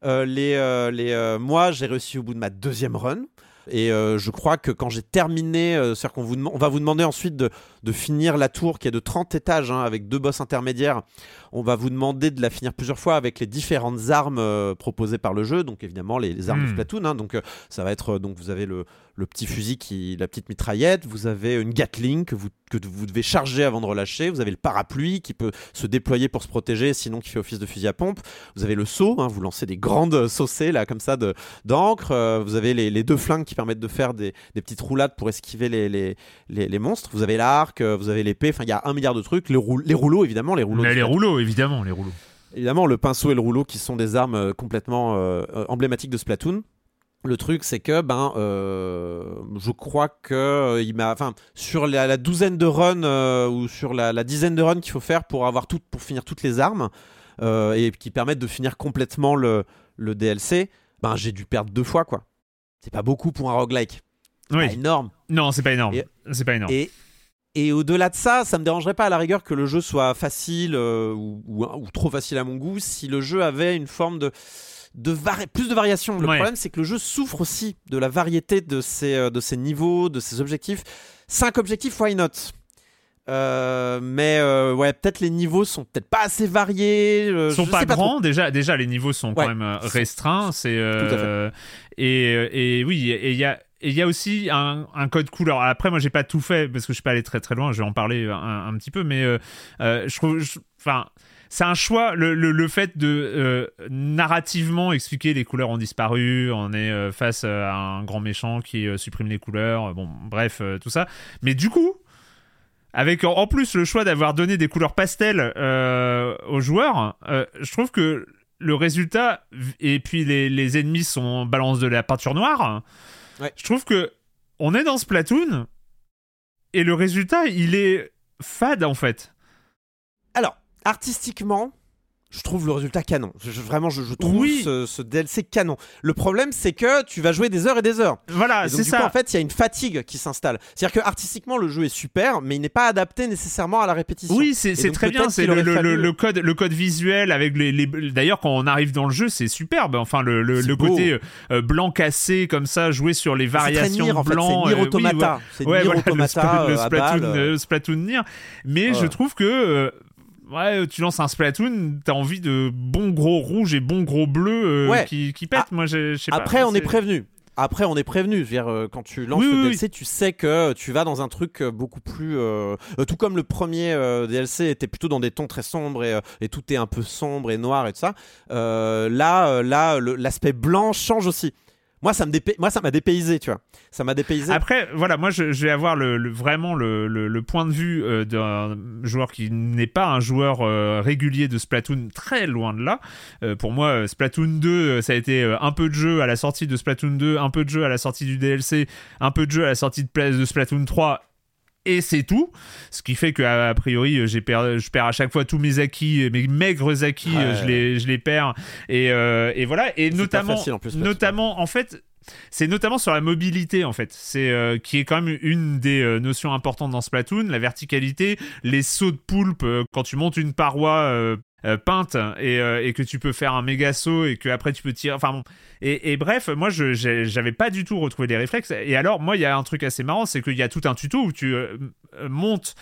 [SPEAKER 2] Les, les, moi, j'ai réussi au bout de ma deuxième run. Et euh, je crois que quand j'ai terminé, euh, c'est-à-dire qu'on vous on va vous demander ensuite de, de finir la tour qui est de 30 étages hein, avec deux boss intermédiaires. On va vous demander de la finir plusieurs fois avec les différentes armes euh, proposées par le jeu. Donc évidemment les, les armes
[SPEAKER 1] Hmm.
[SPEAKER 2] de Splatoon. hein. donc euh, ça va être donc vous avez le, le petit fusil qui, la petite mitraillette. Vous avez une Gatling que vous que vous devez charger avant de relâcher. Vous avez le parapluie qui peut se déployer pour se protéger, sinon qui fait office de fusil à pompe. Vous avez le saut, hein, vous lancez des grandes saucées là comme ça de d'encre. Vous avez les, les deux flingues qui permettent de faire des, des petites roulades pour esquiver les, les, les, les monstres. Vous avez l'arc, euh, vous avez l'épée. Enfin, il y a un milliard de trucs. Les, roul- les rouleaux évidemment, les rouleaux.
[SPEAKER 1] Mais les rouleaux, évidemment, les rouleaux.
[SPEAKER 2] Évidemment, le pinceau et le rouleau qui sont des armes euh, complètement euh, emblématiques de Splatoon. Le truc, c'est que ben, euh, je crois que euh, il m'a, enfin, sur la, la douzaine de runs euh, ou sur la, la dizaine de runs qu'il faut faire pour avoir tout, pour finir toutes les armes et qui permettent de finir complètement le, le DLC, ben j'ai dû perdre deux fois quoi. C'est pas beaucoup pour un roguelike. C'est
[SPEAKER 1] Oui.
[SPEAKER 2] pas énorme.
[SPEAKER 1] Non, c'est pas énorme.
[SPEAKER 2] Et-
[SPEAKER 1] C'est pas énorme.
[SPEAKER 2] Et, et au-delà de ça, ça me dérangerait pas à la rigueur que le jeu soit facile euh, ou, ou- ou trop facile à mon goût si le jeu avait une forme de, plus de variation. Le
[SPEAKER 1] Ouais.
[SPEAKER 2] problème, c'est que le jeu souffre aussi de la variété de ses, euh, de ses niveaux, de ses objectifs. Cinq objectifs, why not? Euh, mais euh, ouais, peut-être les niveaux sont peut-être pas assez variés. euh,
[SPEAKER 1] Ils sont
[SPEAKER 2] je
[SPEAKER 1] pas
[SPEAKER 2] trop.
[SPEAKER 1] grands déjà déjà les niveaux sont quand même restreints c'est euh, et et oui et il y a et il y a aussi un, un code couleur. Après, moi, j'ai pas tout fait parce que je suis pas allé très très loin. Je vais en parler un, un petit peu, mais euh, euh, je trouve, enfin, c'est un choix. Le, le, le fait de euh, narrativement expliquer les couleurs ont disparu, on est face à un grand méchant qui supprime les couleurs. Bon, bref, tout ça. Mais du coup, avec en plus le choix d'avoir donné des couleurs pastel euh, aux joueurs, euh, je trouve que le résultat, et puis les, les ennemis sont balance de la peinture noire,
[SPEAKER 2] Ouais.
[SPEAKER 1] je trouve que on est dans Splatoon, et le résultat, il est fade en fait.
[SPEAKER 2] Alors, artistiquement, je trouve le résultat canon. Je- vraiment, je, je trouve
[SPEAKER 1] Oui.
[SPEAKER 2] ce, ce DLC canon. Le problème, c'est que tu vas jouer des heures et des heures.
[SPEAKER 1] Voilà, c'est ça.
[SPEAKER 2] coup, en fait, il y a une fatigue qui s'installe. C'est-à-dire que artistiquement, le jeu est super, mais il n'est pas adapté nécessairement à la répétition.
[SPEAKER 1] Oui, c'est très bien. C'est le,
[SPEAKER 2] fallu-
[SPEAKER 1] code, le code visuel avec les. les- D'ailleurs, quand on arrive dans le jeu, c'est superbe. Enfin, le, côté euh, blanc cassé comme ça, jouer sur les variations
[SPEAKER 2] Nier, en fait,
[SPEAKER 1] blanc.
[SPEAKER 2] C'est
[SPEAKER 1] euh, oui,
[SPEAKER 2] Automata. c'est
[SPEAKER 1] ouais,
[SPEAKER 2] Nier
[SPEAKER 1] voilà,
[SPEAKER 2] Automata
[SPEAKER 1] le
[SPEAKER 2] euh,
[SPEAKER 1] Splatoon,
[SPEAKER 2] euh.
[SPEAKER 1] euh, Splatoon Nier. Mais je
[SPEAKER 2] Ouais.
[SPEAKER 1] trouve que. Euh, Ouais, tu lances un Splatoon, t'as envie de bons gros rouge et bons gros bleu euh,
[SPEAKER 2] Ouais.
[SPEAKER 1] qui, qui pètent.
[SPEAKER 2] Ah,
[SPEAKER 1] Moi, je, sais pas.
[SPEAKER 2] Après, on est prévenu. Après, on est prévenu. Je veux dire, euh, quand tu lances
[SPEAKER 1] Oui,
[SPEAKER 2] le
[SPEAKER 1] oui,
[SPEAKER 2] DLC, tu sais que tu vas dans un truc euh, beaucoup plus. euh, euh, tout comme le premier euh, DLC était plutôt dans des tons très sombres et, euh, et tout est un peu sombre et noir et tout ça. euh, là, euh, là, l'aspect blanc change aussi. Moi, ça me ça m'a dépaysé, tu vois. Ça m'a dépaysé.
[SPEAKER 1] Après, voilà, moi je, vais avoir le, le- vraiment le, le- le point de vue euh, d'un joueur qui n'est pas un joueur euh, régulier de Splatoon, très loin de là. Euh, pour moi, Splatoon 2, euh, ça a été un peu de jeu à la sortie de Splatoon 2, un peu de jeu à la sortie du DLC, un peu de jeu à la sortie de, de Splatoon 3. Et c'est tout, ce qui fait que a priori euh, j'ai per- je perds à chaque fois tous mes acquis, mes maigres acquis,
[SPEAKER 2] Ouais.
[SPEAKER 1] euh, je les je les perds. Et, euh, et voilà. Et notamment
[SPEAKER 2] facile, en plus,
[SPEAKER 1] notamment en fait c'est notamment sur la mobilité en fait, c'est euh, qui est quand même une des euh, notions importantes dans Splatoon, la verticalité, les sauts de poulpe euh, quand tu montes une paroi euh, peinte et, euh, et que tu peux faire un méga saut et que après tu peux tirer. Enfin bon. Et, et bref, moi je j'avais pas du tout retrouvé les réflexes. Et alors moi il y a un truc assez marrant, c'est qu'il y a tout un tuto où tu euh, montes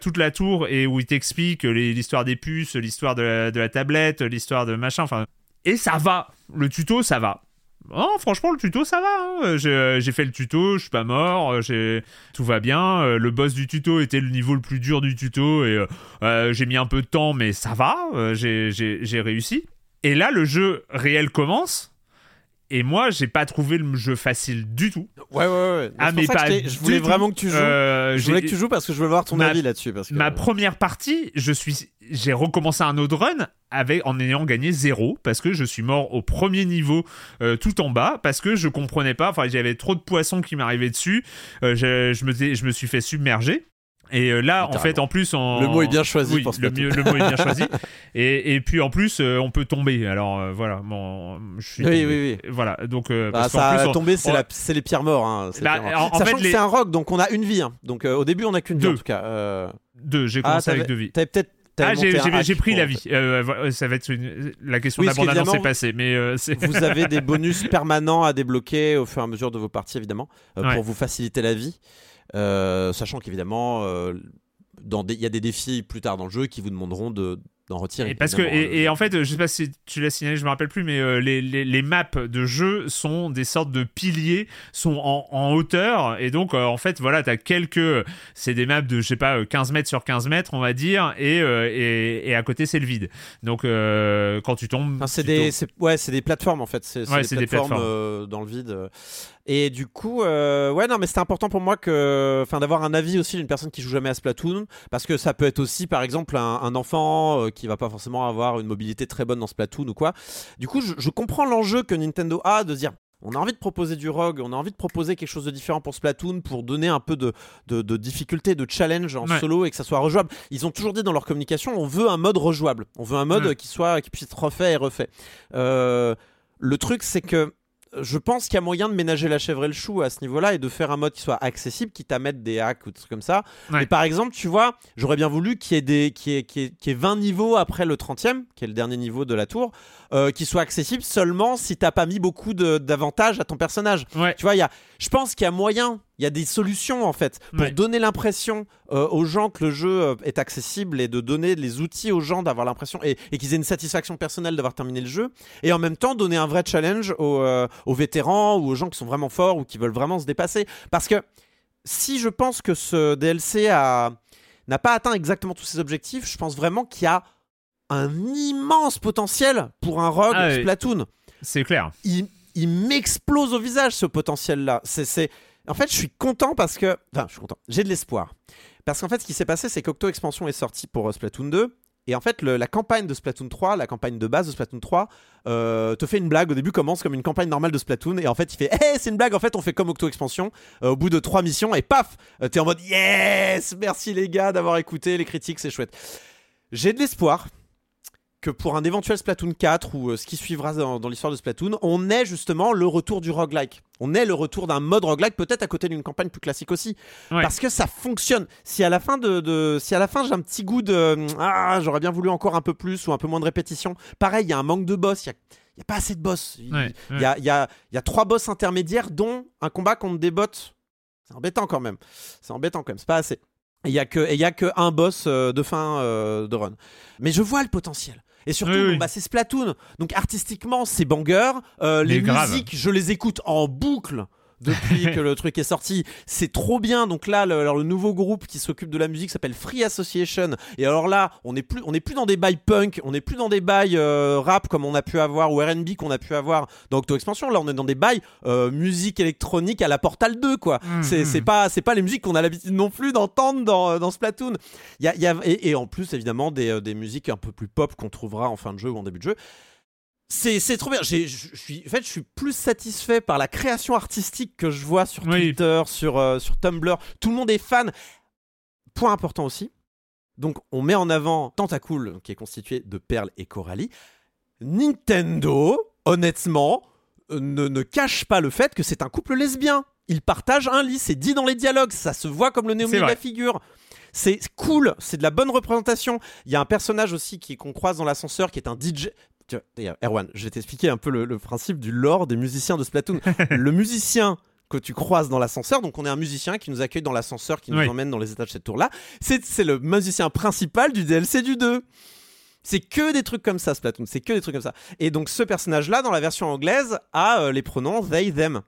[SPEAKER 1] toute la tour et où il t'explique l'histoire des puces, l'histoire de de la tablette, l'histoire de machin. Enfin et ça va. Le tuto ça va. Oh, franchement, le tuto, ça va. hein. J'ai j'ai fait le tuto, je suis pas mort, euh, tout va bien. Euh, Le boss du tuto était le niveau le plus dur du tuto et euh, euh, j'ai mis un peu de temps, mais ça va. euh, j'ai réussi. Et là, le jeu réel commence. Et moi, j'ai pas trouvé le jeu facile du tout.
[SPEAKER 2] Ouais, ouais, ouais.
[SPEAKER 1] Ah, mais pas
[SPEAKER 2] je voulais vraiment que tu joues.
[SPEAKER 1] Euh,
[SPEAKER 2] je voulais que tu joues parce que je veux voir ton
[SPEAKER 1] Ma-
[SPEAKER 2] avis là-dessus. Parce que...
[SPEAKER 1] Ma première partie, je suis, j'ai recommencé un autre run avec en ayant gagné zéro parce que je suis mort au premier niveau euh, tout en bas parce que je comprenais pas. Enfin, j'avais trop de poissons qui m'arrivaient dessus. Euh, je, je me, je me suis fait submerger. Et euh, là, en fait, en plus, en...
[SPEAKER 2] Le mot est bien choisi
[SPEAKER 1] Oui,
[SPEAKER 2] pour
[SPEAKER 1] le,
[SPEAKER 2] Splatoon.
[SPEAKER 1] mieux- le mot est bien choisi. Et, et puis en plus, euh, on peut tomber. Alors euh, voilà, je suis
[SPEAKER 2] Oui,
[SPEAKER 1] tombé.
[SPEAKER 2] oui,
[SPEAKER 1] Voilà, donc euh,
[SPEAKER 2] Bah,
[SPEAKER 1] parce qu'en
[SPEAKER 2] ça
[SPEAKER 1] plus, on-
[SPEAKER 2] tombé, c'est
[SPEAKER 1] on-
[SPEAKER 2] la- c'est les pierres morts. hein, c'est les
[SPEAKER 1] Bah,
[SPEAKER 2] pierres morts.
[SPEAKER 1] en- en
[SPEAKER 2] Sachant
[SPEAKER 1] fait,
[SPEAKER 2] que
[SPEAKER 1] les-
[SPEAKER 2] c'est un rock, donc on a une vie. hein. Donc au début, on a qu'une vie en tout cas.
[SPEAKER 1] Deux. J'ai
[SPEAKER 2] Ah,
[SPEAKER 1] commencé avec deux vies.
[SPEAKER 2] T'avais peut-être.
[SPEAKER 1] Ah, j'ai pris la vie. Euh, ça va être une... la question
[SPEAKER 2] Oui,
[SPEAKER 1] de la bande-annonce est passée, mais euh, c'est
[SPEAKER 2] Vous avez des bonus permanents à débloquer au fur et à mesure de vos parties, évidemment, euh,
[SPEAKER 1] Ouais.
[SPEAKER 2] pour vous faciliter la vie. Euh, sachant qu'évidemment, euh, il y a des défis plus tard dans le jeu qui vous demanderont de d'en retirer.
[SPEAKER 1] Et parce que
[SPEAKER 2] évidemment,
[SPEAKER 1] et, et en fait, je sais pas si tu l'as signalé, je me rappelle plus, mais euh, les, les, les maps de jeu sont des sortes de piliers, sont en, en hauteur, et donc euh, en fait, voilà, t'as quelques, c'est des maps de je sais pas euh, 15 mètres sur 15 mètres, on va dire, et euh, et, et à côté c'est le vide. Donc euh, quand tu tombes,
[SPEAKER 2] Enfin, c'est
[SPEAKER 1] tu
[SPEAKER 2] des,
[SPEAKER 1] tombes.
[SPEAKER 2] ouais, des plateformes en fait. C'est
[SPEAKER 1] Ouais,
[SPEAKER 2] des, plateformes, euh, dans le vide. Et du coup, euh, ouais, non, mais c'était important pour moi que, enfin, d'avoir un avis aussi d'une personne qui joue jamais à Splatoon, parce que ça peut être aussi, par exemple, un, un enfant euh, qui va pas forcément avoir une mobilité très bonne dans Splatoon ou quoi. Du coup, je, je comprends l'enjeu que Nintendo a de dire. On a envie de proposer du rogue, on a envie de proposer quelque chose de différent pour Splatoon pour donner un peu de, de, de difficulté, de challenge en
[SPEAKER 1] Ouais.
[SPEAKER 2] solo et que ça soit rejouable. Ils ont toujours dit dans leur communication, on veut un mode rejouable, on veut un mode
[SPEAKER 1] Mm.
[SPEAKER 2] qui soit qui puisse être refait et refait. Euh, le truc, c'est que je pense qu'il y a moyen de ménager la chèvre et le chou à ce niveau-là et de faire un mode qui soit accessible, quitte à mettre des hacks ou des trucs comme ça.
[SPEAKER 1] Ouais.
[SPEAKER 2] Mais par exemple, tu vois, j'aurais bien voulu qu'il y ait, des, qu'il y ait, qu'il y ait- qu'il y ait 20 niveaux après le 30e, qui est le dernier niveau de la tour, euh, qui soit accessible seulement si t'as pas mis beaucoup d'avantages à ton personnage.
[SPEAKER 1] Ouais.
[SPEAKER 2] Tu vois, il y a, je pense qu'il y a moyen, il y a des solutions en fait pour
[SPEAKER 1] Ouais.
[SPEAKER 2] donner l'impression euh, aux gens que le jeu euh, est accessible et de donner les outils aux gens d'avoir l'impression et, et qu'ils aient une satisfaction personnelle d'avoir terminé le jeu et en même temps donner un vrai challenge aux, euh, aux vétérans ou aux gens qui sont vraiment forts ou qui veulent vraiment se dépasser. Parce que si je pense que ce DLC a- n'a pas atteint exactement tous ses objectifs, je pense vraiment qu'il y a un immense potentiel pour un rogue
[SPEAKER 1] Ah.
[SPEAKER 2] Splatoon
[SPEAKER 1] C'est clair.
[SPEAKER 2] il, il m'explose au visage ce potentiel-là. C'est, En fait, je suis content parce que. Enfin, je suis content. J'ai de l'espoir. Parce qu'en fait, ce qui s'est passé, c'est qu'Octo Expansion est sorti pour euh, Splatoon 2. Et en fait, le- la campagne de Splatoon 3, la campagne de base de Splatoon 3, euh, te fait une blague. Au début, commence comme une campagne normale de Splatoon. Et en fait, il fait Hey, c'est une blague. En fait, on fait comme Octo Expansion. Euh, au bout de trois missions, et paf T'es en mode Yes Merci les gars d'avoir écouté les critiques, c'est chouette. J'ai de l'espoir que pour un éventuel Splatoon 4 ou euh, ce qui suivra dans, dans l'histoire de Splatoon, on ait justement le retour du roguelike. On ait le retour d'un mode roguelike, peut-être à côté d'une campagne plus classique aussi.
[SPEAKER 1] Ouais.
[SPEAKER 2] Parce que ça fonctionne. Si à la fin de, de- si à la fin j'ai un petit goût de ah j'aurais bien voulu encore un peu plus ou un peu moins de répétition. Pareil, il y a un manque de boss. Il y a, il y a pas assez de boss. Il
[SPEAKER 1] Ouais,
[SPEAKER 2] y, a, il y, a, il y a trois boss intermédiaires, dont un combat contre des bots. C'est embêtant quand même. C'est embêtant quand même. C'est pas assez. Il y a que et il y a que un boss euh, de fin euh, de run. Mais je vois le potentiel. Et surtout,
[SPEAKER 1] Oui,
[SPEAKER 2] bon,
[SPEAKER 1] oui.
[SPEAKER 2] bah, c'est Splatoon. Donc artistiquement, c'est banger. Euh, les
[SPEAKER 1] grave.
[SPEAKER 2] musiques, je les écoute en boucle depuis que le truc est sorti. C'est trop bien. Donc là, le, alors, le nouveau groupe qui s'occupe de la musique s'appelle Free Association. Et alors là, on n'est plus, on n'est plus dans des bails punk, on n'est plus dans des bails euh, rap comme on a pu avoir ou R&B qu'on a pu avoir dans Octo Expansion. Là, on est dans des bails euh, musique électronique à la Portal 2, quoi.
[SPEAKER 1] Mm,
[SPEAKER 2] c'est pas, c'est pas les musiques qu'on a l'habitude non plus d'entendre dans, euh, dans Splatoon. Il y a, il y a- et, et en plus, évidemment, des, des musiques un peu plus pop qu'on trouvera en fin de jeu ou en début de jeu. C'est c'est trop bien. J'ai- Je suis, en fait, je suis plus satisfait par la création artistique que je vois sur
[SPEAKER 1] Oui.
[SPEAKER 2] Twitter, sur, euh, sur Tumblr. Tout le monde est fan. Point important aussi. Donc, on met en avant Tentacool, qui est constitué de Perle et Coralie. Nintendo, honnêtement, euh, ne, ne cache pas le fait que c'est un couple lesbien. Ils partagent un lit, c'est dit dans les dialogues, ça se voit comme le nez au de la figure. C'est cool, c'est de la bonne représentation. Il y a un personnage aussi qui qu'on croise dans l'ascenseur qui est un DJ. D'ailleurs, Erwan, je vais t'expliquer un peu le, le principe du lore des musiciens de Splatoon. le musicien que tu croises dans l'ascenseur, donc on est un musicien qui nous accueille dans l'ascenseur, qui nous
[SPEAKER 1] Oui.
[SPEAKER 2] emmène dans les étages de cette tour-là, c'est c'est le musicien principal du DLC du 2. C'est que des trucs comme ça, Splatoon. C'est que des trucs comme ça. Et donc, ce personnage-là, dans la version anglaise, a euh, les pronoms they, them.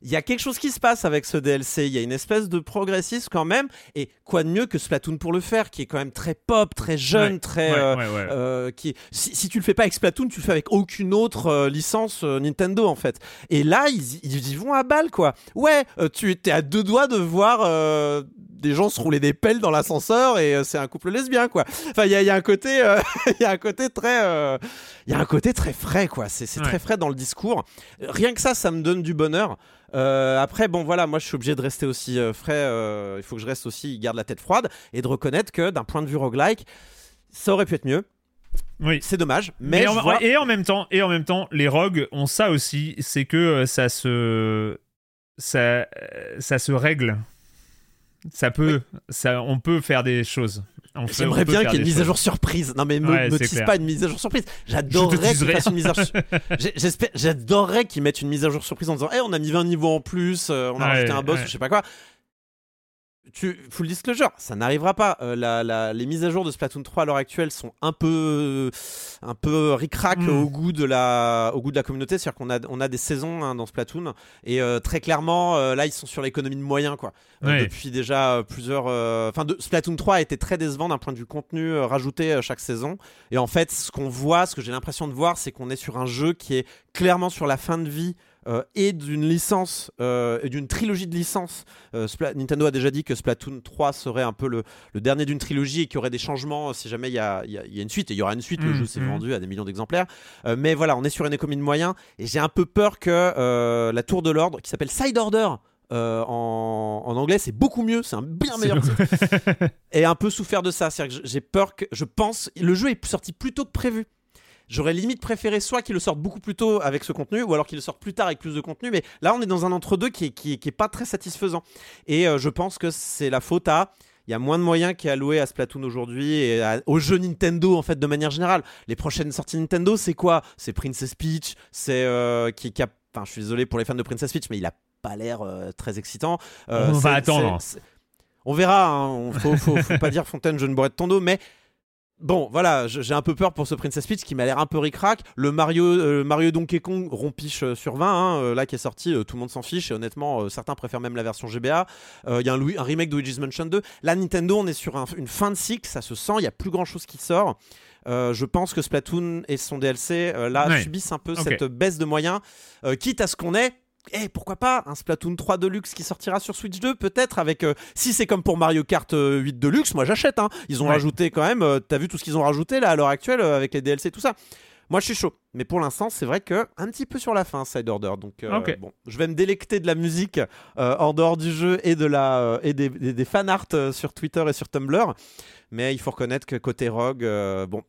[SPEAKER 2] Il y a quelque chose qui se passe avec ce DLC. Il y a une espèce de progressisme quand même. Et quoi de mieux que Splatoon pour le faire, qui est quand même très pop, très jeune,
[SPEAKER 1] Ouais,
[SPEAKER 2] très.
[SPEAKER 1] ouais,
[SPEAKER 2] euh,
[SPEAKER 1] ouais,
[SPEAKER 2] euh, qui si, si tu le fais pas avec Splatoon, tu le fais avec aucune autre euh, licence euh, Nintendo en fait. Et là, ils, ils y vont à balle quoi. Ouais, tu étais à deux doigts de voir euh, des gens se rouler des pelles dans l'ascenseur et euh, c'est un couple lesbien quoi. Enfin, il y a, il y a un côté, euh, il y a un côté très, euh, il y a un côté très frais quoi. C'est
[SPEAKER 1] Ouais.
[SPEAKER 2] très frais dans le discours. Rien que ça, ça me donne du bonheur. Euh, après, bon voilà, moi je suis obligé de rester aussi euh, frais. euh, il faut que je reste aussi, garde la tête froide et de reconnaître que d'un point de vue roguelike, ça aurait pu être mieux.
[SPEAKER 1] Oui.
[SPEAKER 2] C'est dommage, mais,
[SPEAKER 1] en,
[SPEAKER 2] vois-
[SPEAKER 1] et en même temps, et en même temps, les rogues ont ça aussi, c'est que ça se, ça, ça se règle. Ça peut, ça, on peut faire des choses.
[SPEAKER 2] J'aimerais bien qu'il y ait une mise à jour surprise. Non mais me,
[SPEAKER 1] Ouais,
[SPEAKER 2] me tease pas une mise à jour surprise. J'adorerais qu'ils fassent une mise à jour. J'ai- j'espère- J'adorerais qu'ils mettent une mise à jour surprise en disant, hey, on a mis 20 niveaux en plus, euh, on a
[SPEAKER 1] Ouais,
[SPEAKER 2] rajouté un boss
[SPEAKER 1] ouais.
[SPEAKER 2] ou je sais pas quoi. Tu, full disclosure, ça n'arrivera pas. Euh, la- la- les mises à jour de Splatoon 3 à l'heure actuelle sont un peu, un peu ric-rac
[SPEAKER 1] Mm.
[SPEAKER 2] au goût de la, au goût de la communauté. C'est-à-dire qu'on a, on a des saisons hein, dans Splatoon et euh, très clairement, euh, là, ils sont sur l'économie de moyens, quoi.
[SPEAKER 1] Ouais.
[SPEAKER 2] depuis déjà plusieurs. Enfin, Splatoon 3 a été très décevant d'un point de vue contenu rajouté chaque saison. Et en fait, ce qu'on voit, ce que j'ai l'impression de voir, c'est qu'on est sur un jeu qui est clairement sur la fin de vie. Euh, et d'une licence euh, et d'une trilogie de licences. Euh, Nintendo a déjà dit que Splatoon 3 serait un peu le, le dernier d'une trilogie et qu'il y aurait des changements si jamais il y a, il y a- il y a une suite. Et il y aura une suite, le
[SPEAKER 1] Mhm,
[SPEAKER 2] jeu s'est
[SPEAKER 1] mhm.
[SPEAKER 2] vendu à des millions d'exemplaires. Mais voilà, on est sur une économie de moyens et j'ai un peu peur que la tour de l'ordre, qui s'appelle Side Order, euh, en, en anglais, c'est beaucoup mieux, c'est un bien meilleur titre. Et un peu souffert de ça. C'est-à-dire que j'ai peur que, je pense, le jeu est sorti plus tôt que prévu. J'aurais limite préféré soit qu'il le sorte beaucoup plus tôt avec ce contenu, ou alors qu'il le sorte plus tard avec plus de contenu. Mais là, on est dans un entre-deux qui qui, qui est pas très satisfaisant. Et euh, je pense que c'est la faute à. Il y a moins de moyens qui est alloué à Splatoon aujourd'hui et à- aux jeux Nintendo en fait de manière générale. Les prochaines sorties Nintendo, c'est quoi? C'est Princess Peach, c'est euh, qui, qui a. Enfin, je suis désolé pour les fans de Princess Peach, mais il a pas l'air euh, très excitant. Euh,
[SPEAKER 1] On va attendre.
[SPEAKER 2] On verra. Hein. On- Faut, faut, faut pas dire Fontaine, je ne boirai de ton dos, mais Bon, voilà, j'ai un peu peur pour ce Princess Peach qui m'a l'air un peu ric-rac. Le Mario, euh, Mario Donkey Kong rompiche euh, sur 20, hein, euh, là qui est sorti, euh, tout le monde s'en fiche et honnêtement, euh, certains préfèrent même la version GBA. Euh, Il y a un, un remake de Luigi's Mansion 2. Là, Nintendo, on est sur un- une fin de cycle, ça se sent, il y a plus grand chose qui sort. Euh, je pense que Splatoon et son DLC euh, là
[SPEAKER 1] Ouais.
[SPEAKER 2] subissent un peu cette baisse de moyens, euh, quitte à ce qu'on ait eh, pourquoi pas un Splatoon 3 Deluxe qui sortira sur Switch 2, peut-être avec. euh, si c'est comme pour Mario Kart euh, 8 Deluxe, moi j'achète. Hein. Ils ont
[SPEAKER 1] Ouais.
[SPEAKER 2] rajouté quand même. euh, T'as vu tout ce qu'ils ont rajouté là à l'heure actuelle euh, avec les DLC tout ça. Moi je suis chaud. Mais pour l'instant, c'est vrai que un petit peu sur la fin, Side Order. Donc euh, bon, je vais me délecter de la musique euh, en dehors du jeu et de la euh, et des, des, des fan art euh, sur Twitter et sur Tumblr. Mais il faut reconnaître que côté Rogue, euh, bon.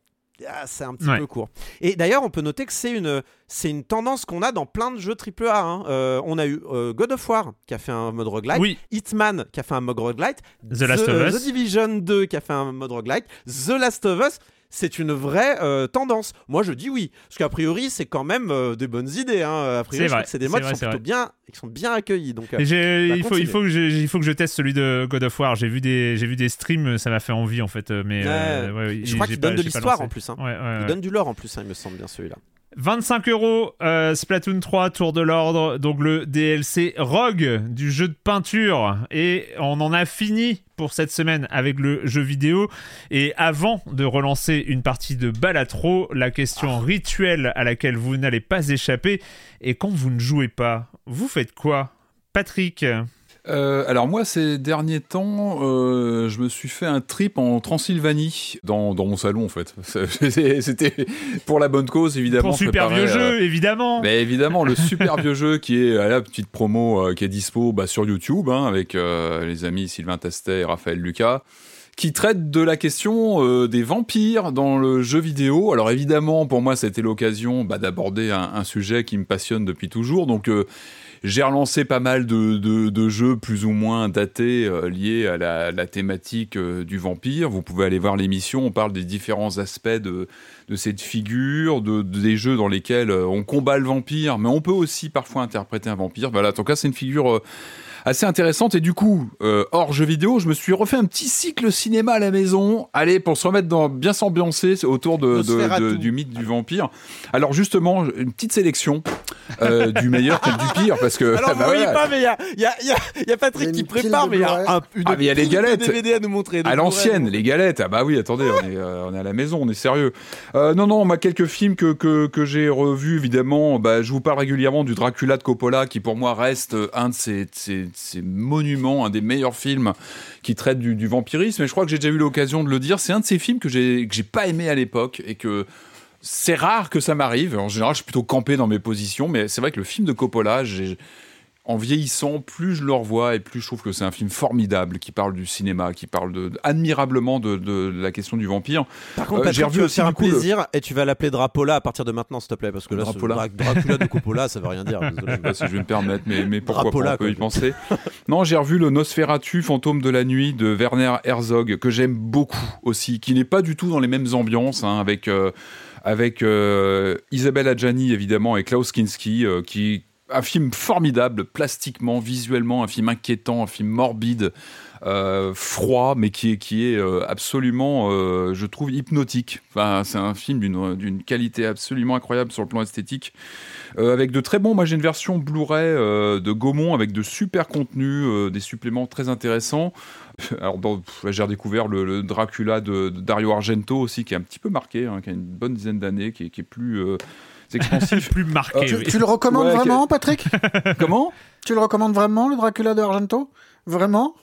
[SPEAKER 2] Ah, c'est un petit
[SPEAKER 1] Ouais.
[SPEAKER 2] peu court. Et d'ailleurs, on peut noter que c'est une, c'est une tendance qu'on a dans plein de jeux AAA. hein. Euh, on a eu euh, God of War qui a fait un mode roguelike,
[SPEAKER 1] Oui,
[SPEAKER 2] Hitman qui a fait un mode roguelite,
[SPEAKER 1] The Last of Us.
[SPEAKER 2] The Division 2 qui a fait un mode roguelike, The Last of Us. C'est une vraie euh, tendance. Moi, je dis oui, parce qu'a priori, c'est quand même euh, des bonnes idées. Hein. A priori,
[SPEAKER 1] C'est
[SPEAKER 2] je trouve
[SPEAKER 1] vrai,
[SPEAKER 2] que c'est des modes qui sont plutôt
[SPEAKER 1] vrai.
[SPEAKER 2] bien, qui sont bien accueillis. Donc, euh, bah,
[SPEAKER 1] il, faut, il, faut que je, il faut que je teste celui de God of War. J'ai vu des, j'ai vu des streams, ça m'a fait envie en fait. Mais
[SPEAKER 2] Ouais.
[SPEAKER 1] ouais, ouais,
[SPEAKER 2] je crois qu'il donne de l'histoire en plus. hein. Il donne du lore en plus, hein, il me semble bien celui-là.
[SPEAKER 1] 25 euros, euh, Splatoon 3, Tour de l'Ordre, donc le DLC Rogue du jeu de peinture. Et on en a fini pour cette semaine avec le jeu vidéo. Et avant de relancer une partie de Balatro, la question rituelle à laquelle vous n'allez pas échapper est quand vous ne jouez pas, vous faites quoi? Patrick
[SPEAKER 3] Euh, alors moi, ces derniers temps, euh, je me suis fait un trip en Transylvanie, dans, dans mon salon en fait. C'était pour la bonne cause, évidemment.
[SPEAKER 1] Pour super vieux
[SPEAKER 3] euh,
[SPEAKER 1] jeu, évidemment
[SPEAKER 3] Mais évidemment, le super vieux jeu qui est à la petite promo qui est dispo bah, sur YouTube hein, avec les amis Sylvain Tastet et Raphaël Lucas qui traite de la question euh, des vampires dans le jeu vidéo. Alors évidemment, pour moi, c'était l'occasion bah, d'aborder un, un sujet qui me passionne depuis toujours. Donc euh, j'ai relancé pas mal de, de- jeux plus ou moins datés euh, liés à la, thématique euh, du vampire. Vous pouvez aller voir l'émission, on parle des différents aspects de, de cette figure, de, de- des jeux dans lesquels euh, on combat le vampire, mais on peut aussi parfois interpréter un vampire. Voilà, en tout cas, c'est une figure assez intéressante. Et du coup, euh, hors jeux vidéo, je me suis refait un petit cycle cinéma à la maison. Allez, pour se remettre dans bien s'ambiancer c'est autour de, de-
[SPEAKER 2] Nosferatu.
[SPEAKER 3] de- du mythe du vampire. Alors justement, une petite sélection euh, du meilleur et du pire, parce que
[SPEAKER 2] Alors,
[SPEAKER 3] bah
[SPEAKER 2] vous voyez
[SPEAKER 3] voilà.
[SPEAKER 2] pas, mais il y a, y, a, y, a, y a Patrick
[SPEAKER 4] a
[SPEAKER 2] qui prépare, mais il y a un, une
[SPEAKER 3] Ah, mais y a les galettes.
[SPEAKER 2] DVD à nous montrer.
[SPEAKER 3] À l'ancienne,
[SPEAKER 2] nous
[SPEAKER 3] les galettes. Ah bah oui, attendez, on est, euh, on est à la maison, on est sérieux. Euh, non, non, moi, quelques films que, que, que j'ai revus, évidemment. Bah, je vous parle régulièrement du Dracula de Coppola, qui pour moi reste un de ces, ces, ces monuments, un des meilleurs films qui traite du, vampirisme. Et je crois que j'ai déjà eu l'occasion de le dire. C'est un de ces films que j'ai j'ai pas aimé à l'époque et que c'est rare que ça m'arrive. En général, je suis plutôt campé dans mes positions, mais c'est vrai que le film de Coppola, j'ai en vieillissant, plus je le revois et plus je trouve que c'est un film formidable qui parle du cinéma, qui parle de, admirablement de, de la question du vampire.
[SPEAKER 2] Par contre,
[SPEAKER 3] Euh, j'ai revu aussi,
[SPEAKER 2] faire un
[SPEAKER 3] coup, le-
[SPEAKER 2] plaisir et tu vas l'appeler Drapola à partir de maintenant, s'il te plaît, parce que là, ce
[SPEAKER 3] Drapola.
[SPEAKER 2] Dra- Dracula de Coppola, ça veut rien dire. désolé.
[SPEAKER 3] Je sais pas si je vais me permettre, mais, mais pourquoi
[SPEAKER 2] Drapola,
[SPEAKER 3] pas, on peut y penser. Non, j'ai revu le Nosferatu, fantôme de la nuit de Werner Herzog, que j'aime beaucoup aussi, qui n'est pas du tout dans les mêmes ambiances, hein, avec, euh, avec euh, Isabelle Adjani, évidemment, et Klaus Kinski, euh, qui un film formidable, plastiquement, visuellement, un film inquiétant, un film morbide, euh, froid, mais qui est, qui est euh, absolument, euh, je trouve, hypnotique. Enfin, c'est un film d'une qualité absolument incroyable sur le plan esthétique. Avec de très bons. Moi, j'ai une version Blu-ray de Gaumont avec de super contenus, des suppléments très intéressants. Alors, j'ai redécouvert le, Dracula de, Dario Argento aussi, qui est un petit peu marqué, hein, qui a une bonne dizaine d'années, qui, qui est plus expansif.
[SPEAKER 1] plus marqué.
[SPEAKER 4] Tu,
[SPEAKER 1] oui.
[SPEAKER 4] tu le recommandes
[SPEAKER 3] Ouais,
[SPEAKER 4] vraiment, Patrick
[SPEAKER 3] Comment
[SPEAKER 4] Tu le recommandes vraiment, le Dracula de Argento Vraiment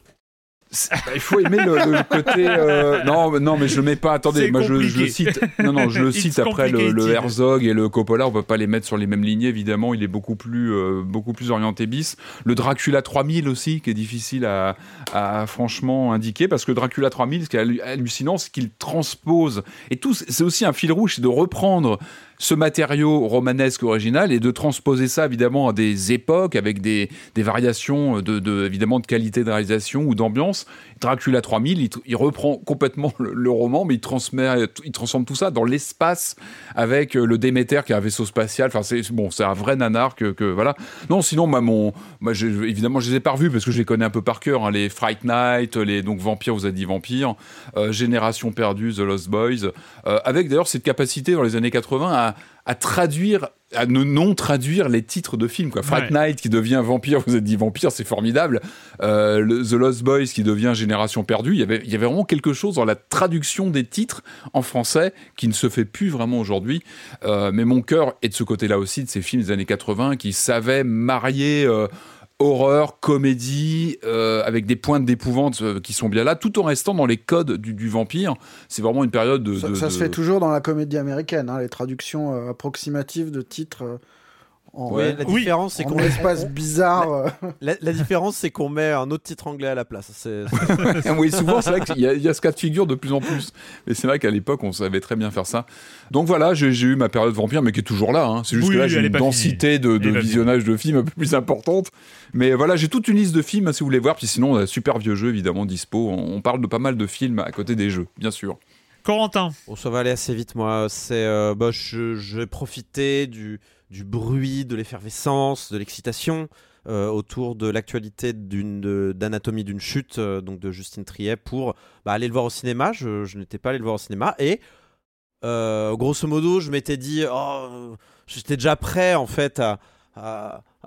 [SPEAKER 3] bah, Il faut aimer le, le côté. euh, non, mais- non, mais je le mets pas. Attendez, moi je, je le cite. Non, non, je le cite après le. Herzog et le Coppola. On peut pas les mettre sur les mêmes lignées, évidemment. Il est beaucoup plus, euh, beaucoup plus orienté bis. Le Dracula 3000 aussi, qui est difficile à, à franchement indiquer, parce que Dracula 3000, ce qui est hallu- hallucinant, c'est qu'il transpose. Et tout, c'est aussi un fil rouge, c'est de reprendre ce matériau romanesque original et de transposer ça évidemment à des époques avec des, des variations de, de- évidemment de qualité de réalisation ou d'ambiance. Dracula 3000, il, reprend complètement le, roman, mais il transmet, il transforme tout ça dans l'espace avec euh, le Déméter qui est un vaisseau spatial. Enfin, c'est bon, un vrai nanar que, que- voilà. Non, sinon, j'ai- évidemment, je les ai pas revus parce que je les connais un peu par cœur. hein, les Fright Night, les donc Vampire, vous avez dit Vampire, euh, Génération perdue, The Lost Boys, euh, avec d'ailleurs cette capacité dans les années 80 à à, à traduire à ne non traduire les titres de films quoi. Fright Night qui devient Vampire, vous êtes dit Vampire, c'est formidable. Euh, le- The Lost Boys qui devient Génération perdue. Il y avait il y avait vraiment quelque chose dans la traduction des titres en français qui ne se fait plus vraiment aujourd'hui. Euh, mais mon cœur est de ce côté-là aussi de ces films des années 80 qui savaient marier euh, horreur, comédie, euh, avec des pointes d'épouvante euh, qui sont bien là, tout en restant dans les codes du, du vampire. C'est vraiment une période de.
[SPEAKER 4] Ça,
[SPEAKER 3] de-
[SPEAKER 4] ça se fait toujours dans la comédie américaine, hein, les traductions euh, approximatives de titres euh, en,
[SPEAKER 2] Ouais, la
[SPEAKER 1] Oui.
[SPEAKER 2] différence, c'est qu'on
[SPEAKER 4] espace bizarre.
[SPEAKER 2] la, la différence, c'est qu'on met un autre titre anglais à la place. C'est
[SPEAKER 3] oui, souvent, c'est vrai qu'il y, a- il y a ce cas de figure de plus en plus. Mais c'est vrai qu'à l'époque, on savait très bien faire ça. Donc voilà, j'ai eu ma période vampire, mais qui est toujours là. hein. C'est juste
[SPEAKER 1] Oui,
[SPEAKER 3] que là, j'ai une densité de, visionnage de films un peu plus importante. Mais voilà, j'ai toute une liste de films, si vous voulez voir. Puis sinon, on a super vieux jeux, évidemment, dispo. On, on parle de pas mal de films à côté des jeux, bien sûr.
[SPEAKER 1] Corentin,
[SPEAKER 2] Bon, ça va aller assez vite, moi. C'est, euh, bah, je, je vais profiter du, du bruit, de l'effervescence, de l'excitation euh, autour de l'actualité d'Anatomie d'une chute, euh, donc de Justine Triet, pour bah, aller le voir au cinéma. Je, n'étais pas allé le voir au cinéma. Et euh, grosso modo, je m'étais dit, oh, j'étais déjà prêt, en fait,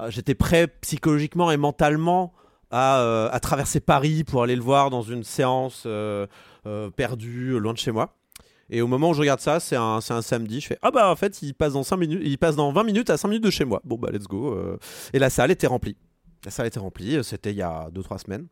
[SPEAKER 2] j'étais prêt psychologiquement et mentalement à, traverser Paris pour aller le voir dans une séance perdue, loin de chez moi. Et au moment où je regarde ça, c'est un, samedi, je fais Ah bah en fait, il passe dans 5 minutes, il passe dans 20 minutes à 5 minutes de chez moi. Bon bah let's go. euh. Et la salle était remplie. La salle était remplie, euh, c'était il y a 2-3 semaines.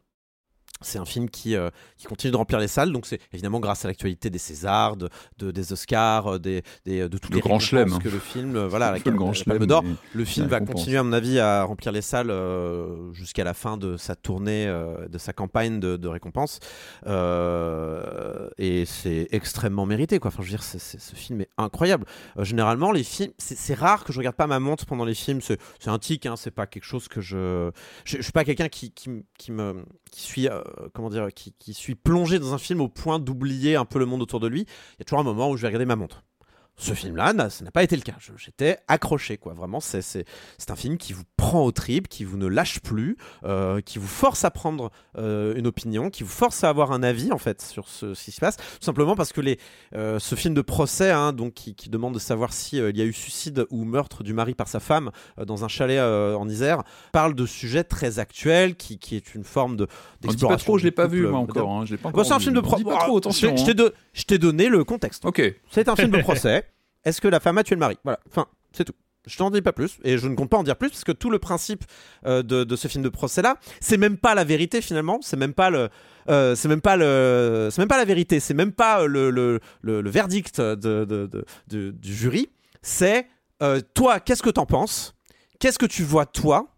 [SPEAKER 2] C'est un film qui, euh, qui continue de remplir les salles, donc c'est évidemment grâce à l'actualité des Césars, de, de- des Oscars, euh, des, des- de toutes
[SPEAKER 3] Le
[SPEAKER 2] les
[SPEAKER 3] grand chelem, hein.
[SPEAKER 2] que le film, euh, voilà, la,
[SPEAKER 3] le grand chelem.
[SPEAKER 2] D'Or. Le film va continuer, à mon avis, à remplir les salles euh, jusqu'à la fin de sa tournée, euh, de sa campagne de, de récompense. Euh, et c'est extrêmement mérité, quoi. Enfin, je veux dire, ce film est incroyable. Euh, généralement, les films, c'est rare que je regarde pas ma montre pendant les films. C'est un tic, hein, c'est pas quelque chose que je. Je, je suis pas quelqu'un qui, qui me. Qui suis. euh, comment dire qui, qui suis plongé dans un film au point d'oublier un peu le monde autour de lui. Il y a toujours un moment où je vais regarder ma montre. Ce film-là, ça n'a pas été le cas. J'étais accroché, quoi. Vraiment, c'est un film qui vous prend au tripes, qui vous ne lâche plus, euh, qui vous force à prendre euh, une opinion, qui vous force à avoir un avis, en fait, sur ce, ce qui se passe. Tout simplement parce que les, euh, ce film de procès, hein, donc, qui, qui demande de savoir si euh, y a eu suicide ou meurtre du mari par sa femme euh, dans un chalet euh, en Isère, parle de sujets très actuels, qui, qui est une forme de
[SPEAKER 3] On dit pas
[SPEAKER 2] d'exploration.
[SPEAKER 3] trop, je l'ai pas vu, moi, encore. hein,
[SPEAKER 2] c'est un film de procès. t'ai
[SPEAKER 3] hein.
[SPEAKER 2] je t'ai donné le contexte.
[SPEAKER 3] Ok.
[SPEAKER 2] C'est un film de procès. Est-ce que la femme a tué le mari? Voilà, enfin, c'est tout. Je t'en dis pas plus, et je ne compte pas en dire plus, parce que tout le principe euh, de, ce film de procès-là, c'est même pas la vérité finalement, c'est même pas le, euh, c'est même pas la vérité, c'est même pas le, le, le- verdict de, du jury, c'est euh, toi, qu'est-ce que t'en penses? Qu'est-ce que tu vois toi?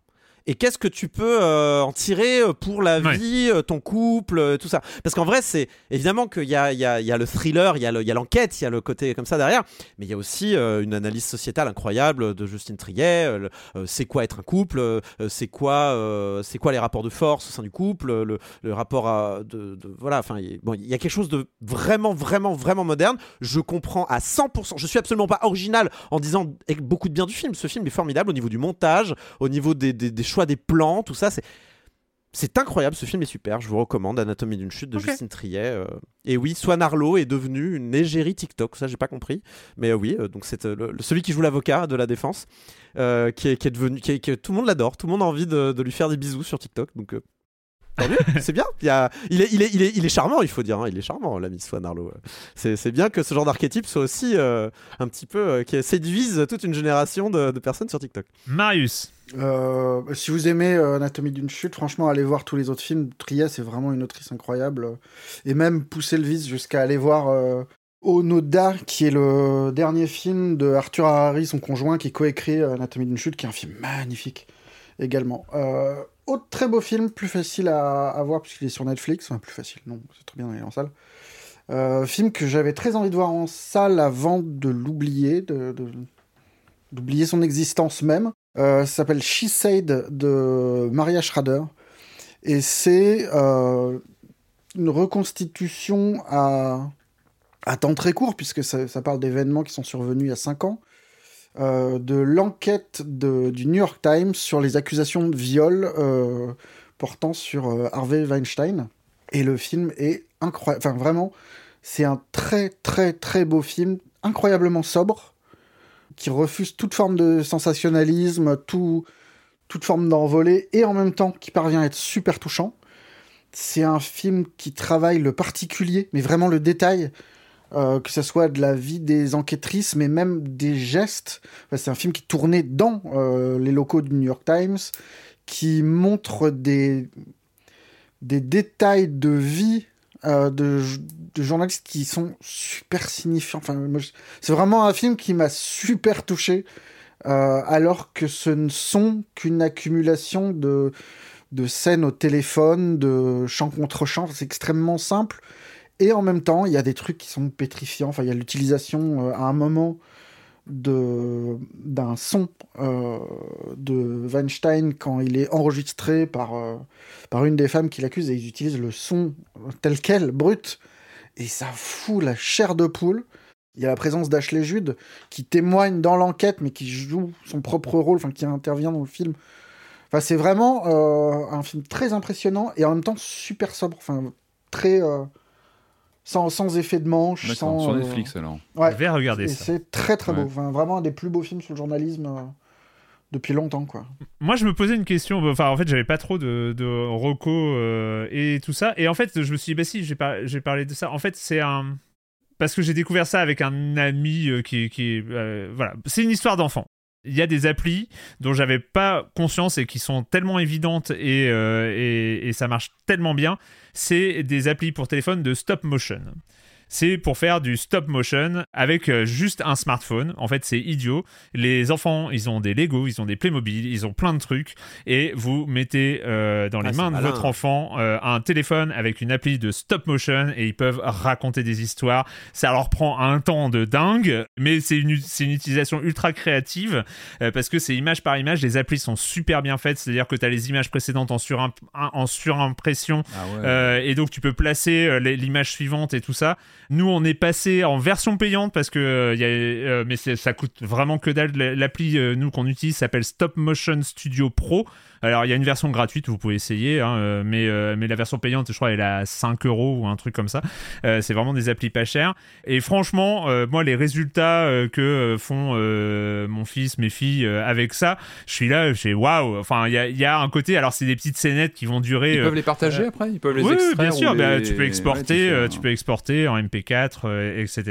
[SPEAKER 2] Et qu'est-ce que tu peux euh, en tirer euh, pour la
[SPEAKER 1] Ouais.
[SPEAKER 2] vie, euh, ton couple, tout ça? Parce qu'en vrai, c'est évidemment qu'il y a, il y, a, il y a le thriller, il y a le- il l'enquête, il y a le côté comme ça derrière, mais il y a aussi euh, une analyse sociétale incroyable de Justine Triet. euh, c'est quoi être un couple C'est quoi, c'est quoi les rapports de force au sein du couple Le, le rapport à, de, de- voilà. Enfin, il, bon, il y a quelque chose de vraiment, vraiment, vraiment moderne. Je comprends à 100%. Je suis absolument pas original en disant avec beaucoup de bien du film. Ce film est formidable au niveau du montage, au niveau des, des- des choix des plans, tout ça. C'est c'est incroyable, ce film est super, je vous recommande Anatomie d'une chute de. Justine Triet. euh. Et oui, Swan Arlo est devenu une égérie TikTok, ça j'ai pas compris. Mais euh, oui, euh, donc c'est celui qui joue l'avocat de la défense, qui, est, qui est devenu, qui est- qui est- tout le monde l'adore, tout le monde a envie de, de lui faire des bisous sur TikTok. Donc tant mieux, c'est bien. Il, y a- il, est, il, est, il, est, il est charmant, il faut dire, hein, il est charmant l'ami Swan Arlo. C'est bien que ce genre d'archétype soit aussi euh, un petit peu euh, qui séduise toute une génération de, de personnes sur TikTok.
[SPEAKER 1] Marius.
[SPEAKER 4] Euh, si vous aimez euh, Anatomie d'une chute, franchement, allez voir tous les autres films. Triet, c'est vraiment une autrice incroyable. Et même pousser le vice jusqu'à aller voir euh, Onoda, qui est le dernier film de Arthur Harari, son conjoint, qui coécrit Anatomie d'une chute, qui est un film magnifique également. Euh, autre très beau film, plus facile à, voir puisqu'il est sur Netflix. Enfin, plus facile, non, c'est très bien d'aller en salle. Euh, film que j'avais très envie de voir en salle avant de l'oublier, d'oublier son existence même. Euh, ça s'appelle She Said de Maria Schrader. Et c'est euh, une reconstitution à, temps très court, puisque ça, ça parle d'événements qui sont survenus il y a 5 ans, euh, de l'enquête du New York Times sur les accusations de viol euh, portant sur euh, Harvey Weinstein. Et le film est incroyable. Enfin, vraiment, c'est un très, très, très beau film, incroyablement sobre. qui refuse toute forme de sensationnalisme, tout, toute forme d'envolée, et en même temps qui parvient à être super touchant. C'est un film qui travaille le particulier, mais vraiment le détail, euh, que ce soit de la vie des enquêtrices, mais même des gestes. Enfin, c'est un film qui tournait dans euh, les locaux du New York Times, qui montre des, des détails de vie euh, de, de journalistes qui sont super signifiants. Enfin, c'est vraiment un film qui m'a super touché, alors que ce ne sont qu'une accumulation de, de scènes au téléphone, de chant contre chant. C'est extrêmement simple. Et en même temps, il y a des trucs qui sont pétrifiants. Enfin, il y a l'utilisation euh, à un moment d'un son euh, de Weinstein quand il est enregistré par euh, par une des femmes qui l'accuse et ils utilisent le son tel quel brut. Et ça fout la chair de poule. Il y a la présence d'Ashley Judd qui témoigne dans l'enquête mais qui joue son propre rôle enfin qui intervient dans le film. Enfin c'est vraiment euh, un film très impressionnant et en même temps super sobre. Enfin très sans, sans effet de manche sans
[SPEAKER 3] sur
[SPEAKER 4] euh,
[SPEAKER 3] Netflix alors.
[SPEAKER 4] ouais.
[SPEAKER 1] Je vais regarder
[SPEAKER 4] Et
[SPEAKER 1] ça.
[SPEAKER 4] c'est très très beau. Enfin, vraiment un des plus beaux films sur le journalisme euh, depuis longtemps, quoi.
[SPEAKER 1] Moi, je me posais une question. Enfin, en fait, j'avais pas trop de, de recos euh, et tout ça. Et en fait, je me suis dit, bah si, j'ai par- j'ai parlé de ça. En fait, c'est un. Parce que j'ai découvert ça avec un ami euh, qui, qui euh, voilà, c'est une histoire d'enfant. Il y a des applis dont j'avais pas conscience et qui sont tellement évidentes et, euh, et, et ça marche tellement bien. C'est des applis pour téléphone de stop motion. C'est pour faire du stop motion avec euh, juste un smartphone. En fait, c'est idiot. Les enfants, ils ont des Lego, ils ont des Playmobil, ils ont plein de trucs. Et vous mettez euh, dans les
[SPEAKER 2] Ah,
[SPEAKER 1] mains de
[SPEAKER 2] malin.
[SPEAKER 1] votre enfant euh, un téléphone avec une appli de stop motion et ils peuvent raconter des histoires. Ça leur prend un temps de dingue, mais c'est une, utilisation ultra créative euh, parce que c'est image par image. Les applis sont super bien faites, c'est-à-dire que tu as les images précédentes en, surimp- en surimpression
[SPEAKER 3] Ah ouais.
[SPEAKER 1] et donc tu peux placer l'image suivante et tout ça. Nous on est passé en version payante parce que euh, y euh, mais ça coûte vraiment que dalle. L'appli euh, nous qu'on utilise s'appelle Stop Motion Studio Pro. Alors il y a une version gratuite, vous pouvez essayer, hein, euh, mais euh, mais la version payante, je crois, elle est à 5 euros ou un truc comme ça. Euh, c'est vraiment des applis pas chères. Et franchement, euh, moi les résultats euh, que euh, font euh, mon fils, mes filles euh, avec ça, je suis là, je fais waouh. Enfin il y a, y a un côté, alors c'est des petites scénettes qui vont durer.
[SPEAKER 3] Ils peuvent les partager après Ils peuvent les
[SPEAKER 1] oui,
[SPEAKER 3] extraire
[SPEAKER 1] bien sûr.
[SPEAKER 3] ou
[SPEAKER 1] bah,
[SPEAKER 3] les-
[SPEAKER 1] tu peux
[SPEAKER 3] Ouais,
[SPEAKER 1] exporter, euh,
[SPEAKER 3] un-
[SPEAKER 1] tu peux exporter en MP4, euh, etc.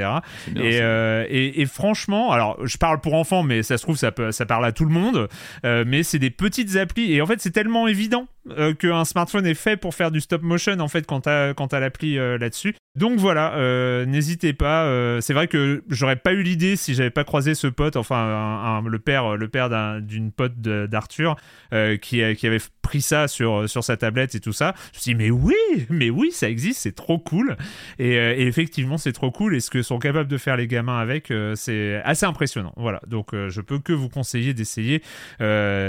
[SPEAKER 3] bien,
[SPEAKER 1] Et, euh, et, et franchement, alors je parle pour enfants, mais ça se trouve ça, peut, ça parle à tout le monde. euh, mais c'est des petites applis et en fait c'est tellement évident euh, qu'un smartphone est fait pour faire du stop motion en fait quand t'as l'appli euh, là-dessus. Donc voilà, euh, n'hésitez pas. euh, c'est vrai que j'aurais pas eu l'idée si j'avais pas croisé ce pote, enfin un- un- le père, le père d'un- d'une pote d'Arthur euh, qui, avait pris ça sur sur sa tablette et tout ça. Je me suis dit mais oui, mais oui, ça existe, c'est trop cool. Et, et effectivement, c'est trop cool. Et ce que sont capables de faire les gamins avec, c'est assez impressionnant. Voilà. Donc, je peux que vous conseiller d'essayer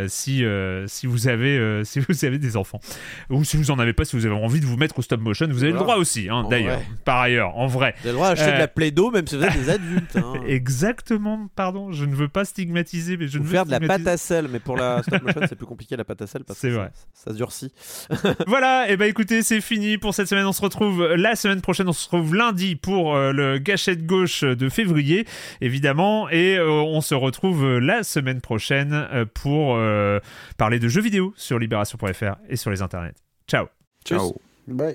[SPEAKER 1] si si vous avez si vous avez des enfants ou si vous en avez pas, si vous avez envie de vous mettre au stop motion, vous avez le droit aussi. hein, D'ailleurs. Par ailleurs, en vrai.
[SPEAKER 2] Vous avez le droit d'acheter
[SPEAKER 1] Euh,
[SPEAKER 2] de la Play-Doh, même si vous êtes des adultes. Hein.
[SPEAKER 1] Exactement. Pardon, je ne veux pas stigmatiser, mais je
[SPEAKER 2] Ou
[SPEAKER 1] ne veux
[SPEAKER 2] faire de la pâte à sel, mais pour la stop motion, c'est plus compliqué la pâte à sel parce
[SPEAKER 1] C'est
[SPEAKER 2] que
[SPEAKER 1] vrai.
[SPEAKER 2] Ça, ça durcit.
[SPEAKER 1] voilà, et bah écoutez, c'est fini pour cette semaine. On se retrouve la semaine prochaine. On se retrouve lundi pour euh, le gâchette gauche de février, évidemment. Et euh, on se retrouve euh, la semaine prochaine euh, pour euh, parler de jeux vidéo sur libération.fr et sur les internets. Ciao.
[SPEAKER 3] Ciao.
[SPEAKER 4] Bye.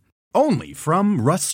[SPEAKER 7] Only from Rust